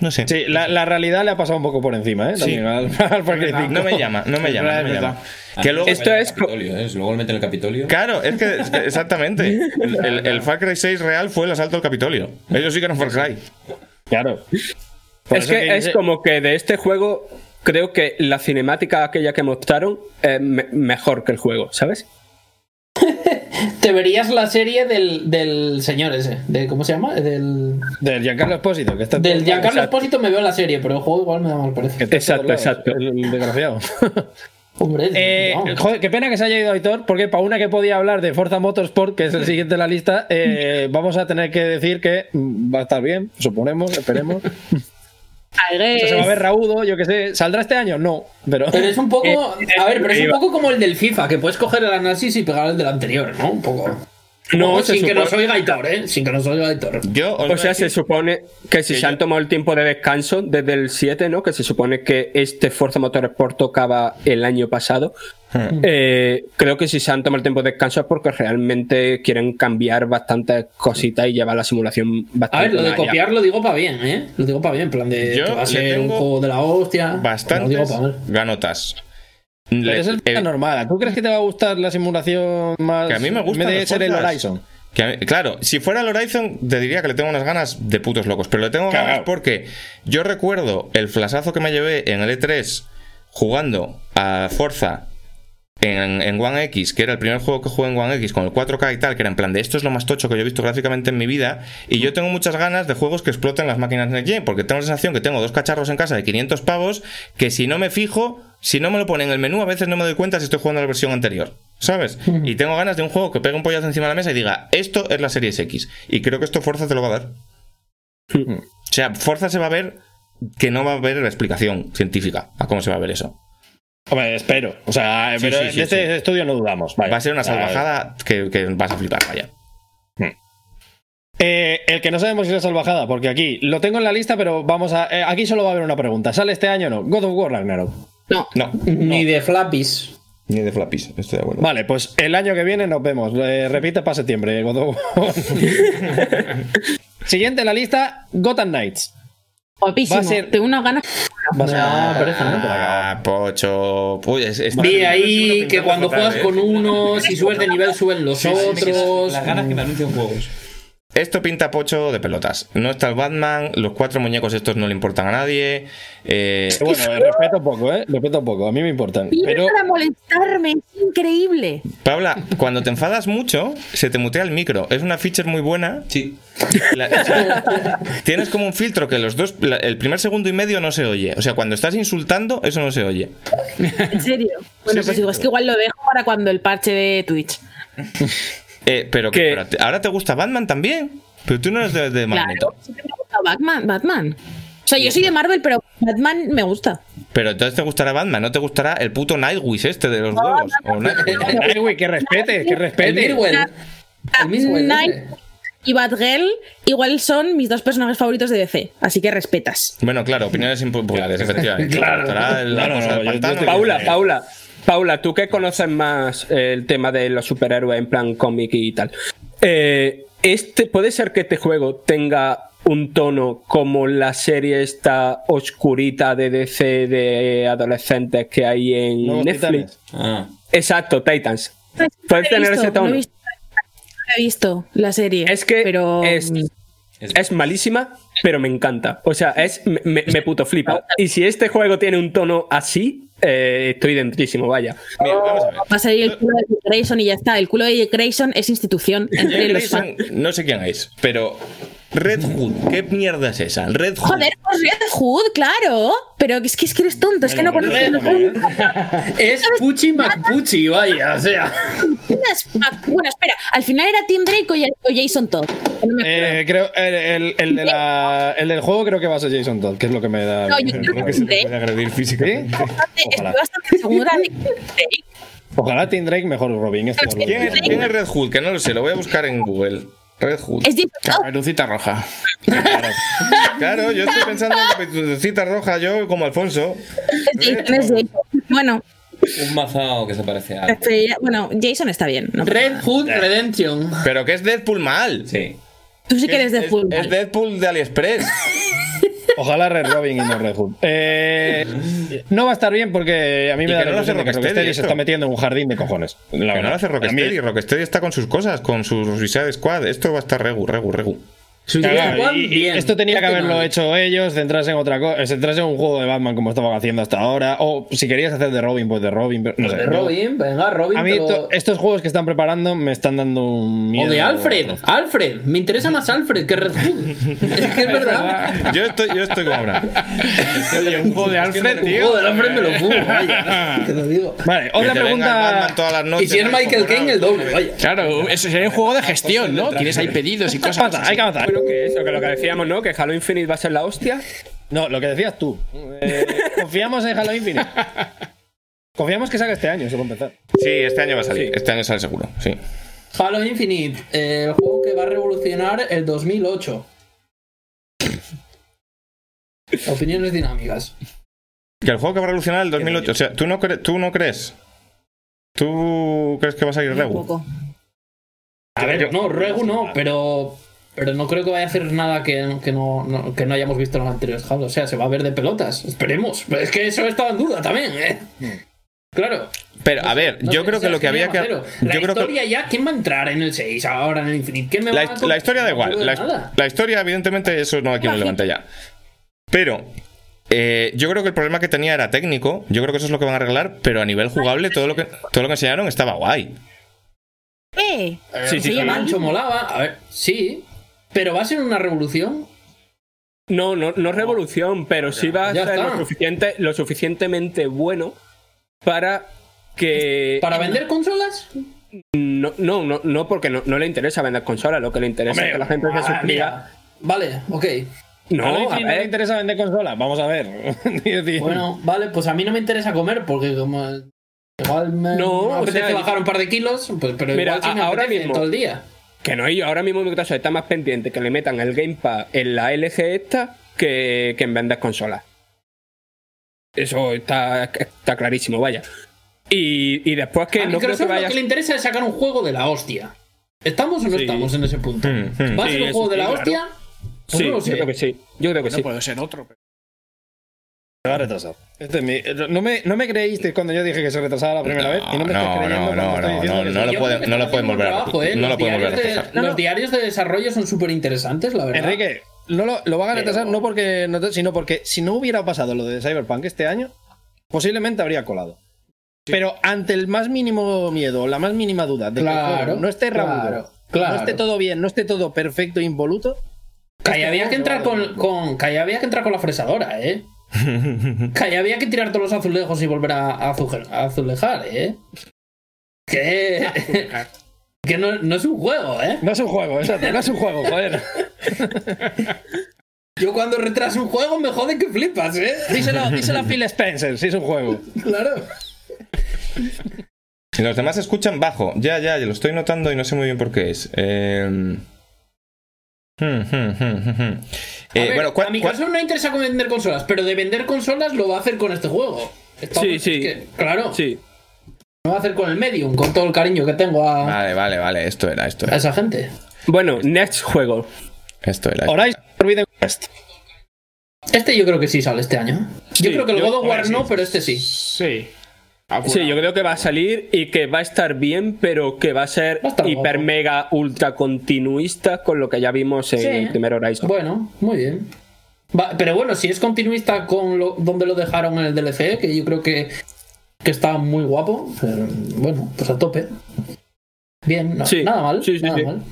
No sé. Sí, la, la realidad le ha pasado un poco por encima, ¿eh? Sí. También al, al Far Cry 5. No me llama, no me llama, verdad, no me *laughs* es llama. verdad. Que luego, Esto es Capitolio, ¿eh? Luego le meten el Capitolio. Claro, es que que *laughs* exactamente. El, el- el Far Cry 6 real fue el asalto al Capitolio. Ellos sí que eran Far Cry. Claro. Por es eso que, es como que de este juego creo que la cinemática aquella que mostraron es me- mejor que el juego, ¿sabes? Te verías la serie del, del señor ese. De, ¿Cómo se llama? Del, Del Giancarlo Espósito, que está del Giancarlo Exacto. Espósito me veo la serie, pero el juego igual me da mal en Exacto, exacto. El, el desgraciado. *laughs* Hombre, Eh, joder, qué pena que se haya ido Aitor, porque para una que podía hablar de Forza Motorsport, que es el siguiente en la lista, eh, *laughs* vamos a tener que decir que va a estar bien, suponemos, esperemos. *laughs* O sea, se va a ver raudo, yo que sé. ¿Saldrá este año? No, pero. Pero es un poco. Eh, a ver, pero es un poco como el del FIFA, que puedes coger el análisis y pegar el del anterior, ¿no? Un poco. No, sin que supone- nos oiga Aitor, ¿eh? Sin que nos oiga. Yo voy O sea, se supone que si que se han tomado el tiempo de descanso desde el 7, ¿no? Que se supone que este Forza Motorsport tocaba el año pasado. Hmm. Eh, creo que si se han tomado el tiempo de descanso es porque realmente quieren cambiar bastantes cositas y llevar la simulación A bastante. ver, lo de allá. copiar lo digo para bien, ¿eh? Lo digo para bien, en plan de Yo que va a ser un juego de la hostia. Bastantes ganotas. Pero es el eh, normal. ¿Tú crees que te va a gustar la simulación más. Que a mí me gustan En vez de ser el. Horizon. que a mí- claro, si fuera el Horizon, te diría que le tengo unas ganas de putos locos. Pero le tengo Claro. ganas porque yo recuerdo el flasazo que me llevé en el E3 jugando a Forza en, en One X, que era el primer juego que jugué en One X con el 4K y tal, que era en plan de esto es lo más tocho que yo he visto gráficamente en mi vida. Y yo tengo muchas ganas de juegos que exploten las máquinas Next Gen, porque tengo la sensación que tengo dos cacharros en casa de 500 pavos, que si no me fijo, si no me lo pone en el menú, a veces no me doy cuenta si estoy jugando a la versión anterior. ¿Sabes? Y tengo ganas de un juego que pegue un pollazo encima de la mesa y diga, esto es la Series X. Y creo que esto Forza te lo va a dar. O sea, Forza se va a ver que no va a haber la explicación científica a cómo se va a ver eso. Hombre, espero. O sea, Sí, pero sí, sí, de este estudio no dudamos. vaya. Va a ser una salvajada que, que vas a flipar, vaya. Eh, el que no sabemos si es salvajada, porque aquí lo tengo en la lista, pero vamos a. eh, aquí solo va a haber una pregunta. ¿Sale este año o no? God of War Ragnarok. No. No, Ni de flappies. ni de flappies, estoy de acuerdo. Vale, pues el año que viene nos vemos. Eh, repite para septiembre, God of War. *laughs* Siguiente en la lista: Gotham Knights. Guapísimo. Va a ser- Tengo unas ganas. Va a ser- Ah, pereza, ¿no? Ah, pocho. Uy, es- es- Vi ahí que una cuando juegas con ¿eh? uno, si subes de nivel, suben los otros. Las ganas que me anuncian juegos. Esto pinta pocho de pelotas. No está el Batman, los cuatro muñecos estos no le importan a nadie. eh, Bueno, eh, respeto poco, ¿eh? Respeto poco. A mí me importan. Viene Pero para molestarme, es increíble. Paula, cuando te enfadas mucho, se te mutea el micro. Es una feature muy buena. Sí. La- o sea, tienes como un filtro que los dos, la- el primer segundo y medio no se oye. O sea, cuando estás insultando, eso no se oye. En serio. Bueno, Sí, pues sí. digo, es que igual lo dejo para cuando el parche de Twitch. *laughs* Eh, pero, te- ahora te gusta Batman también. Pero tú no eres de, de Magneto. Claro, me ha gustado Batman. Batman. O sea, yo soy de Marvel, pero Batman me gusta. Pero entonces te gustará Batman, no te gustará el puto Nightwish este de los huevos. O Nightwing. Ay, güey, que respete, que El respete. Mirwell. El Mirwell. Night y Batgirl igual son mis dos personajes favoritos de DC, así que respetas. Bueno, claro, opiniones impopulares, efectivamente. Claro. Claro, no, pantano. estoy- Paula, Paula, Paula, tú que conoces más el tema de los superhéroes en plan cómic y tal. eh, este, ¿Puede ser que este juego tenga un tono como la serie esta oscurita de DC de adolescentes que hay en Nuevos Netflix? Ah. Exacto, Titans. Puede tener visto, ese tono. No he, visto, no he visto la serie. Es que pero, es, es malísima, pero me encanta. O sea, es me, me- me puto flipa. Y si este juego tiene un tono así, eh, estoy dentrísimo, vaya. Mira, vamos a ver. Va a salir el culo de Grayson y ya está. El culo de Grayson es institución *laughs* entre los fans. No sé quién es, pero Red Hood, ¿qué mierda es esa? Red Hood. Joder, pues Red Hood, claro. Pero es que, es que eres tonto, es que no conoces. *laughs* Es Pucci McPucci, vaya, o sea. Bueno, espera, al final era Tim Drake o Jason Todd. No. Eh, creo, el, el- el de la- el del juego creo que va a ser Jason Todd, que es lo que me da. No, yo creo que Creo que se puede agredir físicamente. Estoy bastante segura de que Tim Drake. Ojalá Tim Drake mejor Robin. lo ¿Quién es, quién es Red Hood? Que no lo sé, lo voy a buscar en Google. Red Hood. Es. Caperucita roja. *laughs* Claro, yo estoy pensando en Caperucita Roja, yo como Alfonso. Es Jason, es Jason. Bueno, Un mazao que se parece a. este, bueno, Jason está bien. ¿no? Red Hood Redemption. Pero que es Deadpool mal. Sí. Tú sí que eres de Es- fútbol. Es Deadpool de AliExpress. *laughs* Ojalá Red Robin y no Red Hood. Eh, no va a estar bien porque a mí me da no la hace impresión de que Rocksteady se está metiendo en un jardín de cojones. La Que no lo hace Rocksteady. Rocksteady está con sus cosas, con su Suicide Squad. Esto va a estar regu, regu, regu. Suicide Claro, Squad, y- y bien. esto tenía que haberlo hecho ellos, centrarse en otra cosa, centrarse en un juego de Batman como estaban haciendo hasta ahora, o si querías hacer de Robin, pues de Robin, pero no sé. De yo- Robin, venga, Robin. a mí pero- to- estos juegos que están preparando me están dando un miedo. O de Alfred. Alfred. Me interesa más Alfred que Red Hood. *laughs* es que es verdad. Yo estoy, yo estoy como Abraham. Oye, un juego de Alfred, tío. Joder, Alfred me lo fumo, vaya. *laughs* Te lo digo. Vale, otra pregunta. todas las noches Y si es Michael Caine, el doble, vaya. Claro, eso sería un juego de gestión, ¿no? Tienes ahí pedidos y cosas. Hay que avanzar. Bueno, que eso, que lo que decíamos, ¿no? Que Halo Infinite va a ser la hostia. No, lo que decías tú. Eh, confiamos en Halo Infinite. Confiamos que salga este año, eso para empezar. Sí, este año va a salir. Sí. Este año sale seguro, sí. Halo Infinite, eh, el juego que va a revolucionar el 2008. Opiniones dinámicas. Que el juego que va a revolucionar el 2008. O sea, ¿tú no, cre- ¿tú no crees? ¿Tú crees que va a salir Un Regu? poco. A ver, no, Regu no, pero. Pero no creo que vaya a hacer nada que, que no, no- que no hayamos visto en los anteriores Halo. O sea, se va a ver de pelotas. Esperemos. Pero es que eso estaba en duda también, ¿eh? Claro. Pero, a ver, No yo creo o sea, que lo que había que. La Yo creo que. historia ya, ¿quién va a entrar en el 6 ahora en el Infinite? ¿Quién me va La, a hist- la historia da igual. La, historia, evidentemente, eso no aquí lo levanta ya. Pero eh, yo creo que el problema que tenía era técnico. Yo creo que eso es lo que van a arreglar. Pero a nivel jugable, todo lo que, todo lo que enseñaron estaba guay. Eh, Sí, sí, sí, Mancho molaba. A ver, sí. Pero va a ser una revolución. No, no, no revolución, pero sí va a Ya ser lo, suficiente, lo suficientemente bueno para que. ¿Para vender consolas? No, no, no, no porque no, no le interesa vender consolas, lo que le interesa Hombre, es que la gente se suscriba. Vale, ok. No, a Infinite no le ver, interesa vender consolas. Vamos a ver. *laughs* Bueno, vale, pues a mí no me interesa comer porque como igual me, No, me o apetece sea, bajar un par de kilos, pues, pero Mira, igual sí me a- ahora mismo- todo el día. Que no, yo ahora mismo Microsoft está más pendiente que le metan el Gamepad en la LG esta que, que en vender consolas. Eso está, está clarísimo, vaya. Y, y después que a no creo que Microsoft vaya. lo que le interesa es sacar un juego de la hostia. ¿Estamos o no Sí. estamos en ese punto? Hmm. ¿Va a Sí, ser un juego de la claro. hostia? Pues Sí, no lo yo creo que sí. Yo creo que No sí. puede ser otro. pero- Se va a retrasar. Este es mi- no, me, no me creíste cuando yo dije que se retrasaba la primera vez y no me estás no, creyendo no, no, no, no, que no sí. lo pueden- que no lo pueden volver a. ¿eh? No lo pueden volver a de- retrasar. Los diarios de desarrollo son súper interesantes, la verdad. Enrique, no lo, lo van a retrasar no porque no te- sino porque si no hubiera pasado lo de Cyberpunk este año, posiblemente habría colado. Pero ante el más mínimo miedo, la más mínima duda de que el Claro, no esté rabudo, claro, claro. no esté todo bien, no esté todo perfecto e impoluto, Que ahí había que entrar con, con. Que había que entrar con la fresadora, ¿eh? *laughs* que ahí había que tirar todos los azulejos y volver a, azulejar, ¿eh? Que. *laughs* que no, no es un juego, ¿eh? no es un juego, exacto, no es un juego, joder. *laughs* Yo cuando retraso un juego me jode que flipas, ¿eh? Díselo, díselo a Phil Spencer, si es un juego. Claro. Y los demás escuchan bajo. Ya, ya, ya lo estoy notando y no sé muy bien por qué es. Eh... hmm, hmm, hmm, A Eh, ver, bueno, ¿cuál- a Microsoft no le interesa vender consolas, pero de vender consolas lo va a hacer con este juego. Sí, sí. que, claro, Sí. lo va a hacer con el Medium, con todo el cariño que tengo a, Vale, vale, vale. Esto era, esto a era. esa gente. Bueno, next juego. Esto era. Horizon Forbidden West. Este yo creo que sí sale este año. Yo Sí, creo que el God of War no, sí. pero este sí. Sí. Sí, yo creo que va a salir y que va a estar bien, pero que va a ser Va a estar hiper mega ultra continuista con lo que ya vimos en Sí. el primer Horizon. Bueno, muy bien. Va, pero bueno, si es continuista con lo, donde lo dejaron en el DLC, que yo creo que, que está muy guapo, pero, bueno, pues a tope. Bien, no- Sí. nada mal. Sí, sí, nada sí. mal.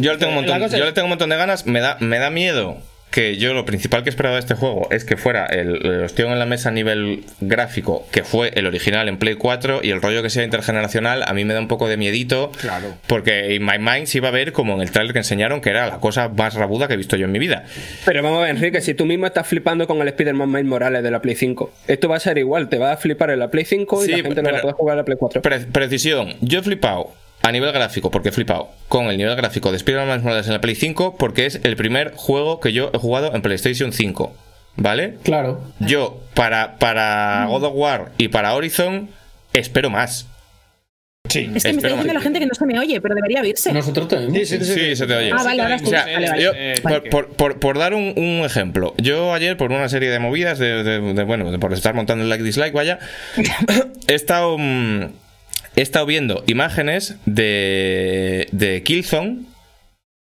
Yo le tengo un montón, yo le tengo un montón de ganas. Me da, me da miedo que yo lo principal que esperaba de este juego es que fuera el, el ostión en la mesa a nivel gráfico, que fue el original en Play 4, y el rollo que sea intergeneracional, a mí me da un poco de miedito. Claro. Porque en My Mind se iba a ver como en el trailer que enseñaron, que era la cosa más rabuda que he visto yo en mi vida. Pero vamos a ver, Enrique, si tú mismo estás flipando con el Spider-Man Miles Morales de la Play 5, esto va a ser igual, te va a flipar en la Play 5 y Sí, la gente no va a poder jugar en la Play 4. Pre- precisión, yo he flipado a nivel gráfico, porque he flipado con el nivel gráfico de Spider-Man Miles Morales en la Play 5, porque es el primer juego que yo he jugado en PlayStation 5. ¿Vale? Claro. Yo, para, para God of War y para Horizon, espero más. Sí. Es que me está diciendo la gente que no se me oye, pero debería oírse. Nosotros tenemos. Sí, se te oye. Ah, vale, ahora O sí. sea, Vale, vale. yo, por, por- por- por dar un, un ejemplo, yo ayer por una serie de movidas, de, de- de- bueno, de por estar montando el like dislike, vaya, *coughs* he estado, mm, he estado viendo imágenes de, de Killzone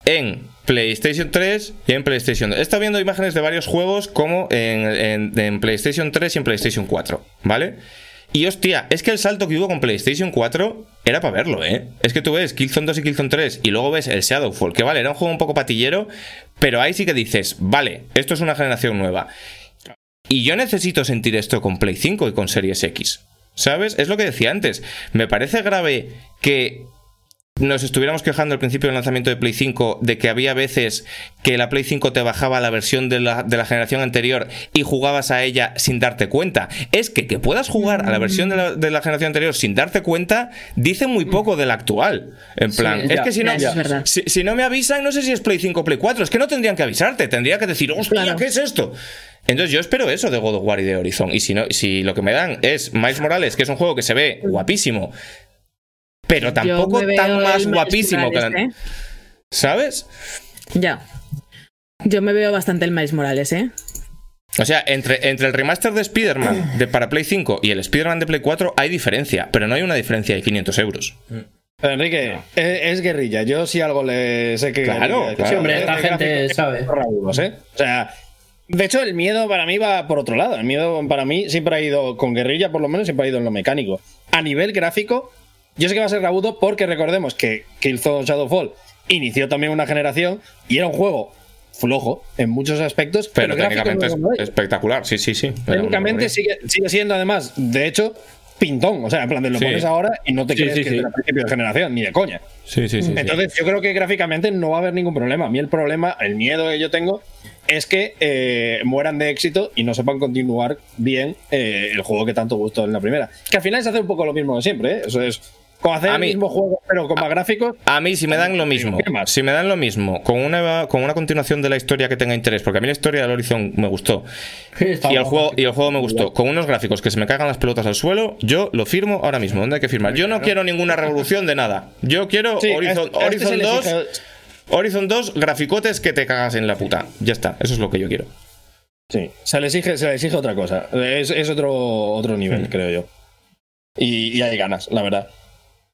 en PlayStation 3 y en PlayStation 2. He estado viendo imágenes de varios juegos como en, en- PlayStation 3 y en PlayStation 4, ¿vale? Y hostia, es que el salto que hubo con PlayStation 4 era para verlo, ¿eh? Es que tú ves Killzone 2 y Killzone 3 y luego ves el Shadowfall, que vale, era un juego un poco patillero, pero ahí sí que dices, vale, esto es una generación nueva. Y yo necesito sentir esto con Play 5 y con Series X. ¿Sabes? Es lo que decía antes. Me parece grave que nos estuviéramos quejando al principio del lanzamiento de Play 5 de que había veces que la Play 5 te bajaba la versión de la, de la generación anterior y jugabas a ella sin darte cuenta. Es que que puedas jugar a la versión de la, de la generación anterior sin darte cuenta dice muy poco de la actual. En plan, es ya, que si no, ya, si no me avisan, no sé si es Play 5 o Play 4. Es que no tendrían que avisarte. Tendría que decir, hostia, Claro. ¿qué es esto? Entonces yo espero eso de God of War y de Horizon. Y si, no, si lo que me dan es Miles Morales, que es un juego que se ve guapísimo, pero tampoco tan más guapísimo que la- Morales, ¿Sabes? ¿eh? Ya. Yo me veo bastante el Miles Morales, ¿eh? O sea, entre, entre el remaster de Spider-Man de para Play 5 y el Spider-Man de Play 4 hay diferencia, pero no hay una diferencia de 500 euros. Pero, Enrique, es, es guerrilla. Yo sí algo le sé que. Claro, claro. Sí, hombre, esta gente sabe. ¿eh? O sea, de hecho, el miedo para mí va por otro lado. El miedo para mí siempre ha ido con guerrilla, por lo menos, siempre ha ido en lo mecánico. A nivel gráfico, yo sé que va a ser rabudo porque recordemos que Killzone Shadowfall inició también una generación y era un juego flojo en muchos aspectos, Pero, pero, técnicamente es espectacular, sí, sí, sí. Técnicamente sigue, sigue siendo además, de hecho, pintón. O sea, en plan, de lo Sí. pones ahora y no te Sí, crees sí, que es del principio de generación, ni de coña. Sí, sí. sí. Entonces, yo creo que gráficamente no va a haber ningún problema. A mí el problema, el miedo que yo tengo, es que eh, mueran de éxito y no sepan continuar bien eh, el juego que tanto gustó en la primera. Que al final se hace un poco lo mismo de siempre, ¿eh? Eso es como hacer A el mí- mismo juego, pero con más gráficos. A mí, si me dan lo mismo, si me dan lo mismo, con una, con una continuación de la historia que tenga interés, porque a mí la historia del Horizon me gustó, y el, juego, y el juego me gustó, con unos gráficos que se me caigan las pelotas al suelo, yo lo firmo ahora mismo. ¿Dónde hay que firmar? Yo no quiero ninguna revolución de nada. Yo quiero Sí, Horizon, este- este Horizon le 2, exige- Horizon 2, graficotes que te cagas en la puta. Ya está, eso es lo que yo quiero. Sí, se le exige, se le exige otra cosa. Es, es otro, otro nivel, creo yo. Y, y hay ganas, la verdad.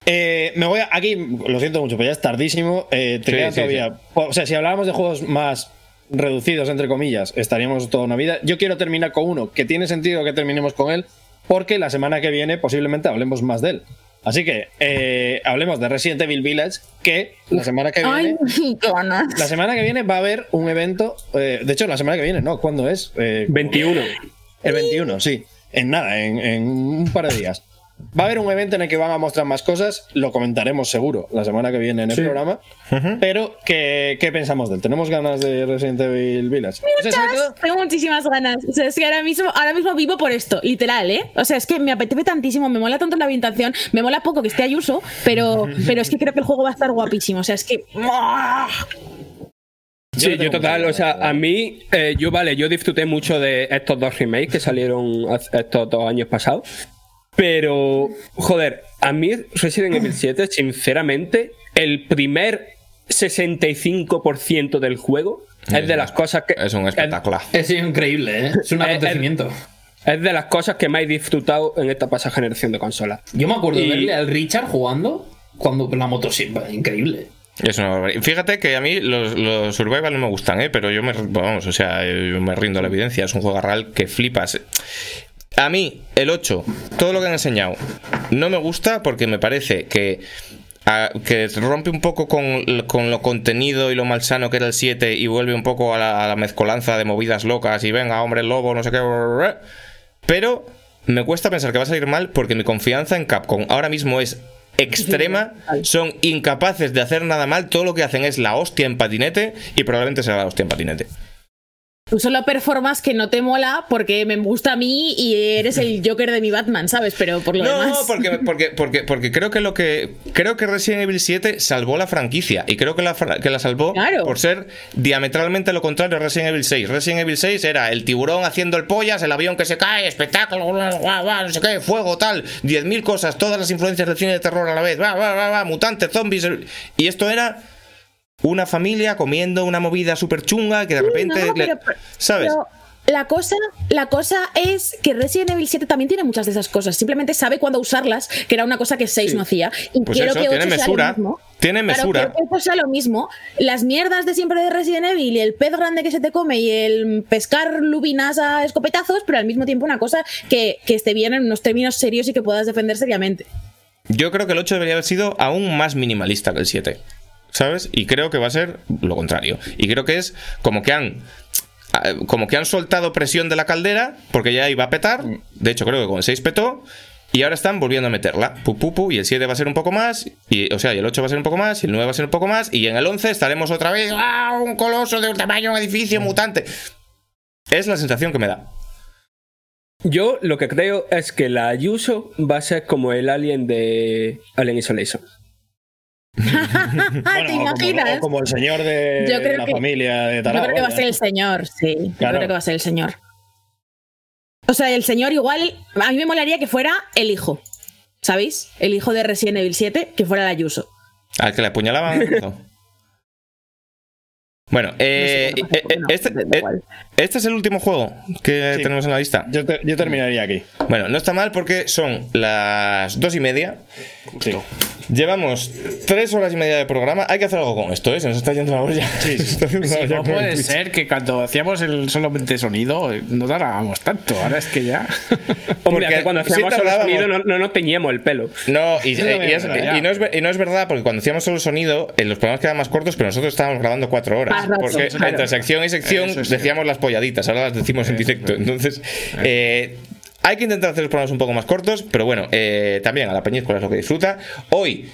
Eh, me voy a, aquí, lo siento mucho, pero ya es tardísimo. Eh, te Sí, quedan sí, todavía. O sea, si habláramos de juegos más reducidos, entre comillas, estaríamos toda una vida. Yo quiero terminar con uno que tiene sentido que terminemos con él, porque la semana que viene posiblemente hablemos más de él. Así que eh, hablemos de Resident Evil Village, que la semana que viene. Ay, *laughs* qué. La semana que viene va a haber un evento. eh, de hecho, la semana que viene, ¿no? ¿Cuándo es? Eh, 21. el 21, sí. En nada, en, en un par de días. Va a haber un evento en el que van a mostrar más cosas, lo comentaremos seguro la semana que viene en el programa. Pero, ¿qué, qué pensamos de él? ¿Tenemos ganas de Resident Evil Village? Todo- Tengo muchísimas ganas. O sea, es que ahora mismo, ahora mismo vivo por esto, literal, ¿eh? O sea, es que me apetece tantísimo, me mola tanto la ambientación, me mola poco que esté Ayuso, pero, *laughs* pero es que creo que el juego va a estar guapísimo. O sea, es que. Sí, yo total, muchas o sea, a mí, eh, yo vale, yo disfruté mucho de estos dos remakes que salieron estos dos años pasados. Pero, joder, a mí Resident Evil 7, sinceramente, el primer 65% del juego es de las cosas que. Es un espectáculo. Es increíble, ¿eh? Es un *laughs* acontecimiento. Es de las cosas que más he disfrutado en esta pasada generación de consolas. Yo me acuerdo de verle al Richard jugando cuando la moto siempre. Increíble. Es una barbaridad. Fíjate que a mí los, los survival no me gustan, ¿eh? pero yo me, vamos, o sea, yo me rindo a la evidencia. Es un juego real que flipas. A mí, el 8, todo lo que han enseñado, no me gusta porque me parece que a- que rompe un poco con, con lo contenido y lo malsano que era el 7 y vuelve un poco a la, a la mezcolanza de movidas locas y venga, hombre, lobo, no sé qué. Pero me cuesta pensar que va a salir mal porque mi confianza en Capcom ahora mismo es extrema. Son incapaces de hacer nada mal. Todo lo que hacen es la hostia en patinete y probablemente será la hostia en patinete. Tú solo performas que no te mola porque me gusta a mí y eres el *laughs* Joker de mi Batman, ¿sabes? Pero por lo No, demás. porque, porque, porque, porque creo que lo que. Creo que Resident Evil 7 salvó la franquicia. Y creo que la, que la salvó Claro. por ser diametralmente lo contrario a Resident Evil 6. Resident Evil 6 era el tiburón haciendo el pollas, el avión que se cae, espectáculo, guau, guau, no sé qué, fuego, tal, 10.000 cosas, todas las influencias del cine de terror a la vez, va, va, va, mutantes, zombies. Y esto era. Una familia comiendo una movida súper chunga que de repente. No, le- pero- ¿Sabes? pero la cosa, la cosa es que Resident Evil 7 también tiene muchas de esas cosas. Simplemente sabe cuándo usarlas, que era una cosa que 6 no hacía. Y Pues quiero eso, que 8 tiene sea mesura. lo mismo. Tiene Claro, mesura. quiero que 8 sea lo mismo. Las mierdas de siempre de Resident Evil y el pez grande que se te come y el pescar lubinas a escopetazos, pero al mismo tiempo una cosa que, que esté bien en unos términos serios y que puedas defender seriamente. Yo creo que el 8 debería haber sido aún más minimalista que el 7. ¿Sabes? Y creo que va a ser lo contrario. Y creo que es como que han. ah, Como que han soltado presión de la caldera, porque ya iba a petar. De hecho, creo que con el 6 petó. Y ahora están volviendo a meterla. Pu, pu, y el 7 va a ser un poco más. O sea, y el 8 va a ser un poco más. Y el 9 va a ser un poco más. Y en el 11 estaremos otra vez. ¡Ah! Un coloso de un tamaño, un edificio mutante. Es la sensación que me da. Yo lo que creo es que la Ayuso va a ser como el alien de Alien Isolation. *laughs* ¿Te imaginas? como el señor de Yo creo la que- familia de Yo Tarao. creo que va a ser el señor, sí. Yo creo que va a ser el señor. O sea, el señor igual. A mí me molaría que fuera el hijo. ¿Sabéis? El hijo de Resident Evil 7, que fuera el Ayuso. Al que le apuñalaban. No. Bueno, eh, No sé, eh, eh, este, eh, este es el último juego que Sí. tenemos en la lista. Yo, te- yo terminaría aquí. Bueno, no está mal porque son las dos y media. Sí. Llevamos tres horas y media de programa. Hay que hacer algo con esto, ¿eh? Se nos está yendo la olla. Sí, *laughs* No puede ser que cuando hacíamos el solamente sonido no tardábamos tanto. Ahora es que ya. *laughs* Hombre, Porque cuando sí hacíamos solo sonido no, no nos teñíamos el pelo. No, y, es, no es ver- y no es verdad, porque cuando hacíamos solo sonido, eh, los programas quedaban más cortos, pero nosotros estábamos grabando cuatro horas. Más rato, porque claro. entre sección y sección sí. decíamos las polladitas, ahora las decimos en directo. Entonces, eh, hay que intentar hacer los programas un poco más cortos, pero bueno, eh, también a la peñíscola es lo que disfruta. Hoy.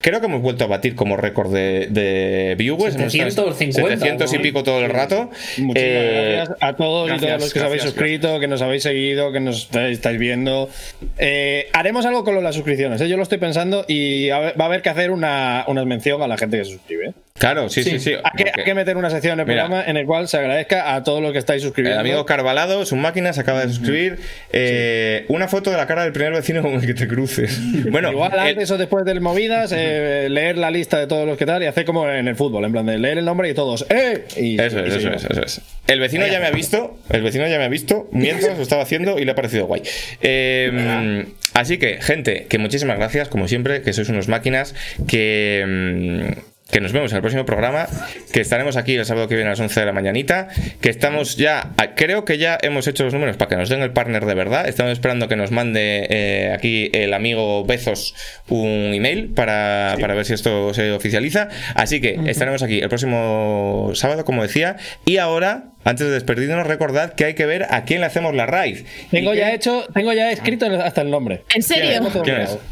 Creo que hemos vuelto a batir como récord de, de viewers. Hemos estado 750, 700 y pico todo el rato. Muchísimas Eh, gracias a todos y gracias, todas los que os habéis gracias, suscrito, que nos habéis seguido, que nos estáis viendo. Eh, haremos algo con las suscripciones, ¿eh? yo lo estoy pensando y va a haber que hacer una, una mención a la gente que se suscribe. Claro, sí, sí, sí. Hay que, porque- hay que meter una sección en el Mira. programa en el cual se agradezca a todos los que estáis El suscribiendo. amigo Carvalado, su máquina, se acaba de suscribir. Eh, Una foto de la cara del primer vecino con el que te cruces. *laughs* Bueno, Igual el- antes o después del movidas, eh, leer la lista de todos los que tal y hacer como en el fútbol, en plan de leer el nombre y todos, ¡eh! Y, eso y es, eso es, eso es. El vecino ya me ha visto, el vecino ya me ha visto mientras lo estaba haciendo y le ha parecido guay. Eh, así que, gente, que muchísimas gracias, como siempre, que sois unos máquinas, que... mm, que nos vemos en el próximo programa, que estaremos aquí el sábado que viene a las 11 de la mañanita, que estamos ya, creo que ya hemos hecho los números para que nos den el partner de verdad, estamos esperando que nos mande eh, aquí el amigo Bezos un email para, para ver si esto se oficializa, así que estaremos aquí el próximo sábado, como decía, y ahora, antes de despedirnos, recordad que hay que ver a quién le hacemos la raid. Tengo ya que- hecho, tengo ya escrito hasta el nombre. ¿En serio?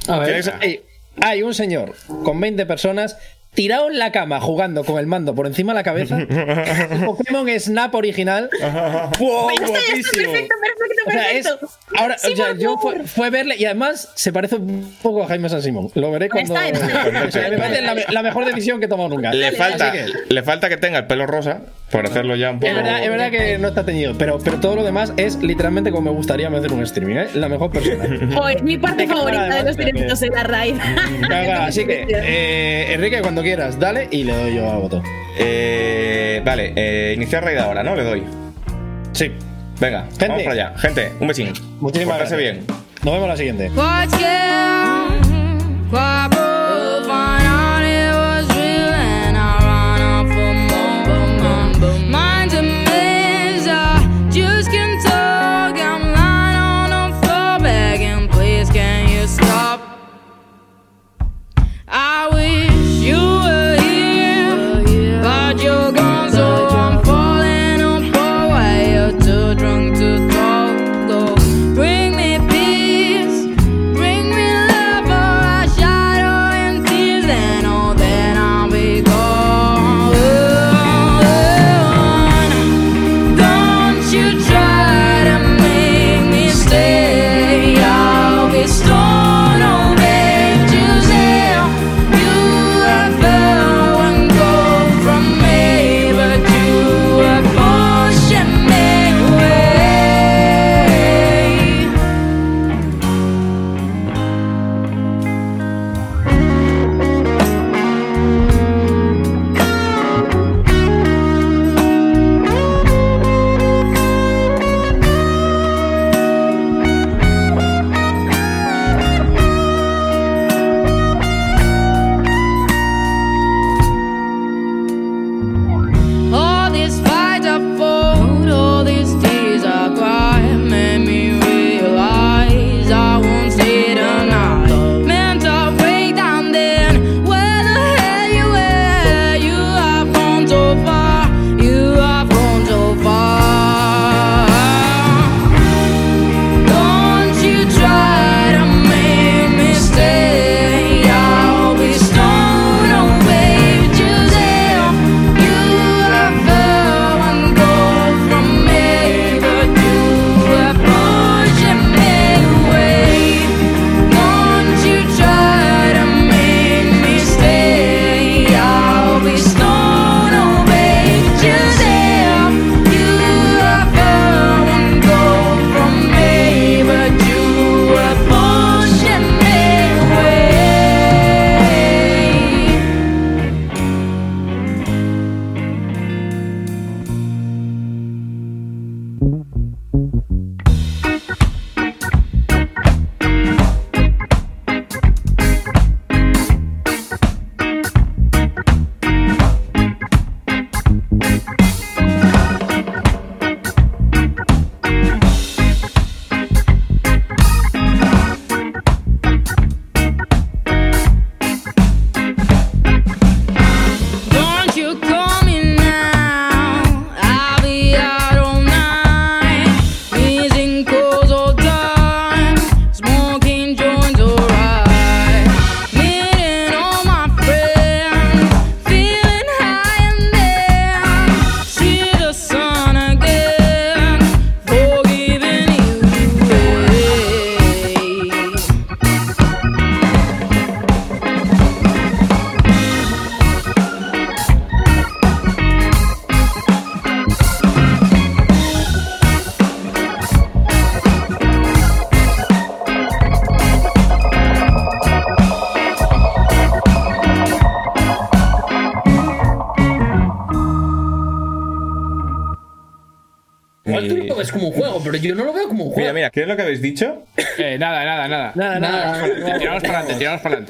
A ver. ¿Quién es? Hay, hay un señor con 20 personas tirado en la cama jugando con el mando por encima de la cabeza. *laughs* Pokémon Snap original. ¡Wow! Ya está, ya está, guapísimo! perfecto, perfecto, O sea, es, perfecto. ahora, Sí, o sea, por yo fue, fue verle y además se parece un poco a Jaime San Simón. Lo veré cuando. está, está. *laughs* o sea, me parece la, me- la mejor decisión que he tomado nunca. Le falta, que- le falta que tenga el pelo rosa, por hacerlo ya un poco... Es verdad, es verdad que no está teñido, pero, pero todo lo demás es literalmente como me gustaría hacer un streaming, ¿eh? La mejor persona. *laughs* Es mi parte favorita de los directos en la raid. Claro, claro, así que, *laughs* eh, Enrique, cuando quieras, dale y le doy yo a voto. Eh, vale, eh, iniciar raid ahora, ¿no? Le doy. Sí. Venga, Gente. vamos para allá. Gente, un besín. Muchísimas Portarse gracias. bien. Nos vemos la siguiente. ¿Qué es lo que habéis dicho? Eh, nada, nada, nada. Nada, nada. Nada. Tiramos para adelante, tiramos para adelante.